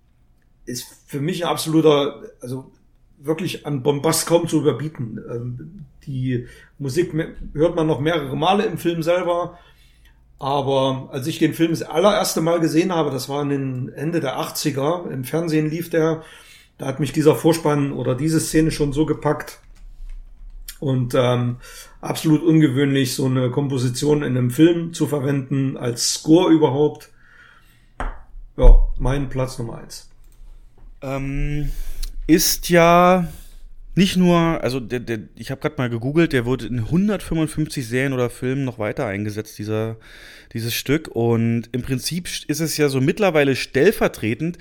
S3: ist für mich ein absoluter, also wirklich an Bombast kaum zu überbieten. Ähm, die Musik hört man noch mehrere Male im Film selber. Aber als ich den Film das allererste Mal gesehen habe, das war in den Ende der 80er, im Fernsehen lief der, da hat mich dieser Vorspann oder diese Szene schon so gepackt. Und ähm, absolut ungewöhnlich, so eine Komposition in einem Film zu verwenden, als Score überhaupt. Ja, mein Platz Nummer eins.
S2: Ähm, ist ja nicht nur, also der, der, ich habe gerade mal gegoogelt, der wurde in 155 Serien oder Filmen noch weiter eingesetzt, dieser, dieses Stück. Und im Prinzip ist es ja so mittlerweile stellvertretend,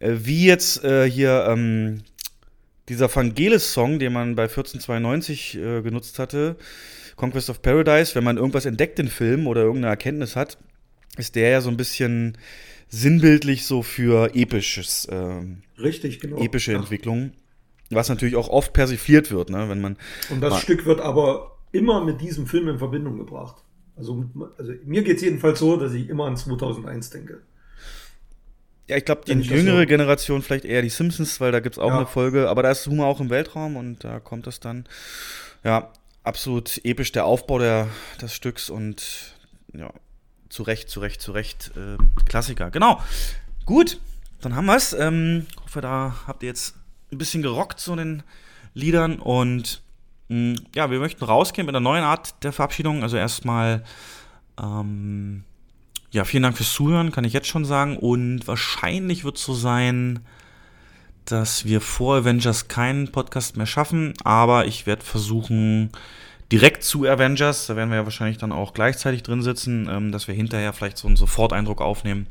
S2: äh, wie jetzt äh, hier ähm, dieser Vangelis-Song, den man bei 1492 äh, genutzt hatte, Conquest of Paradise, wenn man irgendwas entdeckt in Filmen oder irgendeine Erkenntnis hat, ist der ja so ein bisschen sinnbildlich so für episches. Äh,
S3: Richtig, genau.
S2: Epische Ach. Was natürlich auch oft persifliert wird, ne? wenn man.
S3: Und das Stück wird aber immer mit diesem Film in Verbindung gebracht. Also, also mir geht es jedenfalls so, dass ich immer an 2001 denke.
S2: Ja, ich glaube, die jüngere so Generation vielleicht eher die Simpsons, weil da gibt es auch ja. eine Folge, aber da ist Humor auch im Weltraum und da kommt das dann. Ja, absolut episch der Aufbau der, des Stücks und ja, zu Recht, zu Recht, zu Recht. Äh, Klassiker. Genau. Gut, dann haben wir es. Ähm, hoffe, da habt ihr jetzt ein bisschen gerockt, so den Liedern. Und mh, mm, ja, wir möchten rausgehen mit einer neuen Art der Verabschiedung. Also erstmal, ähm, ja, vielen Dank fürs Zuhören, kann ich jetzt schon sagen. Und wahrscheinlich wird es so sein, dass wir vor Avengers keinen Podcast mehr schaffen. Aber ich werde versuchen, direkt zu Avengers, da werden wir ja wahrscheinlich dann auch gleichzeitig drin sitzen, ähm, dass wir hinterher vielleicht so einen Soforteindruck aufnehmen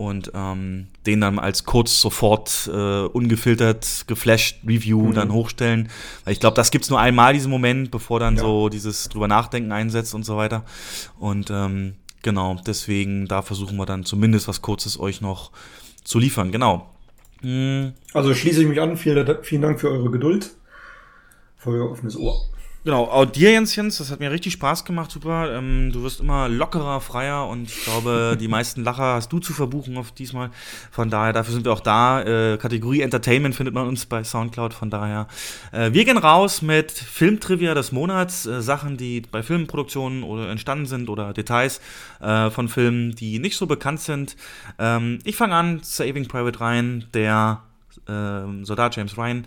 S2: und ähm, den dann als kurz sofort äh, ungefiltert, geflasht Review mhm. dann hochstellen. Weil ich glaube, das gibt es nur einmal, diesen Moment, bevor dann ja. so dieses drüber nachdenken einsetzt und so weiter. Und ähm, genau, deswegen, da versuchen wir dann zumindest was Kurzes euch noch zu liefern. Genau.
S3: Mhm. Also schließe ich mich an. Vielen, vielen Dank für eure Geduld, für euer offenes Ohr.
S2: Genau, auch dir, Jens, Jens, das hat mir richtig Spaß gemacht, super. Ähm, du wirst immer lockerer, freier und ich glaube, die meisten Lacher hast du zu verbuchen auf diesmal. Von daher, dafür sind wir auch da. Äh, Kategorie Entertainment findet man uns bei Soundcloud, von daher. Äh, wir gehen raus mit Filmtrivia des Monats, äh, Sachen, die bei Filmproduktionen oder entstanden sind oder Details äh, von Filmen, die nicht so bekannt sind. Ähm, ich fange an, Saving Private Ryan, der ähm, Soldat James Ryan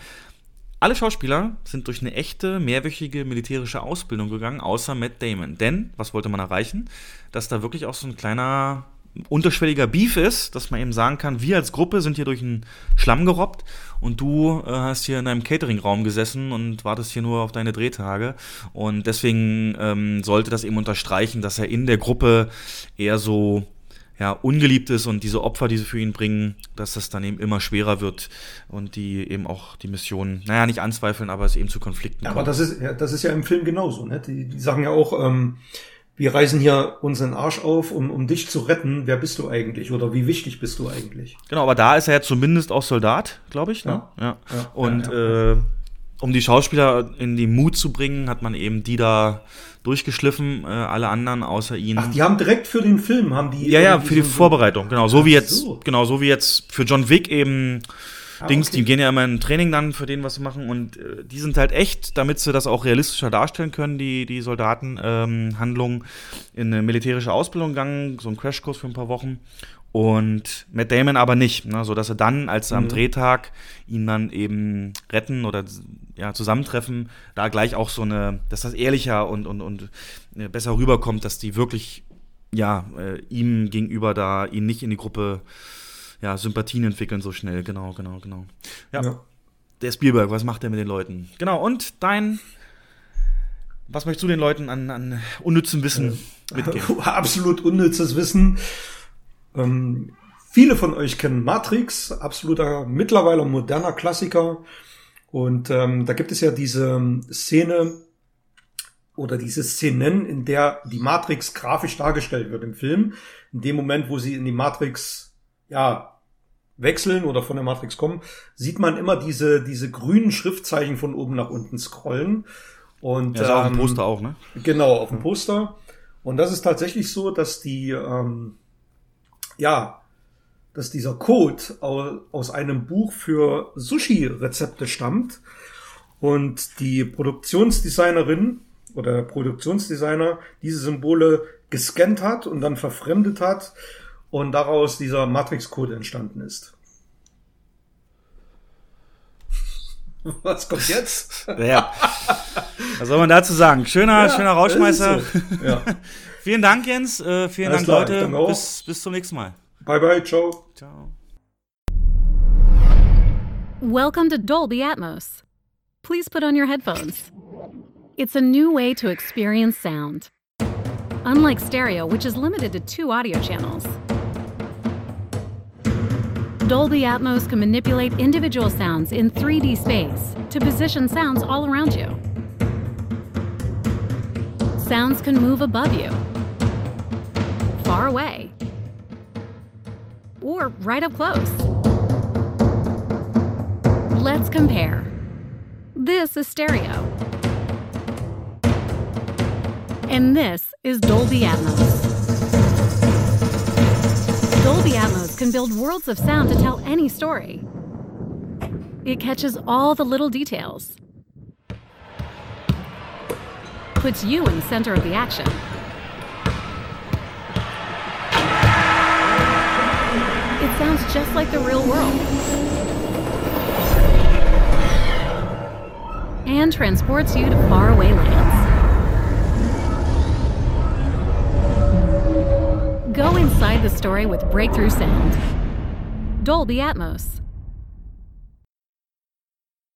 S2: alle Schauspieler sind durch eine echte, mehrwöchige militärische Ausbildung gegangen, außer Matt Damon. Denn, was wollte man erreichen? Dass da wirklich auch so ein kleiner unterschwelliger Beef ist, dass man eben sagen kann, wir als Gruppe sind hier durch einen Schlamm gerobbt und du äh, hast hier in einem Catering-Raum gesessen und wartest hier nur auf deine Drehtage. Und deswegen ähm, sollte das eben unterstreichen, dass er in der Gruppe eher so ja, ungeliebt ist und diese Opfer, die sie für ihn bringen, dass das dann eben immer schwerer wird und die eben auch die Mission, naja, nicht anzweifeln, aber es eben zu Konflikten
S3: Ja,
S2: kommt.
S3: aber das ist, ja, das ist ja im Film genauso. Ne? Die, die sagen ja auch, ähm, wir reißen hier unseren Arsch auf, um, um dich zu retten. Wer bist du eigentlich? Oder wie wichtig bist du eigentlich?
S2: Genau, aber da ist er ja zumindest auch Soldat, glaube ich. Ne? Ja.
S3: Ja.
S2: Und
S3: Ja,
S2: Äh, um die Schauspieler in die Mut zu bringen, hat man eben die da durchgeschliffen, äh, alle anderen außer ihn.
S3: Ach, die haben direkt für den Film, haben die.
S2: ja, ja, für die
S3: so-
S2: Vorbereitung, genau. So wie jetzt,
S3: so.
S2: genau, so wie jetzt für John Wick eben
S3: Ah,
S2: Dings,
S3: okay.
S2: die gehen ja immer in Training dann für den, was sie machen. Und äh, die sind halt echt, damit sie das auch realistischer darstellen können, die, die Soldaten, ähm, Handlungen in eine militärische Ausbildung gegangen, so ein Crashkurs für ein paar Wochen. Und Matt Damon aber nicht, ne, sodass sie dann, als sie am
S3: Mhm.
S2: Drehtag ihn dann eben retten oder ja, zusammentreffen, da gleich auch so eine, dass das ehrlicher und, und, und äh, besser rüberkommt, dass die wirklich ja, äh, ihm gegenüber da ihn nicht in die Gruppe ja, Sympathien entwickeln so schnell. Genau, genau, genau. Ja.
S3: Ja.
S2: Der Spielberg, was macht er mit den Leuten? Genau, und dein, was möchtest du den Leuten an, an unnützem Wissen mitgeben?
S3: Absolut unnützes Wissen. Ähm, viele von euch kennen Matrix, absoluter mittlerweile moderner Klassiker. Und ähm, da gibt es ja diese Szene oder diese Szenen, in der die Matrix grafisch dargestellt wird im Film. In dem Moment, wo sie in die Matrix ja wechseln oder von der Matrix kommen, sieht man immer diese diese grünen Schriftzeichen von oben nach unten scrollen. Und
S2: Ja, ist auch im
S3: ähm,
S2: Poster auch, ne?
S3: Genau, auf dem Poster. Und das ist tatsächlich so, dass die, ähm, ja, dass dieser Code au- aus einem Buch für Sushi-Rezepte stammt und die Produktionsdesignerin oder der Produktionsdesigner diese Symbole gescannt hat und dann verfremdet hat und daraus dieser Matrix-Code entstanden ist. Was kommt jetzt?
S2: Ja. Was soll man dazu sagen? Schöner,
S3: Ja,
S2: schöner Rauschmeißer.
S3: so. Ja.
S2: vielen Dank, Jens. Äh, vielen
S3: Alles
S2: Dank,
S3: klar,
S2: Leute.
S3: danke auch.
S2: Bis, bis zum nächsten Mal.
S3: Bye bye, ciao.
S2: Ciao.
S20: Welcome to Dolby Atmos. Please put on your headphones. It's a new way to experience sound. Unlike stereo, which is limited to two audio channels, Dolby Atmos can manipulate individual sounds in 3D space to position sounds all around you. Sounds can move above you, far away, or right up close. Let's compare. This is stereo. And this is Dolby Atmos. Dolby Atmos can build worlds of sound to tell any story. It catches all the little details, puts you in the center of the action. It sounds just like the real world. And transports you to faraway lands. Go inside the story with breakthrough sound. Dolby Atmos.